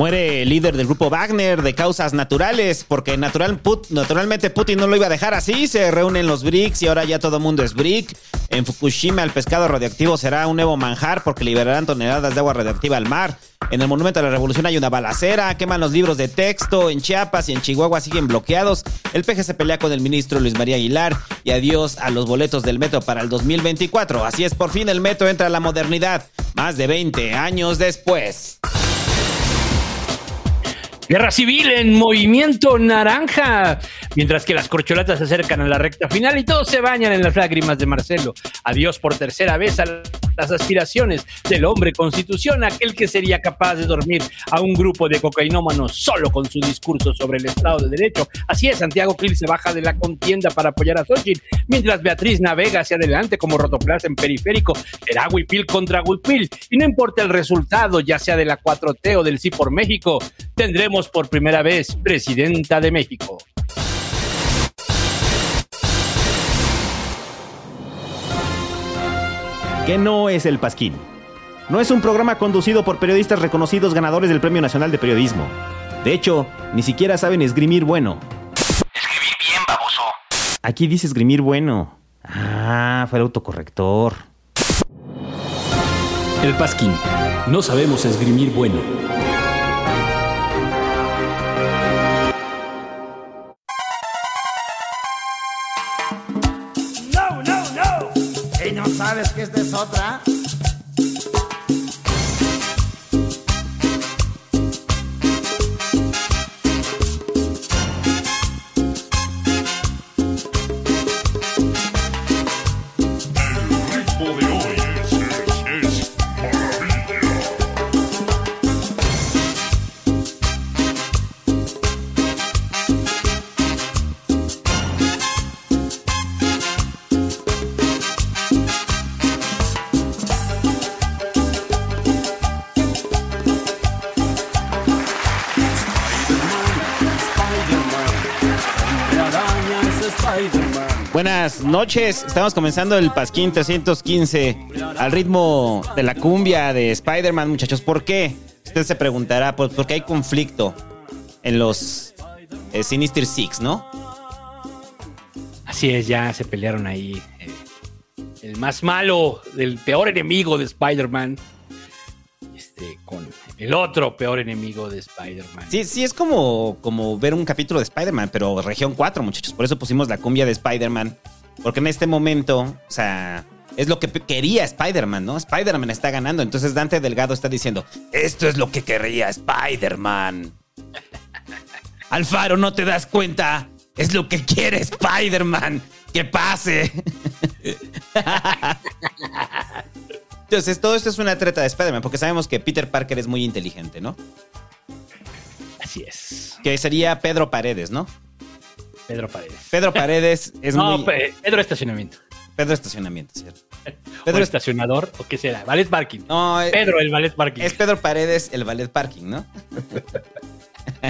Muere el líder del grupo Wagner de causas naturales, porque natural, Put- naturalmente Putin no lo iba a dejar así. Se reúnen los BRICS y ahora ya todo el mundo es BRIC. En Fukushima el pescado radioactivo será un nuevo manjar porque liberarán toneladas de agua radioactiva al mar. En el Monumento a la Revolución hay una balacera, queman los libros de texto. En Chiapas y en Chihuahua siguen bloqueados. El PG se pelea con el ministro Luis María Aguilar. Y adiós a los boletos del metro para el 2024. Así es, por fin el metro entra a la modernidad. Más de 20 años después. Guerra civil en movimiento naranja. Mientras que las corcholatas se acercan a la recta final y todos se bañan en las lágrimas de Marcelo. Adiós por tercera vez a las aspiraciones del hombre constitución, aquel que sería capaz de dormir a un grupo de cocainómanos solo con su discurso sobre el Estado de Derecho. Así es, Santiago Krill se baja de la contienda para apoyar a Xochitl, mientras Beatriz navega hacia adelante como rotoplas en periférico. Será Huipil contra Huipil. Y no importa el resultado, ya sea de la 4T o del Sí por México, tendremos por primera vez presidenta de México. ¿Qué no es el Pasquín? No es un programa conducido por periodistas reconocidos ganadores del Premio Nacional de Periodismo. De hecho, ni siquiera saben esgrimir bueno. Escribir bien, baboso. Aquí dice esgrimir bueno. Ah, fue el autocorrector. El Pasquín. No sabemos esgrimir bueno. Noches, estamos comenzando el Pasquín 315 al ritmo de la cumbia de Spider-Man, muchachos. ¿Por qué? Usted se preguntará, pues porque hay conflicto en los eh, Sinister Six, ¿no? Así es, ya se pelearon ahí. eh, el más malo, el peor enemigo de Spider-Man. Este, con el otro peor enemigo de Spider-Man. Sí, sí, es como, como ver un capítulo de Spider-Man, pero región 4, muchachos. Por eso pusimos la cumbia de Spider-Man. Porque en este momento, o sea, es lo que quería Spider-Man, ¿no? Spider-Man está ganando. Entonces Dante Delgado está diciendo, esto es lo que querría Spider-Man. Alfaro, ¿no te das cuenta? Es lo que quiere Spider-Man. Que pase. Entonces, todo esto es una treta de Spider-Man, porque sabemos que Peter Parker es muy inteligente, ¿no? Así es. Que sería Pedro Paredes, ¿no? Pedro Paredes. Pedro Paredes es no, muy. Pe- Pedro Estacionamiento. Pedro Estacionamiento, ¿cierto? Pedro Estacionador, ¿o qué será? Ballet Parking. No, eh, Pedro, el Ballet Parking. es Pedro Paredes, el ballet parking, ¿no?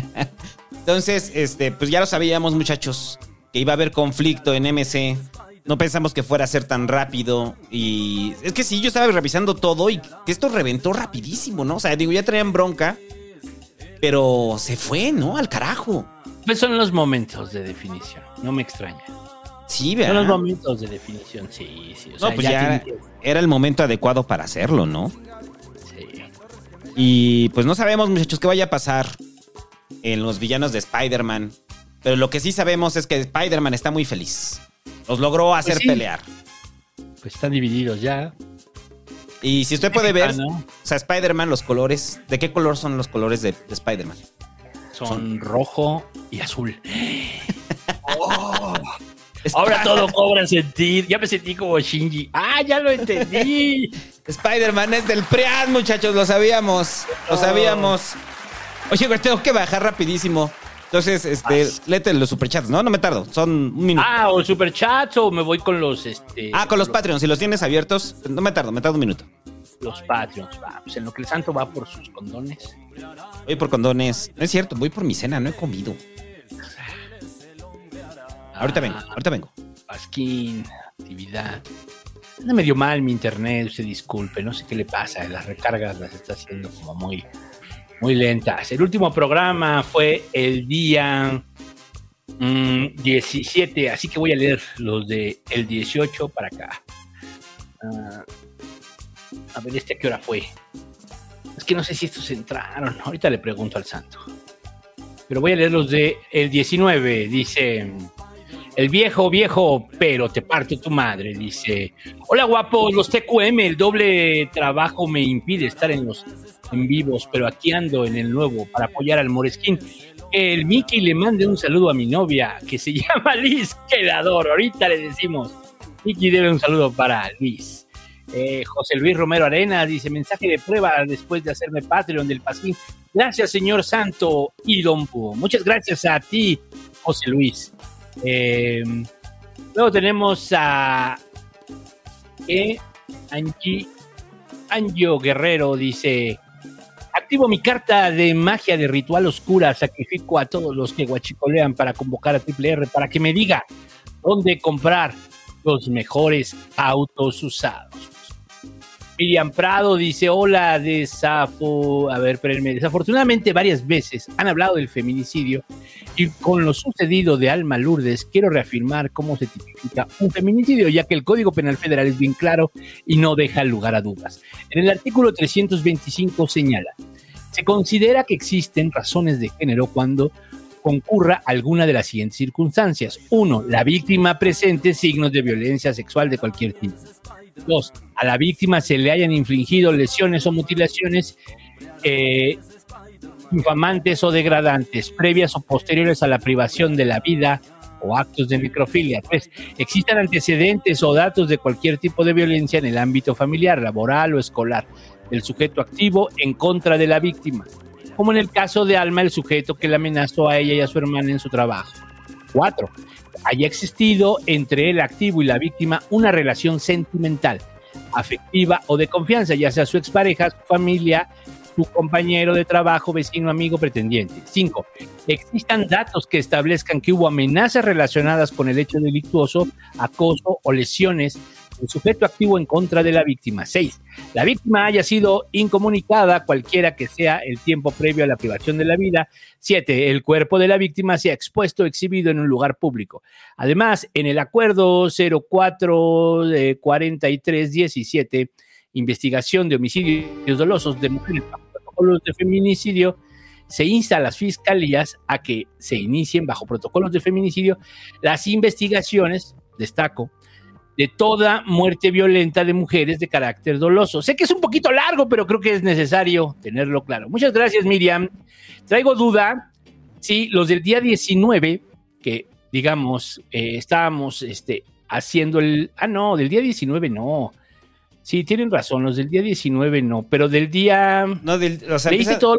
Entonces, este, pues ya lo sabíamos, muchachos, que iba a haber conflicto en MC No pensamos que fuera a ser tan rápido. Y es que sí, yo estaba revisando todo y que esto reventó rapidísimo, ¿no? O sea, digo, ya traían bronca, pero se fue, ¿no? Al carajo. Pues son los momentos de definición, no me extraña. Sí, Son los ¿verdad? momentos de definición, sí, sí. O sea, No, pues ya tiene era el momento adecuado para hacerlo, ¿no? sí. Y pues no sabemos, muchachos, qué vaya a pasar en los villanos de Spider-Man. Pero lo que sí sabemos es que Spider-Man está muy feliz. Los logró hacer sí. pelear. Pues están divididos ya. Y si usted puede ver, Ah, ¿no? o sea, Spider-Man, los colores. ¿De qué color son los colores de, de Spider-Man? Son rojo y azul. Sp- Ahora todo cobra sentido. Ya me sentí como Shinji. ¡Ah, ya lo entendí! Spider-Man es del PRIAN, muchachos, lo sabíamos. Lo sabíamos. Oye, güey, tengo que bajar rapidísimo. Entonces, este, léete los superchats, ¿no? No me tardo. Son un minuto. ah, o superchats o me voy con los este. Ah, con los Patreons. Si los tienes abiertos, no me tardo, me tardo un minuto. Los Patreons. Va, pues en lo que el santo va por sus condones. Voy por condones. No es cierto, voy por mi cena, no he comido. Ahorita vengo, ahorita vengo. Pasquín, actividad. Anda medio mal mi internet, usted disculpe, no sé qué le pasa, las recargas las está haciendo como muy, muy lentas. El último programa fue el día mm, 17, así que voy a leer los de el 18 para acá. Ah, a ver, ¿este a qué hora fue? Es que no sé si estos entraron, ahorita le pregunto al santo. Pero voy a leer los de el 19, dice... El viejo, viejo, pero te parte tu madre, dice. Hola guapos, los TQM, el doble trabajo me impide estar en los en vivos, pero aquí ando en el nuevo para apoyar al Moresquín. El Mickey le mande un saludo a mi novia, que se llama Liz, que la adoro. Ahorita le decimos. Mickey debe un saludo para Liz. Eh, José Luis Romero Arena dice mensaje de prueba después de hacerme Patreon del Pasquín. Gracias, señor Santo y Don Pu. Muchas gracias a ti, José Luis. Eh, luego tenemos a eh, Angie, Angio Guerrero, dice: Activo mi carta de magia de ritual oscura, sacrifico a todos los que guachicolean para convocar a Triple R para que me diga dónde comprar los mejores autos usados. Miriam Prado dice, hola, desafo... A ver, espérenme. Desafortunadamente varias veces han hablado del feminicidio y con lo sucedido de Alma Lourdes quiero reafirmar cómo se tipifica un feminicidio, ya que el Código Penal Federal es bien claro y no deja lugar a dudas. En el artículo 325 señala, se considera que existen razones de género cuando concurra alguna de las siguientes circunstancias. Uno, la víctima presente signos de violencia sexual de cualquier tipo. Dos, a la víctima se le hayan infligido lesiones o mutilaciones eh, infamantes o degradantes, previas o posteriores a la privación de la vida o actos de microfilia. Tres, existan antecedentes o datos de cualquier tipo de violencia en el ámbito familiar, laboral o escolar del sujeto activo en contra de la víctima, como en el caso de Alma, el sujeto que le amenazó a ella y a su hermana en su trabajo. Cuatro, haya existido entre el activo y la víctima una relación sentimental, afectiva o de confianza, ya sea su expareja, su familia, su compañero de trabajo, vecino, amigo, pretendiente. Cinco, existan datos que establezcan que hubo amenazas relacionadas con el hecho delictuoso, acoso o lesiones del sujeto activo en contra de la víctima. Seis, la víctima haya sido incomunicada cualquiera que sea el tiempo previo a la privación de la vida. Siete, el cuerpo de la víctima sea expuesto o exhibido en un lugar público. Además, en el acuerdo 04 de 43 17, investigación de homicidios dolosos de mujeres protocolos de feminicidio, se insta a las fiscalías a que se inicien bajo protocolos de feminicidio las investigaciones, destaco, de toda muerte violenta de mujeres de carácter doloso. Sé que es un poquito largo, pero creo que es necesario tenerlo claro. Muchas gracias, Miriam. Traigo duda si los del día 19, que digamos, eh, estábamos este, haciendo el... Ah, no, del día 19 no. Sí, tienen razón, los del día 19 no, pero del día... No, del, o sea, Leíste empieza- todo.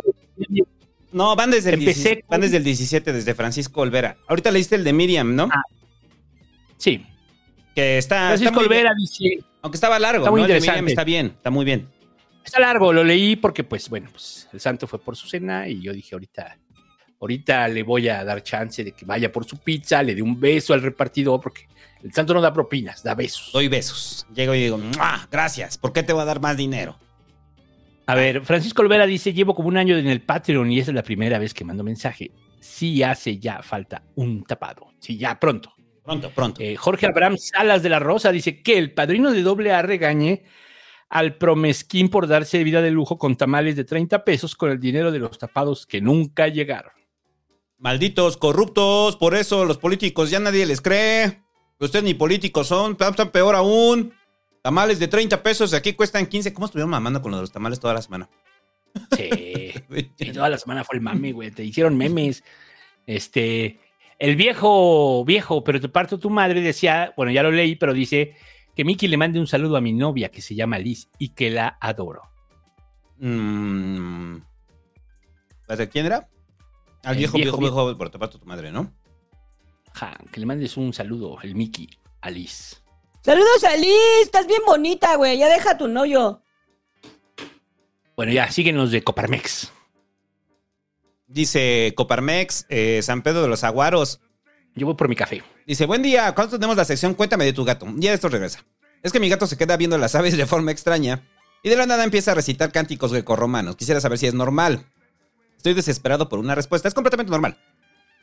no van, desde el Empecé 17, con- van desde el 17, desde Francisco Olvera. Ahorita leíste el de Miriam, ¿no? Ah, Sí, que está, Francisco está. Olvera dice... Aunque estaba largo, Está muy interesante. Está bien, está muy bien. Está largo, lo leí porque, pues, bueno, pues el santo fue por su cena y yo dije, ahorita Ahorita le voy a dar chance de que vaya por su pizza, le dé un beso al repartidor, porque el santo no da propinas, da besos. Doy besos. Llego y digo, "Mua, gracias. ¿Por qué te voy a dar más dinero? A ver, Francisco Olvera dice, llevo como un año en el Patreon y esa es la primera vez que mando mensaje. Sí hace ya falta un tapado. Sí, ya pronto. Pronto, pronto. Eh, Jorge Abraham Salas de la Rosa dice que el padrino de doble A regañe al promesquín por darse vida de lujo con tamales de 30 pesos con el dinero de los tapados que nunca llegaron. Malditos corruptos, por eso los políticos ya nadie les cree. Ustedes ni políticos son, están peor aún. Tamales de 30 pesos, aquí cuestan 15. ¿Cómo estuvieron mamando con los tamales toda la semana? Sí, sí, toda la semana fue el mame, güey. Te hicieron memes. Este, el viejo, viejo, pero te parto tu madre decía, bueno, ya lo leí, pero dice que Miki le mande un saludo a mi novia que se llama Liz y que la adoro. Mm, ¿De quién era? Al El viejo, viejo, viejo, viejo, por te parto tu madre, ¿no? Ja, que le mandes un saludo, el Miki, a Liz. Saludos a Liz, estás bien bonita, güey. Ya deja tu novio. Bueno, ya, síguenos de Coparmex. Dice Coparmex, eh, San Pedro de los Aguaros. Yo voy por mi café. Dice, buen día, ¿cuánto tenemos la sección? Cuéntame de tu gato. Ya esto regresa. Es que mi gato se queda viendo las aves de forma extraña y de la nada empieza a recitar cánticos grecorromanos. Quisiera saber si es normal. Estoy desesperado por una respuesta. Es completamente normal.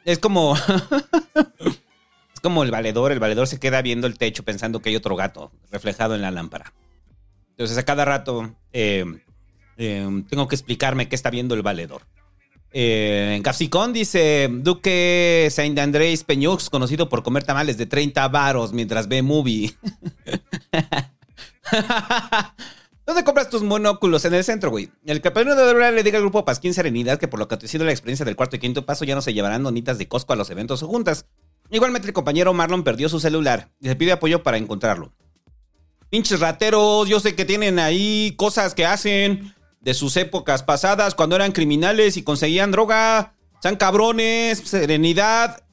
Es como... es como el valedor. El valedor se queda viendo el techo pensando que hay otro gato reflejado en la lámpara. Entonces a cada rato eh, eh, tengo que explicarme qué está viendo el valedor. Eh, en Capsicón dice Duque Saint Andrés Peñux, conocido por comer tamales de 30 varos mientras ve movie. ¿Dónde compras tus monóculos? En el centro, güey. El capellán de Débora le diga al grupo Pasquín Serenidad que por lo que ha sido la experiencia del cuarto y quinto paso ya no se llevarán donitas de Costco a los eventos o juntas. Igualmente el compañero Marlon perdió su celular y se pide apoyo para encontrarlo. Pinches rateros, yo sé que tienen ahí cosas que hacen de sus épocas pasadas cuando eran criminales y conseguían droga. Sean cabrones, serenidad.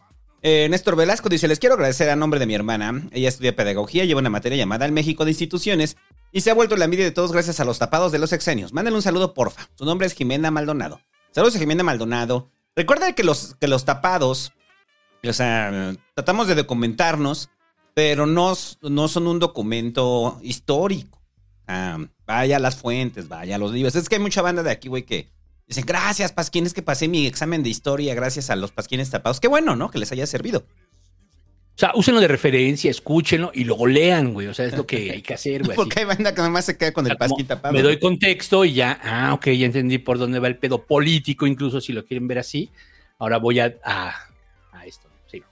Eh, Néstor Velasco dice, les quiero agradecer a nombre de mi hermana. Ella estudia pedagogía, lleva una materia llamada El México de Instituciones y se ha vuelto la envidia de todos gracias a los tapados de los exenios. Mándenle un saludo, porfa. Su nombre es Jimena Maldonado. Saludos a Jimena Maldonado. Recuerda que los, que los tapados, o sea, tratamos de documentarnos, pero no, no son un documento histórico. Ah, vaya a las fuentes, vaya a los libros. Es que hay mucha banda de aquí, güey, que dicen, gracias, Pasquines, que pasé mi examen de historia gracias a los Pasquines tapados. Qué bueno, ¿no? Que les haya servido. O sea, úsenlo de referencia, escúchenlo y luego lean, güey. O sea, es lo que hay que hacer, güey. Porque hay banda que nomás se queda con el Como pasquín tapado. Me doy contexto y ya, ah, ok, ya entendí por dónde va el pedo político, incluso si lo quieren ver así. Ahora voy a, a, a esto, sí.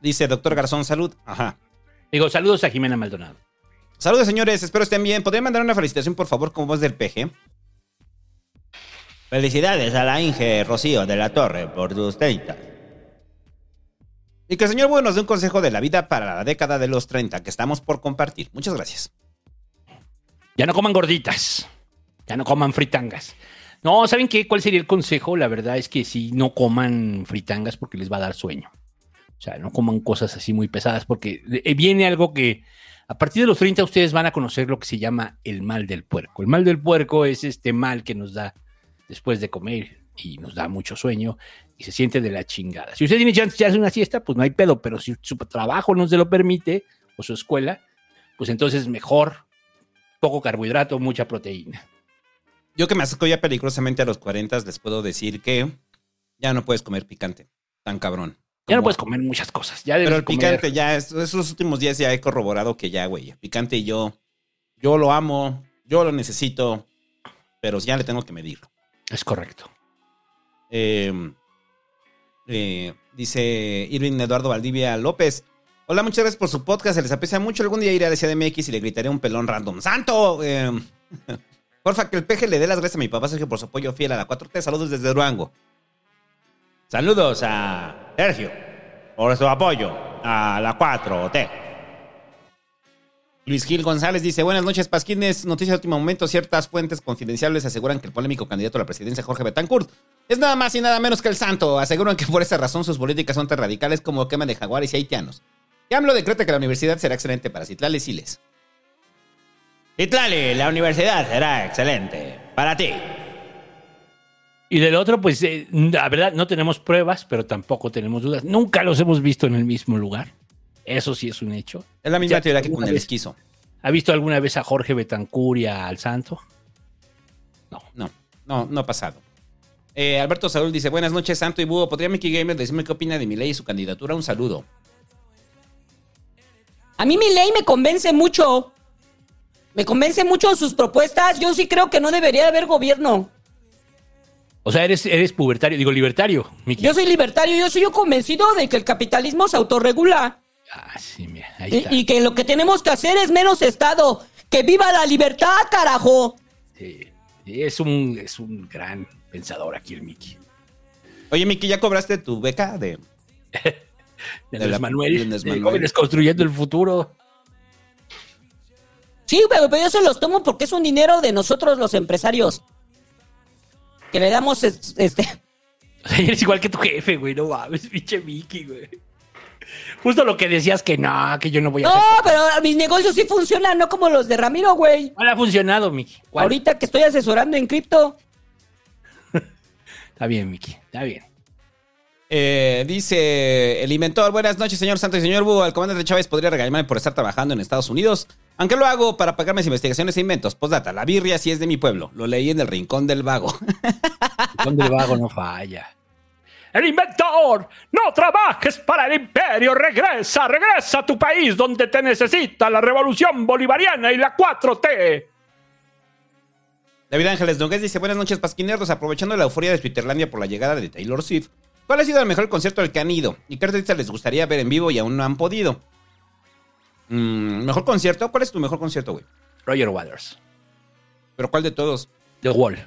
Dice, doctor Garzón, salud. Ajá. Digo, saludos a Jimena Maldonado. Saludos, señores. Espero estén bien. ¿Podrían mandar una felicitación, por favor, como voz del PG? Felicidades a la Inge Rocío de la Torre por tus 30. Y que el señor Bueno nos dé un consejo de la vida para la década de los 30 que estamos por compartir. Muchas gracias. Ya no coman gorditas. Ya no coman fritangas. No, ¿saben qué? ¿Cuál sería el consejo? La verdad es que sí, no coman fritangas porque les va a dar sueño. O sea, no coman cosas así muy pesadas porque eh, viene algo que a partir de los 30 ustedes van a conocer lo que se llama el mal del puerco. El mal del puerco es este mal que nos da después de comer y nos da mucho sueño y se siente de la chingada. Si usted tiene chance de hacer una siesta, pues no hay pedo, pero si su trabajo no se lo permite o su escuela, pues entonces mejor poco carbohidrato, mucha proteína. Yo que me acerco ya peligrosamente a los 40 les puedo decir que ya no puedes comer picante. Tan cabrón. Ya no puedes comer muchas cosas. Ya Pero el comer- picante ya, es- esos últimos días ya he corroborado que ya, güey. el Picante y yo, yo lo amo, yo lo necesito, pero ya le tengo que medir. Es correcto. Eh, eh, dice Irving Eduardo Valdivia López. Hola, muchas gracias por su podcast. Se les aprecia mucho. Algún día iré a la CDMX y le gritaré un pelón random. ¡Santo! Eh, porfa, que el peje le dé las gracias a mi papá Sergio por su apoyo fiel a la 4T. Saludos desde Durango. Saludos a Sergio por su apoyo a la 4T. Luis Gil González dice, buenas noches, Pasquines. Noticia de último momento. Ciertas fuentes confidenciales aseguran que el polémico candidato a la presidencia, Jorge Betancourt, es nada más y nada menos que el santo. Aseguran que por esa razón sus políticas son tan radicales como quema de jaguares y haitianos. Y AMLO decreta que la universidad será excelente para Citlali Siles. Citlali, la universidad será excelente para ti. Y del otro, pues, eh, la verdad, no tenemos pruebas, pero tampoco tenemos dudas. Nunca los hemos visto en el mismo lugar. Eso sí es un hecho. Es la misma Ya, teoría que con el esquizo. ¿Ha visto alguna vez a Jorge Betancur y al Santo? No, no, no ha pasado. Eh, Alberto Saúl dice, buenas noches, Santo y Búho. ¿Podría Mickey Gamer decirme qué opina de mi ley y su candidatura? Un saludo. A mí mi ley me convence mucho. Me convence mucho sus propuestas. Yo sí creo que no debería haber gobierno. O sea, eres, eres pubertario, digo, libertario, Miki. Yo soy libertario, yo soy convencido de que el capitalismo se autorregula. Ah, sí, mira, ahí está. Y, y que lo que tenemos que hacer es menos Estado. ¡Que viva la libertad, carajo! Sí, sí, es, un, es un gran pensador aquí el Miki. Oye, Mickey, ¿ya cobraste tu beca de...? De De Andrés la- Manuel, de Andrés de Manuel. jóvenes construyendo el futuro. Sí, pero, pero yo se los tomo porque es un dinero de nosotros los empresarios. Que le damos es- este... Eres igual que tu jefe, güey, no mames, pinche Miki, güey. Justo lo que decías que no, que yo no voy a No, hacer. pero mis negocios sí funcionan, no como los de Ramiro, güey. ¿Cuál ha funcionado, Miki? ¿Cuál? Ahorita que estoy asesorando en cripto. Está bien, Miki, está bien. Eh, dice el inventor, buenas noches, señor Santo y señor Búho. El comandante Chávez podría regañarme por estar trabajando en Estados Unidos. Aunque lo hago para pagar mis investigaciones e inventos. Postdata, la birria sí es de mi pueblo. Lo leí en el rincón del vago. El vago no falla. El inventor, no trabajes para el imperio, regresa, regresa a tu país donde te necesita la revolución bolivariana y la 4T. David Ángeles Nogués dice, buenas noches, pasquinerdos. Aprovechando la euforia de Twitterlandia por la llegada de Taylor Swift, ¿cuál ha sido el mejor concierto al que han ido? ¿Y qué artistas les gustaría ver en vivo y aún no han podido? Mm, ¿Mejor concierto? ¿Cuál es tu mejor concierto, güey? Roger Waters, ¿Pero cuál de todos? The Wall.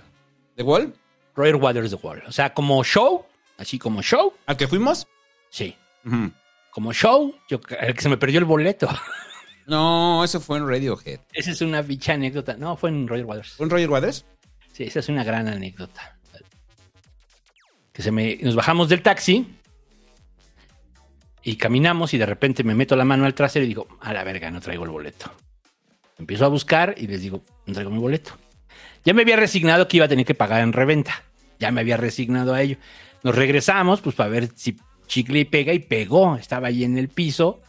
¿The Wall? Roger Waters, The Wall. O sea, como show, así como show, ¿Al que fuimos? sí. Ujú. Como show, yo, el que se me perdió el boleto. No, eso fue en Radiohead. Esa es una bicha anécdota. No, fue en Roger Waters. ¿Fue en Roger Waters? Sí, esa es una gran anécdota. Que se me, nos bajamos del taxi y caminamos y de repente me meto la mano al trasero y digo, a la verga, no traigo el boleto. Empiezo a buscar y les digo, no traigo mi boleto. Ya me había resignado que iba a tener que pagar en reventa. Ya me había resignado a ello. Nos regresamos, pues para ver si chicle y pega y pegó. Estaba ahí en el piso.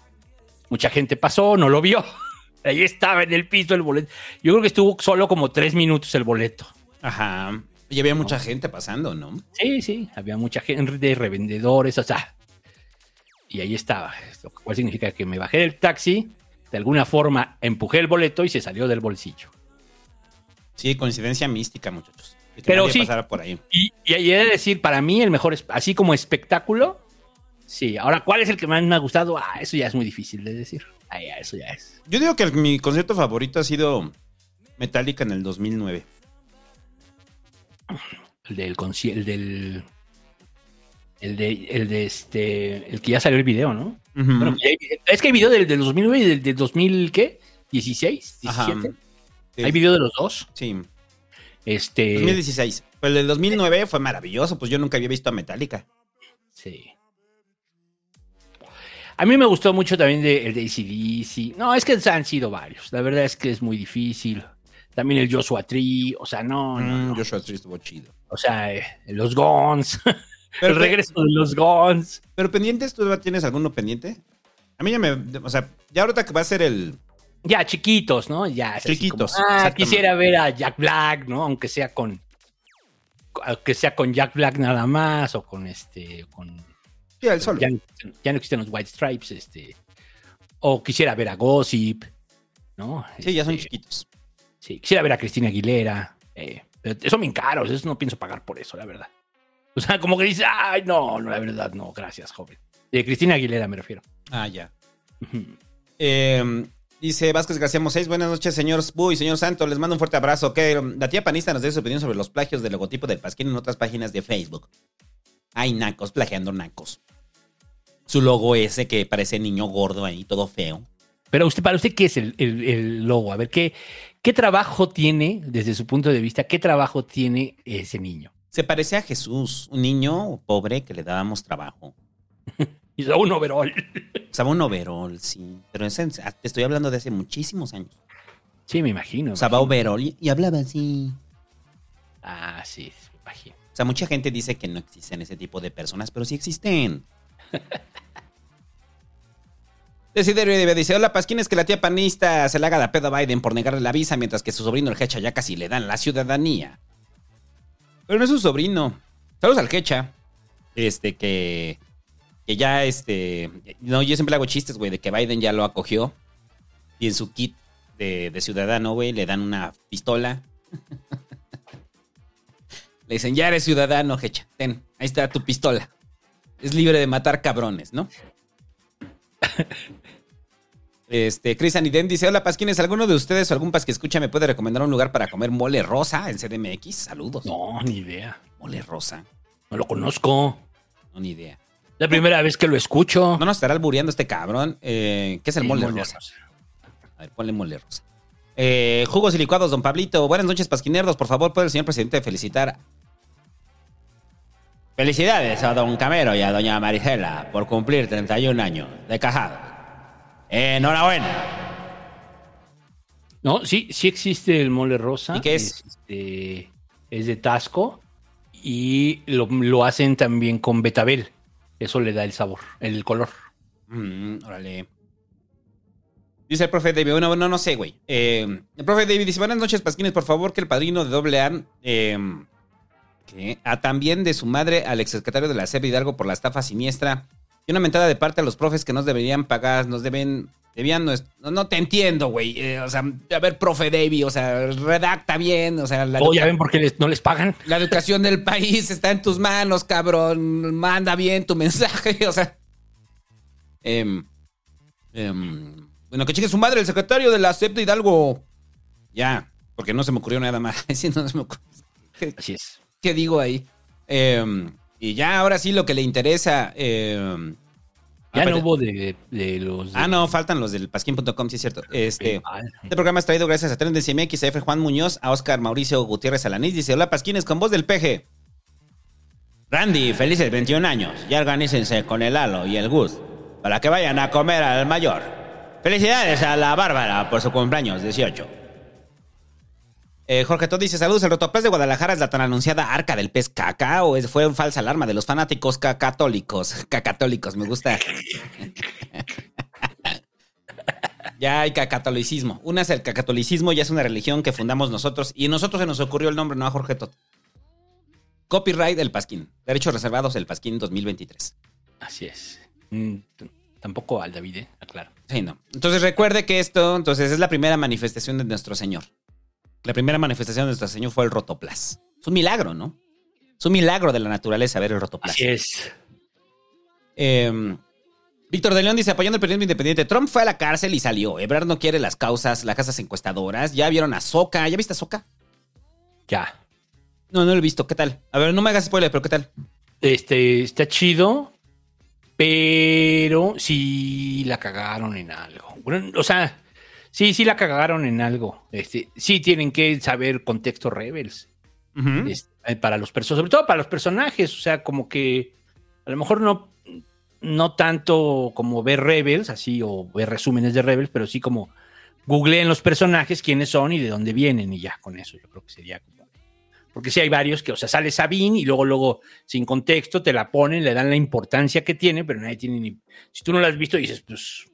Mucha gente pasó, no lo vio. Ahí estaba en el piso el boleto. Yo creo que estuvo solo como tres minutos el boleto. Ajá. Y había mucha gente pasando, ¿no? Sí, sí, había mucha gente de revendedores, o sea. Y ahí estaba, lo cual significa que me bajé del taxi, de alguna forma empujé el boleto y se salió del bolsillo. Sí, coincidencia mística, muchachos. Que Pero sí. por ahí. Y, y ahí he de decir, para mí el mejor, así como espectáculo, sí. Ahora, ¿cuál es el que más me ha gustado? Ah, eso ya es muy difícil de decir. Ah, ya, eso ya es. Yo digo que el- mi concierto favorito ha sido Metallica en el 2009. El del el del el de el de este el que ya salió el video, ¿no? Bueno, es que hay video del, del 2009 y del, del 2000 ¿qué? 16, 17. Ajá. Sí. Hay video de los dos. Sí, Este 2016. Pero el del 2009 fue maravilloso, pues yo nunca había visto a Metallica. Sí. A mí me gustó mucho también de, el de ACDC. No, es que han sido varios. La verdad es que es muy difícil. También el Joshua Tree. O sea, no, no, Mm, no. Joshua Tree estuvo chido. O sea, eh, los Guns. Pero, el regreso de los Guns. pero pendientes, ¿tú tienes alguno pendiente? A mí ya me... O sea, ya ahorita que va a ser el... Ya, chiquitos, ¿no? Ya, Chiquitos, como, ah, quisiera ver a Jack Black, ¿no? Aunque sea con. Aunque sea con Jack Black nada más. O con este. Con. Sí, el solo. Ya, no existen- ya no existen los White Stripes, este. O quisiera ver a Gossip, ¿no? Sí, ya son Este, chiquitos. Sí, quisiera ver a Cristina Aguilera. eh, son bien caros, eso no pienso pagar por eso, la verdad. O sea, como que dice, ay, no, no, la verdad, no, gracias, joven. De Cristina Aguilera me refiero. Ah, ya. Eh, dice Vázquez García Moseis, buenas noches, señor Sbu y señor Santo. Les mando un fuerte abrazo. Que la tía panista nos dé su opinión sobre los plagios del logotipo del Pasquín en otras páginas de Facebook. Ay, nacos, plagiando nacos. Su logo ese que parece niño gordo ahí, todo feo. Pero usted, para usted, ¿qué es el, el- el logo? A ver, ¿qué, ¿qué trabajo tiene, desde su punto de vista, qué trabajo tiene ese niño? Se parece a Jesús, un niño pobre que le dábamos trabajo. Y da un overall. Usaba un overol, sí. Pero te estoy hablando de hace muchísimos años. Sí, me imagino. Usaba overol y, y hablaba así. Ah, sí, me imagino. O sea, mucha gente dice que no existen ese tipo de personas, pero sí existen. Desiderio Debe dice, hola Pasquín, es que la tía panista se le haga la pedo a Biden por negarle la visa, mientras que su sobrino el Hecha ya casi le dan la ciudadanía. Pero no es su sobrino. Saludos al Hecha. Este, que... Que ya, este... No, yo siempre hago chistes, güey, de que Biden ya lo acogió. Y en su kit de, de ciudadano, güey, le dan una pistola. le dicen, ya eres ciudadano, Hecha. Ten, ahí está tu pistola. Es libre de matar cabrones, ¿no? Este, Chris Aniden dice: Hola Pasquines, ¿alguno de ustedes o algún pas que escucha me puede recomendar un lugar para comer mole rosa en CDMX? Saludos. No, ni idea. Mole rosa. No lo conozco. No, ni idea. La primera vez que lo escucho. No nos estará albureando este cabrón. Eh, ¿Qué es el mole, rosa? A ver, ponle mole rosa. Eh, jugos y licuados, don Pablito. Buenas noches, pasquinerdos. Por favor, ¿puede el señor presidente felicitar? Felicidades a don Camero y a doña Marisela por cumplir 31 años de cajada. Enhorabuena. No, sí, sí existe el mole rosa. ¿Y qué es? este, es de Tasco y lo, lo hacen también con betabel. Eso le da el sabor, el color. Mm, órale. Dice el profe David, bueno, no, no sé, güey. Eh, el profe David dice, buenas noches, Pasquines, por favor, que el padrino de doble A, eh, que a también de su madre al exsecretario de la SEP Hidalgo por la estafa siniestra y una mentada de parte a los profes que nos deberían pagar, nos deben, debían, no, no te entiendo, güey. Eh, o sea, a ver, profe David, o sea, redacta bien, o sea... La oh, ya ven por qué les, no les pagan. La educación del país está en tus manos, cabrón. Manda bien tu mensaje, o sea... Eh, bueno, que cheque su madre, el secretario de la de Hidalgo. Ya, porque no se me ocurrió nada más. No se me ocurrió. Así es. ¿Qué digo ahí? Eh, y ya ahora sí lo que le interesa. Eh, ya no hubo de, de los. De... Ah, no, faltan los del pasquín.com, sí es cierto. Este, este programa es traído gracias a Tendencia MX, a F. Juan Muñoz, a Oscar Mauricio Gutiérrez Alanís. Dice: Hola, Pasquines, con voz del peje. Randy, felices 21 años. Ya organícense con el Halo y el Gus para que vayan a comer al mayor. Felicidades a la Bárbara por su cumpleaños 18. Eh, Jorge Todd dice: Saludos, el rotoplas de Guadalajara es la tan anunciada arca del pez caca o es, fue un falsa alarma de los fanáticos cacatólicos. Cacatólicos, me gusta. ya hay cacatolicismo. Una es el cacatolicismo, ya es una religión que fundamos nosotros y nosotros se nos ocurrió el nombre, no a Jorge Todd. Copyright El Pasquín. Derechos reservados El Pasquín 2023. Así es. Mm, tampoco al David, ¿eh? Aclaro. Sí, no. Entonces recuerde que esto, entonces, es la primera manifestación de nuestro Señor. La primera manifestación de nuestro Señor fue el rotoplas. Es un milagro, ¿no? Es un milagro de la naturaleza ver el rotoplas. Así es. Eh, Víctor de León dice, apoyando el periodismo independiente, Trump fue a la cárcel y salió. Ebrard no quiere las causas, las casas encuestadoras. Ya vieron a Soca. ¿Ya viste a Soca? Ya. No, no lo he visto. ¿Qué tal? A ver, no me hagas spoiler, pero ¿qué tal? Este, está chido, pero sí la cagaron en algo. Bueno, o sea, sí, sí la cagaron en algo. Este, sí tienen que saber contexto Rebels. Uh -huh. este, para los personajes, sobre todo para los personajes. O sea, como que a lo mejor no, no tanto como ver Rebels, así, o ver resúmenes de Rebels, pero sí como googleen los personajes, quiénes son y de dónde vienen, y ya con eso yo creo que sería como porque sí hay varios que, o sea, sale Sabine y luego, luego, sin contexto, te la ponen, le dan la importancia que tiene, pero nadie tiene ni. Si tú no la has visto, dices, pues,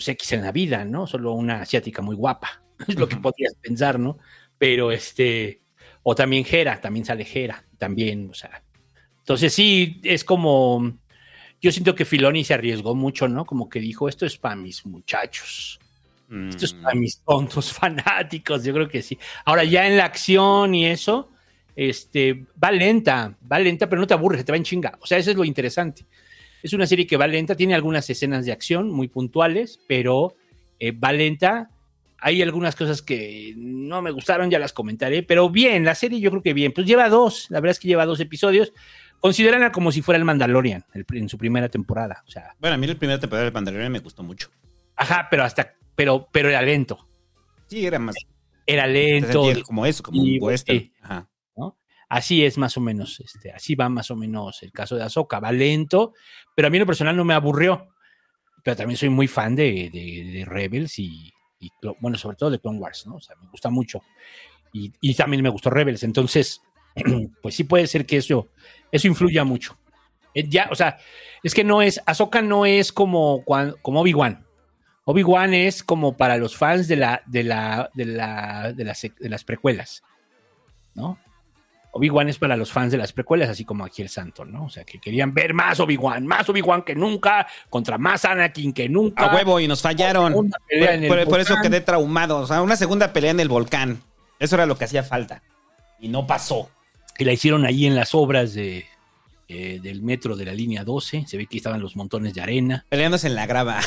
pues X en la vida, ¿no? Solo una asiática muy guapa. Es lo que podrías pensar, ¿no? Pero este. O también Jera, también sale Jera, también, o sea. Entonces sí, es como. Yo siento que Filoni se arriesgó mucho, ¿no? Como que dijo, esto es para mis muchachos. Esto es para mis tontos fanáticos, yo creo que sí. Ahora, ya en la acción y eso, este, va lenta, va lenta, pero no te aburres, te va en chinga. O sea, eso es lo interesante. Es una serie que va lenta, tiene algunas escenas de acción muy puntuales, pero eh, va lenta. Hay algunas cosas que no me gustaron, ya las comentaré, pero bien, la serie yo creo que bien. Pues lleva dos, la verdad es que lleva dos episodios. Consideranla como si fuera el Mandalorian el, en su primera temporada. O sea, bueno, a mí la primera temporada del Mandalorian me gustó mucho. Ajá, pero hasta pero, pero era lento. Sí, era más. Era lento. Como eso, como un western. Sí, ¿no? Así es más o menos, este, así va más o menos el caso de Ahsoka. Va lento, pero a mí en lo personal no me aburrió. Pero también soy muy fan de, de, Rebels y, bueno, sobre todo de Clone Wars, ¿no? O sea, me gusta mucho. Y, también me gustó Rebels. Entonces, pues sí puede ser que eso, eso influya mucho. Eh, Ya, o sea, es que no es, Ahsoka no es como, como Obi-Wan. Obi-Wan es como para los fans de la, de la, de la, de las, de las precuelas, ¿no? Obi-Wan es para los fans de las precuelas, así como aquí el santo, ¿no? O sea, que querían ver más Obi-Wan, más Obi-Wan que nunca, contra más Anakin que nunca. A huevo y nos fallaron. Por, por- por eso quedé traumado. O sea, una segunda pelea en el volcán. Eso era lo que hacía falta. Y no pasó. que la hicieron ahí en las obras de, eh, del metro de la línea 12. Se ve que estaban los montones de arena. Peleándose en la grava.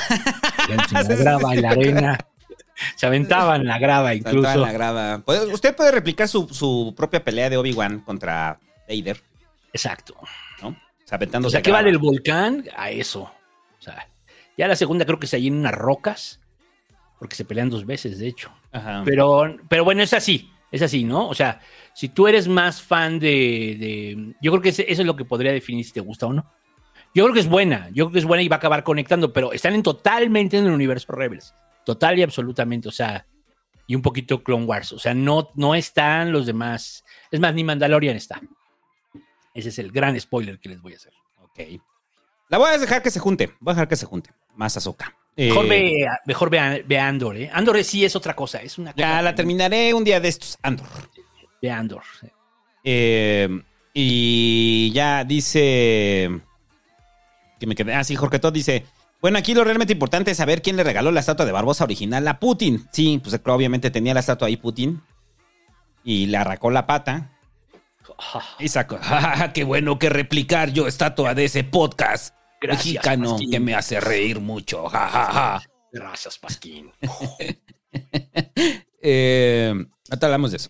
En la grava, en la arena. Se aventaban la grava incluso. en la grava. Puede- Usted puede replicar su, su propia pelea de Obi-Wan contra Vader, Exacto. ¿no? O sea, aventándose O sea, a que va del volcán a eso. O sea, ya la segunda creo que se allí en unas rocas. Porque se pelean dos veces, de hecho. Ajá. Pero, pero bueno, es así. Es así, ¿no? O sea, si tú eres más fan de. de- yo creo que eso es lo que podría definir si te gusta o no. Yo creo que es buena. Yo creo que es buena y va a acabar conectando, pero están en totalmente en el universo Rebels. Total y absolutamente. O sea, y un poquito Clone Wars. O sea, no, no están los demás. Es más, ni Mandalorian está. Ese es el gran spoiler que les voy a hacer. Ok. La voy a dejar que se junte. Voy a dejar que se junte. Más Azoka. Mejor, ve, mejor ve, ve Andor, ¿eh? Andor sí es otra cosa. Es una cosa Ya la terminaré un día de estos, Andor. Ve Andor. Eh, y ya dice. Que me quedé. Ah, sí, Jorge Todd dice. Bueno, aquí lo realmente importante es saber quién le regaló la estatua de Barbosa original a Putin. Sí, pues obviamente tenía la estatua ahí Putin. Y le arrancó la pata. Y sacó. "Ja, ¡Qué bueno que replicar yo estatua de ese podcast! Gracias, mexicano Pasquín. que me hace reír mucho. Ja, ja, ja. Gracias, Pasquín. Eh, ahorita hablamos de eso.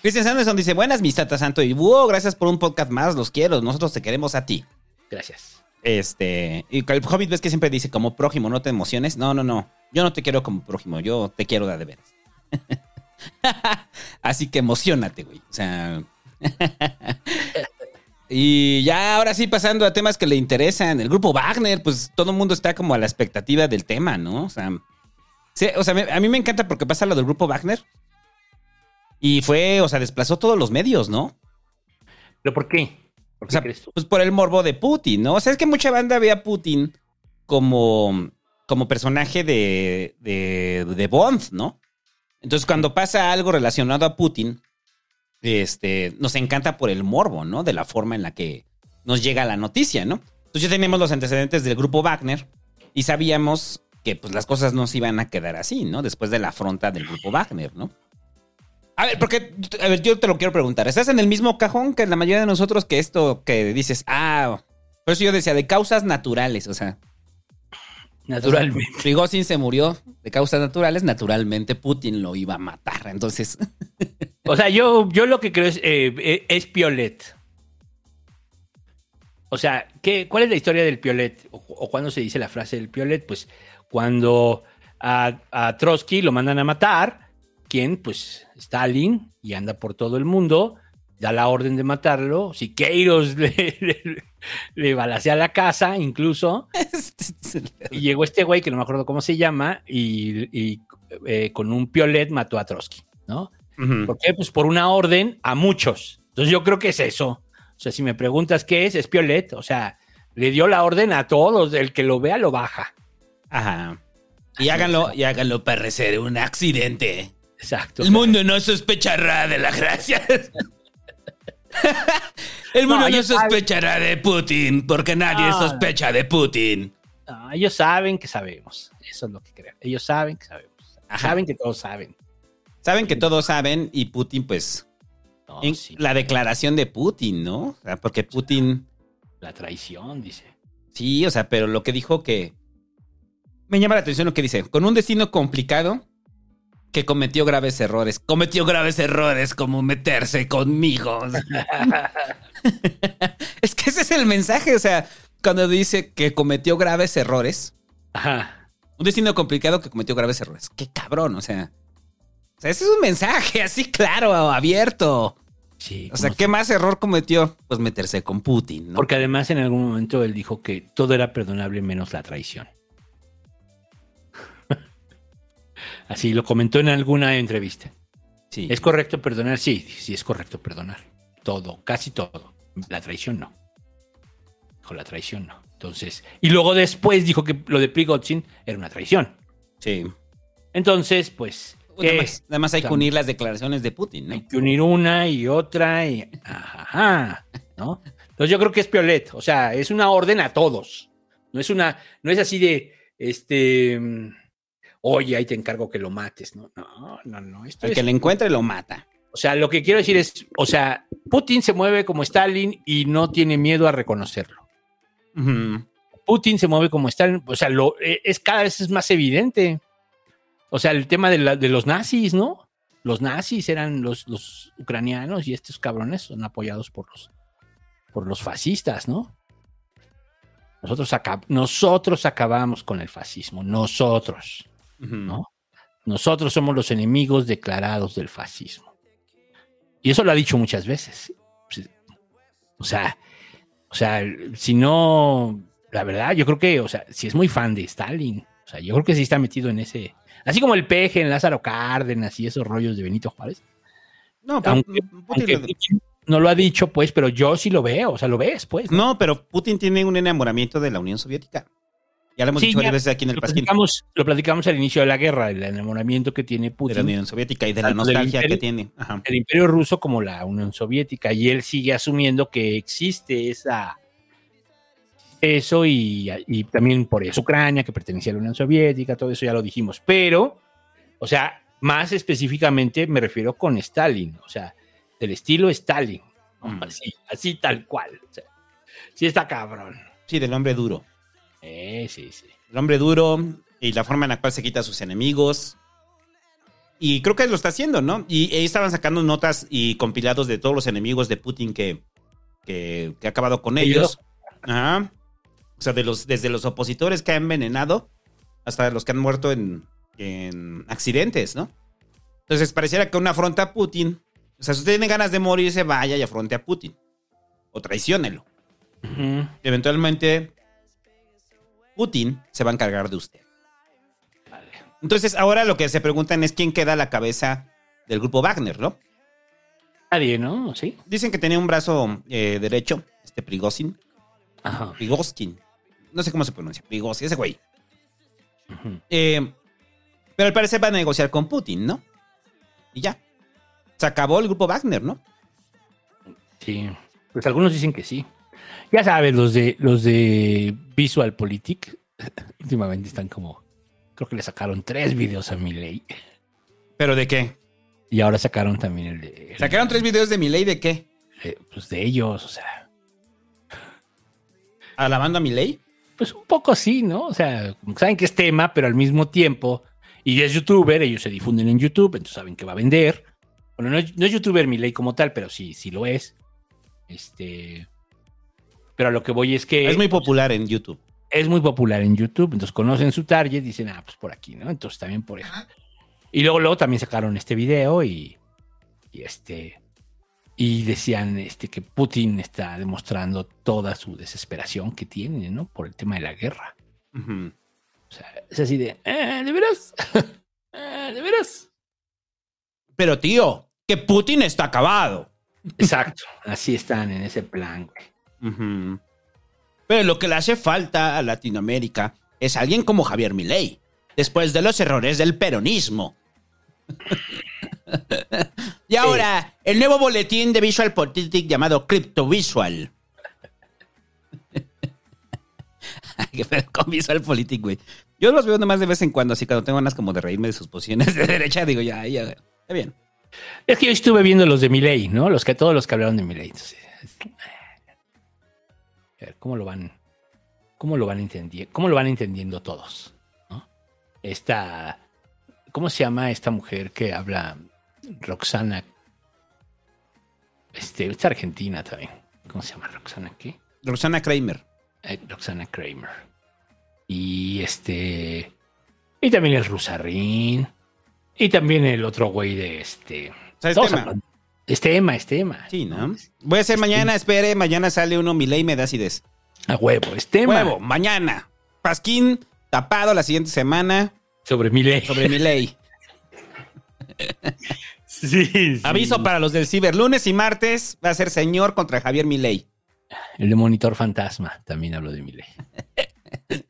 Cristian Sanderson dice: Buenas, mis tata santo. Y wow, gracias por un podcast más. Los quiero. Nosotros te queremos a ti. Gracias. Este. Y el Hobbit ves que siempre dice: como prójimo, no te emociones. No, no, no. Yo no te quiero como prójimo. Yo te quiero de, de veras. Así que emocionate, güey. O sea. y ya ahora sí, pasando a temas que le interesan. El grupo Wagner, pues todo el mundo está como a la expectativa del tema, ¿no? O sea. o sea, a mí me encanta porque pasa lo del grupo Wagner. Y fue, o sea, desplazó todos los medios, ¿no? ¿Pero por qué? ¿Por O sea, crees tú? pues por el morbo de Putin, ¿no? O sea, es que mucha banda ve a Putin como, como personaje de, de, de Bond, ¿no? Entonces, cuando pasa algo relacionado a Putin, este, nos encanta por el morbo, ¿no? De la forma en la que nos llega la noticia, ¿no? Entonces ya teníamos los antecedentes del grupo Wagner y sabíamos que pues las cosas no se iban a quedar así, ¿no? Después de la afronta del grupo Wagner, ¿no? A ver, porque, a ver, yo te lo quiero preguntar. ¿Estás en el mismo cajón que la mayoría de nosotros que esto que dices, ah, por eso yo decía, de causas naturales, o sea, Naturalmente. Prigozhin se murió de causas naturales, naturalmente Putin lo iba a matar. Entonces, O sea, yo, yo lo que creo es, eh, eh, es Piolet. O sea, ¿qué, ¿cuál es la historia del Piolet? O, o cuándo se dice la frase del Piolet? Pues cuando a, a Trotsky lo mandan a matar, ¿quién? Pues Stalin, y anda por todo el mundo, da la orden de matarlo. Siqueiros le, le, le balacea la casa, incluso. Y llegó este güey, que no me acuerdo cómo se llama, y, y, eh, con un Piolet mató a Trotsky, ¿no? ujú. ¿Por qué? Pues por una orden a muchos. Entonces yo creo que es eso. O sea, si me preguntas qué es, es Piolet. O sea, le dio la orden a todos. El que lo vea lo baja. ajá. Y háganlo, y háganlo parecer un accidente. Exacto. El mundo no sospechará de la gracia. El mundo No, no, ellos saben- sospechará de Putin, porque nadie sospecha de Putin. Ellos saben que sabemos. Eso es lo que creo. Ellos saben que sabemos. Ajá. Saben que todos saben. Saben que todos saben y Putin, pues, No, en- sí. la declaración de Putin, ¿no? O sea, porque Putin, La traición, dice. sí, o sea, pero lo que dijo que... Me llama la atención lo que dice. Con un destino complicado que cometió graves errores. Cometió graves errores como meterse conmigo. es que ese es el mensaje, o sea, cuando dice que cometió graves errores. Ajá. Un destino complicado que cometió graves errores. Qué cabrón, o sea. O sea, ese es un mensaje así claro, abierto. Sí. O sea, ¿qué más error cometió? Pues meterse con Putin, ¿no? Porque además en algún momento él dijo que todo era perdonable menos la traición. Así lo comentó en alguna entrevista. sí. ¿Es correcto perdonar? Sí, sí es correcto perdonar. todo, casi todo. La traición no. Dijo la traición no. Entonces, y luego después dijo que lo de Prigozhin era una traición. Sí. Entonces, pues. ¿qué? Además, además hay O sea, que unir las declaraciones de Putin, ¿no? Hay que unir una y otra y. Ajá, ¿no? Entonces yo creo que es Piolet. O sea, es una orden a todos. No es una, no es así de este. Oye, ahí te encargo que lo mates, ¿no? No, no, no. Esto El es- que le encuentre lo mata. O sea, lo que quiero decir es, o sea, Putin se mueve como Stalin y no tiene miedo a reconocerlo. Putin se mueve como Stalin, o sea, lo, eh, es cada vez es más evidente. O sea, el tema de, la- de los nazis, ¿no? Los nazis eran los, los ucranianos y estos cabrones son apoyados por los, por los fascistas, ¿no? Nosotros, acab- nosotros acabamos con el fascismo, nosotros, ¿no? Nosotros somos los enemigos declarados del fascismo. Y eso lo ha dicho muchas veces. O sea, o sea, si no, la verdad, yo creo que, o sea, si es muy fan de Stalin, o sea, yo creo que sí está metido en ese, así como el peje en Lázaro Cárdenas y esos rollos de Benito Juárez. No, pero Aunque, Putin aunque lo- Putin no lo ha dicho, pues, pero yo sí lo veo, o sea, lo ves, pues. ¿no? No, pero Putin tiene un enamoramiento de la Unión Soviética. Ya lo hemos Sí, dicho varias veces aquí en el lo Pasquín. platicamos, lo platicamos al inicio de la guerra, el enamoramiento que tiene De la Putin. Unión Soviética y de la nostalgia que tiene. Ajá. el imperio ruso como la Unión Soviética y él sigue asumiendo que existe esa eso y, y también por eso Ucrania que pertenecía a la Unión Soviética, todo eso ya lo dijimos, pero o sea, más específicamente me refiero con Stalin, o sea, del estilo Stalin. Mm. así, así tal cual. O sea, sí está cabrón. Sí, del hombre duro. Eh, sí, sí. El hombre duro y la forma en la cual se quita a sus enemigos. Y creo que lo está haciendo, ¿no? Y ahí estaban sacando notas y compilados de todos los enemigos de Putin que, que, que ha acabado con ellos. Ajá. O sea, de los, desde los opositores que ha envenenado hasta los que han muerto en, en accidentes, ¿no? Entonces pareciera que una afronta a Putin. O sea, si usted tiene ganas de morirse, vaya y afronte a Putin. O traiciónelo. Eventualmente, Putin se va a encargar de usted. Entonces, ahora lo que se preguntan es quién queda a la cabeza del grupo Wagner, ¿no? Nadie, ¿no? Sí. Dicen que tenía un brazo eh, derecho, este Prigozhin. Ajá. Prigozhin. No sé cómo se pronuncia. Prigozhin, ese güey. Eh, pero al parecer va a negociar con Putin, ¿no? Y ya. Se acabó el grupo Wagner, ¿no? Sí, pues algunos dicen que sí. Ya sabes, los de los de Visual Politic últimamente están como creo que le sacaron tres videos a Milei ¿Pero de qué? y ahora sacaron también el de el- ¿Sacaron tres videos de Milei de qué? eh, pues de ellos, o sea, ¿Alabando a Milei? pues un poco así, ¿no? O sea, saben que es tema, pero al mismo tiempo y es youtuber, ellos se difunden en YouTube, entonces saben que va a vender. Bueno, no es, no es youtuber Milei como tal, pero sí, sí lo es. Este, pero a lo que voy es que Es muy popular en YouTube. es muy popular en YouTube, entonces conocen su target, dicen, ah, pues por aquí, ¿no? Entonces también por eso. Y luego, luego también sacaron este video y, y este y decían este que Putin está demostrando toda su desesperación que tiene, ¿no? Por el tema de la guerra. Ujú. O sea, es así de, "Eh, ¿de veras? Eh, ¿De veras? Pero tío, que Putin está acabado. Exacto, así están en ese plan. güey. Pero lo que le hace falta a Latinoamérica es alguien como Javier Milei, después de los errores del peronismo. y ahora, el nuevo boletín de Visual Politic llamado CryptoVisual. Qué feo con Visual Politic, güey. Yo los veo nomás de vez en cuando, así cuando tengo ganas como de reírme de sus posiciones de derecha, digo, ya, ya, está bien. Es que yo estuve viendo los de Milei, ¿no? Los que todos los que hablaron de Milei. Entonces, a ver, ¿cómo lo van? ¿Cómo lo van entendiendo? ¿Cómo lo van entendiendo todos? ¿no? Esta, ¿cómo se llama esta mujer que habla Roxana? Este, esta argentina también. ¿Cómo se llama Roxana qué? Roxana Kramer. Eh, Roxana Kramer. Y este. Y también el Rusarín. Y también el otro güey de este. ¿Sabes Todos tema? Este Emma, este Emma. Sí, ¿no? Voy a hacer mañana, espere, mañana sale uno, Milei me da acidez. A huevo, este Emma. Huevo, mañana. Pasquín tapado la siguiente semana Sobre Milei. sobre mi ley. Sí, sí. Aviso para los del ciber. Lunes y martes va a ser señor contra Javier Milei. El de Monitor Fantasma también habló de mi ley.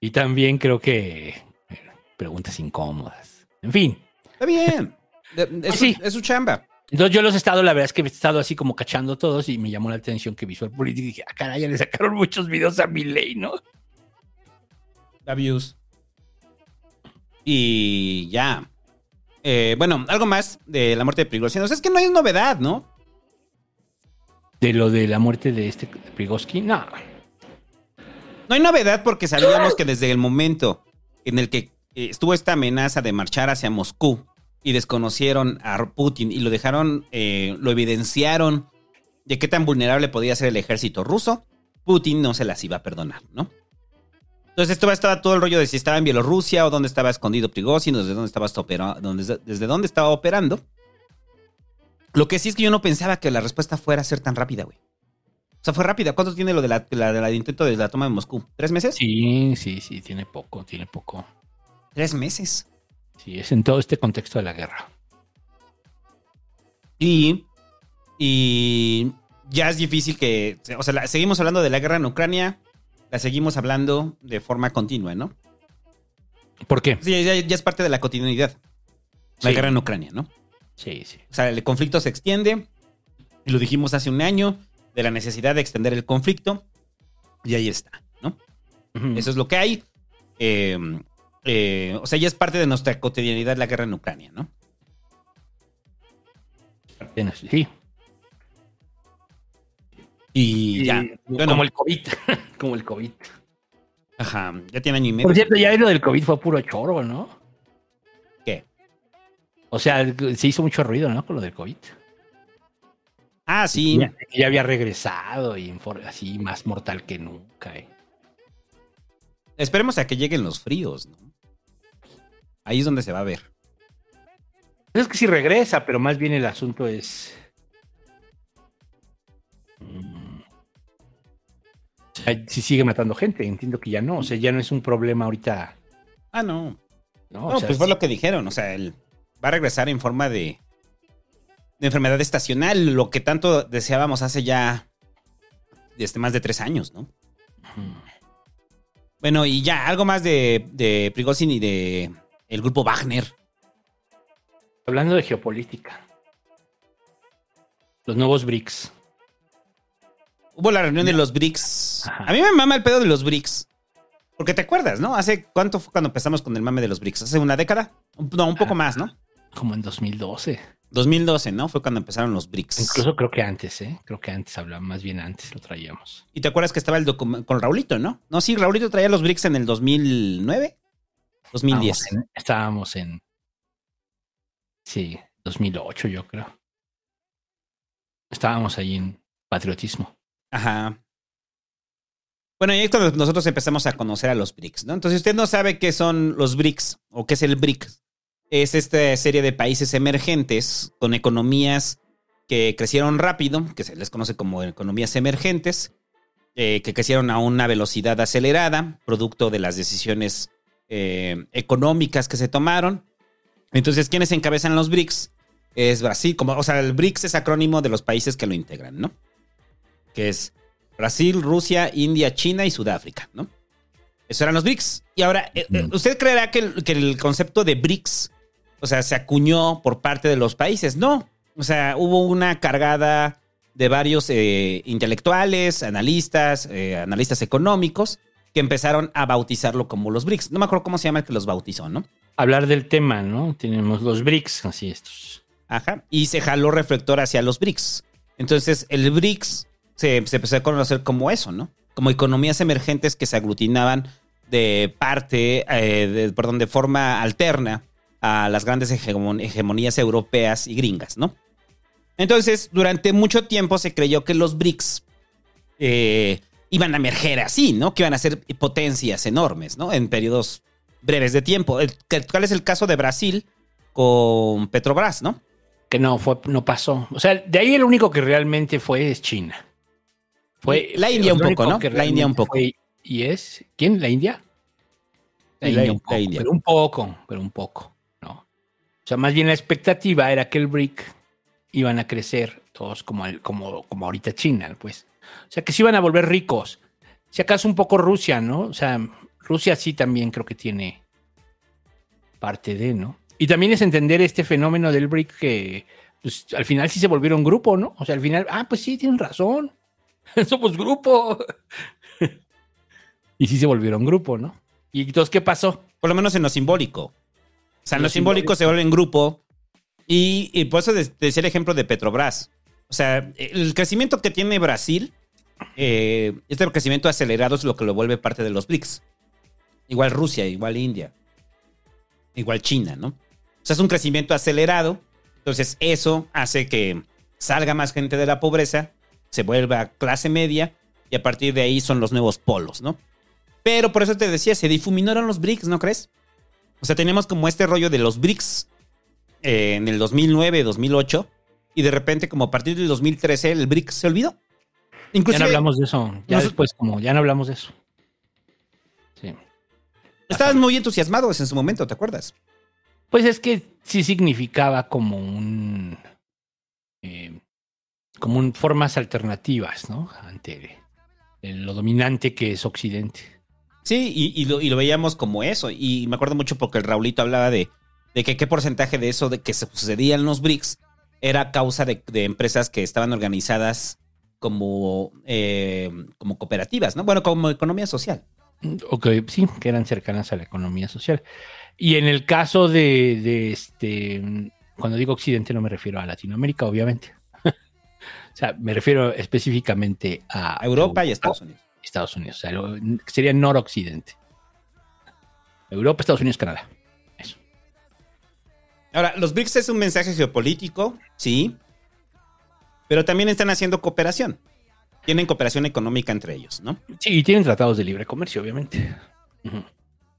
y también creo que eh, preguntas incómodas. En fin. Está bien. De- Es, Sí. su, es su chamba. Entonces yo los he estado, la verdad es que he estado así como cachando todos y me llamó la atención que Visual Política y dije, ah, caray, ya le sacaron muchos videos a mi ley, ¿no? La views. Y ya. Eh, bueno, algo más de la muerte de Prigozhin. O sea, es que no hay novedad, ¿no? De lo de la muerte de este Prigozhin, no. No hay novedad porque sabíamos que desde el momento en el que eh, estuvo esta amenaza de marchar hacia Moscú y desconocieron a Putin y lo dejaron, eh, lo evidenciaron de qué tan vulnerable podía ser el ejército ruso, Putin no se las iba a perdonar, ¿no? Entonces esto estaba todo el rollo de si estaba en Bielorrusia o dónde estaba escondido Prigozhin, o desde dónde estaba, opera- dónde- desde dónde estaba operando. Lo que sí es que yo no pensaba que la respuesta fuera a ser tan rápida, güey. O sea, fue rápida. ¿Cuánto tiene lo de la, la- del intento de la toma de Moscú? ¿Tres meses? Sí, sí, sí, tiene poco, tiene poco. Tres meses. Sí, es en todo este contexto de la guerra. Y, y ya es difícil que, o sea, la- seguimos hablando de la guerra en Ucrania, la seguimos hablando de forma continua, ¿no? ¿Por qué? Sí, ya, ya es parte de la cotidianidad. La Sí. guerra en Ucrania, ¿no? Sí, sí. O sea, el conflicto se extiende, y lo dijimos hace un año, de la necesidad de extender el conflicto, y ahí está, ¿no? Eso es lo que hay. Eh, eh, o sea, ya es parte de nuestra cotidianidad la guerra en Ucrania, ¿no? Sí. Y ya. Bueno, Como el COVID. como el COVID. Ajá, ya tiene año y medio. Por cierto, ya lo del COVID fue puro choro, ¿no? ¿Qué? O sea, se hizo mucho ruido, ¿no? Con lo del COVID. Ah, sí. Ya, ya había regresado y así más mortal que nunca. eh. Esperemos a que lleguen los fríos, ¿no? Ahí es donde se va a ver. Es que sí regresa, pero más bien el asunto es. Mm. O sea, si sigue matando gente, entiendo que ya no. O sea, ya no es un problema ahorita. Ah, no. No, No, O sea, pues fue lo que dijeron. O sea, él va a regresar en forma de, de enfermedad estacional, lo que tanto deseábamos hace ya desde más de tres años, ¿no? Bueno, y ya, algo más de, de Prigozhin y de el grupo Wagner. Hablando de geopolítica. Los nuevos BRICS. Hubo la reunión de los BRICS. A mí me mama el pedo de los BRICS. Porque te acuerdas, ¿no? ¿Hace cuánto fue cuando empezamos con el mame de los BRICS? ¿Hace una década? No, un poco más, ¿no? Como en 2012. 2012, ¿no? Fue cuando empezaron los BRICS. Incluso creo que antes, ¿eh? Creo que antes hablaba, más bien antes lo traíamos. Y te acuerdas que estaba el documento con Raulito, ¿no? No, sí, Raulito traía los BRICS en el 2009, 2010. Estábamos en, estábamos en. Sí, 2008, yo creo. Estábamos ahí en patriotismo. Ajá. Bueno, y es cuando nosotros empezamos a conocer a los BRICS, ¿no? Entonces, si usted no sabe qué son los BRICS o qué es el BRICS, es esta serie de países emergentes con economías que crecieron rápido, que se les conoce como economías emergentes, eh, que crecieron a una velocidad acelerada, producto de las decisiones eh, económicas que se tomaron. Entonces, ¿quiénes encabezan los BRICS? Es Brasil, como, o sea, el BRICS es acrónimo de los países que lo integran, ¿no? Que es Brasil, Rusia, India, China y Sudáfrica, ¿no? Eso eran los BRICS. Y ahora, eh, eh, ¿usted creerá que el, que el concepto de BRICS, o sea, se acuñó por parte de los países? No. O sea, hubo una cargada de varios eh, intelectuales, analistas, eh, analistas económicos, que empezaron a bautizarlo como los BRICS. No me acuerdo cómo se llama el que los bautizó, ¿no? Hablar del tema, ¿no? Tenemos los BRICS, así estos. Ajá. Y se jaló reflector hacia los BRICS. Entonces, el BRICS se, se empezó a conocer como eso, ¿no? Como economías emergentes que se aglutinaban de parte, eh, de- perdón, de forma alterna a las grandes hegemon- hegemonías europeas y gringas, ¿no? Entonces, durante mucho tiempo se creyó que los BRICS eh, iban a emerger así, ¿no? Que iban a ser potencias enormes, ¿no? En periodos breves de tiempo. El- ¿Cuál es el caso de Brasil con Petrobras, no? Que no, fue, no pasó. O sea, de ahí el único que realmente fue es China. Fue La India un poco, ¿no? La India un poco. fue- ¿Y es? ¿Quién? ¿La India? La India, un la poco, India. Pero un poco, pero un poco, ¿no? O sea, más bien la expectativa era que el BRIC iban a crecer todos como, el- como, como ahorita China, pues. O sea, que se iban a volver ricos. Si acaso un poco Rusia, ¿no? O sea, Rusia sí también creo que tiene parte de, ¿no? Y también es entender este fenómeno del BRIC que pues, al final sí se volvieron grupo, ¿no? O sea, al final, ah, pues sí, tienen razón. Somos grupo. y sí se volvieron grupo, ¿no? ¿Y entonces qué pasó? Por lo menos en lo simbólico. O sea, en lo lo simbólico simbólico. se vuelven grupo. Y, y por eso decía el ejemplo de Petrobras. O sea, el crecimiento que tiene Brasil, eh, este crecimiento acelerado es lo que lo vuelve parte de los BRICS. Igual Rusia, igual India, igual China, ¿no? O sea, es un crecimiento acelerado. Entonces, eso hace que salga más gente de la pobreza, se vuelva clase media, y a partir de ahí son los nuevos polos, ¿no? Pero por eso te decía, se difuminaron los BRICS, ¿no crees? O sea, tenemos como este rollo de los BRICS eh, en el 2009, 2008, y de repente, como a partir del 2013, el BRICS se olvidó. Ya no hablamos de eso. Ya Nos- después, como ya no hablamos de eso. Sí. estabas muy entusiasmados en su momento, ¿te acuerdas? Pues es que sí significaba como un. eh, como un formas alternativas, ¿no? Ante lo dominante que es Occidente. Sí, y, y lo, y lo veíamos como eso. Y me acuerdo mucho porque el Raulito hablaba de, de que qué porcentaje de eso de que se sucedía en los BRICS era causa de, de empresas que estaban organizadas como, eh, como cooperativas, ¿no? Bueno, como economía social. Ok, sí, que eran cercanas a la economía social. Y en el caso de, de este, cuando digo Occidente no me refiero a Latinoamérica, obviamente. o sea, me refiero específicamente a Europa y Estados Unidos. Estados Unidos. O sea, lo- sería noroccidente. Europa, Estados Unidos, Canadá. Eso. Ahora, los BRICS es un mensaje geopolítico, sí, pero también están haciendo cooperación. Tienen cooperación económica entre ellos, ¿no? Sí, y tienen tratados de libre comercio, obviamente.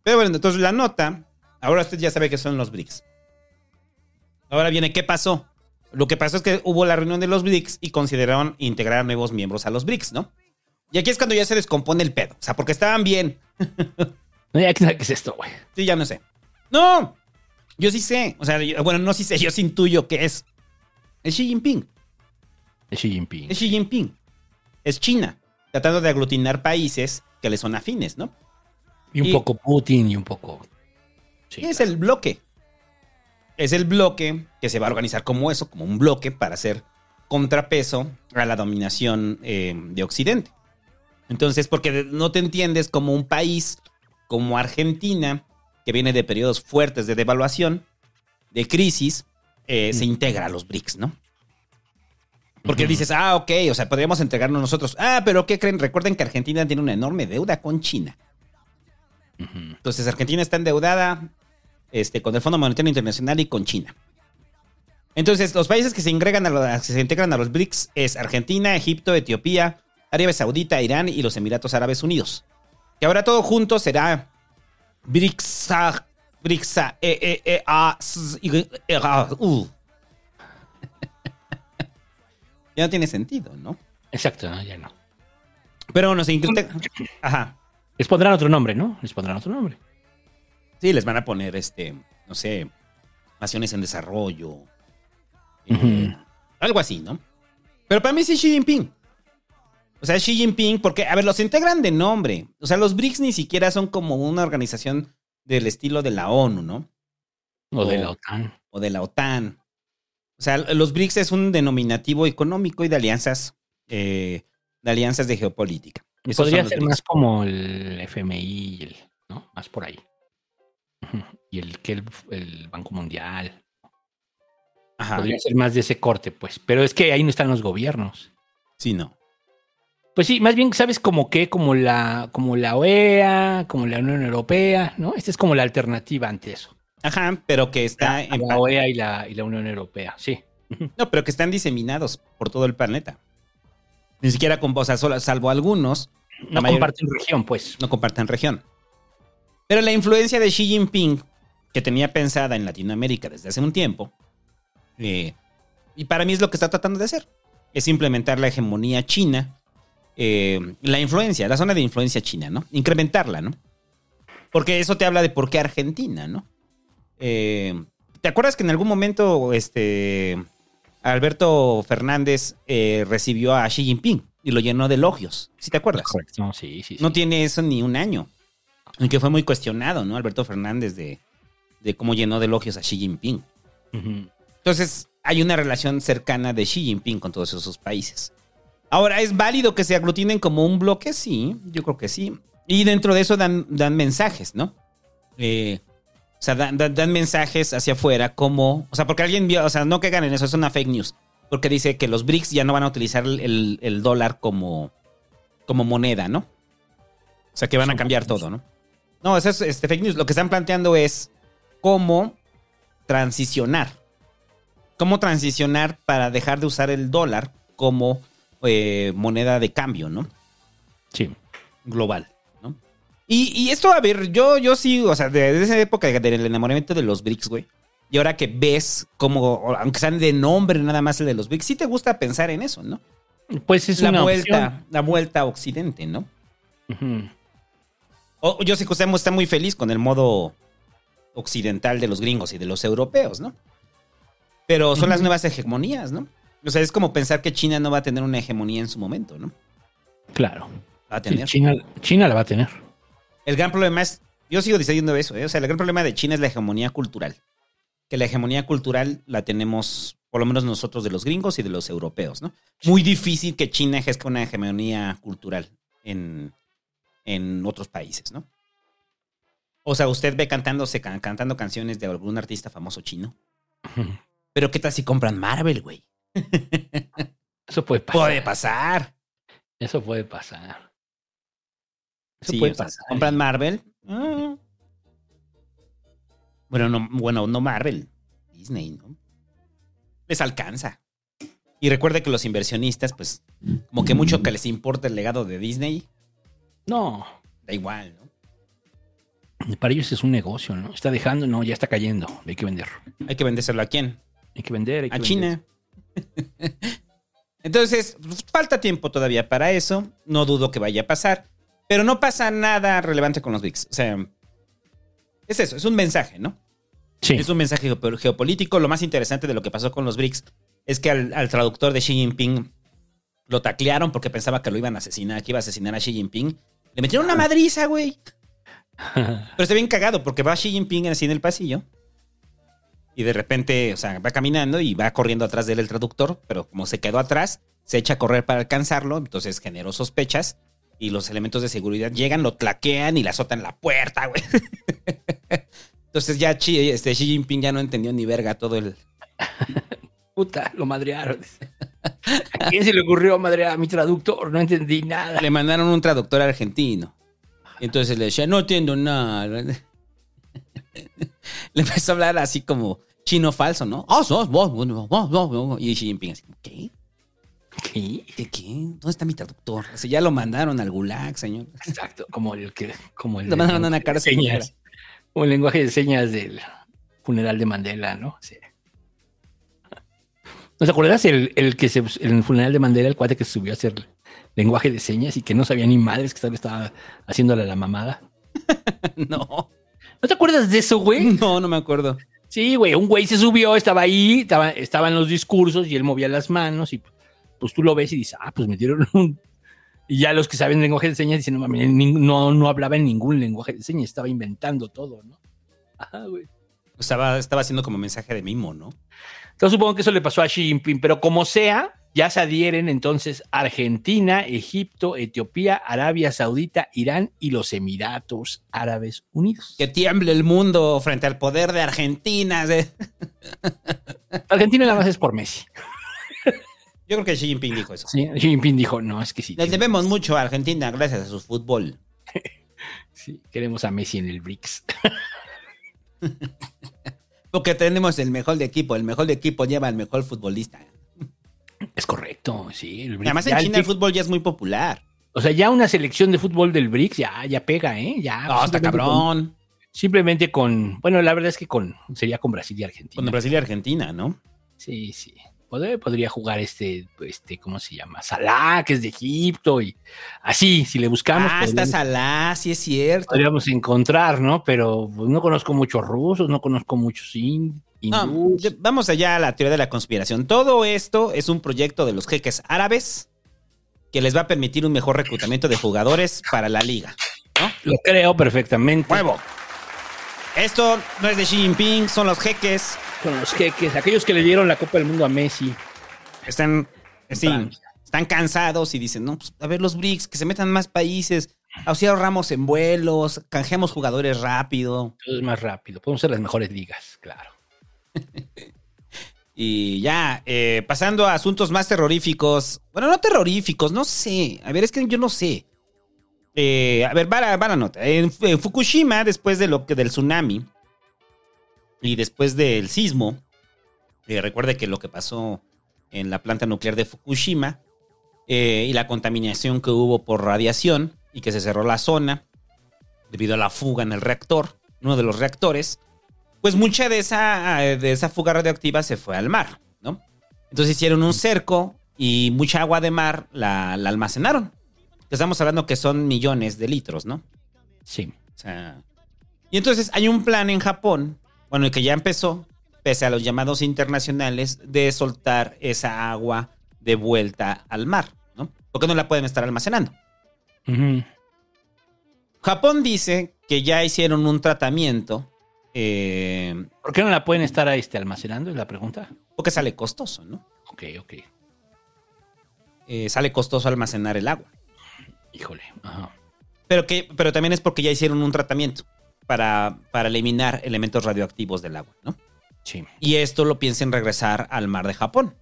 Pero bueno, entonces la nota, ahora usted ya sabe que son los BRICS. Ahora viene, ¿qué pasó? Lo que pasó es que hubo la reunión de los BRICS y consideraron integrar nuevos miembros a los BRICS, ¿no? Y aquí es cuando ya se descompone el pedo. O sea, porque estaban bien. No, ya que qué es esto, güey. Sí, ya no sé. No, yo sí sé. O sea, yo- bueno, no sí sé, yo sí intuyo que es. Es Xi Jinping. Es Xi Jinping. Es Xi Jinping. Es China. Tratando de aglutinar países que le son afines, ¿no? Y un y- poco Putin y un poco. Sí, es el bloque. Es el bloque que se va a organizar como eso, como un bloque para hacer contrapeso a la dominación eh, de Occidente. Entonces, porque no te entiendes como un país como Argentina, que viene de periodos fuertes de devaluación, de crisis, eh, se integra a los BRICS, ¿no? Porque dices, ah, ok, o sea, podríamos entregarnos nosotros. Ah, pero ¿qué creen? Recuerden que Argentina tiene una enorme deuda con China. Entonces Argentina está endeudada este, con el Fondo Monetario Internacional y con China. Entonces, los países que se, ingregan a lo- que se integran a los BRICS es Argentina, Egipto, Etiopía, Arabia Saudita, Irán y los Emiratos Árabes Unidos. Que ahora todo junto será BRICSA, BRICSA, E, E, E, A, S, I, E, A, U. ya no tiene sentido, ¿no? Exacto, ya no. Pero bueno, se integra- Ajá. Les pondrán otro nombre, ¿no? Les pondrán otro nombre. Sí, les van a poner, este, no sé, naciones en desarrollo. eh. Algo así, ¿no? Pero para mí sí es Xi Jinping. O sea, Xi Jinping, porque, a ver, los integran de nombre. O sea, los BRICS ni siquiera son como una organización del estilo de la ONU, ¿no? O de la OTAN. O de la OTAN. O sea, los BRICS es un denominativo económico y de alianzas, eh, de alianzas de geopolítica. Podría ser BRICS. más como el FMI, y el, ¿no? Más por ahí. Y el que el, el Banco Mundial. Ajá. Podría ser más de ese corte, pues. Pero es que ahí no están los gobiernos. Sí, no. Pues sí, más bien, ¿sabes como qué? Como la, como la OEA, como la Unión Europea, ¿no? Esta es como la alternativa ante eso. Ajá, pero que está en la OEA y la, y la Unión Europea, sí. No, pero que están diseminados por todo el planeta. Ni siquiera con, o sea, solo- salvo algunos, No mayor- comparten región, pues. no comparten región. Pero la influencia de Xi Jinping, que tenía pensada en Latinoamérica desde hace un tiempo, eh, y para mí es lo que está tratando de hacer, es implementar la hegemonía china, eh, la influencia, la zona de influencia china, ¿no? Incrementarla, ¿no? Porque eso te habla de por qué Argentina, ¿no? Eh, ¿Te acuerdas que en algún momento este Alberto Fernández eh, recibió a Xi Jinping y lo llenó de elogios? ¿Sí te acuerdas? Correcto, sí, sí. sí. No tiene eso ni un año. Y que fue muy cuestionado, ¿no? Alberto Fernández de, de cómo llenó de elogios a Xi Jinping. Entonces, hay una relación cercana de Xi Jinping con todos esos países. Ahora, ¿es válido que se aglutinen como un bloque? Sí, yo creo que sí. Y dentro de eso dan, dan mensajes, ¿no? Eh, o sea, dan, dan- dan mensajes hacia afuera como... O sea, porque alguien vio... O sea, no caigan en eso, es una fake news. Porque dice que los BRICS ya no van a utilizar el, el- dólar como, como moneda, ¿no? O sea, que van a cambiar todo, ¿no? No, eso es este, fake news. Lo que están planteando es cómo transicionar. Cómo transicionar para dejar de usar el dólar como eh, moneda de cambio, ¿no? Sí. Global. Y, y esto, a ver, yo, yo sí, o sea, desde esa época del enamoramiento de los BRICS, güey. Y ahora que ves como, aunque sean de nombre nada más el de los BRICS, sí te gusta pensar en eso, ¿no? Pues es la una vuelta, opción. la vuelta a Occidente, ¿no? O- yo sé que usted está muy feliz con el modo occidental de los gringos y de los europeos, ¿no? Pero son las nuevas hegemonías, ¿no? O sea, es como pensar que China no va a tener una hegemonía en su momento, ¿no? Claro. Va a Sí, tener. China, China la va a tener. El gran problema es, yo sigo diciendo eso, ¿eh? o sea, el gran problema de China es la hegemonía cultural. Que la hegemonía cultural la tenemos, por lo menos nosotros, de los gringos y de los europeos, ¿no? Muy difícil que China ejerza una hegemonía cultural en, en otros países, ¿no? O sea, usted ve cantándose, can- cantando canciones de algún artista famoso chino. Pero ¿qué tal si compran Marvel, güey? Eso puede pasar. Puede pasar. Eso puede pasar. Eso Sí, puede o sea, pasar. compran Marvel. ah. Bueno, no, bueno, no Marvel. Disney, ¿no? Les alcanza. Y recuerde que los inversionistas, pues, como que mucho que les importa el legado de Disney, No, da igual, ¿no? para ellos es un negocio, ¿no? Está dejando, no, ya está cayendo. Hay que vender. Hay que vendérselo a quién? Hay que vender. Hay que A vender. China. Entonces, falta tiempo todavía para eso. No dudo que vaya a pasar. Pero no pasa nada relevante con los BRICS. O sea, es eso, es un mensaje, ¿no? Sí. Es un mensaje geopo- geopolítico. Lo más interesante de lo que pasó con los BRICS es que al, al traductor de Xi Jinping lo taclearon porque pensaba que lo iban a asesinar, que iba a asesinar a Xi Jinping. Le metieron una madriza, güey. Pero está bien cagado porque va Xi Jinping así en el pasillo. Y de repente, o sea, va caminando y va corriendo atrás de él el traductor, pero como se quedó atrás, se echa a correr para alcanzarlo, entonces generó sospechas y los elementos de seguridad llegan, lo tlaquean y le azotan la puerta, güey. Entonces ya Xi, este, Xi Jinping ya no entendió ni verga todo el... Puta, lo madrearon. ¿A quién se le ocurrió madrear a mi traductor? No entendí nada. Le mandaron un traductor argentino. Entonces le decía, no entiendo nada. Le empezó a hablar así como chino falso, ¿no? Ah. Y Xi Jinping así, ¿qué? ¿Qué? ¿Qué qué? ¿Dónde está mi traductor? O sea, ya lo mandaron al gulag, señor. Exacto, como el que, como el Lo mandaron a una cárcel señas, como el lenguaje de señas del funeral de Mandela, ¿no? Sí. ¿No te acuerdas el, el que se en el funeral de Mandela, el cuate que se subió a hacer lenguaje de señas y que no sabía ni madres que estaba- estaba haciéndole la mamada? No. ¿No te acuerdas de eso, güey? No, no me acuerdo. Sí, güey, un güey se subió, estaba ahí, estaba, estaba en los discursos y él movía las manos y pues tú lo ves y dices, ah, pues metieron un... Y ya los que saben lenguaje de señas dicen, no mames, no, no hablaba en ningún lenguaje de señas, estaba inventando todo, ¿no? Ajá, güey. Estaba, estaba haciendo como mensaje de mimo, ¿no? Entonces supongo que eso le pasó a Xi Jinping, pero como sea, ya se adhieren entonces Argentina, Egipto, Etiopía, Arabia Saudita, Irán y los Emiratos Árabes Unidos. Que tiemble el mundo frente al poder de Argentina. ¿sí? Argentina nada más es por Messi. Yo creo que Xi Jinping dijo eso. Sí, Xi Jinping dijo, no, es que sí. Les debemos mucho a Argentina gracias a su fútbol. sí, queremos a Messi en el BRICS. Porque tenemos el mejor de equipo. El mejor de equipo lleva al mejor futbolista. Es correcto, sí. el BRICS. Además, en Ya China el fútbol ya es muy popular. O sea, ya una selección de fútbol del BRICS ya, ya pega, ¿eh? Ya. No, está simplemente cabrón. con- simplemente con. Bueno, la verdad es que con. Sería con Brasil y Argentina. Con Brasil y Argentina, ¿no? Sí, sí. Podría, podría jugar este, este, ¿cómo se llama? Salah, que es de Egipto, y así, si le buscamos. Ah, está Salah, sí es cierto. podríamos encontrar, ¿no? Pero pues, no conozco muchos rusos, no conozco muchos in- No, hindús. de- vamos allá a la teoría de la conspiración. Todo esto es un proyecto de los jeques árabes que les va a permitir un mejor reclutamiento de jugadores para la liga. Lo creo perfectamente. Huevo. Esto no es de Xi Jinping, son los jeques. Con los jeques, aquellos que le dieron la Copa del Mundo a Messi. Están, sí, están cansados y dicen, no, pues a ver los BRICS, que se metan más países, así ahorramos en vuelos, canjeamos jugadores rápido. Todo es más rápido. Podemos ser las mejores ligas, claro. Y ya, eh, pasando a asuntos más terroríficos. Bueno, no terroríficos, no sé. A ver, es que yo no sé. Eh, a ver, va la, va la nota. En, en Fukushima, después de lo que del tsunami y después del sismo, eh, recuerde que lo que pasó en la planta nuclear de Fukushima eh, y la contaminación que hubo por radiación y que se cerró la zona debido a la fuga en el reactor, uno de los reactores, pues mucha de esa, de esa fuga radioactiva se fue al mar, ¿no? Entonces hicieron un cerco y mucha agua de mar la, la almacenaron. Estamos hablando que son millones de litros, ¿no? Sí. O sea, y entonces hay un plan en Japón, bueno, el que ya empezó, pese a los llamados internacionales, de soltar esa agua de vuelta al mar, ¿no? Porque no la pueden estar almacenando. Japón dice que ya hicieron un tratamiento, eh, ¿Por qué no la pueden estar este, almacenando? Es la pregunta. porque sale costoso, ¿no? Ok, ok. Eh, sale costoso almacenar el agua. Híjole. Ajá. Pero, que, pero también es porque ya hicieron un tratamiento para, para eliminar elementos radioactivos del agua, ¿no? Sí. Y esto lo piensan regresar al mar de Japón.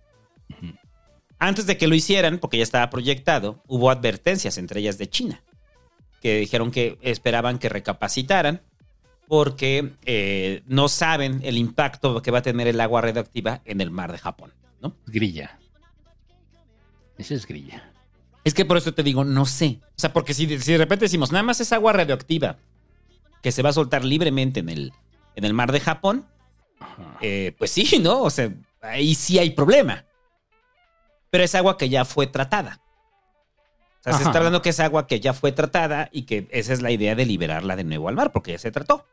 Antes de que lo hicieran, porque ya estaba proyectado, hubo advertencias, entre ellas de China, que dijeron que esperaban que recapacitaran porque eh, no saben el impacto que va a tener el agua radioactiva en el mar de Japón, ¿no? Grilla. Esa es grilla. Es que por eso te digo, no sé. O sea, porque si, si de repente decimos, nada más es agua radioactiva que se va a soltar libremente en el, en el mar de Japón, eh, pues sí, ¿no? O sea, ahí sí hay problema. Pero es agua que ya fue tratada. O sea, se está hablando que es agua que ya fue tratada y que esa es la idea de liberarla de nuevo al mar, porque ya se trató.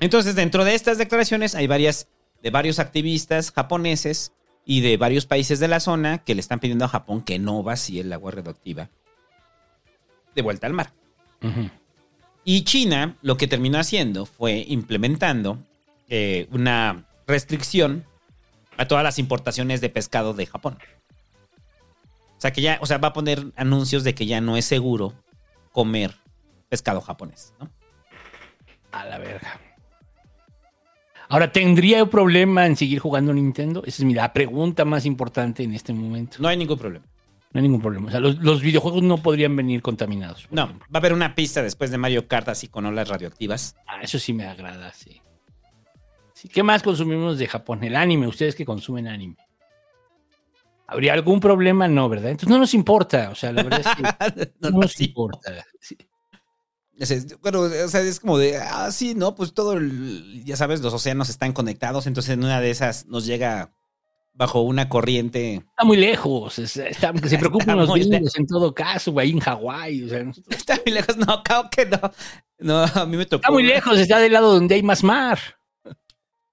Entonces, dentro de estas declaraciones hay varias, de varios activistas japoneses y de varios países de la zona que le están pidiendo a Japón que no vacíe el agua radioactiva de vuelta al mar. Ujú. Y China lo que terminó haciendo fue implementando eh, una restricción a todas las importaciones de pescado de Japón. O sea que ya, o sea, va a poner anuncios de que ya no es seguro comer pescado japonés, ¿no? A la verga. Ahora, ¿tendría un problema en seguir jugando Nintendo? Esa es mi la pregunta más importante en este momento. No hay ningún problema. No hay ningún problema. O sea, los, los videojuegos no podrían venir contaminados. No, ejemplo. va a haber una pista después de Mario Kart así con olas radioactivas. Ah, eso sí me agrada, sí. Sí, ¿Qué más consumimos de Japón? El anime, ustedes que consumen anime. ¿Habría algún problema? No, ¿verdad? Entonces no nos importa. O sea, la verdad es que no, No, nos sí. importa. Sí. Bueno, o sea, es como de, ah, sí, no, pues todo, el- ya sabes, los océanos están conectados, entonces en una de esas nos llega bajo una corriente. Está muy lejos. es- está- que se preocupen los gringos en todo caso, güey, en Hawái. O sea, no- Está muy lejos, no, claro que no. No, a mí me tocó. está muy lejos, está del lado donde hay más mar.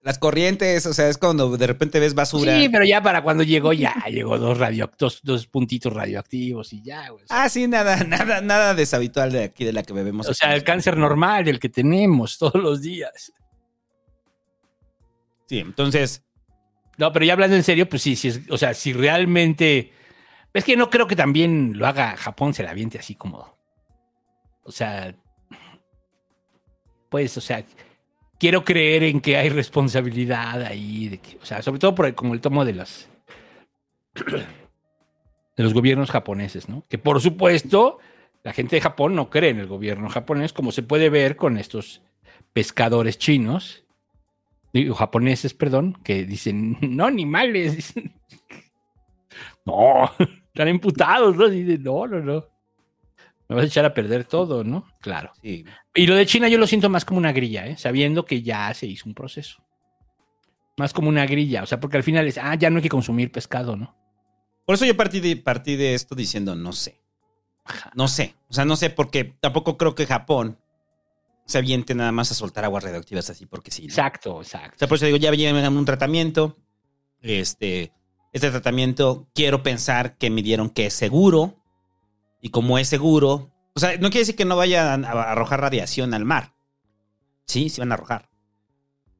Las corrientes, o sea, es cuando de repente ves basura. Sí, pero ya para cuando llegó, ya llegó dos radioactivos, dos puntitos radioactivos y ya, güey. Ah, sí, nada, nada, nada deshabitual de aquí de la que bebemos. O sea, el cáncer normal del que tenemos todos los días. Sí, entonces, No, pero ya hablando en serio, pues sí, sí es, o sea, si realmente. Es que no creo que también lo haga Japón, se la aviente así como. O sea. Pues, o sea, quiero creer en que hay responsabilidad ahí, o sea, sobre todo por el, como el tomo de las. de los gobiernos japoneses, ¿no? Que por supuesto, la gente de Japón no cree en el gobierno japonés, como se puede ver con estos pescadores chinos digo, japoneses, perdón, que dicen, no, animales. dicen. no, están emputados, ¿no? Dicen, no, no, no. Me vas a echar a perder todo, ¿no? Claro. sí. Y lo de China yo lo siento más como una grilla, ¿eh? Sabiendo que ya se hizo un proceso. Más como una grilla, o sea, porque al final es, ah, ya no hay que consumir pescado, ¿no? Por eso yo partí de, partí de esto diciendo, no sé. No sé. O sea, no sé porque tampoco creo que Japón se aviente nada más a soltar aguas radioactivas así porque sí. ¿no? Exacto, O exacto. sea, por eso digo, ya llevan un tratamiento. Este, este tratamiento quiero pensar que me dieron que es seguro. Y como es seguro, o sea, no quiere decir que no vayan a arrojar radiación al mar. Sí, sí van a arrojar.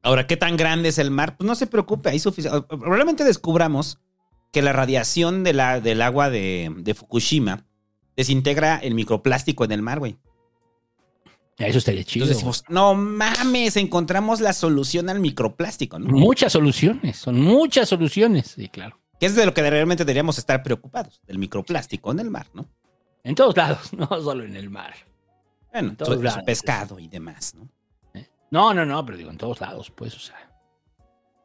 Ahora, ¿qué tan grande es el mar? Pues no se preocupe, hay suficiente. Probablemente descubramos que la radiación de la, del agua de, de Fukushima desintegra el microplástico en el mar, güey. Eso estaría chido. Entonces decimos, no mames, encontramos la solución al microplástico, ¿no? Muchas soluciones, son muchas soluciones. Sí, claro. Que es de lo que realmente deberíamos estar preocupados, del microplástico en el mar, ¿no? En todos lados, no solo en el mar. Bueno, En todos su- su lados. pescado y demás, ¿no? No, no, no, pero digo, en todos lados, pues, o sea.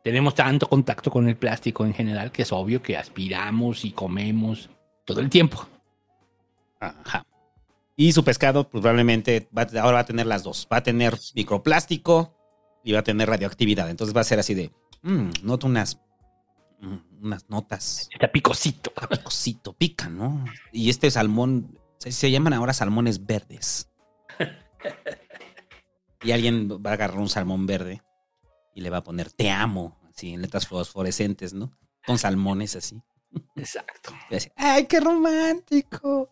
Tenemos tanto contacto con el plástico en general que es obvio que aspiramos y comemos todo el tiempo. Ajá. Y su pescado pues, probablemente va, ahora va a tener las dos. Va a tener microplástico y va a tener radioactividad. Entonces va a ser así de, mm, noto unas, mm, unas notas. Está picosito. Picosito, pica, ¿no? Y este salmón, se, se llaman ahora salmones verdes. Y alguien va a agarrar un salmón verde y le va a poner te amo, así en letras fosforescentes, ¿no? Con salmones así. Exacto. Y así, Ay, qué romántico.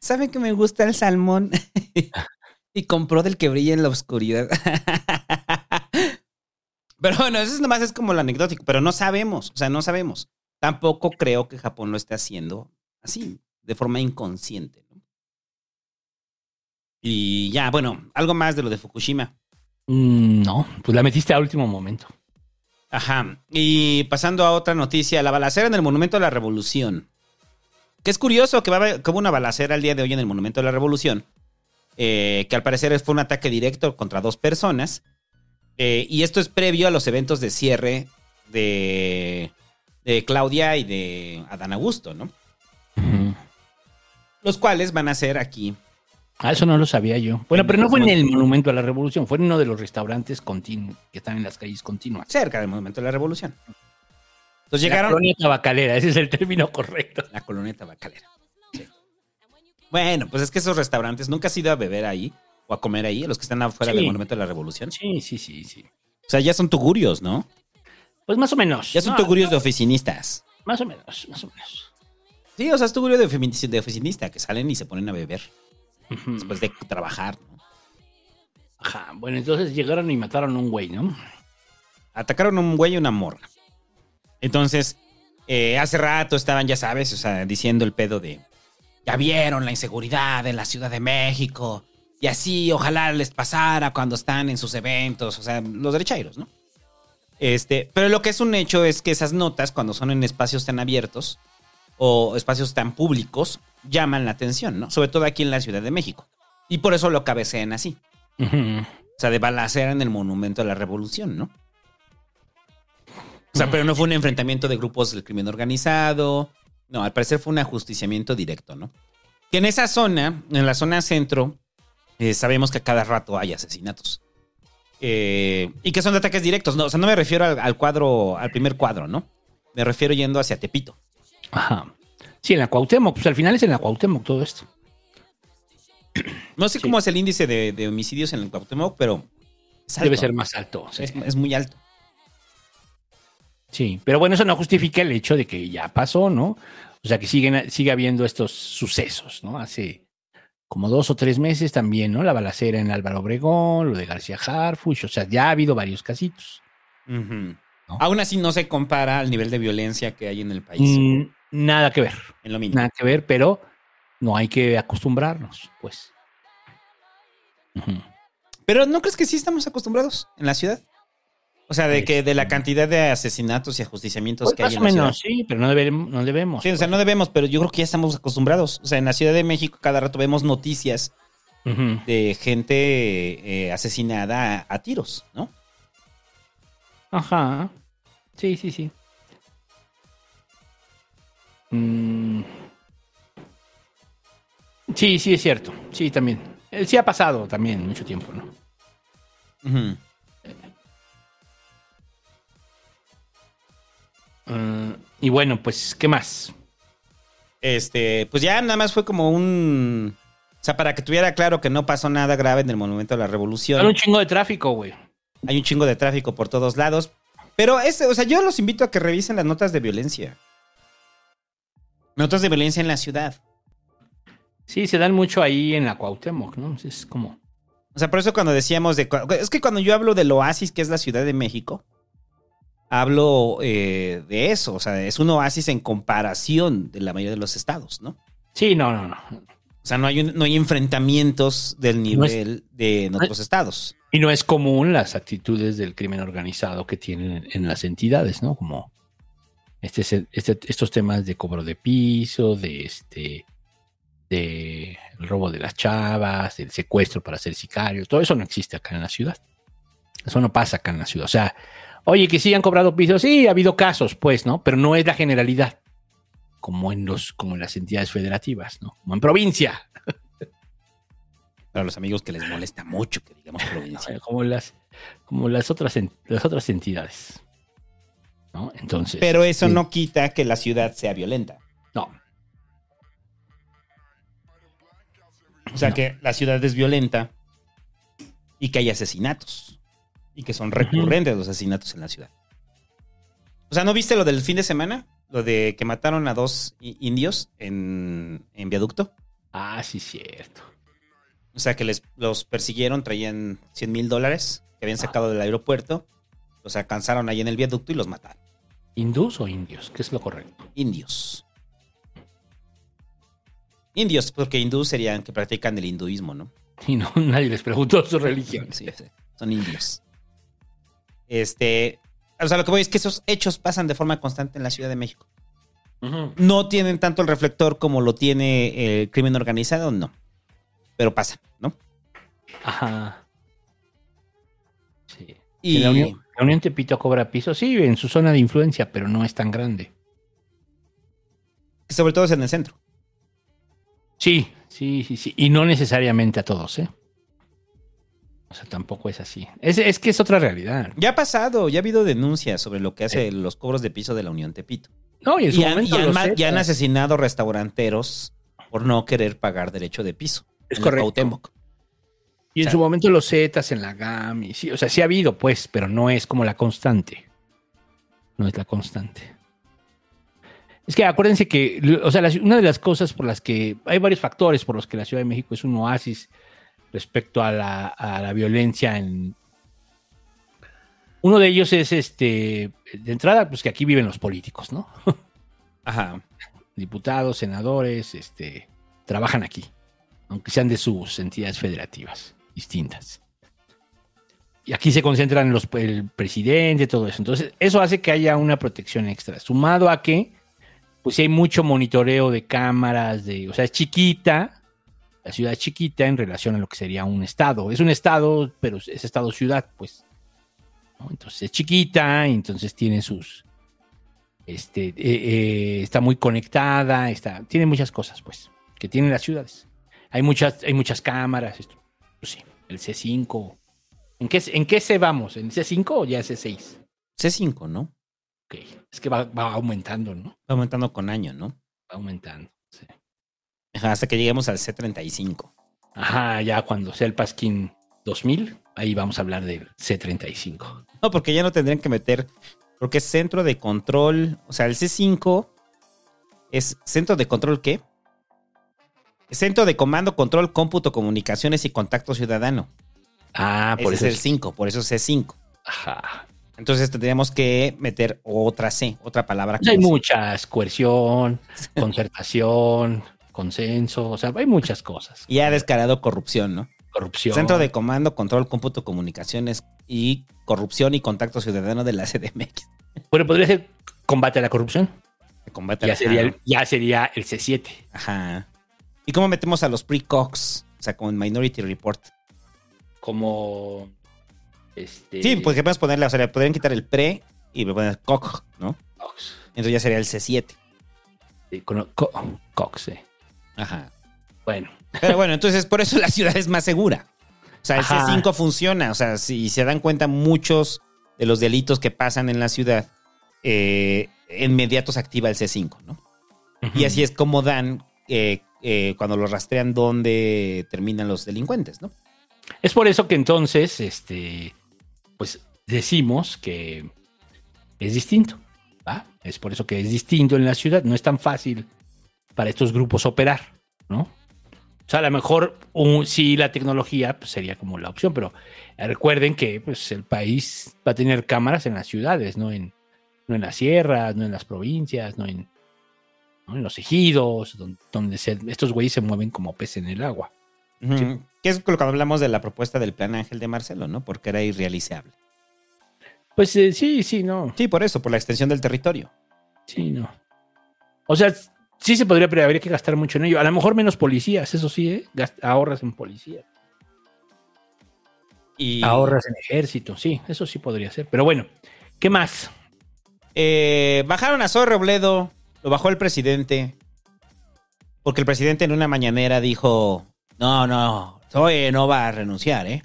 ¿Saben que me gusta el salmón? y compró del que brilla en la oscuridad. pero bueno, eso es nomás es como lo anecdótico, pero no sabemos, o sea, no sabemos. Tampoco creo que Japón lo esté haciendo así, de forma inconsciente. ¿no? Y ya, bueno, algo más de lo de Fukushima. Mm, no, pues la metiste a último momento. Ajá. Y pasando a otra noticia, la balacera en el Monumento de la Revolución. Que es curioso que, va a haber- que hubo una balacera el día de hoy en el Monumento de la Revolución. eh, que al parecer fue un ataque directo contra dos personas. eh, y esto es previo a los eventos de cierre de, de Claudia y de Adán Augusto, ¿no? Los cuales van a ser aquí. Ah, eso no lo sabía yo. Bueno, pero no fue en el Monumento a la Revolución, fue en uno de los restaurantes que están en las calles continuas. Cerca del Monumento de la Revolución. Entonces La llegaron. colonia tabacalera, ese es el término correcto. La colonia tabacalera. Sí. Bueno, pues es que esos restaurantes nunca has ido a beber ahí o a comer ahí, los que están afuera Sí. del Monumento de la Revolución. Sí, sí, sí, sí. O sea, ya son tugurios, ¿no? Pues más o menos. Ya son No, tugurios de oficinistas. Más o menos, más o menos. Sí, o sea, es tugurio de, oficinista que salen y se ponen a beber después de trabajar. ¿no? Ajá, bueno, entonces llegaron y mataron a un güey, ¿no? Atacaron a un güey y una morra. Entonces, eh, hace rato estaban, ya sabes, o sea, diciendo el pedo de. Ya vieron la inseguridad en la Ciudad de México. Y así, ojalá les pasara cuando están en sus eventos. O sea, los derechairos, ¿no? Este, pero lo que es un hecho es que esas notas, cuando son en espacios tan abiertos o espacios tan públicos, llaman la atención, ¿no? Sobre todo aquí en la Ciudad de México. Y por eso lo cabecean así. O sea, de balacera en el monumento a la revolución, ¿no? O sea, pero no fue un enfrentamiento de grupos del crimen organizado. No, al parecer fue un ajusticiamiento directo, ¿no? Que en esa zona, en la zona centro, eh, sabemos que a cada rato hay asesinatos. Eh, y que son de ataques directos, ¿no? O sea, no me refiero al, al cuadro, al primer cuadro, ¿no? Me refiero yendo hacia Tepito. Ajá. Sí, en la Cuauhtémoc, pues al final es en la Cuauhtémoc todo esto. No sé cómo es el índice de, de homicidios en el Cuauhtémoc, pero Debe ser más alto. sí. Es, es muy alto. Sí, pero bueno, eso no justifica el hecho de que ya pasó, ¿no? O sea, que siguen, sigue habiendo estos sucesos, ¿no? Hace como dos o tres meses también, ¿no? La balacera en Álvaro Obregón, lo de García Harfuch, o sea, ya ha habido varios casitos. Aún así no se compara al nivel de violencia que hay en el país. Mm, nada que ver, En lo mínimo. nada que ver, pero no hay que acostumbrarnos, pues. Pero ¿no crees que sí estamos acostumbrados en la ciudad? O sea, de que de la cantidad de asesinatos y ajusticiamientos Pues que hay más en o menos, sí, pero no debemos. No debemos Sí, o sea, no debemos, pero yo creo que ya estamos acostumbrados. O sea, en la Ciudad de México cada rato vemos noticias de gente eh, asesinada a, a tiros, ¿no? Ajá. Sí, sí, sí. Mm. Sí, sí, es cierto. Sí, también. Eh, Sí ha pasado también mucho tiempo, ¿no? Ujú. Mm, y bueno, pues, ¿qué más? Este, pues ya nada más fue como un O sea, para que tuviera claro que no pasó nada grave en el Monumento a la Revolución. Hay un chingo de tráfico, güey. Hay un chingo de tráfico por todos lados. Pero este, o sea, yo los invito a que revisen las notas de violencia. Notas de violencia en la ciudad. Sí, se dan mucho ahí en la Cuauhtémoc, ¿no? Es como... O sea, por eso cuando decíamos de... Es que cuando yo hablo del oasis que es la Ciudad de México, hablo eh, de eso. O sea, es un oasis en comparación de la mayoría de los estados, ¿no? Sí, no, no, no. O sea, no hay, un- no hay enfrentamientos del nivel de en otros estados. Y no es común las actitudes del crimen organizado que tienen en, en las entidades, ¿no? Como este, este- estos temas de cobro de piso, de este de el robo de las chavas, el secuestro para ser sicario, todo eso no existe acá en la ciudad. Eso no pasa acá en la ciudad. O sea, oye, que sí han cobrado pisos, sí, ha habido casos, pues, ¿no? Pero no es la generalidad, como en los, como en las entidades federativas, ¿no? Como en provincia. Para los amigos que les molesta mucho que digamos provincia. como las, como las otras, las otras entidades. ¿No? Entonces. Pero eso sí. no quita que la ciudad sea violenta. No. O sea, que la ciudad es violenta y que hay asesinatos. Y que son recurrentes los asesinatos en la ciudad. O sea, ¿no viste lo del fin de semana? Lo de que mataron a dos indios en, en viaducto. Ah, sí, cierto. O sea, que les, los persiguieron, traían 100 mil dólares que habían sacado del aeropuerto. Los alcanzaron ahí en el viaducto y los mataron. ¿Hindús o indios? ¿Qué es lo correcto? Indios. Indios, porque hindús serían que practican el hinduismo, ¿no? Y no, nadie les preguntó su religión. Sí, sí, son indios. Este, o sea, lo que voy es que esos hechos pasan de forma constante en la Ciudad de México. No tienen tanto el reflector como lo tiene el crimen organizado, no. Pero pasa, ¿no? Ajá. Sí. Y La Unión, la Unión Tepito cobra piso, sí, en su zona de influencia, pero no es tan grande. sobre todo es en el centro. Sí, sí, sí, sí. Y no necesariamente a todos, ¿eh? O sea, tampoco es así. Es, es que es otra realidad. Ya ha pasado, ya ha habido denuncias sobre lo que hace los cobros de piso de la Unión Tepito. No, y en su Y han, momento y han asesinado restauranteros por no querer pagar derecho de piso. Es en correcto. Y en O sea- su momento los Zetas en la GAM. Y sí, o sea, sí ha habido, pues, pero no es como la constante. No es la constante. Es que acuérdense que, o sea, una de las cosas por las que hay varios factores por los que la Ciudad de México es un oasis respecto a la, a la violencia en. Uno de ellos es este, de entrada, pues que aquí viven los políticos, ¿no? Ajá. Diputados, senadores, este, trabajan aquí, aunque sean de sus entidades federativas distintas. Y aquí se concentran los, el presidente, todo eso. Entonces, eso hace que haya una protección extra. Sumado a que, pues hay mucho monitoreo de cámaras, de, o sea, es chiquita, la ciudad es chiquita en relación a lo que sería un estado. Es un estado, pero es estado-ciudad, pues. ¿no? Entonces es chiquita, entonces tiene sus, este, eh, eh, está muy conectada, está, tiene muchas cosas, pues, que tienen las ciudades. Hay muchas, hay muchas cámaras, esto, pues sí, el C5. ¿En qué, ¿En qué C vamos? ¿En C5 o ya C6? C5, ¿no? Ok, es que va, va aumentando, ¿no? Va aumentando con año, ¿no? Va aumentando. Hasta que lleguemos al C35. Ajá, ya cuando sea el Pasquín 2000, ahí vamos a hablar del C35. No, porque ya no tendrían que meter, porque es centro de control, o sea, el C5 es centro de control ¿qué? Centro de comando, control, cómputo, comunicaciones y contacto ciudadano. Ah, por Ese eso es el 5, por eso es C5. Ajá. Entonces tendríamos que meter otra C, otra palabra. Hay C. muchas, coerción, concertación, consenso, o sea, hay muchas cosas. Y ha descarado corrupción, ¿no? Corrupción. Centro de comando, control, cómputo, comunicaciones y corrupción y contacto ciudadano de la CDMX. Bueno, podría ser combate a la corrupción. Combate Ya la- sería, el, ya sería el C7. Ajá. ¿Y cómo metemos a los precox? O sea, como en Minority Report. Como. Este. Sí, porque podemos ponerle, o sea, le podrían quitar el pre y le poner coc, ¿no? Entonces ya sería el C7. Sí, con- co- Cox, sí. Ajá. Bueno. Pero bueno, entonces por eso la ciudad es más segura. O sea, el Ajá. C5 funciona. O sea, si se dan cuenta, muchos de los delitos que pasan en la ciudad, eh, inmediato se activa el C5, ¿no? Y así es como dan eh, eh, cuando los rastrean dónde terminan los delincuentes, ¿no? Es por eso que entonces, este, pues decimos que es distinto. ¿va? Es por eso que es distinto en la ciudad. No es tan fácil para estos grupos operar, ¿no? O sea, a lo mejor un- sí la tecnología pues, sería como la opción, pero recuerden que pues, el país va a tener cámaras en las ciudades, no en, no en las sierras, no en las provincias, no en, no en los ejidos, don- donde, se- estos güeyes se mueven como peces en el agua. Ujú. Que es cuando hablamos de la propuesta del plan Ángel de Marcelo, ¿no? Porque era irrealizable. Pues eh, sí, sí, no. Sí, por eso, por la extensión del territorio. Sí, no. O sea, sí se podría, pero habría que gastar mucho en ello. A lo mejor menos policías, eso sí, ¿eh? Gast- ahorras en policía. Y Ahorras en ejército, sí, eso sí podría ser. Pero bueno, ¿qué más? eh, bajaron a Zoe Robledo, lo bajó el presidente. Porque el presidente en una mañanera dijo: No, no, Zoe no va a renunciar, ¿eh?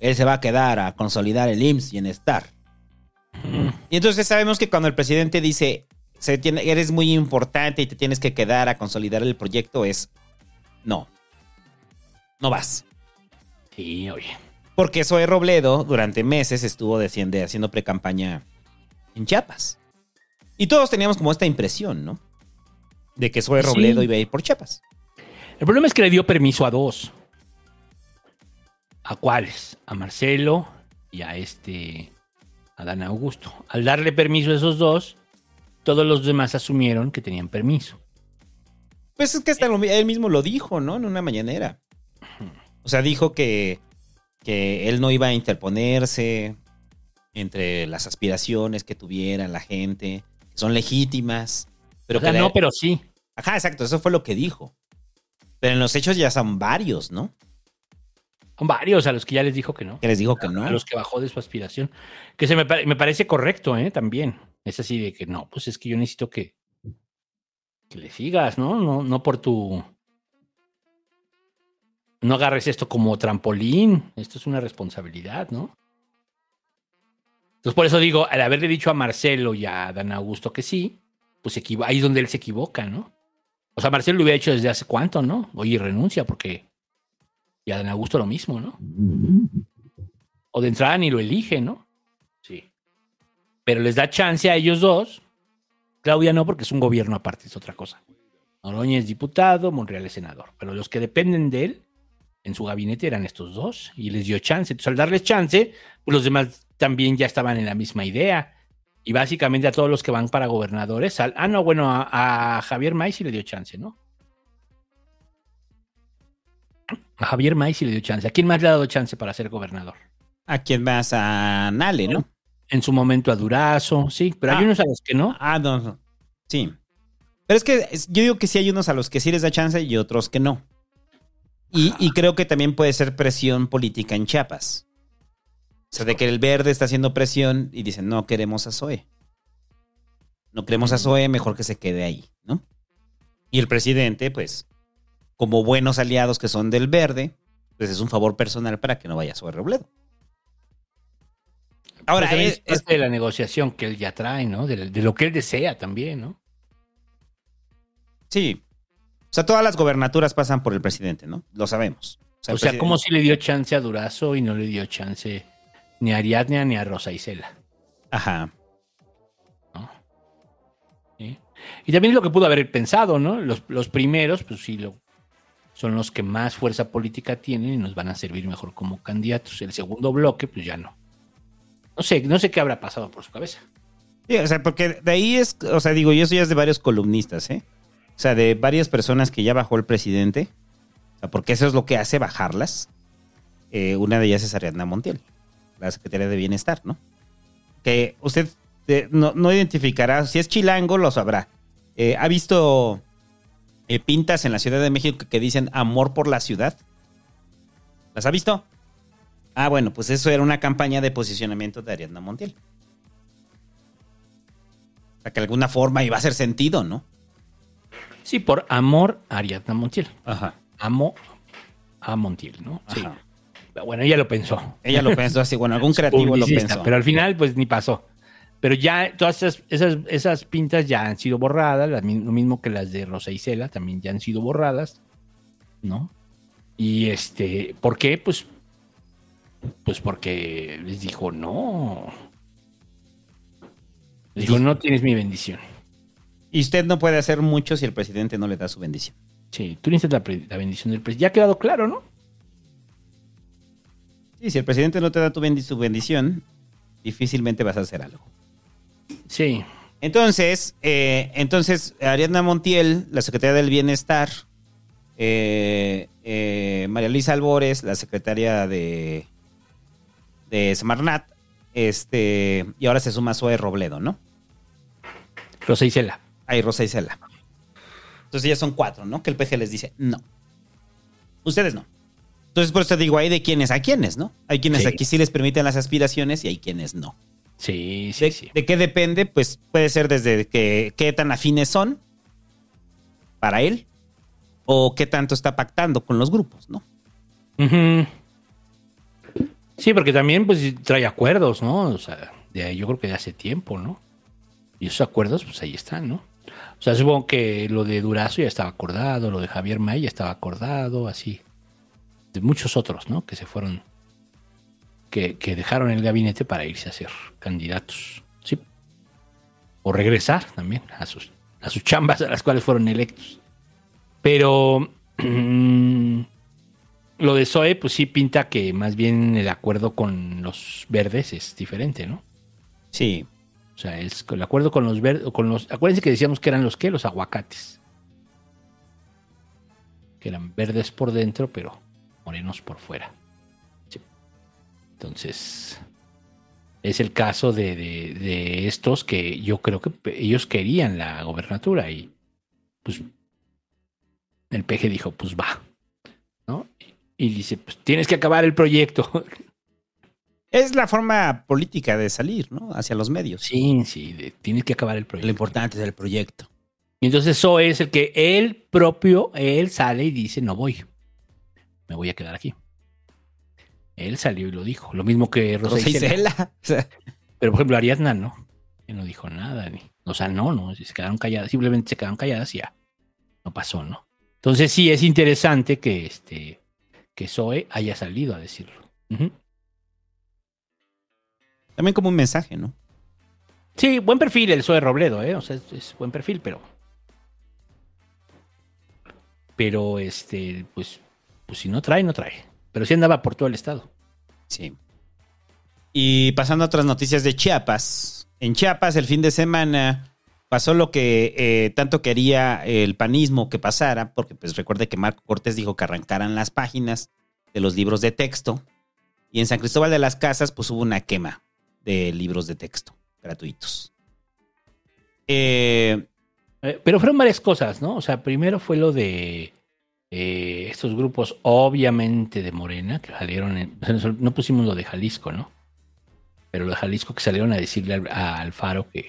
Él se va a quedar a consolidar el IMSS Bienestar. Y entonces sabemos que cuando el presidente dice: se tiene, Eres muy importante y te tienes que quedar a consolidar el proyecto, es: No, no vas. Sí, oye. Porque Zoe Robledo durante meses estuvo desciende, haciendo pre-campaña en Chiapas. Y todos teníamos como esta impresión, ¿no? De que Zoe Sí. Robledo iba a ir por Chiapas. El problema es que le dio permiso a dos. ¿A cuáles? A Marcelo y a este, a Dan Augusto. Al darle permiso a esos dos, todos los demás asumieron que tenían permiso. Pues es que hasta él mismo lo dijo, ¿no? En una mañanera. O sea, dijo que, que él no iba a interponerse entre las aspiraciones que tuviera la gente, que son legítimas. Pero O sea, que la- no, pero sí. Ajá, exacto, eso fue lo que dijo. Pero en los hechos ya son varios, ¿no? Son varios a los que ya les dijo que no. Que les dijo que no. A los que bajó de su aspiración. Que se me, me parece correcto, ¿eh? También. Es así de que no, pues es que yo necesito que, que le sigas, ¿no? No, no por tu. No agarres esto como trampolín. Esto es una responsabilidad, ¿no? Entonces, por eso digo, al haberle dicho a Marcelo y a Dan Augusto que sí, pues ahí es donde él se equivoca, ¿no? O sea, Marcelo lo hubiera hecho desde hace cuánto, ¿no? Oye, renuncia porque. Y a Dan Augusto lo mismo, ¿no? O de entrada ni lo elige, ¿no? Pero les da chance a ellos dos. Claudia no, porque es un gobierno aparte, es otra cosa. Noroña es diputado, Monreal es senador. Pero los que dependen de él en su gabinete eran estos dos y les dio chance. Entonces, al darles chance, pues los demás también ya estaban en la misma idea. Y básicamente a todos los que van para gobernadores. al- ah, no, bueno, a, a Javier May sí le dio chance, ¿no? A Javier May sí le dio chance. ¿A quién más le ha dado chance para ser gobernador? ¿A quién más? A Nale, ¿no? En su momento a Durazo, sí, pero hay Ah. unos a los que no. Ah, no, no. Sí. Pero es que es- yo digo que sí hay unos a los que sí les da chance y otros que no. Y, y creo que también puede ser presión política en Chiapas. O sea, de que el verde está haciendo presión y dicen, no queremos a Zoe. No queremos a Zoe, mejor que se quede ahí, ¿no? Y el presidente, pues, como buenos aliados que son del verde, pues es un favor personal para que no vaya Zoe Robledo. Ahora, Pues también es- es parte de la negociación que él ya trae, ¿no? De, de lo que él desea también, ¿no? Sí. O sea, todas las gobernaturas pasan por el presidente, ¿no? Lo sabemos. O sea, presidente- como si le dio chance a Durazo y no le dio chance ni a Ariadne ni a Rosa Isela. Ajá. ¿sí? Y también es lo que pudo haber pensado, ¿no? Los, los primeros, pues sí, lo, son los que más fuerza política tienen y nos van a servir mejor como candidatos. El segundo bloque, pues ya no. No sé, no sé qué habrá pasado por su cabeza. Sí, o sea, porque de ahí es, o sea, digo, y eso ya es de varios columnistas, ¿eh? O sea, de varias personas que ya bajó el presidente. O sea, porque eso es lo que hace bajarlas. Eh, una de ellas es Ariadna Montiel, la Secretaría de Bienestar, ¿no? Que usted eh, no, no identificará, si es chilango, lo sabrá. Eh, ¿Ha visto pintas en la Ciudad de México que dicen amor por la ciudad? ¿Las ha visto? Ah, bueno, pues eso era una campaña de posicionamiento de Ariadna Montiel. O sea, que de alguna forma iba a hacer sentido, ¿no? Sí, por amor a Ariadna Montiel. Ajá. Amo a Montiel, ¿no? Sí. Bueno, ella lo pensó. Ella lo pensó así, bueno, algún creativo lo pensó. Pero al final, pues ni pasó. Pero ya todas esas, esas, esas pintas ya han sido borradas, lo mismo que las de Rosa Isela también ya han sido borradas, ¿no? Y este, ¿por qué? Pues, pues porque les dijo, no. Les dijo, no tienes mi bendición. Y usted no puede hacer mucho si el presidente no le da su bendición. Sí, tú necesitas la, bendición del presidente. Ya ha quedado claro, ¿no? Sí, si el presidente no te da tu bendi- su bendición, difícilmente vas a hacer algo. Sí. Entonces, eh, entonces Ariadna Montiel, la secretaria del Bienestar, eh, eh, María Luisa Albores, la secretaria de, de Semarnat, este, y ahora se suma Zoe Robledo, ¿no? Rosa Isela. Ahí Rosa Isela. Entonces ya son cuatro, ¿no? Que el PG les dice, no. Ustedes no. Entonces por eso te digo, hay de quienes a quienes, ¿no? Hay quienes Sí. aquí sí les permiten las aspiraciones y hay quienes no. Sí, sí, ¿De, sí. de qué depende? Pues puede ser desde que, qué tan afines son para él o qué tanto está pactando con los grupos, ¿no? Ujú. Sí, porque también pues trae acuerdos, ¿no? O sea, de yo creo que de hace tiempo, ¿no? Y esos acuerdos, pues ahí están, ¿no? O sea, supongo que lo de Durazo ya estaba acordado, lo de Javier May ya estaba acordado, así. De muchos otros, ¿no? Que se fueron, que, que dejaron el gabinete para irse a ser candidatos, ¿sí? O regresar también a sus, a sus chambas a las cuales fueron electos. Pero mm, lo de Zoe, pues sí pinta que más bien el acuerdo con los verdes es diferente, ¿no? Sí. O sea, es el acuerdo con los verdes, con los, acuérdense que decíamos que eran los qué, los aguacates. Que eran verdes por dentro, pero morenos por fuera. Sí. Entonces, es el caso de, de- de estos que yo creo que ellos querían la gobernatura y pues el PG dijo, pues va, ¿no? Y dice, pues tienes que acabar el proyecto. Es la forma política de salir, ¿no? Hacia los medios. Sí, sí, de- tienes que acabar el Lo proyecto. importante es el proyecto. Y entonces eso es el que él propio, él sale y dice, no voy, me voy a quedar aquí. Él salió y lo dijo. Lo mismo que Rosa, Rosa Isela. Isela. Pero por ejemplo, Ariadna no. Él no dijo nada. Ni, o sea, no, no. Se quedaron calladas. Simplemente se quedaron calladas y ya. No pasó, ¿no? Entonces sí es interesante que este que Zoe haya salido a decirlo. También como un mensaje, ¿no? Sí, buen perfil el Zoe Robledo, ¿eh? O sea, es, es buen perfil, pero. Pero este, pues, pues si no trae, no trae. Pero sí andaba por todo el estado. Sí. Y pasando a otras noticias de Chiapas. En Chiapas, el fin de semana, pasó lo que eh, tanto quería el panismo que pasara, porque pues recuerde que Marco Cortés dijo que arrancaran las páginas de los libros de texto. Y en San Cristóbal de las Casas, pues hubo una quema de libros de texto gratuitos. Eh, Eh, pero fueron varias cosas, ¿no? O sea, primero fue lo de estos grupos, obviamente de Morena, que salieron, en- no pusimos lo de Jalisco, ¿no? Pero lo de Jalisco que salieron a decirle al, a Alfaro que,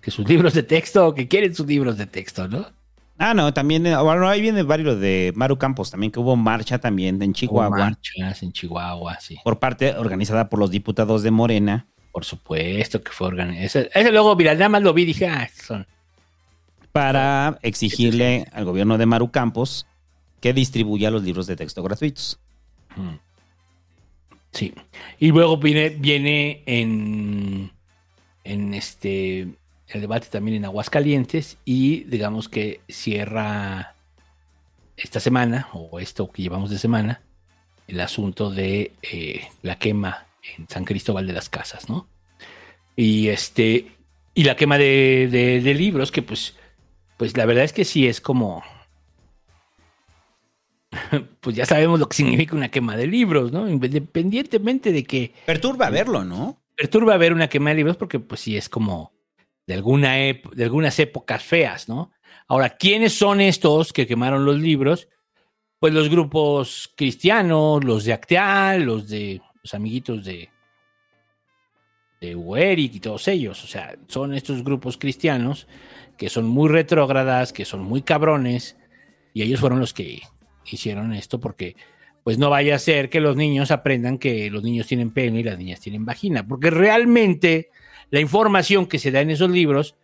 que sus libros de texto, que quieren sus libros de texto, ¿no? ah, no, también, eh, bueno, ahí viene varios de Maru Campos, también que hubo marcha también en Hubo Chihuahua, marchas en Chihuahua, sí. por parte organizada por los diputados de Morena. Por supuesto que fue organizado. Ese, ese luego, mira, nada más lo vi dije, ah, son. para exigirle al gobierno de Maru Campos que distribuya los libros de texto gratuitos. Mm. Sí. Y luego viene, viene en, en este el debate también en Aguascalientes y digamos que cierra esta semana, o esto que llevamos de semana, el asunto de eh, la quema en San Cristóbal de las Casas, ¿no? Y este, y la quema de, de- de libros, que pues, pues la verdad es que sí es como, pues ya sabemos lo que significa una quema de libros, ¿no? Independientemente de que Perturba verlo, ¿no? perturba ver una quema de libros porque pues sí es como de alguna de algunas épocas feas, ¿no? Ahora, ¿quiénes son estos que quemaron los libros? Pues los grupos cristianos, los de Acteal, los de los amiguitos de de Ueric y todos ellos, o sea, son estos grupos cristianos que son muy retrógradas, que son muy cabrones y ellos fueron los que hicieron esto porque pues no vaya a ser que los niños aprendan que los niños tienen pene y las niñas tienen vagina, porque realmente la información que se da en esos libros,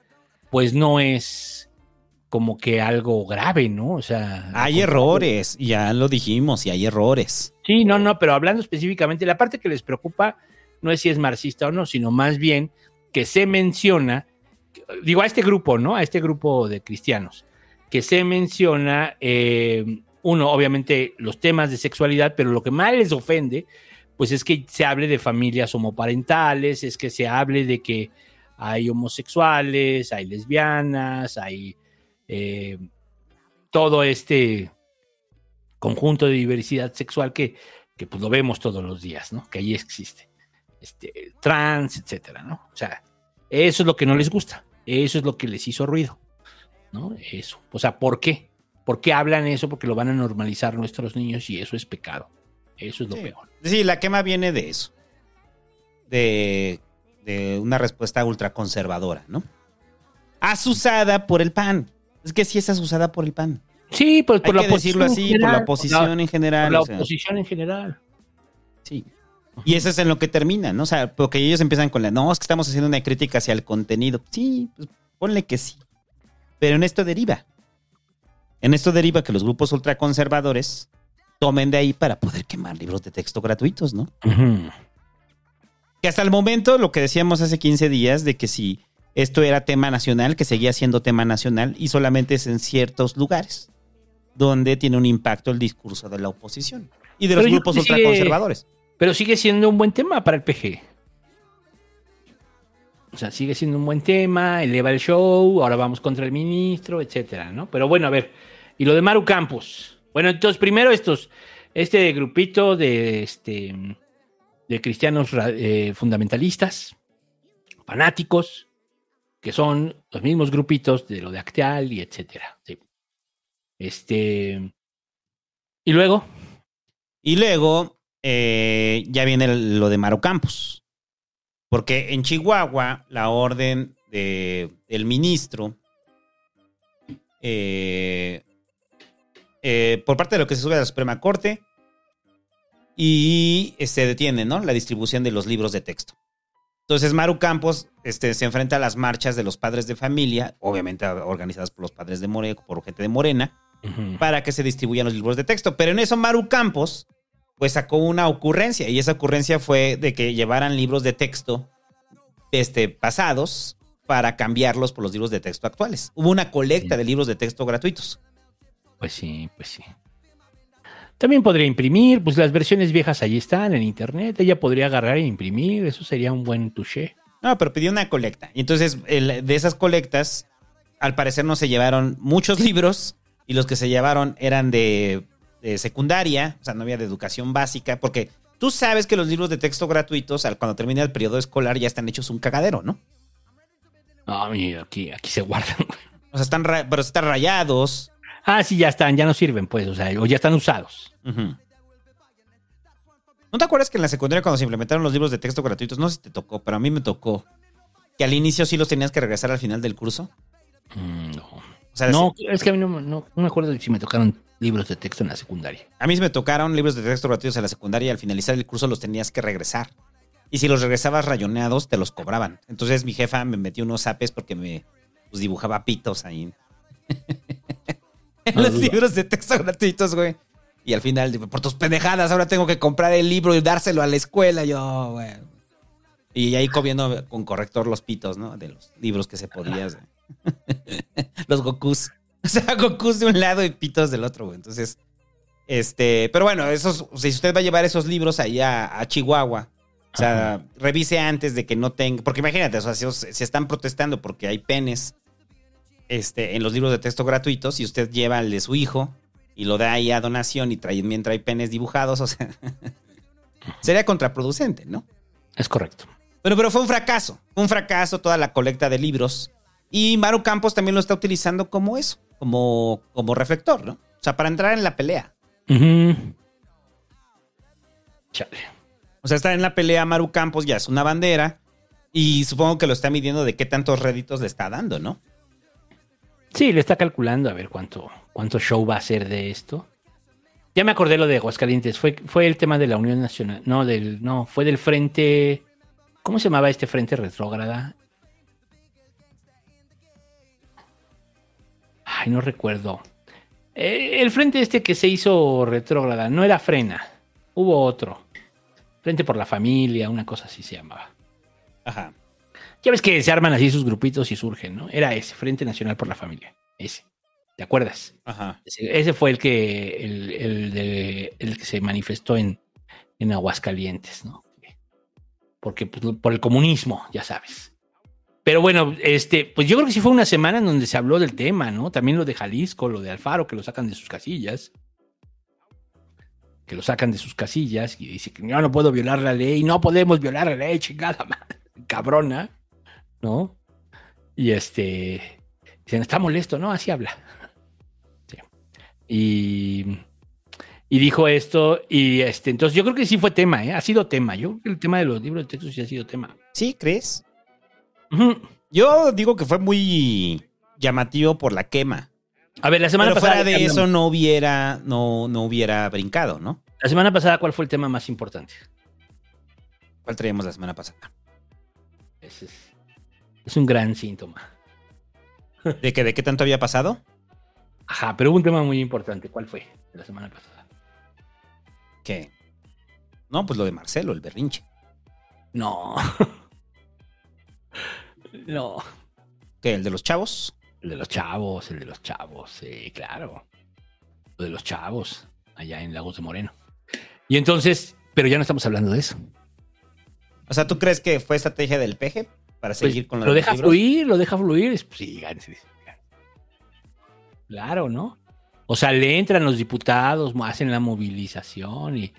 pues no es como que algo grave, ¿no? O sea, Hay errores, ya lo dijimos, y hay errores. Sí, no, no, pero hablando específicamente, la parte que les preocupa no es si es marxista o no, sino más bien que se menciona, digo a este grupo, ¿no? A este grupo de cristianos, que se menciona, eh, uno, obviamente, los temas de sexualidad, pero lo que más les ofende, pues es que se hable de familias homoparentales, es que se hable de que hay homosexuales, hay lesbianas, hay eh, todo este conjunto de diversidad sexual que, que pues lo vemos todos los días, ¿no? Que ahí existe. Este, trans, etcétera, ¿no? O sea, eso es lo que no les gusta. Eso es lo que les hizo ruido, ¿no? Eso. O sea, ¿por qué? ¿Por qué hablan eso? Porque lo van a normalizar nuestros niños y eso es pecado. Eso es lo Sí. peor. Sí, la quema viene de eso. De, de una respuesta ultraconservadora, ¿no? Asusada por el PAN. Es que sí es asusada por el PAN. Sí, pues por Hay la que decirlo oposición así, por la general, oposición en general. por la oposición en general. sí. Y eso es en lo que termina, ¿no? O sea, porque ellos empiezan con la, no, es que estamos haciendo una crítica hacia el contenido. Sí, pues ponle que sí. Pero en esto deriva. En esto deriva que los grupos ultraconservadores tomen de ahí para poder quemar libros de texto gratuitos, ¿no? Que hasta el momento, lo que decíamos hace 15 días, de que si esto era tema nacional, que seguía siendo tema nacional y solamente es en ciertos lugares donde tiene un impacto el discurso de la oposición y de los Pero grupos sigue- ultraconservadores. Pero sigue siendo un buen tema para el PG. O sea, sigue siendo un buen tema, eleva el show, ahora vamos contra el ministro, etcétera, ¿no? Pero bueno, a ver, y lo de Maru Campos. Bueno, entonces primero estos, este grupito de este de cristianos eh, fundamentalistas, fanáticos, que son los mismos grupitos de lo de Acteal y etcétera. Este. Y luego, Y luego eh, ya viene lo de Maru Campos. Porque en Chihuahua la orden de, del ministro, eh, eh, por parte de lo que se sube a la Suprema Corte, y eh, se detiene, ¿no? La distribución de los libros de texto. Entonces Maru Campos este, se enfrenta a las marchas de los padres de familia, obviamente organizadas por los padres de Morena, por gente de Morena, para que se distribuyan los libros de texto. Pero en eso Maru Campos, pues sacó una ocurrencia, y esa ocurrencia fue de que llevaran libros de texto este, pasados para cambiarlos por los libros de texto actuales. Hubo una colecta de libros de texto gratuitos. Pues sí, pues sí. También podría imprimir, pues las versiones viejas allí están en internet. Ella podría agarrar e imprimir, eso sería un buen touché. No, pero pidió una colecta. Y entonces, el- de esas colectas, al parecer no se llevaron muchos libros y los que se llevaron eran de, de secundaria, o sea, no había de educación básica, porque tú sabes que los libros de texto gratuitos, al- cuando termina el periodo escolar, ya están hechos un cagadero, ¿no? No, mira, aquí, aquí se guardan. O sea, están, pero están rayados. Ah, sí, ya están, ya no sirven, pues, o sea, o ya están usados. ¿No te acuerdas que en la secundaria cuando se implementaron los libros de texto gratuitos, no sé si te tocó, pero a mí me tocó, que al inicio sí los tenías que regresar al final del curso? Mm, no. O sea, No, es que a mí no, no- no me acuerdo si me tocaron libros de texto en la secundaria. A mí se me tocaron libros de texto gratuitos en la secundaria y al finalizar el curso los tenías que regresar. Y si los regresabas rayoneados, te los cobraban. Entonces mi jefa me metió unos zapes porque me pues, dibujaba pitos ahí. En los libros de texto gratuitos, güey. Y al final, por tus pendejadas, ahora tengo que comprar el libro y dárselo a la escuela. Yo, güey. Y ahí comiendo con corrector los pitos, ¿no? De los libros que se podía. güey. los Gokus. O sea, Gokus de un lado y pitos del otro, güey. Entonces, este, pero bueno, esos, si usted va a llevar esos libros ahí a, Chihuahua, o sea, revise antes de que no tenga, porque imagínate, o sea, si se están protestando porque hay penes este, en los libros de texto gratuitos y usted lleva el de su hijo y lo da ahí a donación y trae, mientras hay penes dibujados, o sea, sería contraproducente, ¿no? Es correcto. Pero, pero fue un fracaso, un fracaso toda la colecta de libros y Maru Campos también lo está utilizando como eso, como, como reflector, ¿no? O sea, para entrar en la pelea. Chale. O sea, está en la pelea Maru Campos, ya es una bandera. Y supongo que lo está midiendo de qué tantos réditos le está dando, ¿no? Sí, le está calculando a ver cuánto, cuánto show va a hacer de esto. Ya me acordé lo de Aguascalientes. Fue, fue el tema de la Unión Nacional. No, del, no, fue del Frente. ¿Cómo se llamaba este frente retrógrada? Ay, no recuerdo. Eh, el frente este que se hizo retrógrada no era Frena. Hubo otro. Frente por la familia, una cosa así se llamaba. Ajá. Ya ves que se arman así sus grupitos y surgen, ¿no? Era ese, Frente Nacional por la Familia. Ese. ¿Te acuerdas? Ajá. Ese, ese fue el que, el, el de- el que se manifestó en, en Aguascalientes, ¿no? Porque pues, por el comunismo, ya sabes. Pero bueno, este, pues yo creo que sí fue una semana en donde se habló del tema, ¿no? También lo de Jalisco, lo de Alfaro, que lo sacan de sus casillas. Que lo sacan de sus casillas y dice que yo no puedo violar la ley, no podemos violar la ley, chingada madre, cabrona, ¿no? Y este, dicen, está molesto, ¿no? Así habla. Sí. Y, y dijo esto, y este, entonces yo creo que sí fue tema, ¿eh? Ha sido tema. Yo creo que el tema de los libros de texto sí ha sido tema. ¿Sí, crees? Yo digo que fue muy llamativo por la quema. A ver, la semana Pero pasada. fuera de ¿qué eso no hubiera, no, no hubiera brincado, ¿no? La semana pasada, ¿cuál fue el tema más importante? ¿Cuál traíamos la semana pasada? Ese es, es un gran síntoma. ¿De que de qué tanto había pasado? Ajá, pero hubo un tema muy importante. ¿Cuál fue de la semana pasada? ¿Qué? No, pues lo de Marcelo, el berrinche. No. no. ¿Qué? ¿El de los chavos? El de los chavos, el de los chavos, sí, claro. Lo de los chavos, allá en Lagos de Moreno. Y entonces, pero ya no estamos hablando de eso. O sea, ¿tú crees que fue estrategia del peje para seguir Pues, con lo, lo deja libros? fluir, lo deja fluir. es- Pues, sí. Claro, ¿no? O sea, le entran los diputados, hacen la movilización y,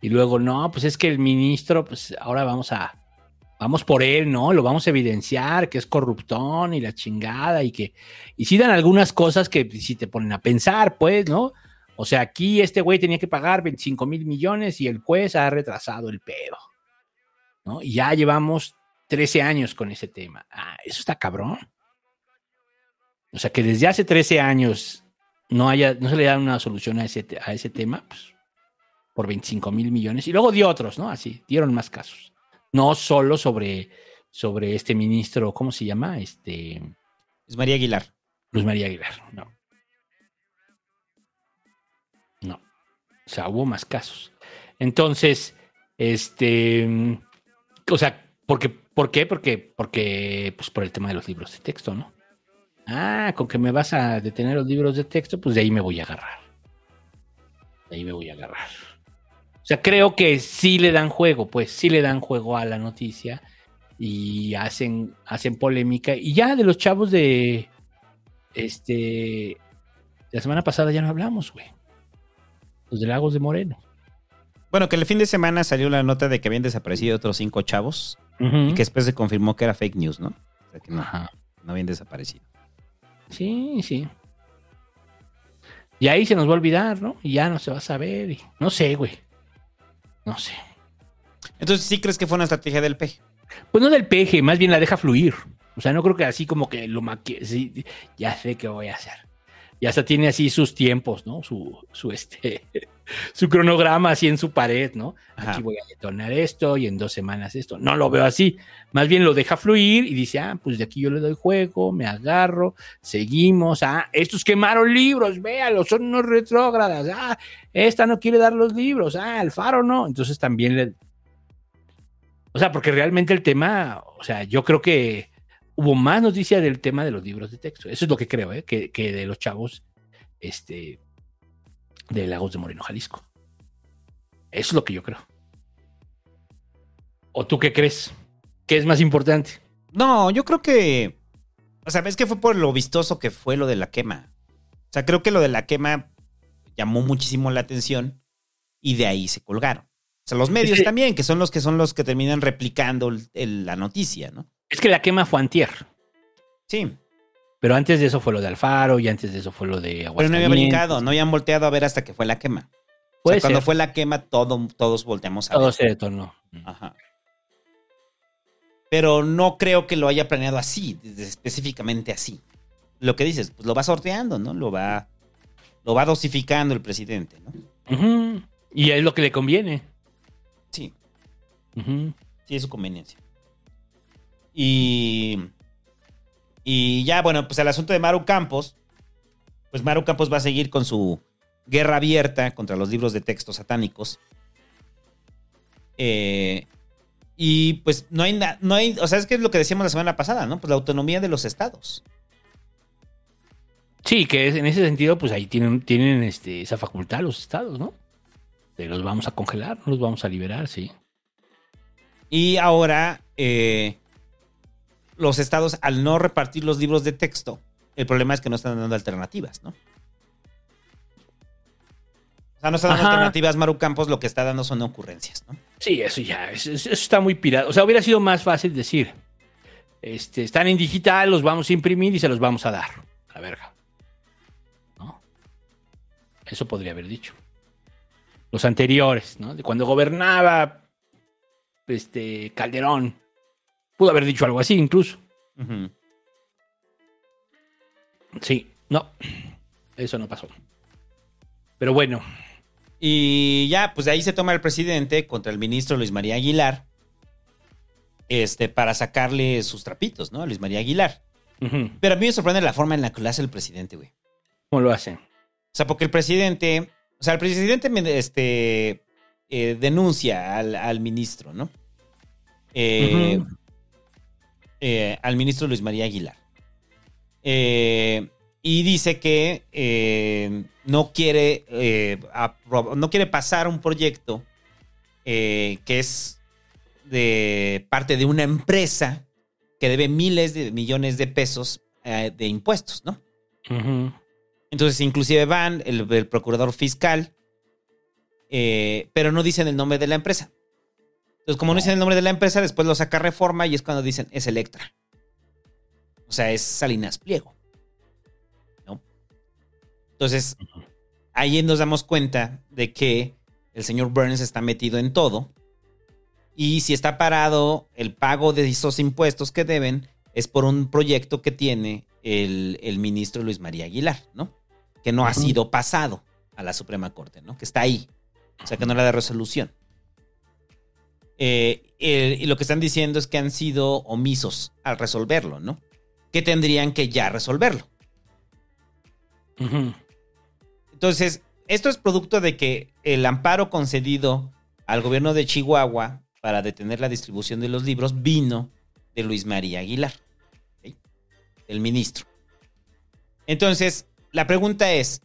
y luego, no, pues es que el ministro, pues ahora vamos a, vamos por él, ¿no? Lo vamos a evidenciar, que es corruptón y la chingada y que, y sí dan algunas cosas que si te ponen a pensar, pues, ¿no? O sea, aquí este güey tenía que pagar 25 mil millones y el juez ha retrasado el pedo, ¿no? Y ya llevamos 13 años con ese tema. Ah, eso está cabrón. O sea, que desde hace 13 años no haya, no se le da una solución a ese, a ese tema, pues, por 25 mil millones. Y luego dio otros, ¿no? Así, dieron más casos. No solo sobre, sobre este ministro, ¿cómo se llama? Este, Es María Aguilar. Luz María Aguilar, no. No. O sea, hubo más casos. Entonces, este, o sea, porque, ¿por qué? Porque, porque, pues por el tema de los libros de texto, ¿no? Ah, con que me vas a detener los libros de texto, pues de ahí me voy a agarrar. De ahí me voy a agarrar. O sea, creo que sí le dan juego, pues sí le dan juego a la noticia y hacen, hacen polémica. Y ya de los chavos de, este, la semana pasada ya no hablamos, güey. Los de Lagos de Moreno. Bueno, que el fin de semana salió la nota de que habían desaparecido otros cinco chavos y que después se confirmó que era fake news, ¿no? O sea, que no, Ajá. no habían desaparecido. Sí, sí. Y ahí se nos va a olvidar, ¿no? Y ya no se va a saber. y- no sé, güey. No sé. Entonces, ¿sí crees que fue una estrategia del peje? Pues no del peje, más bien la deja fluir. O sea, no creo que así como que lo maquie. sí, ya sé qué voy a hacer. Y hasta tiene así sus tiempos, ¿no? Su, su este, su cronograma así en su pared, ¿no? Ajá. Aquí voy a detonar esto y en dos semanas esto. No lo veo así. Más bien lo deja fluir y dice, ah, pues de aquí yo le doy juego, me agarro, seguimos. Ah, estos quemaron libros, véalos, son unos retrógradas. Ah, esta no quiere dar los libros. Ah, el faro no. Entonces también le. O sea, porque realmente el tema, o sea, yo creo que hubo más noticia del tema de los libros de texto. Eso es lo que creo, ¿eh? que, que de los chavos este, de Lagos de Moreno, Jalisco. Eso es lo que yo creo. ¿O tú qué crees? ¿Qué es más importante? No, yo creo que. O sea, es que fue por lo vistoso que fue lo de la quema. O sea, creo que lo de la quema llamó muchísimo la atención y de ahí se colgaron. O sea, los medios también, que son los que son los que terminan replicando el- el- la noticia, ¿no? Es que la quema fue antier. Sí. Pero antes de eso fue lo de Alfaro y antes de eso fue lo de Pero no Aguascalientes. había brincado, no habían volteado a ver hasta que fue la quema. O sea, cuando ser. fue la quema, todo, todos volteamos a Todo ver. se detonó. Ajá. Pero no creo que lo haya planeado así, específicamente así. Lo que dices, pues lo va sorteando, ¿no? Lo va, lo va dosificando el presidente, ¿no? Ujú. Y es lo que le conviene. Sí, Ujú. sí es su conveniencia. Y, y ya, bueno, pues el asunto de Maru Campos, pues Maru Campos va a seguir con su guerra abierta contra los libros de texto satánicos. Eh, y pues no hay nada, no hay, o sea, es que es lo que decíamos la semana pasada, ¿no? Pues la autonomía de los estados. Sí, que es, en ese sentido, pues ahí tienen, tienen este, esa facultad los estados, ¿no? De los vamos a congelar, no los vamos a liberar, sí. Y ahora, eh, los estados, al no repartir los libros de texto, el problema es que no están dando alternativas, ¿no? O sea, no están dando Ajá. alternativas, Maru Campos, lo que está dando son ocurrencias, ¿no? Sí, eso ya, eso, eso está muy pirado. O sea, hubiera sido más fácil decir, este, están en digital, los vamos a imprimir y se los vamos a dar. A la verga. ¿No? Eso podría haber dicho. Los anteriores, ¿no? De cuando gobernaba este Calderón. Pudo haber dicho algo así incluso. Sí, no. Eso no pasó. Pero bueno, Y ya, pues de ahí se toma el presidente contra el ministro Luis María Aguilar, este, para sacarle sus trapitos, ¿no? A Luis María Aguilar. Pero a mí me sorprende la forma en la que lo hace el presidente, güey. ¿cómo lo hacen? O sea, porque el presidente, o sea, el presidente este, eh, denuncia al, al ministro, ¿no? Eh. Eh, al ministro Luis María Aguilar. Eh, y dice que eh, no quiere no quiere pasar un proyecto que es de parte de una empresa que debe miles de millones de pesos de impuestos, ¿no? Entonces, inclusive van el, el procurador fiscal, pero no dicen el nombre de la empresa. Entonces, como no dicen el nombre de la empresa, después lo saca Reforma y es cuando dicen es Electra. O sea, es Salinas Pliego. ¿No? Entonces, ahí nos damos cuenta de que el señor Burns está metido en todo. Y si está parado el pago de esos impuestos que deben, es por un proyecto que tiene el, el ministro Luis María Aguilar, ¿no? Que no ha sido pasado a la Suprema Corte, ¿no? Que está ahí. O sea, que no le da resolución. Eh, eh, y lo que están diciendo es que han sido omisos al resolverlo, ¿no? Que tendrían que ya resolverlo. Entonces, esto es producto de que el amparo concedido al gobierno de Chihuahua para detener la distribución de los libros vino de Luis María Aguilar, el ministro. Entonces, la pregunta es,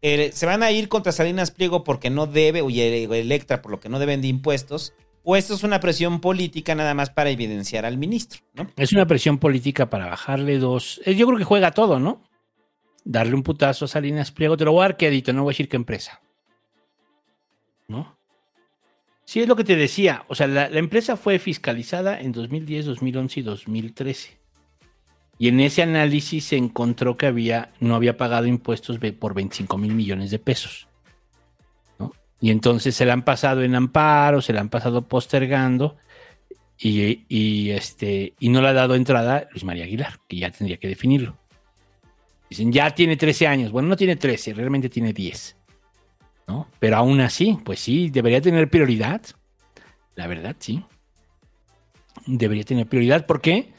eh, ¿se van a ir contra Salinas Pliego porque no debe, o Electra por lo que no deben de impuestos? ¿O esto es una presión política nada más para evidenciar al ministro? ¿no? Es una presión política para bajarle dos. eh, Yo creo que juega todo, ¿no? Darle un putazo a Salinas Pliego. Te lo voy a dar no voy a decir qué empresa. ¿No? Sí, es lo que te decía. O sea, la, la empresa fue fiscalizada en 2010, 2011 y 2013. Y en ese análisis se encontró que había, no había pagado impuestos por 25 mil millones de pesos. Y entonces se la han pasado en amparo, se la han pasado postergando y, y, este, y no le ha dado entrada Luis María Aguilar, que ya tendría que definirlo. Dicen, ya tiene 13 años. Bueno, no tiene 13, realmente tiene 10. ¿no? Pero aún así, pues sí, debería tener prioridad. La verdad, sí. Debería tener prioridad. ¿Por qué?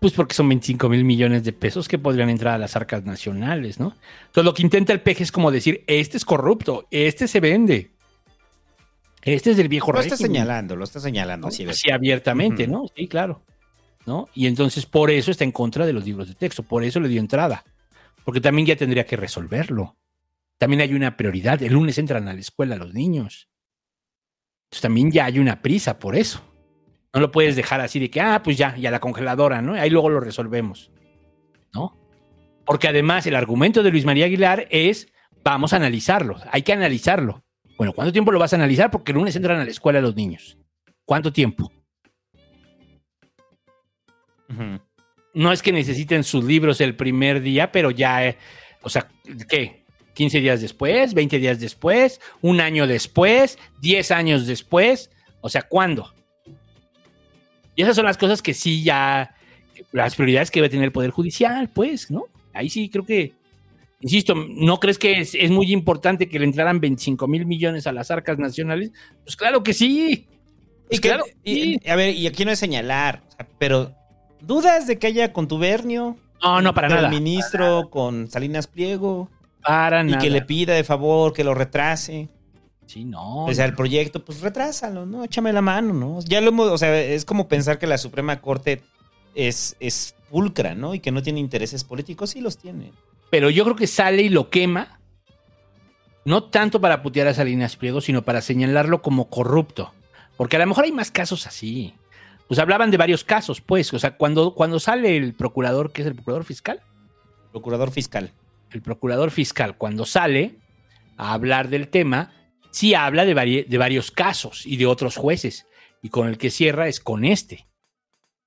Pues porque son 25 mil millones de pesos que podrían entrar a las arcas nacionales, ¿no? Entonces lo que intenta el peje es como decir, este es corrupto, este se vende. Este es del viejo Lo está régimen. señalando, lo está señalando. así abiertamente. ¿no? Sí, claro. ¿No? Y entonces por eso está en contra de los libros de texto, por eso le dio entrada. Porque también ya tendría que resolverlo. También hay una prioridad. El lunes entran a la escuela los niños. Entonces también ya hay una prisa por eso. No lo puedes dejar así de que, ah, pues ya, ya la congeladora, ¿no? Ahí luego lo resolvemos. ¿No? Porque además el argumento de Luis María Aguilar es, vamos a analizarlo, hay que analizarlo. Bueno, ¿cuánto tiempo lo vas a analizar? Porque el lunes entran a la escuela los niños. ¿Cuánto tiempo? No es que necesiten sus libros el primer día, pero ya, eh, o sea, ¿qué? ¿15 días después? ¿20 días después? ¿Un año después? ¿10 años después? O sea, ¿cuándo? Y esas son las cosas que sí ya, las prioridades que debe tener el Poder Judicial, pues, ¿no? Ahí sí creo que, insisto, ¿no crees que es, es muy importante que le entraran 25 mil millones a las arcas nacionales? Pues claro que sí. Y que- claro, y- sí. a ver, y aquí no es señalar, pero ¿dudas de que haya contubernio? No, no, para con nada. el ministro, con Salinas Pliego, Para y nada. que le pida de favor que lo retrase. Sí, no. O sea, el proyecto, pues retrásalo, ¿no? Échame la mano, ¿no? Ya lo hemos, o sea, es como pensar que la Suprema Corte es, es pulcra, ¿no? Y que no tiene intereses políticos, sí los tiene. Pero yo creo que sale y lo quema. No tanto para putear a Salinas Pliego, sino para señalarlo como corrupto. Porque a lo mejor hay más casos así. Pues hablaban de varios casos, pues. O sea, cuando, cuando sale el procurador, que es el procurador fiscal, Procurador fiscal. el procurador fiscal, cuando sale a hablar del tema, sí habla de, de varios casos y de otros jueces. Y con el que cierra es con este.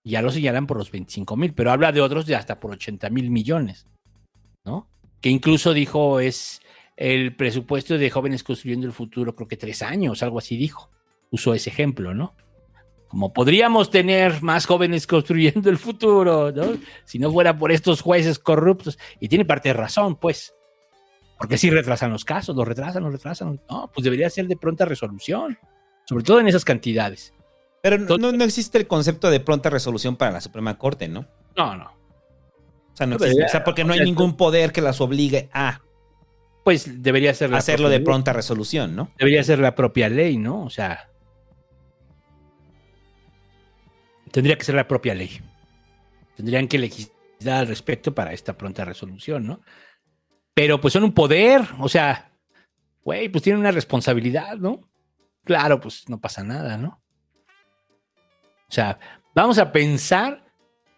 Ya lo señalan por los 25 mil, pero habla de otros de hasta por 80 mil millones. ¿No? Que incluso dijo es el presupuesto de jóvenes construyendo el futuro, creo que tres años, algo así dijo. Usó ese ejemplo, ¿no? Como podríamos tener más jóvenes construyendo el futuro, ¿no? Si no fuera por estos jueces corruptos. Y tiene parte de razón, pues. Porque si retrasan los casos, los retrasan, los retrasan. No, pues debería ser de pronta resolución. Sobre todo en esas cantidades. Pero no, no- no existe el concepto de pronta resolución para la Suprema Corte, ¿no? No, no. O sea, no existe. O sea, porque no hay ningún poder que las obligue a Pues debería ser la hacerlo de ley. pronta resolución, ¿no? Debería ser la propia ley, ¿no? O sea. Tendría que ser la propia ley. Tendrían que legislar al respecto para esta pronta resolución, ¿no? Pero pues son un poder, o sea, güey, pues tienen una responsabilidad, ¿no? Claro, pues no pasa nada, ¿no? O sea, vamos a pensar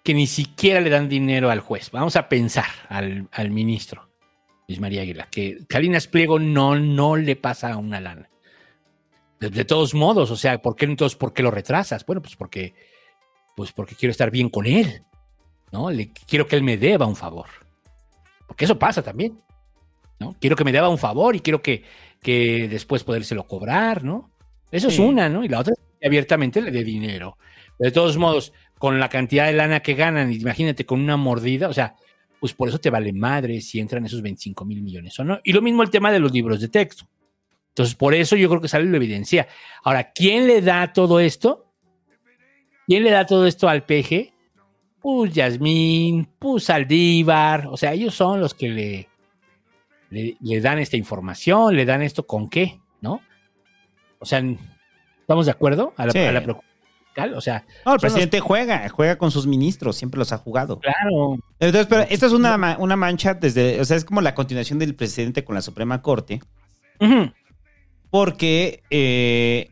que ni siquiera le dan dinero al juez. Vamos a pensar al, al ministro, Luis María Aguilar, que Salinas Pliego no, no le pasa una lana. De, todos modos, o sea, ¿por qué entonces por qué lo retrasas? Bueno, pues porque, pues porque quiero estar bien con él, ¿no? Le, quiero que él me deba un favor. Porque eso pasa también, ¿no? Quiero que me deba un favor y quiero que, que después podérselo cobrar, ¿no? Eso es una, ¿no? Y la otra es que abiertamente le dé dinero. De todos modos, con la cantidad de lana que ganan, imagínate con una mordida, o sea, pues por eso te vale madre si entran esos 25 mil millones o no. Y lo mismo el tema de los libros de texto. Entonces, por eso yo creo que sale lo evidencia. Ahora, ¿quién le da todo esto? ¿Quién le da todo esto al PG? Pues Yasmín, pues Aldívar, o sea, ellos son los que le, le, le dan esta información, le dan esto con qué, ¿no? O sea, ¿estamos de acuerdo? A la, Sí. a la preocupación fiscal? O sea, No, el los- presidente juega, juega con sus ministros, siempre los ha jugado. claro, Entonces, pero esta es una, una mancha desde, o sea, es como la continuación del presidente con la Suprema Corte, porque eh,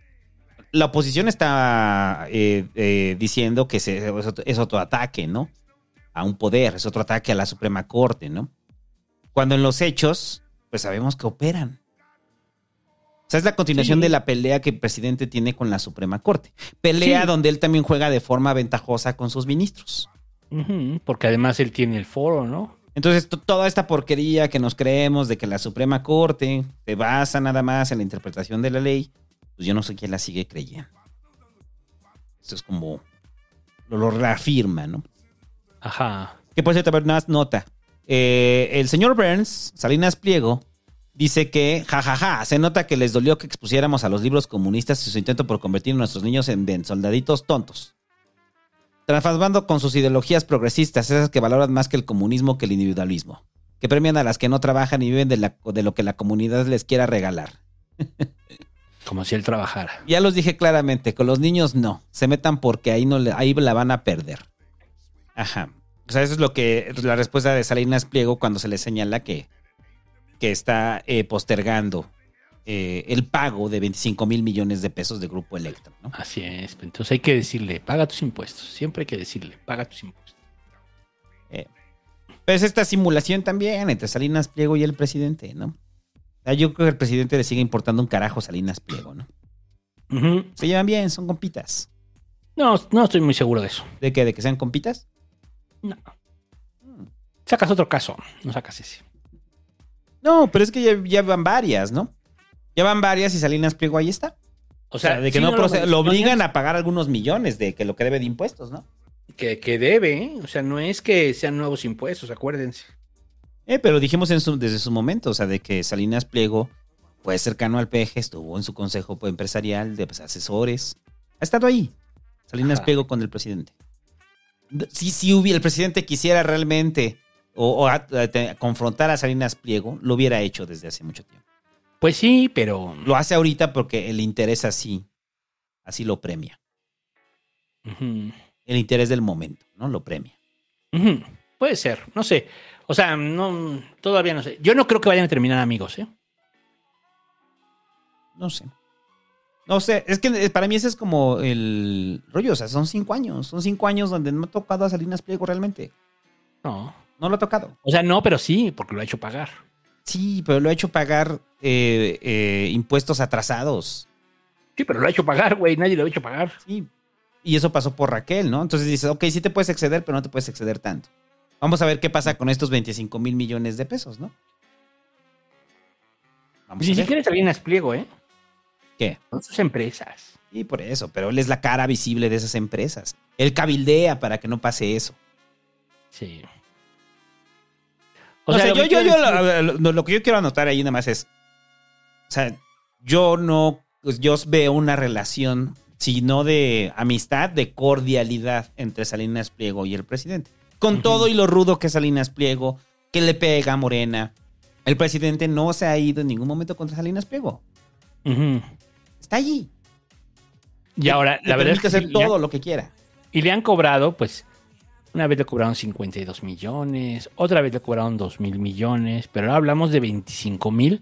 la oposición está eh, eh, diciendo que se- es, otro, es otro ataque, ¿no? A un poder, es otro ataque a la Suprema Corte, ¿no? Cuando en los hechos, pues sabemos que operan. O sea, es la continuación Sí. de la pelea que el presidente tiene con la Suprema Corte. Pelea Sí. donde él también juega de forma ventajosa con sus ministros. Porque además él tiene el foro, ¿no? Entonces, to- toda esta porquería que nos creemos de que la Suprema Corte se basa nada más en la interpretación de la ley, pues yo no sé quién la sigue creyendo. Esto es como lo, lo reafirma, ¿no? Ajá. Que por cierto, ver, nada más nota. Eh, el señor Burns, Salinas Pliego, dice que, jajaja, se nota que les dolió que expusiéramos a los libros comunistas y su intento por convertir a nuestros niños en, en soldaditos tontos. Transformando con sus ideologías progresistas, esas que valoran más que el comunismo que el individualismo. Que premian a las que no trabajan y viven de, la- de lo que la comunidad les quiera regalar. Como si él trabajara. Ya los dije claramente, con los niños no. Se metan porque ahí, no le- ahí la van a perder. Ajá. O sea, eso es lo que la respuesta de Salinas Pliego cuando se le señala que, que está eh, postergando eh, el pago de 25 mil millones de pesos de Grupo Electro. ¿no? Así es. Entonces hay que decirle, paga tus impuestos. Siempre hay que decirle, paga tus impuestos. Pero es esta simulación también entre Salinas Pliego y el presidente, ¿no? Sea, yo creo que el presidente le sigue importando un carajo a Salinas Pliego, ¿no? Se llevan bien, son compitas. No, no estoy muy seguro de eso. ¿De qué? ¿De que sean compitas? No. Sacas otro caso, no sacas ese. No, pero es que ya, ya van varias, ¿no? Ya van varias y Salinas Pliego ahí está. O O sea, de que sí, no, lo procede- lo, mencionas, obligan a pagar algunos millones de que lo que debe de impuestos, ¿no? Que, que debe, ¿eh? O sea, no es que sean nuevos impuestos, acuérdense. Eh, pero dijimos en su- desde su momento, o sea, de que Salinas Pliego fue cercano al PG, estuvo en su consejo empresarial de pues, asesores. Ha estado ahí. Salinas Ajá. Pliego con el presidente. Si, si hubiera, el presidente quisiera realmente o, o a- a- te- confrontar a Salinas Pliego, lo hubiera hecho desde hace mucho tiempo. Pues sí, pero. Lo hace ahorita porque el interés así, así lo premia. El interés del momento, ¿no? Lo premia. Puede ser, no sé. O sea, no, todavía no sé. Yo no creo que vayan a terminar amigos, ¿eh? No sé. No sé, es que eh, para mí ese es como el rollo, o sea, son cinco años, son cinco años donde no ha tocado a Salinas Pliego realmente. No. No lo ha tocado. O sea, no, pero sí, porque lo ha hecho pagar. Sí, pero lo ha hecho pagar eh, eh, impuestos atrasados. Sí, pero lo ha hecho pagar, güey. Nadie lo ha hecho pagar. Sí. Y eso pasó por Raquel, ¿no? Entonces dices, ok, sí te puedes exceder, pero no te puedes exceder tanto. Vamos a ver qué pasa con estos 25 mil millones de pesos, ¿no? Vamos Ni siquiera es Salinas Pliego, ¿eh? ¿Qué? Son sus empresas. Sí, por eso, pero él es la cara visible de esas empresas. Él cabildea para que no pase eso. Sí. O sea, yo, yo, yo, decir- lo, lo- lo que yo quiero anotar ahí nada más es, o sea, yo no, pues yo veo una relación, sino de amistad, de cordialidad entre Salinas Pliego y el presidente. Con todo y lo rudo que es Salinas Pliego, que le pega a Morena, el presidente no se ha ido en ningún momento contra Salinas Pliego. Está allí. Y ahora, Le la verdad es que hacer sí, todo lo que quiera. Y le han cobrado, pues, una vez le cobraron 52 millones, otra vez le cobraron 2 mil millones, pero ahora hablamos de 25 mil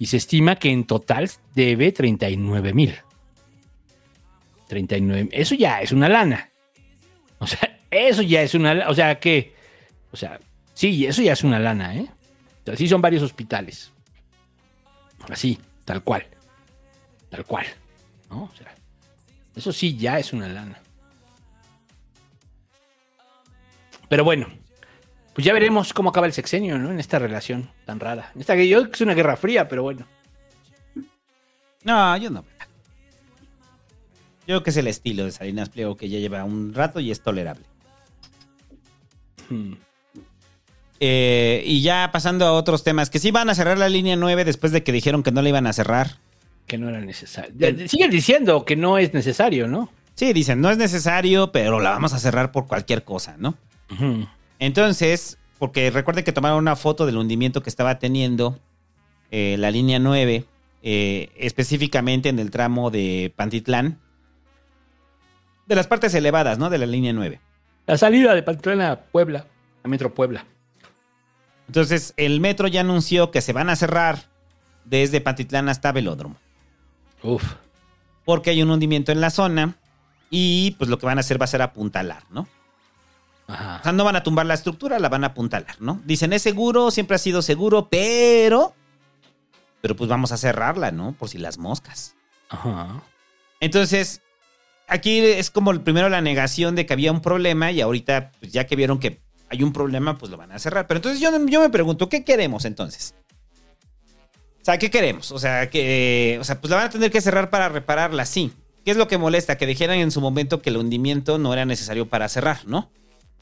y se estima que en total debe 39 mil. 39, eso ya es una lana. O sea, eso ya es una, o sea, que, o sea, sí, eso ya es una lana, ¿eh? O sea, sí son varios hospitales. Así, tal cual. Tal cual. ¿No? O sea, eso sí ya es una lana. Pero bueno, pues ya veremos cómo acaba el sexenio, ¿no? En esta relación tan rara. En esta que yo es una guerra fría, pero bueno. No, yo no. Yo creo que es el estilo de Salinas Pliego que ya lleva un rato y es tolerable. Hmm. Eh, y ya pasando a otros temas, que sí van a cerrar la línea 9 después de que dijeron que no la iban a cerrar. Que no era necesario. Ya, Siguen diciendo que no es necesario, ¿no? Sí, dicen, no es necesario, pero la vamos a cerrar por cualquier cosa, ¿no? Entonces, porque recuerden que tomaron una foto del hundimiento que estaba teniendo eh, la línea 9, eh, específicamente en el tramo de Pantitlán, de las partes elevadas, ¿no? De la línea 9. La salida de Pantlán a Puebla, a Metro Puebla. Entonces, el metro ya anunció que se van a cerrar desde Pantitlán hasta Velódromo. Uf. Porque hay un hundimiento en la zona y pues lo que van a hacer va a ser apuntalar, ¿no? O Ajá. sea, no van a tumbar la estructura, la van a apuntalar, ¿no? Dicen, es seguro, siempre ha sido seguro, pero... Pero pues vamos a cerrarla, ¿no? Por si las moscas. Ajá. Entonces, aquí es como el primero la negación de que había un problema y ahorita, pues, ya que vieron que hay un problema, pues lo van a cerrar. Pero entonces yo, yo me pregunto, ¿qué queremos entonces? O sea, ¿qué queremos? O sea, que, o sea, pues la van a tener que cerrar para repararla, sí. ¿Qué es lo que molesta? Que dijeran en su momento que el hundimiento no era necesario para cerrar, ¿no?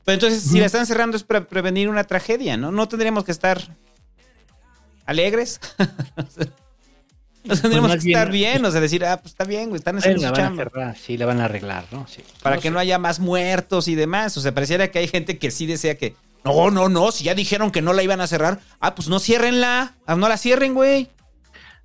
Pero entonces, si la están cerrando es para prevenir una tragedia, ¿no? No tendríamos que estar alegres. no tendríamos más que estar bien- bien, o sea, decir, ah, pues está bien, güey, están haciendo la su van a chamba. cerrar, sí, la van a arreglar, ¿no? Sí. Para No que sé. no haya más muertos y demás. O sea, pareciera que hay gente que sí desea que. No, no, no. Si ya dijeron que no la iban a cerrar. Ah, pues no ciérrenla. Ah, no la cierren, güey.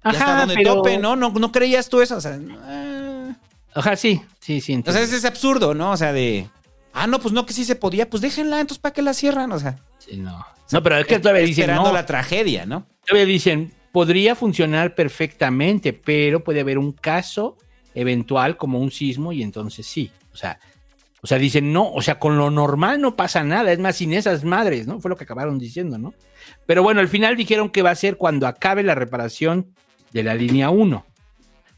Ya está Ajá, donde pero... tope, ¿no? ¿no? No creías tú eso. O sea, ah. Ajá, sí, sí, sí. o entiendo. sea, ese es absurdo, ¿no? O sea, de. Ah, no, pues no, que sí se podía. Pues déjenla, entonces ¿para qué la cierran? O sea, Sí, no. No, pero es que todavía dicen, esperando no, la tragedia, ¿no? todavía dicen, podría funcionar perfectamente, pero puede haber un caso eventual como un sismo y entonces sí. O sea, o sea, dicen, no, o sea, con lo normal no pasa nada, es más, sin esas madres, ¿no? Fue lo que acabaron diciendo, ¿no? Pero bueno, al final dijeron que va a ser cuando acabe la reparación de la línea 1,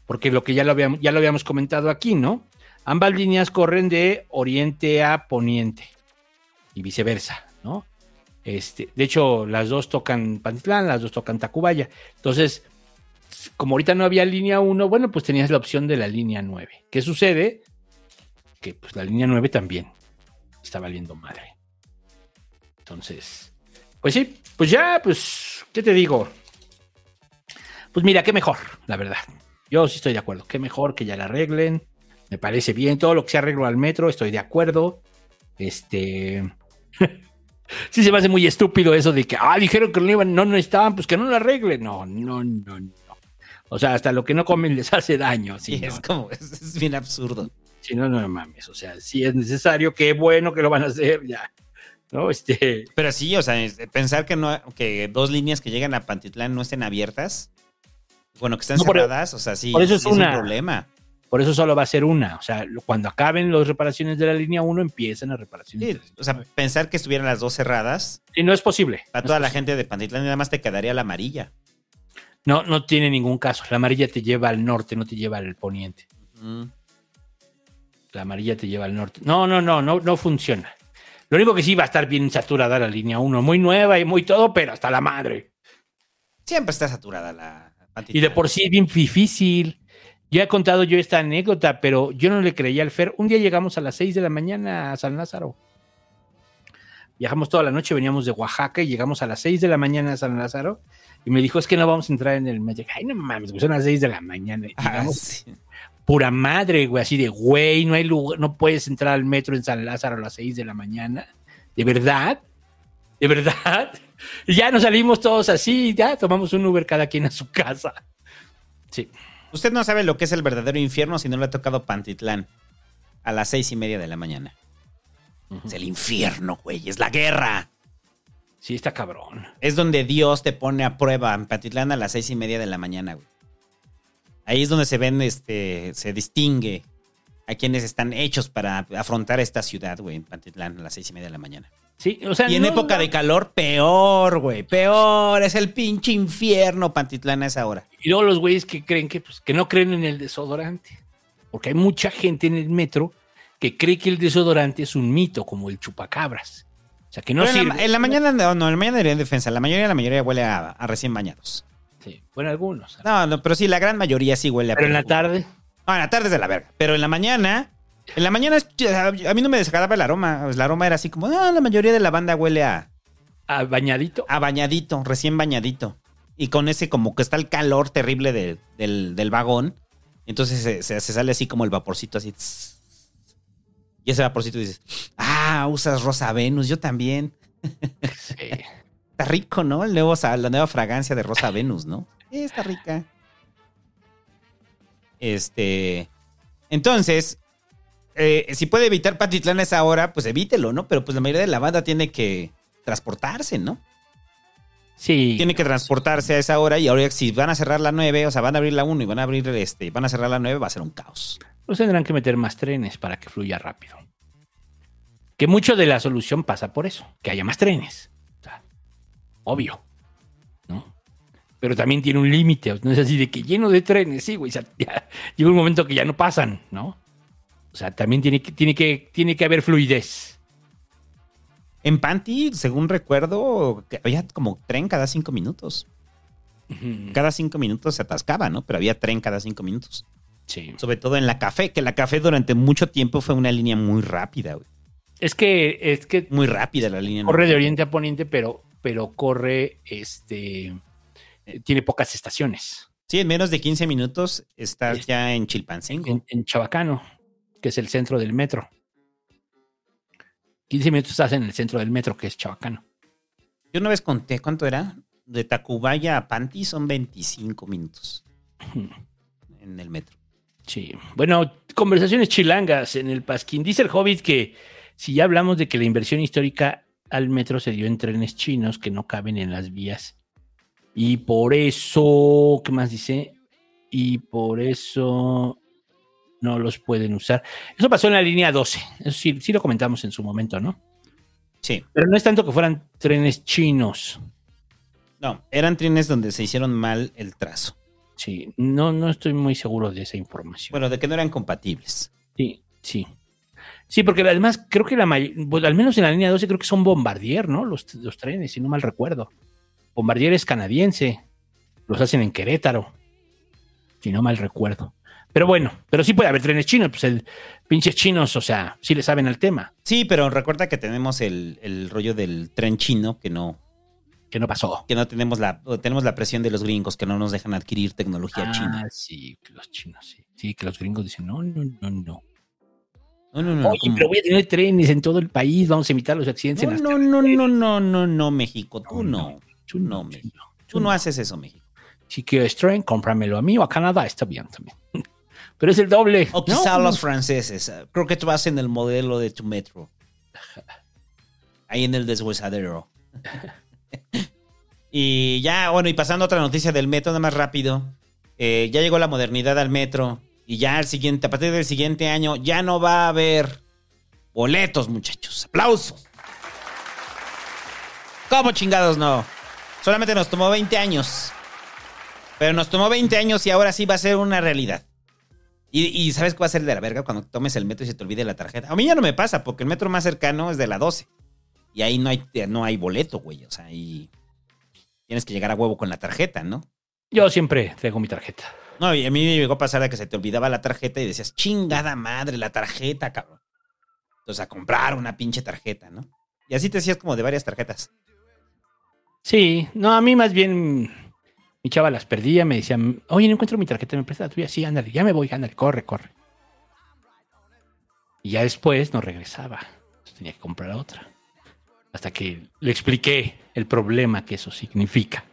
porque lo que ya lo habíamos, ya lo habíamos comentado aquí, ¿no? Ambas líneas corren de oriente a poniente y viceversa, ¿no? Este, de hecho, las dos tocan Pantitlán, las dos tocan Tacubaya. Entonces, como ahorita no había línea 1, bueno, pues tenías la opción de la línea 9. ¿Qué sucede? Que pues la línea 9 también está valiendo madre. Entonces, pues sí, pues ya, pues, ¿qué te digo? Pues mira, qué mejor, la verdad. Yo sí estoy de acuerdo. Qué mejor que ya la arreglen. Me parece bien. Todo lo que se arreglo al metro, estoy de acuerdo. Este. Sí, se me hace muy estúpido eso de que, ah, dijeron que no iban, no, no estaban, pues que no lo arreglen. No, no, no, no. O sea, hasta lo que no comen les hace daño. Sí, es como, es, es bien absurdo. Si no, no mames. O sea, si es necesario, qué bueno que lo van a hacer, ya. ¿No? Este. Pero sí, o sea, pensar que no, que dos líneas que llegan a Pantitlán no estén abiertas, bueno, que están No, por- cerradas, o sea, sí, por eso es sí es un problema. Por eso solo va a ser una. O sea, cuando acaben las reparaciones de la línea 1, empiezan las reparaciones. Sí, o sea, pensar que estuvieran las dos cerradas, Sí, no es posible. para toda la gente de Pantitlán nada más te quedaría la amarilla. No, no tiene ningún caso. La amarilla te lleva al norte, no te lleva al poniente. La amarilla te lleva al norte. No, no, no, no, no funciona. Lo único que sí va a estar bien saturada la línea 1, muy nueva y muy todo, pero hasta la madre. Siempre está saturada la Pantitlán. Y de por sí es bien difícil. Ya he contado yo esta anécdota, pero yo no le creía al Fer. Un día llegamos a las 6 de la mañana a San Lázaro. Viajamos toda la noche, veníamos de Oaxaca y llegamos a las 6 de la mañana a San Lázaro. Y me dijo, es que no vamos a entrar en el metro. Ay, no mames, güey, son las 6 de la mañana. Y Ah, sí. pura madre, güey, así de, güey, no hay lugar, no puedes entrar al metro en San Lázaro a las 6 de la mañana. ¿De verdad? ¿De verdad? Y ya nos salimos todos así, ya tomamos un Uber cada quien a su casa. Sí. Usted no sabe lo que es el verdadero infierno si no le ha tocado Pantitlán a las seis y media de la mañana. Es el infierno, güey, es la guerra. Sí, está cabrón. Es donde Dios te pone a prueba en Pantitlán a las seis y media de la mañana, güey. Ahí es donde se ven, este, se distingue a quienes están hechos para afrontar esta ciudad, güey, en Pantitlán a las seis y media de la mañana. Sí, o sea, Y en no- época de calor, peor, güey, peor. Es el pinche infierno Pantitlán a esa hora. Y luego los güeyes que creen que, pues, que no creen en el desodorante. Porque hay mucha gente en el metro que cree que el desodorante es un mito, como el chupacabras. O sea, que no Pero en, la, sirve. en la mañana, no, no, en la mañana en defensa. La mayoría, la mayoría huele a, a recién bañados. Sí, bueno, algunos. No, no, pero sí, la gran mayoría sí huele a Pero en la tarde, No, en la tarde es de la verga. Pero en la mañana, en la mañana a mí no me desagradaba el aroma. El aroma era así como, ah, la mayoría de la banda huele a, a bañadito. a bañadito, recién bañadito. Y con ese como que está el calor terrible de- del, del vagón. Entonces se, se- se sale así como el vaporcito así. tss. Y ese vaporcito dices, ah, usas Rosa Venus, yo también. Sí. Está rico, ¿no? El nuevo, la nueva fragancia de Rosa Venus, ¿no? Sí, está rica. Este. Entonces, eh, si puede evitar Patitlán a esa hora, pues evítelo, ¿no? Pero pues la mayoría de la banda tiene que transportarse, ¿no? Sí. Tiene que transportarse a esa hora y ahora si van a cerrar la 9, o sea, van a abrir la 1 y van a abrir este, van a cerrar la 9, va a ser un caos. Pues tendrán que meter más trenes para que fluya rápido. Que mucho de la solución pasa por eso, que haya más trenes. O sea, obvio. ¿No? Pero también tiene un límite. No es así de que lleno de trenes, sí, güey. o sea, ya llega un momento que ya no pasan, ¿no? O sea, también tiene que, tiene que, tiene que haber fluidez. En Panty, según recuerdo, había como tren cada cinco minutos. Cada cinco minutos se atascaba, ¿no? Pero había tren cada cinco minutos. Sí. Sobre todo en la café, que la café durante mucho tiempo fue una línea muy rápida, güey. Es que, es que Muy rápida la línea. corre de oriente a poniente, pero, pero corre, este, eh, tiene pocas estaciones. Sí, en menos de 15 minutos estás ya en Chilpancingo. en, en Chabacano, que es el centro del metro. 15 minutos estás en el centro del metro, que es Chabacano. Yo una vez conté, ¿cuánto era? De Tacubaya a Panty son 25 minutos en el metro. Sí. Bueno, conversaciones chilangas en el Pasquín. Dice el Hobbit que si ya hablamos de que la inversión histórica al metro se dio en trenes chinos que no caben en las vías. Y por eso, ¿qué más dice? Y por eso no los pueden usar. Eso pasó en la línea 12. Eso sí, sí lo comentamos en su momento, ¿no? Sí. Pero no es tanto que fueran trenes chinos. No, eran trenes donde se hicieron mal el trazo. Sí, no, no estoy muy seguro de esa información. Bueno, de que no eran compatibles. Sí, sí. Sí, porque además creo que la pues, al menos en la línea 12 creo que son Bombardier, ¿no? Los, los trenes, si no mal recuerdo. Bombardier es canadiense. Los hacen en Querétaro. Si no mal recuerdo. Pero bueno, pero sí puede haber trenes chinos, pues el pinches chinos, o sea, sí le saben al tema, Sí, pero recuerda que tenemos el, el rollo del tren chino que no, que no pasó. que no tenemos la, tenemos la presión de los gringos que no nos dejan adquirir tecnología Ah, china. sí, los chinos, sí. Sí, que los gringos dicen, no, no, no, no. No, no, no. Oye, ¿cómo? pero voy a tener trenes en todo el país, vamos a evitar los accidentes en No, las no, no, no, no, no, no, México. Tú no. Tú no, no, México. Tú no haces eso, México. Si quieres tren, cómpramelo a mí o a Canadá, está bien también. Pero es el doble. O quizá No, los franceses. Creo que tú vas en el modelo de tu metro. Ahí en el deshuesadero. y ya, bueno, y pasando a otra noticia del metro, nada más rápido. Eh, ya llegó la modernidad al metro. Y ya el siguiente, a partir del siguiente año, ya no va a haber boletos, muchachos. ¡Aplausos! ¿Cómo chingados no? Solamente nos tomó 20 años. Pero nos tomó 20 años y ahora sí va a ser una realidad. Y, y ¿sabes qué va a ser de la verga cuando tomes el metro y se te olvide la tarjeta? A mí ya no me pasa, porque el metro más cercano es de la 12. Y ahí no hay, no hay boleto, güey. O sea, ahí tienes que llegar a huevo con la tarjeta, ¿no? Yo siempre traigo mi tarjeta. No, y a mí me llegó a pasar a que se te olvidaba la tarjeta y decías, chingada madre, la tarjeta, cabrón. Entonces, a comprar una pinche tarjeta, ¿no? Y así te hacías como de varias tarjetas. Sí, no, a mí más bien mi chava las perdía, me decía, oye, no encuentro mi tarjeta, me presta la tuya. Sí, ándale, ya me voy, ándale, corre, corre. Y ya después no regresaba. Tenía que comprar otra. Hasta que le expliqué el problema que eso significa.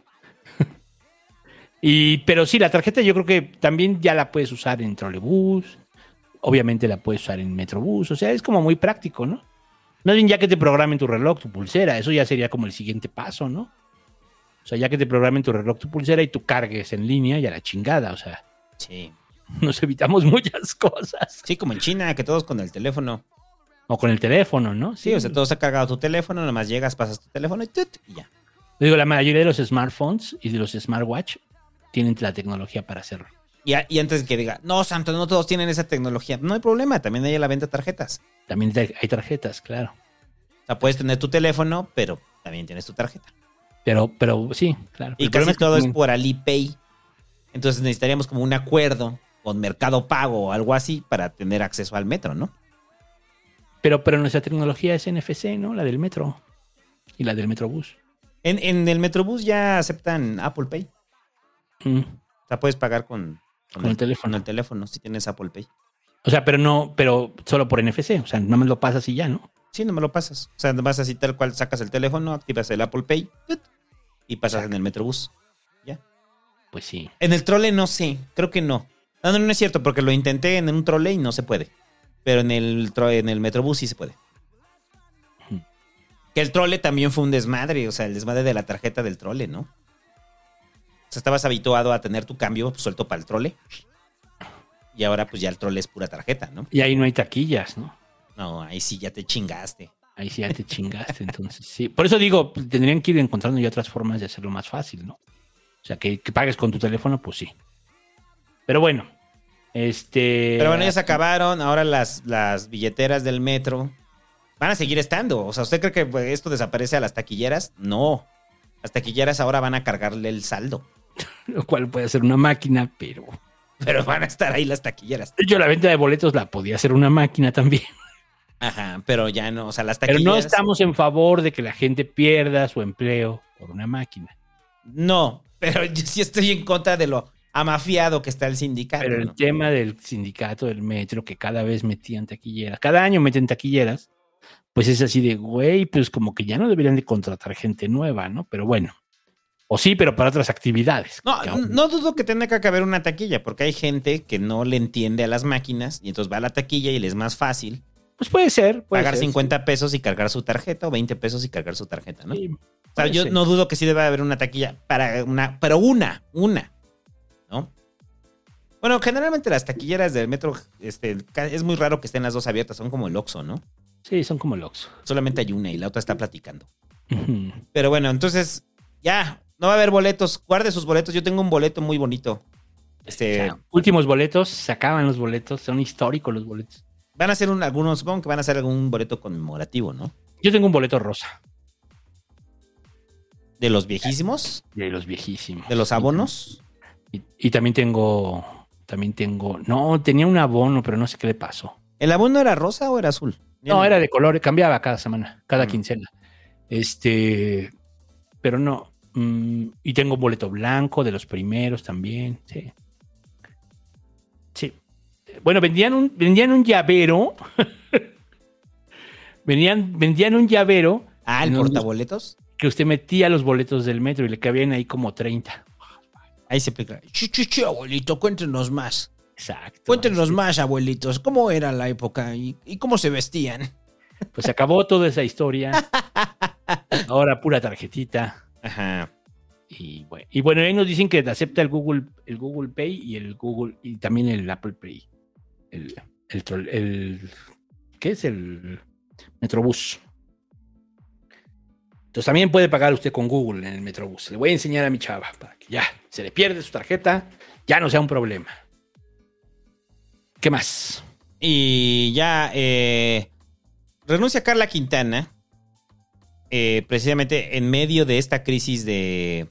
y, pero sí, la tarjeta yo creo que también ya la puedes usar en trolebús. Obviamente la puedes usar en metrobús. O sea, es como muy práctico, ¿no? Más bien ya que te programen tu reloj, tu pulsera. Eso ya sería como el siguiente paso, ¿no? O sea, ya que te programen tu reloj, tu pulsera y tú cargues en línea y a la chingada. O sea, Sí. nos evitamos muchas cosas. Sí, como en China, que todos con el teléfono. O con el teléfono, ¿no? Sí, o sea, todos ha cargado tu teléfono, nomás llegas, pasas tu teléfono y, tut, y ya. Digo, la mayoría de los smartphones y de los smartwatch tienen la tecnología para hacerlo. Y, a- y antes de que diga, no, Santo, no todos tienen esa tecnología. No hay problema, también hay a la venta tarjetas. También hay tarjetas, claro. O sea, puedes tener tu teléfono, pero también tienes tu tarjeta. Pero, pero sí, claro. Y casi todo es por Alipay. Entonces necesitaríamos como un acuerdo con Mercado Pago o algo así para tener acceso al metro, ¿no? Pero, pero nuestra tecnología es NFC, ¿no? La del metro. Y la del metrobús. En, en el Metrobús ya aceptan Apple Pay. Mm. O sea, puedes pagar con, Con el teléfono. Con el teléfono, si tienes Apple Pay. O sea, pero no, pero solo por NFC. O sea, nada más lo pasas y ya, ¿no? Sí, no me lo pasas. O sea, vas así tal cual, sacas el teléfono, activas el Apple Pay y pasas en el Metrobús. Ya. Pues sí. En el trole no sé, creo que no. No, no, no es cierto, porque lo intenté en un trole y no se puede. Pero en el, en el Metrobús sí se puede. Que el trole también fue un desmadre, o sea, el desmadre de la tarjeta del trole, ¿no? O sea, estabas habituado a tener tu cambio suelto para el trole. Y ahora pues ya el trole es pura tarjeta, ¿no? Y ahí no hay taquillas, ¿no? No, ahí sí ya te chingaste. Ahí sí ya te chingaste, entonces sí. Por eso digo, tendrían que ir encontrando ya otras formas de hacerlo más fácil, ¿no? O sea, que, que pagues con tu teléfono, pues sí. Pero bueno, este... Pero bueno, ya se acabaron. Ahora las, las billeteras del metro van a seguir estando. O sea, ¿usted cree que pues, esto desaparece a las taquilleras? No. Las taquilleras ahora van a cargarle el saldo. Lo cual puede ser una máquina, pero... Pero van a estar ahí las taquilleras. Hecho, la venta de boletos la podía hacer una máquina también. Ajá, pero ya no. O sea, las Pero taquilleras. no estamos en favor de que la gente pierda su empleo por una máquina. No, pero yo sí estoy en contra de lo amafiado que está el sindicato. Pero el ¿no? tema del sindicato del metro, que cada vez metían taquilleras, cada año meten taquilleras, pues es así de, güey, pues como que ya no deberían de contratar gente nueva, ¿no? Pero bueno. O sí, pero para otras actividades. No, no dudo que tenga que haber una taquilla, porque hay gente que no le entiende a las máquinas y entonces va a la taquilla y le es más fácil Pues puede ser. Puede pagar ser, 50 pesos y cargar su tarjeta o 20 pesos y cargar su tarjeta, ¿no? sí. O sea, yo ser. no dudo que sí debe haber una taquilla para una, pero una, una, ¿no? Bueno, generalmente las taquilleras del metro, este, es muy raro que estén las dos abiertas, son como el Oxxo, ¿no? Sí, son como el Oxxo. Solamente hay una y la otra está platicando. Pero bueno, entonces, ya, no va a haber boletos, guarde sus boletos, yo tengo un boleto muy bonito. Este, O sea, últimos boletos, se acaban los boletos, son históricos los boletos. Van a hacer un, algunos, supongo que van a hacer algún boleto conmemorativo, ¿no? Yo tengo un boleto rosa, De los viejísimos, de los viejísimos. de los abonos. Y, y también tengo, también tengo, no, tenía un abono, pero no sé qué le pasó. ¿El abono era rosa o era azul? No, era de color, cambiaba cada semana, cada Mm. quincena. Este, pero no. mm, y tengo boleto blanco de los primeros también, sí. Sí. Bueno, vendían un, vendían un llavero. Venían, vendían un llavero. Ah, el portaboletos. Que usted metía los boletos del metro y le cabían ahí como 30. Ahí se explica. Chu, chu, chu, abuelito, cuéntenos más. Exacto. Cuéntenos más, abuelitos. ¿Cómo era la época y, y cómo se vestían? Pues se acabó toda esa historia. Ahora pura tarjetita. Ajá. Y bueno, y bueno, ahí nos dicen que acepta el Google, el Google Pay y el Google y también el Apple Pay. El, el, ¿qué es el Metrobús? Entonces también puede pagar usted con Google en el Metrobús. Le voy a enseñar a mi chava para que ya se le pierde su tarjeta, ya no sea un problema. ¿Qué más? Y ya eh, renuncia Carla Quintana, eh, precisamente en medio de esta crisis de,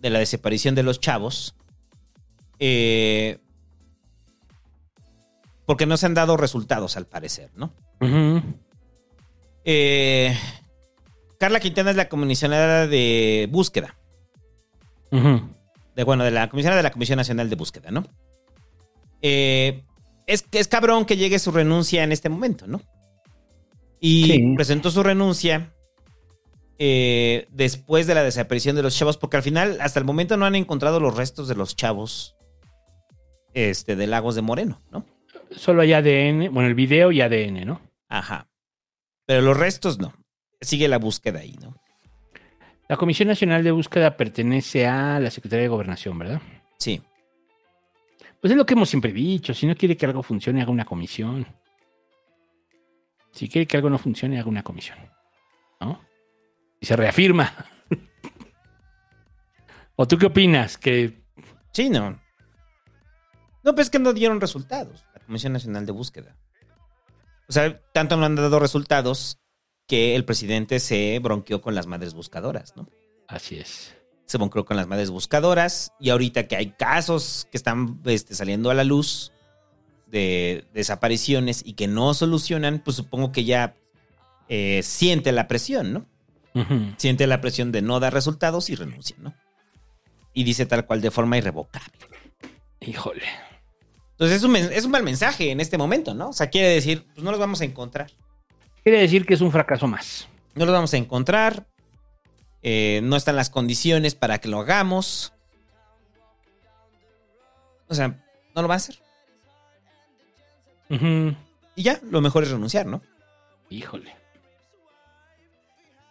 de la desaparición de los chavos, eh, porque no se han dado resultados al parecer, ¿no? Eh, Carla Quintana es la comisionada de búsqueda, de, bueno, de la comisionada de la Comisión Nacional de Búsqueda, ¿no? Eh, es, es cabrón que llegue su renuncia en este momento, ¿no? Y Sí. presentó su renuncia eh, después de la desaparición de los chavos, porque al final, hasta el momento, no han encontrado los restos de los chavos este, de Lagos de Moreno, ¿no? Solo hay ADN, bueno, el video y ADN, ¿no? Ajá. Pero los restos no. Sigue la búsqueda ahí, ¿no? La Comisión Nacional de Búsqueda pertenece a la Secretaría de Gobernación, ¿verdad? Sí. Pues es lo que hemos siempre dicho. Si no quiere que algo funcione, haga una comisión. Si quiere que algo no funcione, haga una comisión. ¿No? Y se reafirma. ¿O tú qué opinas? Que Sí, no. No, pues es que no dieron resultados. Comisión Nacional de Búsqueda. O sea, tanto no han dado resultados que el presidente se bronqueó con las madres buscadoras, ¿no? así es. Se bronqueó con las madres buscadoras y ahorita que hay casos que están este, saliendo a la luz de desapariciones y que no solucionan, pues supongo que ya eh, siente la presión, ¿no? Siente la presión de no dar resultados y renuncia, ¿no? Y dice tal cual de forma irrevocable. Híjole. Entonces es un, es un mal mensaje en este momento, ¿no? O sea, quiere decir, pues no los vamos a encontrar. Quiere decir que es un fracaso más. No los vamos a encontrar. eh, no están las condiciones para que lo hagamos. O sea, no lo va a hacer. Y ya, lo mejor es renunciar, ¿no? Híjole.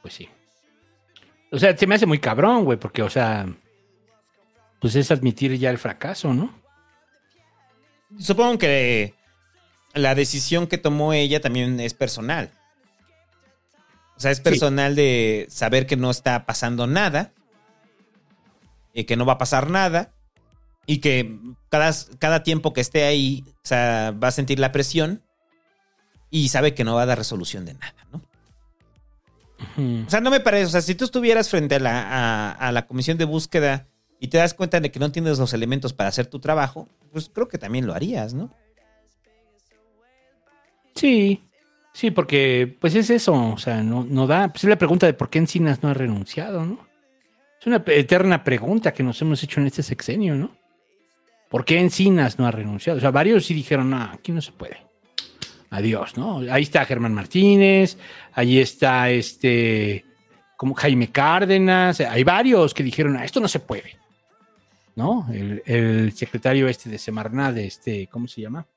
Pues sí. O sea, se me hace muy cabrón, güey, porque, o sea, pues es admitir ya el fracaso, ¿no? Supongo que la decisión que tomó ella también es personal. O sea, es personal de saber que no está pasando nada. Y que no va a pasar nada. Y que cada, cada tiempo que esté ahí, o sea, va a sentir la presión. Y sabe que no va a dar resolución de nada, ¿no? O sea, no me parece. O sea, si tú estuvieras frente a la, a, a la comisión de búsqueda y te das cuenta de que no tienes los elementos para hacer tu trabajo, pues creo que también lo harías, ¿no? Sí, sí, porque pues es eso, o sea, no, no da. Pues es la pregunta de por qué Encinas no ha renunciado, ¿no? Es una eterna pregunta que nos hemos hecho en este sexenio, ¿no? ¿Por qué Encinas no ha renunciado? O sea, varios sí dijeron, no, aquí no se puede. Adiós, ¿no? Ahí está Germán Martínez, ahí está este, como Jaime Cárdenas, hay varios que dijeron, ah, esto no se puede, ¿no? El, el secretario este de Semarnat, de este, ¿cómo se llama?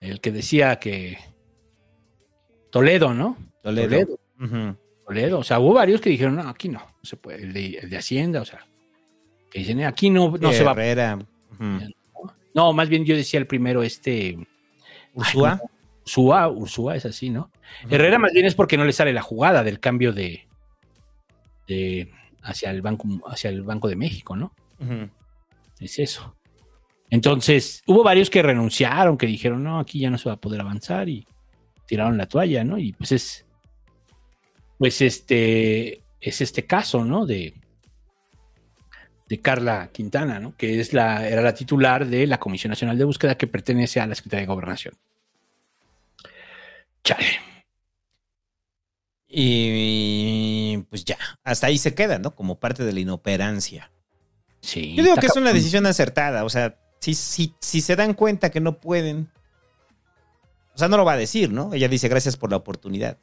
El que decía que Toledo, ¿no? Toledo. Ujú. Toledo. O sea, hubo varios que dijeron, no, aquí no, no se puede. El de, el de Hacienda, o sea, que dicen, aquí no, no se va. Herrera. No, más bien yo decía el primero, este. Ursúa. Ay, no, Ursúa, Ursúa es así, ¿no? Herrera más bien es porque no le sale la jugada del cambio de, de hacia el banco, hacia el Banco de México, ¿no? Es eso. Entonces, hubo varios que renunciaron, que dijeron, no, aquí ya no se va a poder avanzar y tiraron la toalla, ¿no? Y pues es, pues este, es este caso, ¿no? De, de Carla Quintana, ¿no? Que es la, era la titular de la Comisión Nacional de Búsqueda que pertenece a la Secretaría de Gobernación. Chale. Y pues ya, hasta ahí se queda, ¿no? Como parte de la inoperancia. Sí. Yo digo que es una decisión acertada, o sea, si, si, si se dan cuenta que no pueden, o sea, no lo va a decir, ¿no? Ella dice gracias por la oportunidad.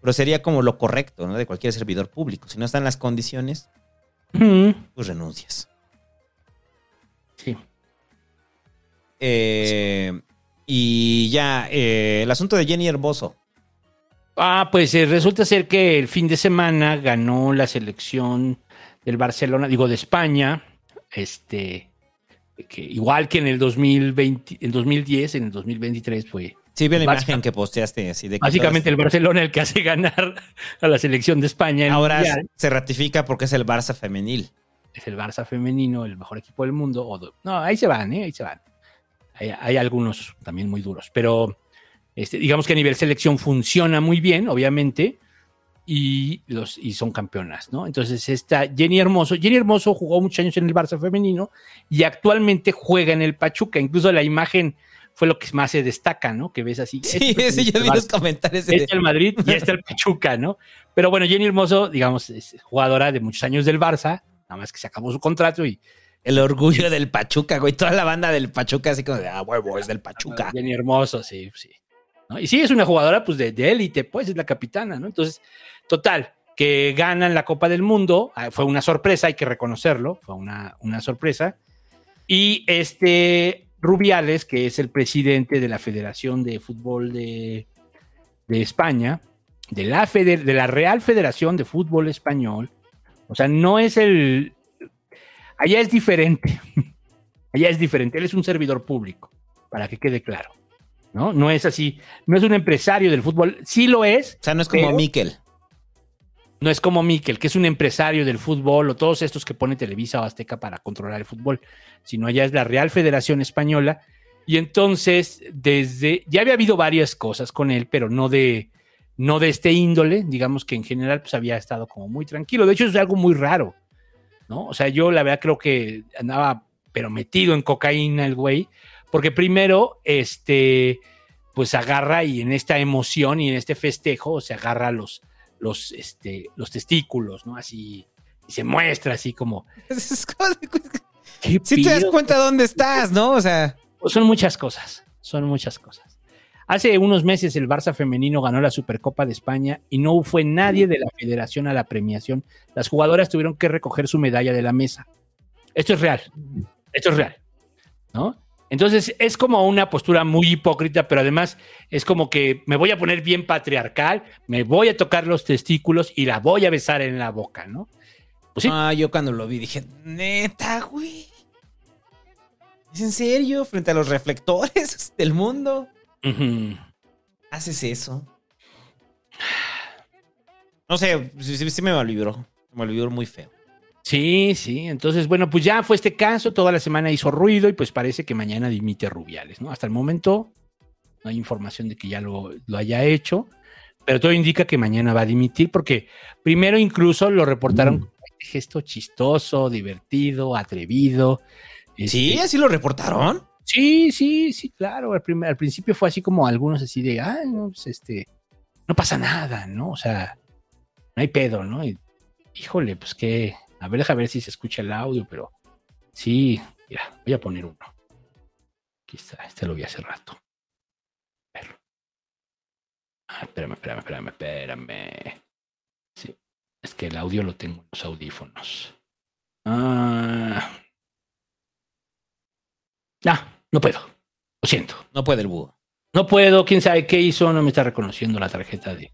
Pero sería como lo correcto, ¿no? De cualquier servidor público. Si no están las condiciones, pues renuncias. Sí. Eh, y ya, eh, el asunto de Jenny Hermoso. Ah, pues eh, resulta ser que el fin de semana ganó la selección del Barcelona, digo, de España, este, que igual que en el 2020, en 2010, en el 2023 fue Sí, vi la imagen que posteaste así de que básicamente el Barcelona el que hace ganar a la selección de España. ahora Mundial. se ratifica porque es el Barça femenil. es el Barça femenino, el mejor equipo del mundo. o do- no, ahí se van, ¿eh? ahí se van. Hay, hay algunos también muy duros, pero este, digamos que a nivel selección funciona muy bien, obviamente, y, los, y son campeonas, ¿no? Entonces está Jenny Hermoso. Jenny Hermoso jugó muchos años en el Barça femenino y actualmente juega en el Pachuca. Incluso la imagen fue lo que más se destaca, ¿no? Que ves así. Sí, este sí, yo vi los comentarios. de- Está el Madrid y está el Pachuca, ¿no? Pero bueno, Jenny Hermoso, digamos, es jugadora de muchos años del Barça, nada más que se acabó su contrato y El orgullo del Pachuca, güey. Toda la banda del Pachuca, así como de, ah, huevo, es del Pachuca. Jenny Hermoso, sí, sí. Y sí, es una jugadora pues de de élite, pues es la capitana, ¿no? Entonces, total, que ganan la Copa del Mundo, ah, fue una sorpresa, hay que reconocerlo, fue una, una sorpresa. Y este Rubiales, que es el presidente de la Federación de Fútbol de, de España, de la, feder- de la Real Federación de Fútbol Español, o sea, no es el... Allá es diferente. Allá es diferente. Él es un servidor público, para que quede claro. ¿No? No es así. No es un empresario del fútbol. Sí lo es. O sea, no es como Miquel. No es como Miquel, que es un empresario del fútbol o todos estos que pone Televisa o Azteca para controlar el fútbol, sino allá es la Real Federación Española. Y entonces, desde. Ya había habido varias cosas con él, pero no de. No de este índole, digamos que en general pues había estado como muy tranquilo. De hecho, es algo muy raro, ¿no? O sea, yo la verdad creo que andaba, pero metido en cocaína el güey, porque primero, este, pues agarra y en esta emoción y en este festejo se agarra los, los, este, los testículos, ¿no? Así, y se muestra así como... Es como de- ¿qué Sí te das cuenta dónde estás, ¿no? O sea, Pues son muchas cosas, son muchas cosas. Hace unos meses el Barça femenino ganó la Supercopa de España y no fue nadie de la federación a la premiación. Las jugadoras tuvieron que recoger su medalla de la mesa. Esto es real, esto es real, ¿no? Entonces es como una postura muy hipócrita, pero además es como que me voy a poner bien patriarcal, me voy a tocar los testículos y la voy a besar en la boca, ¿no? Pues sí, ah, yo cuando lo vi dije, neta, güey. ¿Es en serio? Frente a los reflectores del mundo. ¿Haces eso? No sé, sí, sí- sí me malvibró. Me malvibró muy feo. Sí, sí. Entonces, bueno, pues ya fue este caso, toda la semana hizo ruido y pues parece que mañana dimite Rubiales, ¿no? Hasta el momento no hay información de que ya lo, lo haya hecho, pero todo indica que mañana va a dimitir porque primero incluso lo reportaron como este gesto chistoso, divertido, atrevido. ¿Sí? Este, ¿Así lo reportaron? Sí, sí, sí, claro. Al, primer- al principio fue así como algunos así de, ay, no, pues este, no pasa nada, ¿no? O sea, no hay pedo, ¿no? Y, híjole, pues que, a ver, deja ver si se escucha el audio, pero sí, mira, voy a poner uno. Aquí está, este lo vi hace rato. A ver. Ah, espérame, espérame, espérame, espérame. Sí, es que el audio lo tengo en los audífonos. Ah. Ah, no puedo. Lo siento. No puede el búho. No puedo, quién sabe qué hizo, no me está reconociendo la tarjeta de,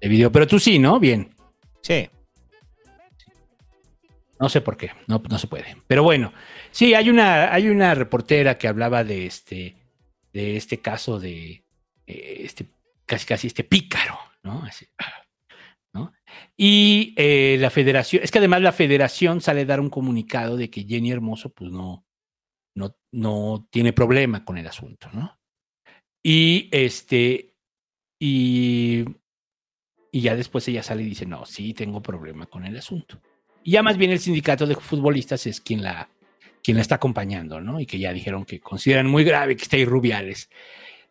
de video. Pero tú sí, ¿no? Bien. Sí. No sé por qué, no, no se puede. Pero bueno, sí, hay una, hay una reportera que hablaba de este, de este caso de eh, este, casi casi este pícaro, ¿no? Así, ¿no? Y eh, la federación, es que además la federación sale a dar un comunicado de que Jenny Hermoso, pues no, no, no tiene problema con el asunto, ¿no? Y este, y, y ya después ella sale y dice, no, sí, tengo problema con el asunto. Y ya más bien el sindicato de futbolistas es quien la, quien la está acompañando, ¿no? Y que ya dijeron que consideran muy grave que esté ahí Rubiales.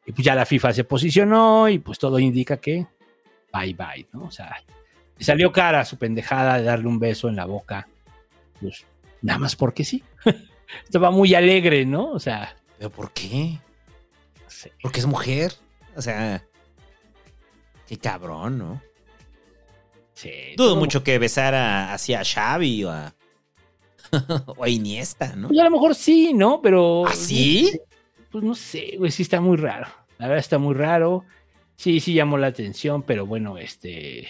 Y pues ya la FIFA se posicionó y pues todo indica que bye bye, ¿no? O sea, le salió cara su pendejada de darle un beso en la boca, pues nada más porque sí. estaba muy alegre, ¿no? O sea, ¿Pero por qué? no sé. Porque es mujer. O sea, qué cabrón, ¿no? Sí, Dudo mucho que besara así a Xavi o a, o a Iniesta, ¿no? Pues a lo mejor sí, ¿no? Pero. ¿Ah, sí? Pues no sé, güey, sí está muy raro. La verdad está muy raro. Sí, sí llamó la atención, pero bueno, este.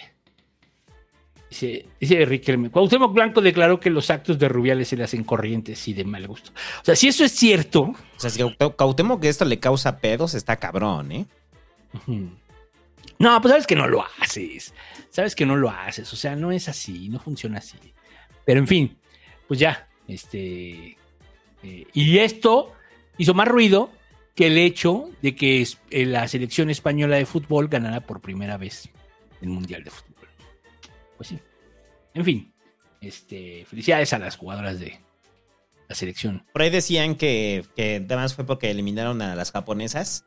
Dice, dice Riquelme. Cuauhtémoc Blanco declaró que los actos de Rubiales se le hacen corrientes y de mal gusto. O sea, si eso es cierto. O sea, si Cuauhtémoc que esto le causa pedos, está cabrón, ¿eh? No, pues sabes que no lo haces. Sabes que no lo haces. O sea, no es así, no funciona así. Pero en fin, pues ya. Este. eh, y esto hizo más ruido que el hecho de que eh, la selección española de fútbol ganara por primera vez el Mundial de Fútbol. Pues sí. En fin. Este. Felicidades a las jugadoras de la selección. Por ahí decían que además fue porque eliminaron a las japonesas.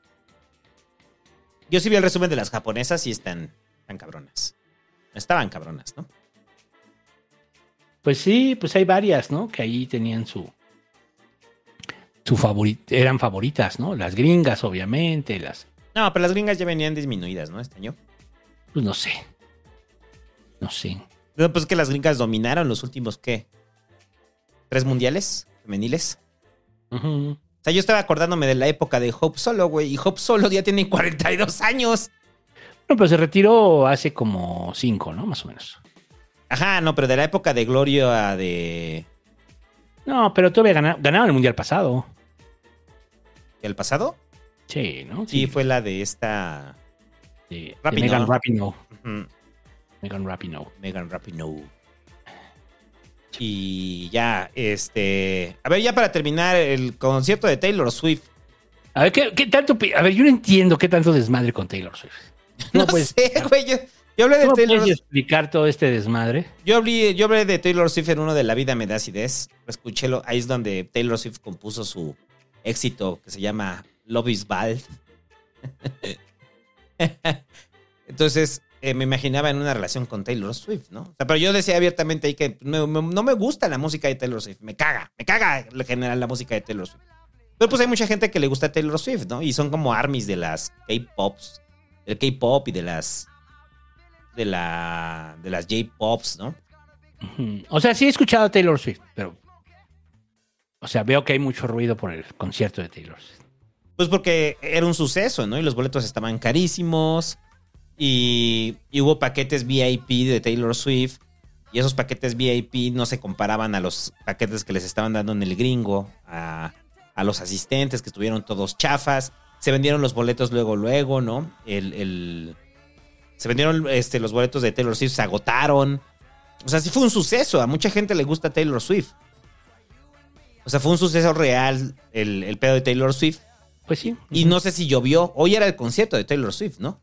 Yo sí vi el resumen de las japonesas y están, están cabronas. Estaban cabronas, ¿no? Pues sí, pues hay varias, ¿no? Que ahí tenían su. Su favorita, eran favoritas, ¿no? Las gringas, obviamente, las. No, pero las gringas ya venían disminuidas, ¿no? Este año. Pues no sé. No sé. No, pues que las gringas dominaron los últimos, ¿qué? ¿Tres mundiales femeniles? O sea, yo estaba acordándome de la época de Hope Solo, güey. Y Hope Solo ya tiene 42 años. Bueno, pero se retiró hace como cinco, ¿no? Más o menos. Ajá, no, pero de la época de Gloria de... No, pero todavía gana- ganaron el mundial pasado. ¿El pasado? Sí, ¿no? Sí, fue la de esta... de, de Rapinoe. Megan Rapinoe. ujú, Megan Rapinoe. Megan Rapinoe. Y ya, este... A ver, ya para terminar, el concierto de Taylor Swift. A ver, ¿qué, qué tanto? A ver, yo no entiendo qué tanto desmadre con Taylor Swift. No, puedes- sé, güey. Yo, yo hablé de ¿Cómo Taylor puedes explicar todo este desmadre? Yo hablé, yo hablé de Taylor Swift en uno de La Vida me da acidez. Escúchelo. Ahí es donde Taylor Swift compuso su éxito que se llama Love is Bad. Entonces, eh, me imaginaba en una relación con Taylor Swift, ¿no? O sea, pero yo decía abiertamente ahí que no, no- no me gusta la música de Taylor Swift. Me caga, me caga en general la música de Taylor Swift. Pero pues hay mucha gente que le gusta Taylor Swift, ¿no? Y son como armies de las K-pops, del K-pop y de las de la de las J-pops, ¿no? O sea, sí he escuchado a Taylor Swift, pero. O sea, veo que hay mucho ruido por el concierto de Taylor Swift. Pues porque era un suceso, ¿no? Y los boletos estaban carísimos. Y, y hubo paquetes VIP de Taylor Swift. Y esos paquetes VIP no se comparaban a los paquetes que les estaban dando en el gringo. A, a los asistentes que estuvieron todos chafas. Se vendieron los boletos luego, luego, ¿no? El, el- se vendieron este, los boletos de Taylor Swift, se agotaron. O sea, sí fue un suceso. A mucha gente le gusta Taylor Swift. O sea, fue un suceso real el, el pedo de Taylor Swift. Pues sí. Y no sé si llovió. Hoy era el concierto de Taylor Swift, ¿no?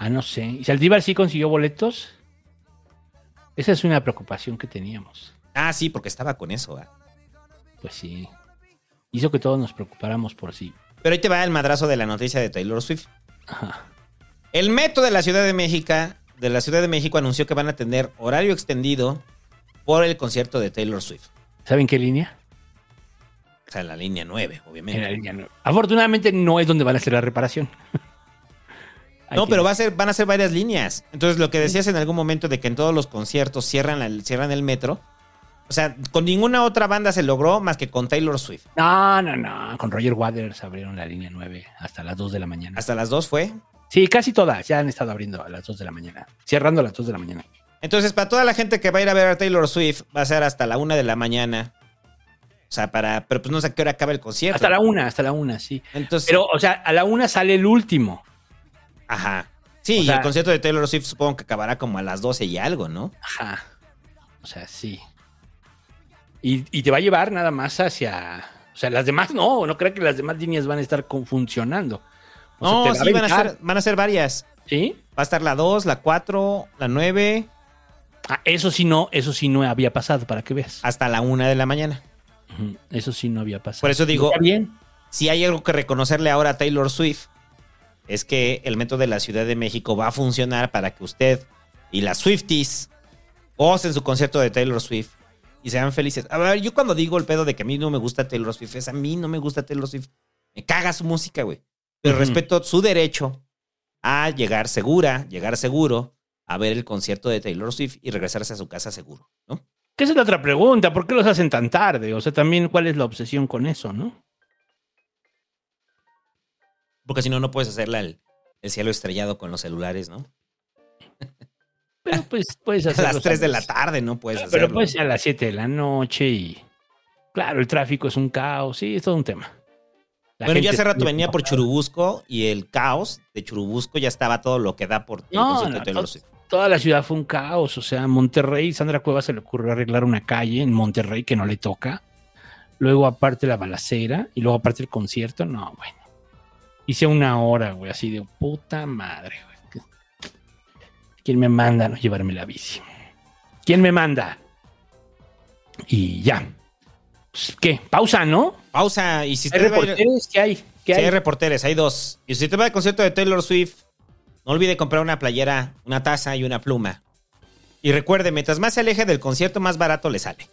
Ah, no sé. ¿Y Saldívar sí consiguió boletos? Esa es una preocupación que teníamos. Ah, sí, porque estaba con eso. ¿verdad? Pues sí. Hizo que todos nos preocupáramos por sí. Pero ahí te va el madrazo de la noticia de Taylor Swift. Ajá. El Metro de la Ciudad de México, de la Ciudad de México anunció que van a tener horario extendido por el concierto de Taylor Swift. ¿Saben qué línea? O sea, en la línea 9, obviamente. En la línea nueve. Afortunadamente no es donde van a hacer la reparación. No, pero va a ser, van a ser varias líneas. Entonces, lo que decías en algún momento de que en todos los conciertos cierran el metro. O sea, con ninguna otra banda se logró más que con Taylor Swift. No, no, no. Con Roger Waters abrieron la línea 9 hasta las 2 de la mañana. Hasta las 2 fue. Sí, casi todas ya han estado abriendo a las 2 de la mañana. Cerrando a las 2 de la mañana. Entonces, para toda la gente que va a ir a ver a Taylor Swift, va a ser hasta la 1 de la mañana. O sea, para. Pero pues no sé a qué hora acaba el concierto. Hasta la 1, hasta la 1, sí. Entonces. Pero, o sea, a la 1 sale el último. Ajá. Sí, O y el concierto de Taylor Swift supongo que acabará como a las 12 y algo, ¿no? Ajá. O sea, sí. Y, y te va a llevar nada más hacia. O sea, las demás no, no creo que las demás líneas van a estar con- funcionando. O No, sí, van a, ser, van a ser varias. ¿Sí? Va a estar la 2, la 4, la 9, Ah, eso sí no, eso sí no había pasado, para que veas. hasta la 1 de la mañana. Eso sí no había pasado. Por eso digo- bien. Si hay algo que reconocerle ahora a Taylor Swift, es que el metro de la Ciudad de México va a funcionar para que usted y las Swifties gocen su concierto de Taylor Swift y sean felices. A ver, yo cuando digo el pedo de que a mí no me gusta Taylor Swift, es a mí no me gusta Taylor Swift. Me caga su música, güey. Pero respeto su derecho a llegar segura, llegar seguro a ver el concierto de Taylor Swift y regresarse a su casa seguro, ¿no? Esa es la otra pregunta. ¿Por qué los hacen tan tarde? O sea, también, ¿cuál es la obsesión con eso, no? Porque si no, no puedes hacerla el, el cielo estrellado con los celulares, ¿no? Pero pues puedes A hacerlo. las 3 de la tarde no puedes hacerlo. Pero puede ser a las 7 de la noche y. Claro, el tráfico es un caos. Sí, es todo un tema. La bueno, yo hace rato venía por. Churubusco y el caos de Churubusco ya estaba todo lo que da por No, no, de. Toda la ciudad fue un caos. O sea, Monterrey, Sandra Cueva se le ocurrió arreglar una calle en Monterrey que no le toca. Luego, aparte, la balacera. Y luego, aparte, el concierto. No, bueno. Hice una hora, güey, así de puta madre, güey. ¿Quién me manda a no llevarme la bici? ¿Quién me manda? Y ya. Pues, ¿Qué? Pausa, ¿no? Pausa. Y si ¿Hay reporteros? ¿Qué hay? ¿Qué Sí, hay hay? reporteres, hay dos. Y si usted va al concierto de Taylor Swift, no olvide comprar una playera, una taza y una pluma. Y recuerde, mientras más se aleje del concierto, más barato le sale.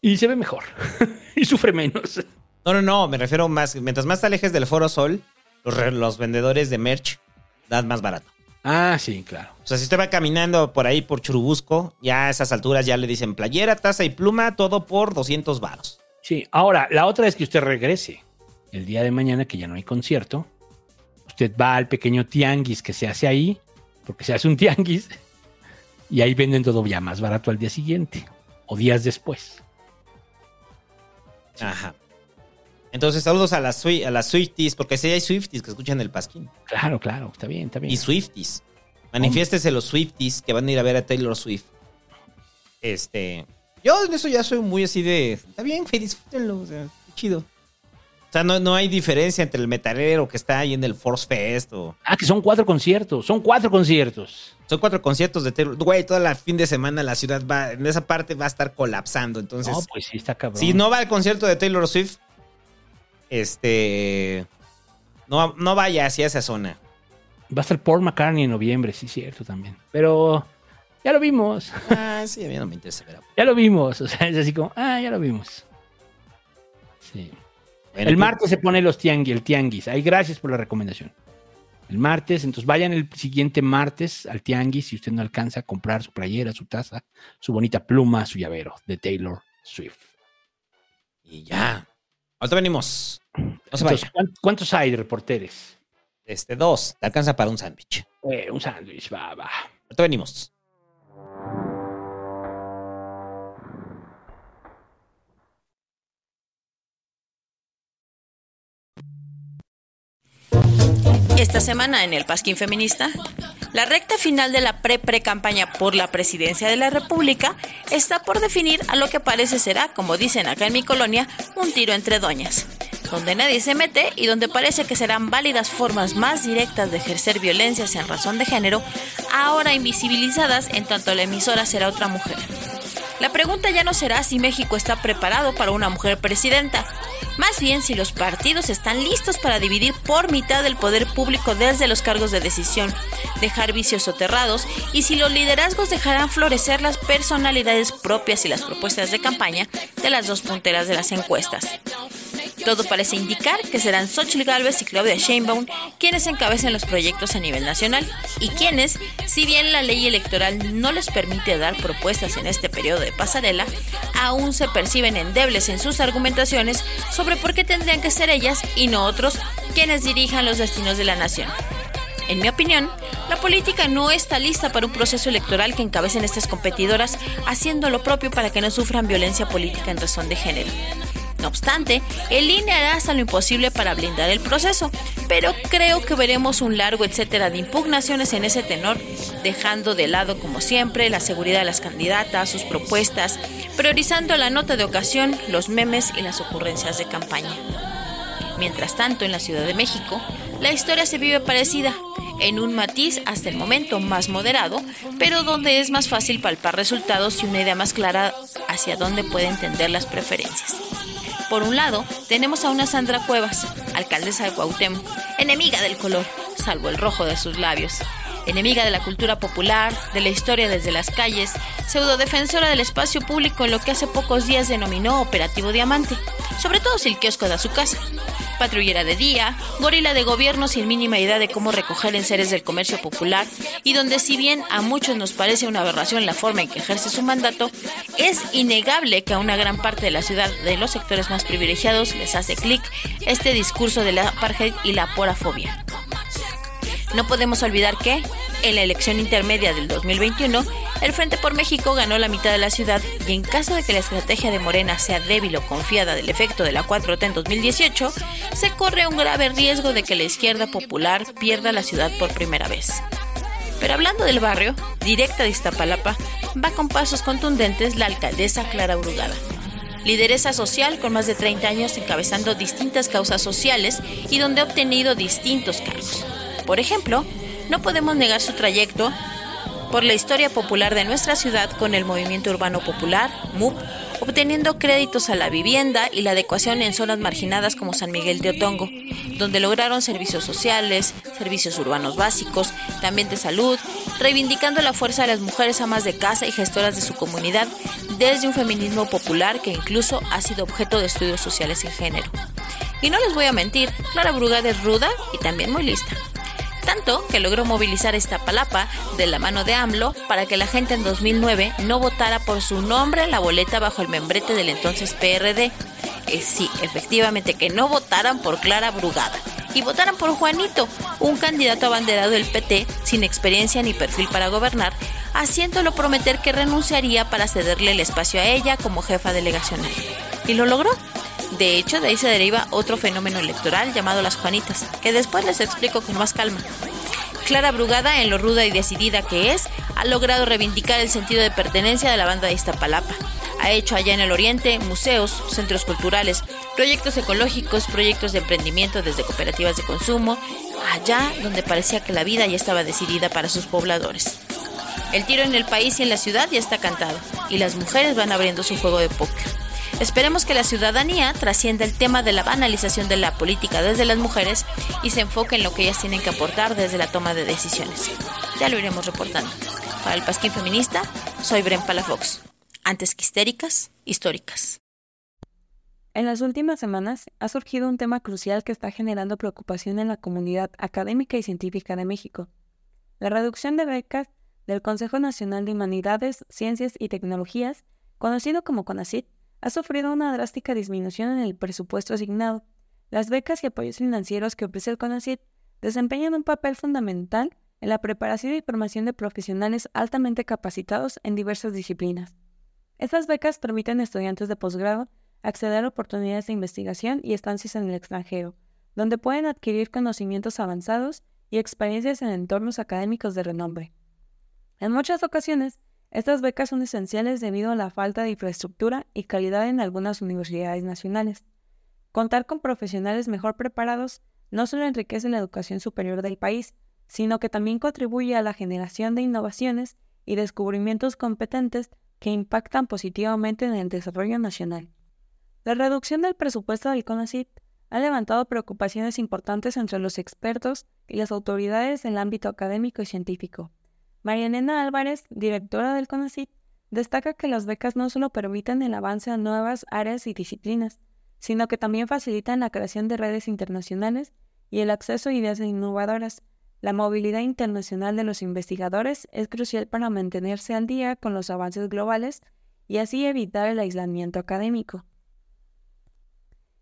Y se ve mejor. y sufre menos. No, no, no, me refiero más. Mientras más te alejes del Foro Sol, los, re- los vendedores de merch dan más barato. Ah, sí, claro. O sea, si usted va caminando por ahí por Churubusco, ya a esas alturas ya le dicen playera, taza y pluma, todo por 200 varos. Sí, ahora, la otra es que usted regrese el día de mañana, que ya no hay concierto. Usted va al pequeño tianguis que se hace ahí, porque se hace un tianguis, y ahí venden todo ya más barato al día siguiente o días después. Ajá. Entonces, saludos a las, a las Swifties, porque sí hay Swifties que escuchan el Pasquín. Claro, claro, está bien, está bien. Y Swifties. Manifiéstese los Swifties que van a ir a ver a Taylor Swift. Este. Yo en eso ya soy muy así de. Está bien, güey, disfrútenlo. O sea, qué chido. O sea, no, no hay diferencia entre el metalero que está ahí en el Force Fest o. Ah, que son cuatro conciertos, son cuatro conciertos. Son cuatro conciertos de Taylor. Güey, toda la fin de semana la ciudad va. En esa parte va a estar colapsando. Entonces. no, pues sí, está cabrón. Si no va al concierto de Taylor Swift, este. No, no vaya hacia esa zona. Va a estar Paul McCartney en noviembre, sí, cierto también. Pero ya lo vimos, Ah, sí, a mí no me interesa ya lo vimos. O sea, es así como, ah, ya lo vimos. Sí. Bueno, el pues, martes se pone los tianguis, el tianguis. Ahí gracias por la recomendación. El martes, entonces vayan el siguiente martes al tianguis si usted no alcanza a comprar su playera, su taza, su bonita pluma, su llavero de Taylor Swift. Y ya. Ahorita venimos. No se Entonces, vaya. ¿cuán- ¿cuántos hay de reporteres? Este, dos. Te alcanza para un sándwich. Eh, un sándwich, va, va. Ahorita venimos. Esta semana en el Pasquín Feminista, la recta final de la pre-pre-campaña por la presidencia de la República está por definir a lo que parece será, como dicen acá en mi colonia, un tiro entre doñas, donde nadie se mete y donde parece que serán válidas formas más directas de ejercer violencias en razón de género, ahora invisibilizadas en tanto la emisora será otra mujer. La pregunta ya no será si México está preparado para una mujer presidenta, más bien si los partidos están listos para dividir por mitad el poder público desde los cargos de decisión, dejar vicios soterrados y si los liderazgos dejarán florecer las personalidades propias y las propuestas de campaña de las dos punteras de las encuestas. Todo parece indicar que serán Xochitl Gálvez y Claudia Sheinbaum quienes encabecen los proyectos a nivel nacional y quienes, si bien la ley electoral no les permite dar propuestas en este periodo pasarela, aún se perciben endebles en sus argumentaciones sobre por qué tendrían que ser ellas y no otros quienes dirijan los destinos de la nación. En mi opinión, la política no está lista para un proceso electoral que encabecen estas competidoras haciendo lo propio para que no sufran violencia política en razón de género. No obstante, el INE hará hasta lo imposible para blindar el proceso, pero creo que veremos un largo etcétera de impugnaciones en ese tenor, dejando de lado, como siempre, la seguridad de las candidatas, sus propuestas, priorizando la nota de ocasión, los memes y las ocurrencias de campaña. Mientras tanto, en la Ciudad de México, la historia se vive parecida, en un matiz hasta el momento más moderado, pero donde es más fácil palpar resultados y una idea más clara hacia dónde pueden tender las preferencias. Por un lado, tenemos a una Sandra Cuevas, alcaldesa de Cuauhtémoc, enemiga del color, salvo el rojo de sus labios. Enemiga de la cultura popular, de la historia desde las calles, pseudodefensora del espacio público en lo que hace pocos días denominó Operativo Diamante, sobre todo si el kiosco da su casa. Patrullera de día, gorila de gobierno sin mínima idea de cómo recoger en seres del comercio popular y donde si bien a muchos nos parece una aberración la forma en que ejerce su mandato, es innegable que a una gran parte de la ciudad de los sectores más privilegiados les hace clic este discurso de la apartheid y la porafobia. No podemos olvidar que, en la elección intermedia del 2021, el Frente por México ganó la mitad de la ciudad y en caso de que la estrategia de Morena sea débil o confiada del efecto de la 4T en 2018, se corre un grave riesgo de que la izquierda popular pierda la ciudad por primera vez. Pero hablando del barrio, directa de Iztapalapa, va con pasos contundentes la alcaldesa Clara Brugada. Lideresa social con más de 30 años encabezando distintas causas sociales y donde ha obtenido distintos cargos. Por ejemplo, no podemos negar su trayecto por la historia popular de nuestra ciudad con el Movimiento Urbano Popular, MUP, obteniendo créditos a la vivienda y la adecuación en zonas marginadas como San Miguel de Otongo, donde lograron servicios sociales, servicios urbanos básicos, también de salud, reivindicando la fuerza de las mujeres amas de casa y gestoras de su comunidad desde un feminismo popular que incluso ha sido objeto de estudios sociales en género. Y no les voy a mentir, Clara Brugada es ruda y también muy lista tanto que logró movilizar esta palapa de la mano de AMLO para que la gente en 2009 no votara por su nombre en la boleta bajo el membrete del entonces PRD. Eh, sí, efectivamente, que no votaran por Clara Brugada y votaran por Juanito, un candidato abanderado del PT sin experiencia ni perfil para gobernar, haciéndolo prometer que renunciaría para cederle el espacio a ella como jefa delegacional. Y lo logró. De hecho, de ahí se deriva otro fenómeno electoral llamado las Juanitas, que después les explico con más calma. Clara Brugada, en lo ruda y decidida que es, ha logrado reivindicar el sentido de pertenencia de la banda de Iztapalapa. Ha hecho allá en el oriente museos, centros culturales, proyectos ecológicos, proyectos de emprendimiento desde cooperativas de consumo, allá donde parecía que la vida ya estaba decidida para sus pobladores. El tiro en el país y en la ciudad ya está cantado, y las mujeres van abriendo su juego de póker. Esperemos que la ciudadanía trascienda el tema de la banalización de la política desde las mujeres y se enfoque en lo que ellas tienen que aportar desde la toma de decisiones. Ya lo iremos reportando. Para el Pasquín Feminista, soy Bren Palafox. Antes que histéricas, históricas. En las últimas semanas ha surgido un tema crucial que está generando preocupación en la comunidad académica y científica de México. La reducción de becas del Consejo Nacional de Humanidades, Ciencias y Tecnologías, conocido como CONACYT, ha sufrido una drástica disminución en el presupuesto asignado. Las becas y apoyos financieros que ofrece el CONACYT desempeñan un papel fundamental en la preparación y formación de profesionales altamente capacitados en diversas disciplinas. Estas becas permiten a estudiantes de posgrado acceder a oportunidades de investigación y estancias en el extranjero, donde pueden adquirir conocimientos avanzados y experiencias en entornos académicos de renombre. En muchas ocasiones, estas becas son esenciales debido a la falta de infraestructura y calidad en algunas universidades nacionales. Contar con profesionales mejor preparados no solo enriquece la educación superior del país, sino que también contribuye a la generación de innovaciones y descubrimientos competentes que impactan positivamente en el desarrollo nacional. La reducción del presupuesto del CONACYT ha levantado preocupaciones importantes entre los expertos y las autoridades en el ámbito académico y científico. Marianena Álvarez, directora del CONACYT, destaca que las becas no solo permiten el avance a nuevas áreas y disciplinas, sino que también facilitan la creación de redes internacionales y el acceso a ideas innovadoras. La movilidad internacional de los investigadores es crucial para mantenerse al día con los avances globales y así evitar el aislamiento académico.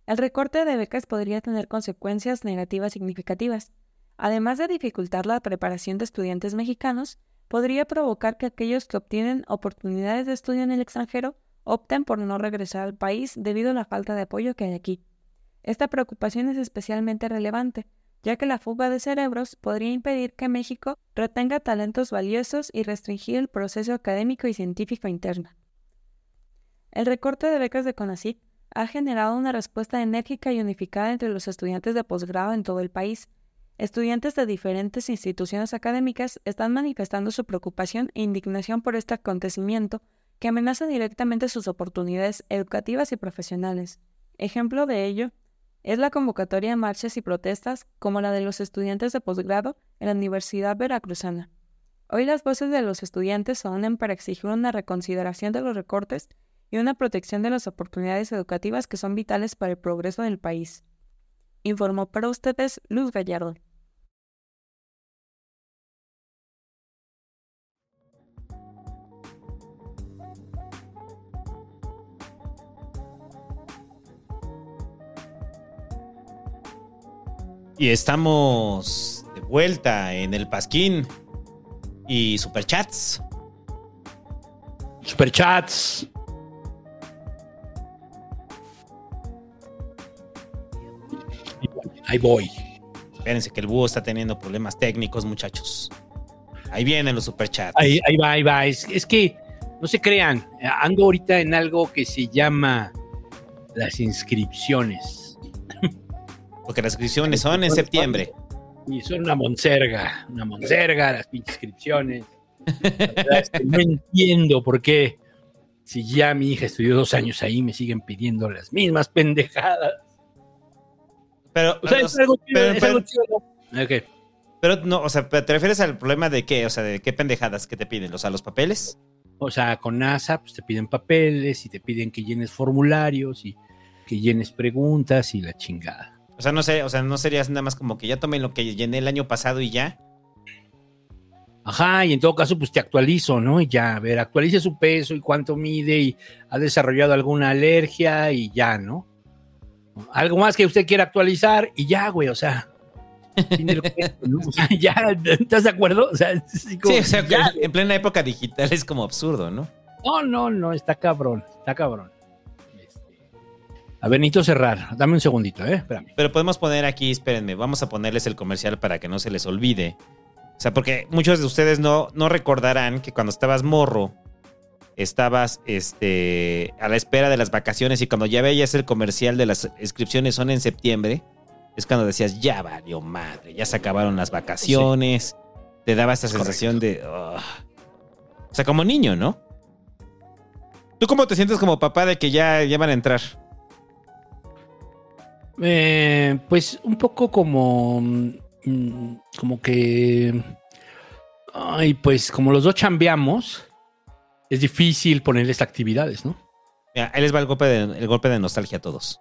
El recorte de becas podría tener consecuencias negativas significativas. Además de dificultar la preparación de estudiantes mexicanos, podría provocar que aquellos que obtienen oportunidades de estudio en el extranjero opten por no regresar al país debido a la falta de apoyo que hay aquí. Esta preocupación es especialmente relevante, ya que la fuga de cerebros podría impedir que México retenga talentos valiosos y restringir el proceso académico y científico interno. El recorte de becas de CONACYT ha generado una respuesta enérgica y unificada entre los estudiantes de posgrado en todo el país, Estudiantes de diferentes instituciones académicas están manifestando su preocupación e indignación por este acontecimiento que amenaza directamente sus oportunidades educativas y profesionales. Ejemplo de ello es la convocatoria de marchas y protestas como la de los estudiantes de posgrado en la Universidad Veracruzana. Hoy las voces de los estudiantes se unen para exigir una reconsideración de los recortes y una protección de las oportunidades educativas que son vitales para el progreso del país. Informó para ustedes Luz Gallardo. Y estamos de vuelta en el Pasquín y superchats. Superchats. Ahí voy. Espérense que el búho está teniendo problemas técnicos, muchachos. Ahí vienen los superchats. Ahí, ahí va, ahí va. Es, es que no se crean. Ando ahorita en algo que se llama las inscripciones. Porque las inscripciones son en septiembre. Y son una monserga, una monserga, las pinches inscripciones. La verdad es que no entiendo por qué, si ya mi hija estudió dos años ahí, me siguen pidiendo las mismas pendejadas. Pero, O sea, es algo chido, pero- es pero- algo. Ok. pero no, o sea, ¿te refieres al problema de qué? O sea, ¿de qué pendejadas que te piden? O sea, los papeles. O sea, con NASA pues te piden papeles y te piden que llenes formularios y que llenes preguntas y la chingada. O sea, no sé, o sea, no serías nada más como que ya tomen lo que llené el año pasado y ya. Ajá, y en todo caso, pues te actualizo, ¿no? Y ya, a ver, actualice su peso y cuánto mide y ha desarrollado alguna alergia y ya, ¿no? Algo más que usted quiera actualizar y ya, güey, o sea. fin del cuento, ¿no? O sea, ya, ¿estás de acuerdo? O sea, es así como, Sí, o sea, ya. en plena época digital es como absurdo, ¿no? No, no, no, está cabrón, está cabrón. A ver, necesito cerrar. Dame un segundito, ¿eh? Espérame. Pero podemos poner aquí, espérenme, vamos a ponerles el comercial para que no se les olvide. O sea, porque muchos de ustedes no, no recordarán que cuando estabas morro, estabas este, a la espera de las vacaciones y cuando ya veías el comercial de las inscripciones son en septiembre, es cuando decías, ya valió madre, ya se acabaron las vacaciones. Te daba esta sensación de... O sea, como niño, ¿no? ¿Tú cómo te sientes como papá de que ya, ya van a entrar? Eh, pues un poco como. mm, Como que. Ay, pues como los dos chambeamos, es difícil ponerles actividades, ¿no? Mira, ahí les va el golpe de, el golpe de nostalgia a todos.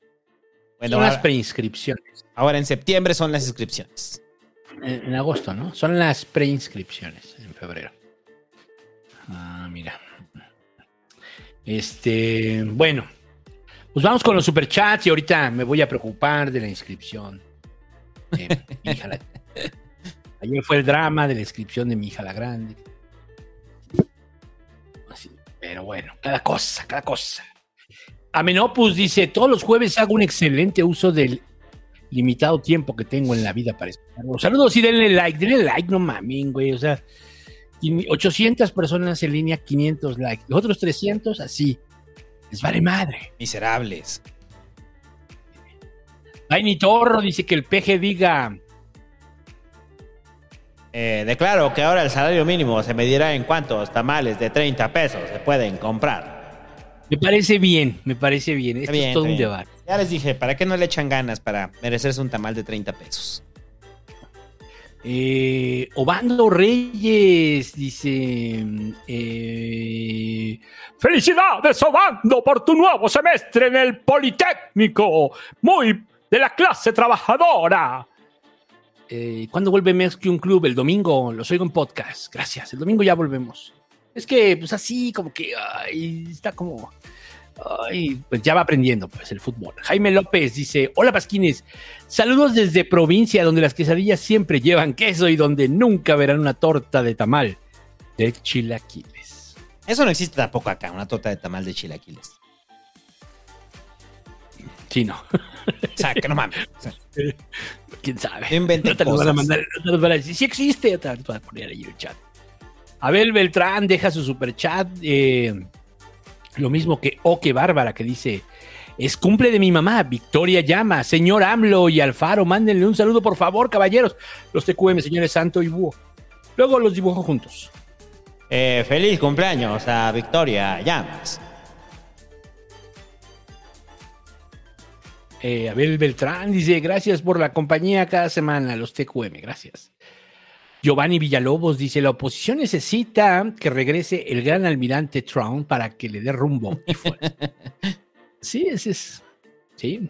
Bueno, son las preinscripciones. ahora en septiembre son las inscripciones. En, en agosto, ¿no? Son las preinscripciones en febrero. Ah, mira. Este, bueno. Pues vamos con los superchats y ahorita me voy a preocupar de la inscripción. de mi hija la- Ayer fue el drama de la inscripción de mi hija la grande. Así, pero bueno, cada cosa, cada cosa. Amenopus dice, todos los jueves hago un excelente uso del limitado tiempo que tengo en la vida para escucharlo. Saludos y denle like, denle like, no mamen, güey. O sea, 800 personas en línea, 500 likes. Los otros 300, así. Les vale madre. Miserables. Tiny Torro dice que el peje diga. Eh, declaro que ahora el salario mínimo se medirá en cuántos tamales de 30 pesos se pueden comprar. Me parece bien, me parece bien. Esto bien, es todo un bien. debate. Ya les dije, ¿para qué no le echan ganas para merecerse un tamal de 30 pesos? Eh, Obando Reyes dice: eh, ¡Felicidades, Obando, por tu nuevo semestre en el Politécnico! ¡Muy de la clase trabajadora! eh, ¿Cuándo vuelve Mescue un Club? El domingo, los oigo en podcast. Gracias, el domingo ya volvemos. Es que, pues así, como que ay, está como. Ay, pues ya va aprendiendo, pues, el fútbol. Jaime López dice: Hola, Pasquines. Saludos desde provincia, donde las quesadillas siempre llevan queso y donde nunca verán una torta de tamal de chilaquiles. Eso no existe tampoco acá, una torta de tamal de chilaquiles. Sí, no. O sea, que no mames. O sea, ¿Quién sabe? Inventen No te lo van a cosas. mandar, no te lo van a decir. Sí existe, te van a poner ahí en el chat. Abel Beltrán deja su super chat. lo mismo que Oque Bárbara, que dice: Es cumple de mi mamá, Victoria Llama, señor AMLO y Alfaro. Mándenle un saludo, por favor, caballeros. Los TQM, señores Santo y Búho. Luego los dibujo juntos. eh, feliz cumpleaños a Victoria Llamas. Eh, Abel Beltrán dice: Gracias por la compañía cada semana, los TQM. Gracias. Giovanni Villalobos dice: La oposición necesita que regrese el gran almirante Trump para que le dé rumbo. y fuerza". sí, ese es. Sí.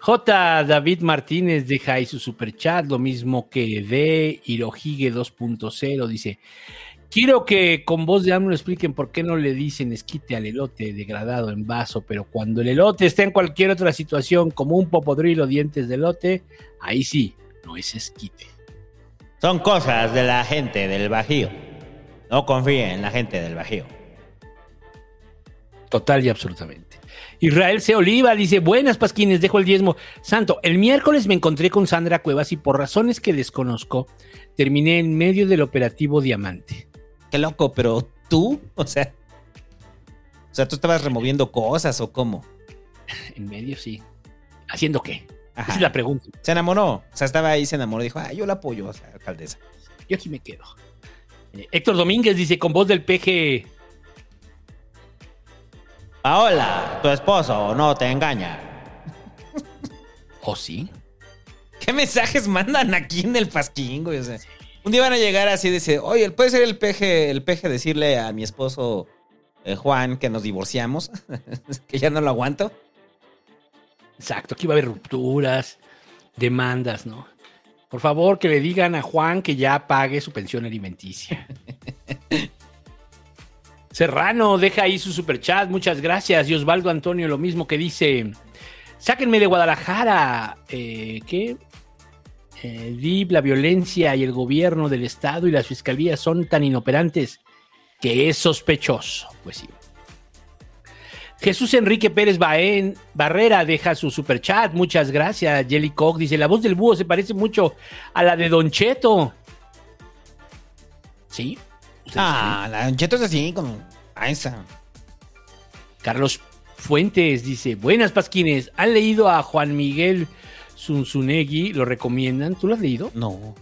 J. David Martínez deja ahí su superchat, lo mismo que D. Hirohige 2.0. Dice: Quiero que con voz de AMLO expliquen por qué no le dicen esquite al elote degradado en vaso, pero cuando el elote está en cualquier otra situación, como un popodrilo dientes de elote, ahí sí, no es esquite. Son cosas de la gente del Bajío. No confíen en la gente del Bajío. Total y absolutamente. Israel C. Oliva dice, buenas pasquines, dejo el diezmo. Santo, el miércoles me encontré con Sandra Cuevas y por razones que desconozco, terminé en medio del operativo Diamante. Qué loco, pero tú, o sea. O sea, tú estabas removiendo cosas o cómo. En medio, sí. ¿Haciendo qué? Esa es la pregunta. Se enamoró. O sea, estaba ahí, se enamoró dijo, ah, yo la apoyo, sea, alcaldesa. Yo aquí me quedo. Eh, Héctor Domínguez dice, con voz del peje, Paola, tu esposo no te engaña. ¿o sí? ¿Qué mensajes mandan aquí en el pasquín, güey? O sea, un día van a llegar así y dice, oye, ¿puede ser el peje, el peje decirle a mi esposo eh, Juan que nos divorciamos? que ya no lo aguanto. Exacto, aquí va a haber rupturas, demandas, ¿no? Por favor, que le digan a Juan que ya pague su pensión alimenticia. Serrano deja ahí su superchat, muchas gracias. Y Osvaldo Antonio, lo mismo que dice: Sáquenme de Guadalajara. Eh, ¿Qué? Eh, DIP, la violencia y el gobierno del Estado y las fiscalías son tan inoperantes que es sospechoso. Pues sí. Jesús Enrique Pérez Baén, Barrera deja su superchat. Muchas gracias. Jelly Cock dice: La voz del búho se parece mucho a la de Don Cheto. ¿Sí? ¿Ustedes Ah, la Cheto es así, como... Ah, esa. Carlos Fuentes dice: Buenas Pasquines, ¿han leído a Juan Miguel Zunzunegui? ¿Lo recomiendan? ¿Tú lo has leído? No.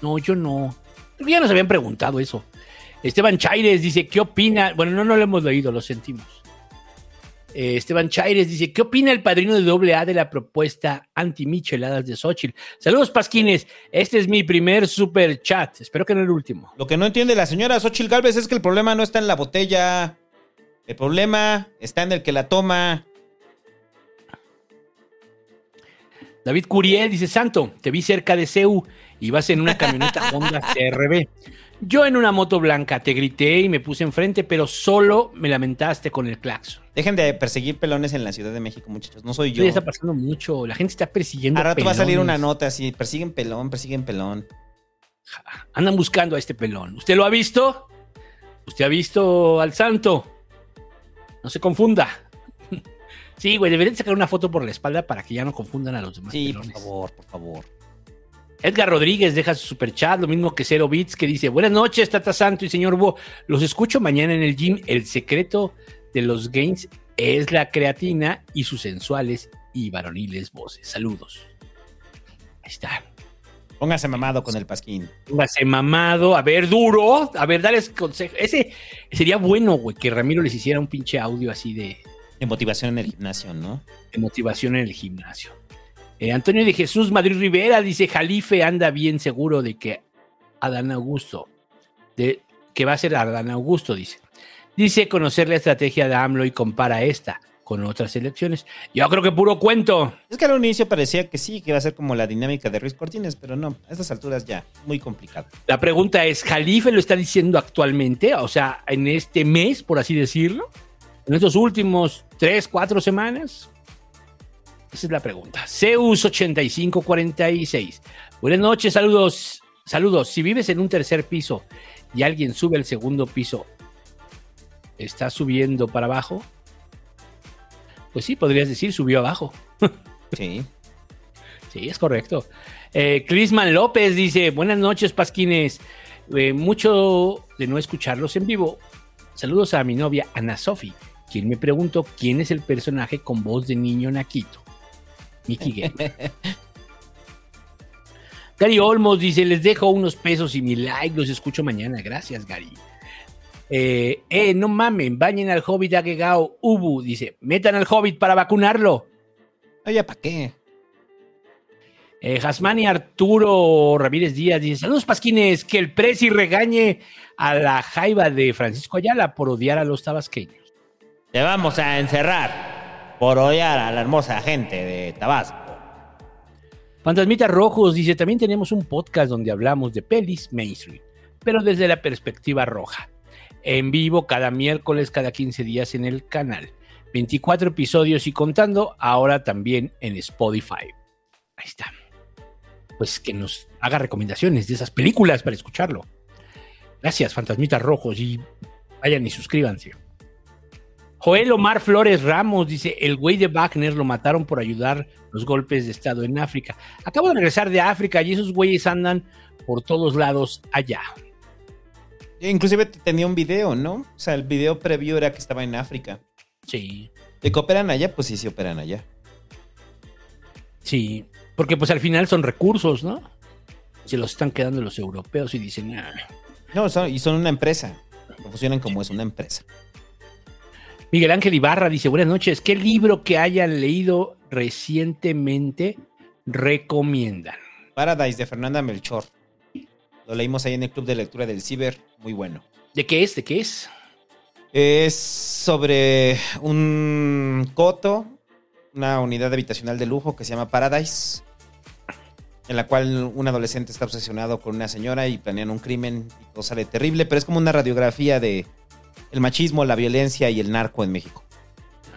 No, yo no. Ya nos habían preguntado eso. Esteban Chaires dice: ¿Qué opina? Bueno, no, no lo hemos leído, lo sentimos. Eh, Esteban Chaires dice: ¿Qué opina el padrino de AA de la propuesta anti-micheladas de Xochitl? Saludos, Pasquines. Este es mi primer super chat. Espero que no el último. Lo que no entiende la señora Xochitl Galvez es que el problema no está en la botella. El problema está en el que la toma. David Curiel dice, Santo, te vi cerca de CEU y vas en una camioneta Honda CRB. Yo en una moto blanca te grité y me puse enfrente, pero solo me lamentaste con el claxon. Dejen de perseguir pelones en la Ciudad de México, muchachos. No soy yo. ya está pasando mucho. La gente está persiguiendo. A rato va a salir una nota así. Persiguen pelón, persiguen pelón. Andan buscando a este pelón. ¿Usted lo ha visto? ¿Usted ha visto al santo? No se confunda. Sí, güey, deberían sacar una foto por la espalda para que ya no confundan a los demás. Sí, por pelones. favor, por favor. Edgar Rodríguez deja su superchat, lo mismo que Cero Bits, que dice: Buenas noches, Tata Santo y señor Bo. Los escucho mañana en el gym. El secreto de los gains es la creatina y sus sensuales y varoniles voces. Saludos. Ahí está. Póngase mamado con el pasquín. Póngase mamado, a ver, duro, a ver, dales consejo. Ese sería bueno, güey, que Ramiro les hiciera un pinche audio así de, De motivación en el gimnasio, ¿no? de motivación en el gimnasio. Eh, Antonio de Jesús Madrid Rivera dice: Jalife anda bien seguro de que Adán Augusto, de que va a ser Adán Augusto, dice. Dice conocer la estrategia de AMLO y compara esta con otras elecciones. Yo creo que puro cuento. Es que al inicio parecía que sí, que iba a ser como la dinámica de Ruiz Cortines, pero no, a estas alturas ya, muy complicado. La pregunta es: ¿Jalife lo está diciendo actualmente? O sea, en este mes, por así decirlo. En estos últimos tres, cuatro semanas. Esa es la pregunta. Zeus 8546. Buenas noches, saludos. Saludos. Si vives en un tercer piso y alguien sube al segundo piso, está subiendo para abajo. Pues sí, podrías decir, subió abajo. Sí. Sí, es correcto. Eh, Crisman López dice, buenas noches, Pasquines. Eh, mucho de no escucharlos en vivo. Saludos a mi novia Ana Sofi, quien me preguntó quién es el personaje con voz de niño naquito. Mickey Game. Gary Olmos dice, les dejo unos pesos y mi like, los escucho mañana. Gracias, Gary. Eh, eh, no mamen, bañen al hobbit agregado Ubu. Dice, metan al hobbit para vacunarlo. Oye, ¿para qué? Eh, Jasmani Arturo Ramírez Díaz dice: Saludos, Pasquines, que el Prezi regañe a la jaiba de Francisco Ayala por odiar a los tabasqueños. Te vamos a encerrar por odiar a la hermosa gente de Tabasco. Fantasmitas Rojos dice: También tenemos un podcast donde hablamos de pelis mainstream, pero desde la perspectiva roja. En vivo cada miércoles, cada 15 días en el canal. 24 episodios y contando, ahora también en Spotify. Ahí está. Pues que nos haga recomendaciones de esas películas para escucharlo. Gracias, Fantasmitas Rojos, y vayan y suscríbanse. Joel Omar Flores Ramos dice: El güey de Wagner lo mataron por ayudar los golpes de Estado en África. Acabo de regresar de África y esos güeyes andan por todos lados allá. Inclusive tenía un video, ¿no? O sea, el video previo era que estaba en África. Sí. ¿De que operan allá? Pues sí, sí operan allá. Sí, porque pues al final son recursos, ¿no? Se los están quedando los europeos y dicen, "Ah". No, son, y son una empresa. Funcionan como es una empresa. Miguel Ángel Ibarra dice, buenas noches, ¿qué libro que hayan leído recientemente recomiendan? Paradise de Fernanda Melchor. Lo leímos ahí en el club de lectura del Ciber. Muy bueno. ¿De qué es? ¿De qué es? Es sobre un coto, una unidad habitacional de lujo que se llama Paradise, en la cual un adolescente está obsesionado con una señora y planean un crimen y todo sale terrible, pero es como una radiografía de el machismo, la violencia y el narco en México.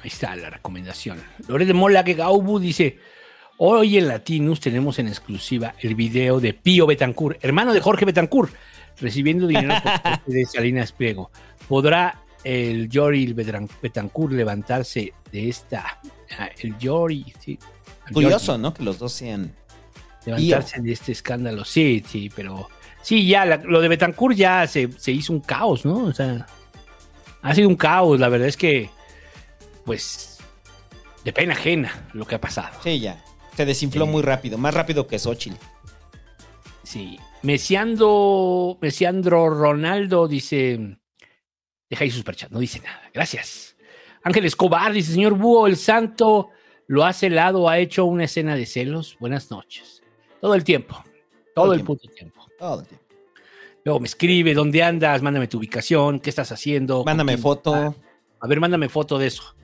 Ahí está la recomendación. Lore de Mola que Gaubu dice, hoy en Latinus tenemos en exclusiva el video de Pío Betancourt, hermano de Jorge Betancourt, recibiendo dinero por parte de Salinas Pliego. ¿Podrá el Yori Betancourt levantarse de esta? ah, El Yori, sí. el Curioso, Yori, ¿no? Que los dos sean... Levantarse de este escándalo. Sí, sí, pero... Sí, ya, la- lo de Betancourt ya se, se hizo un caos, ¿no? O sea, ha sido un caos. La verdad es que, pues, de pena ajena lo que ha pasado. Sí, ya. Se desinfló Sí. muy rápido, más rápido que Xochitl. Sí. Mesiando, Mesiandro Ronaldo dice. Deja ahí su superchat, no dice nada. Gracias. Ángel Escobar dice: Señor Búho, el santo lo ha celado, ha hecho una escena de celos. Buenas noches. Todo el tiempo. Todo, el, puto tiempo. Todo el tiempo. Luego me escribe: ¿Dónde andas? Mándame tu ubicación. ¿Qué estás haciendo? ¿Con Mándame foto. A ver, mándame foto de eso.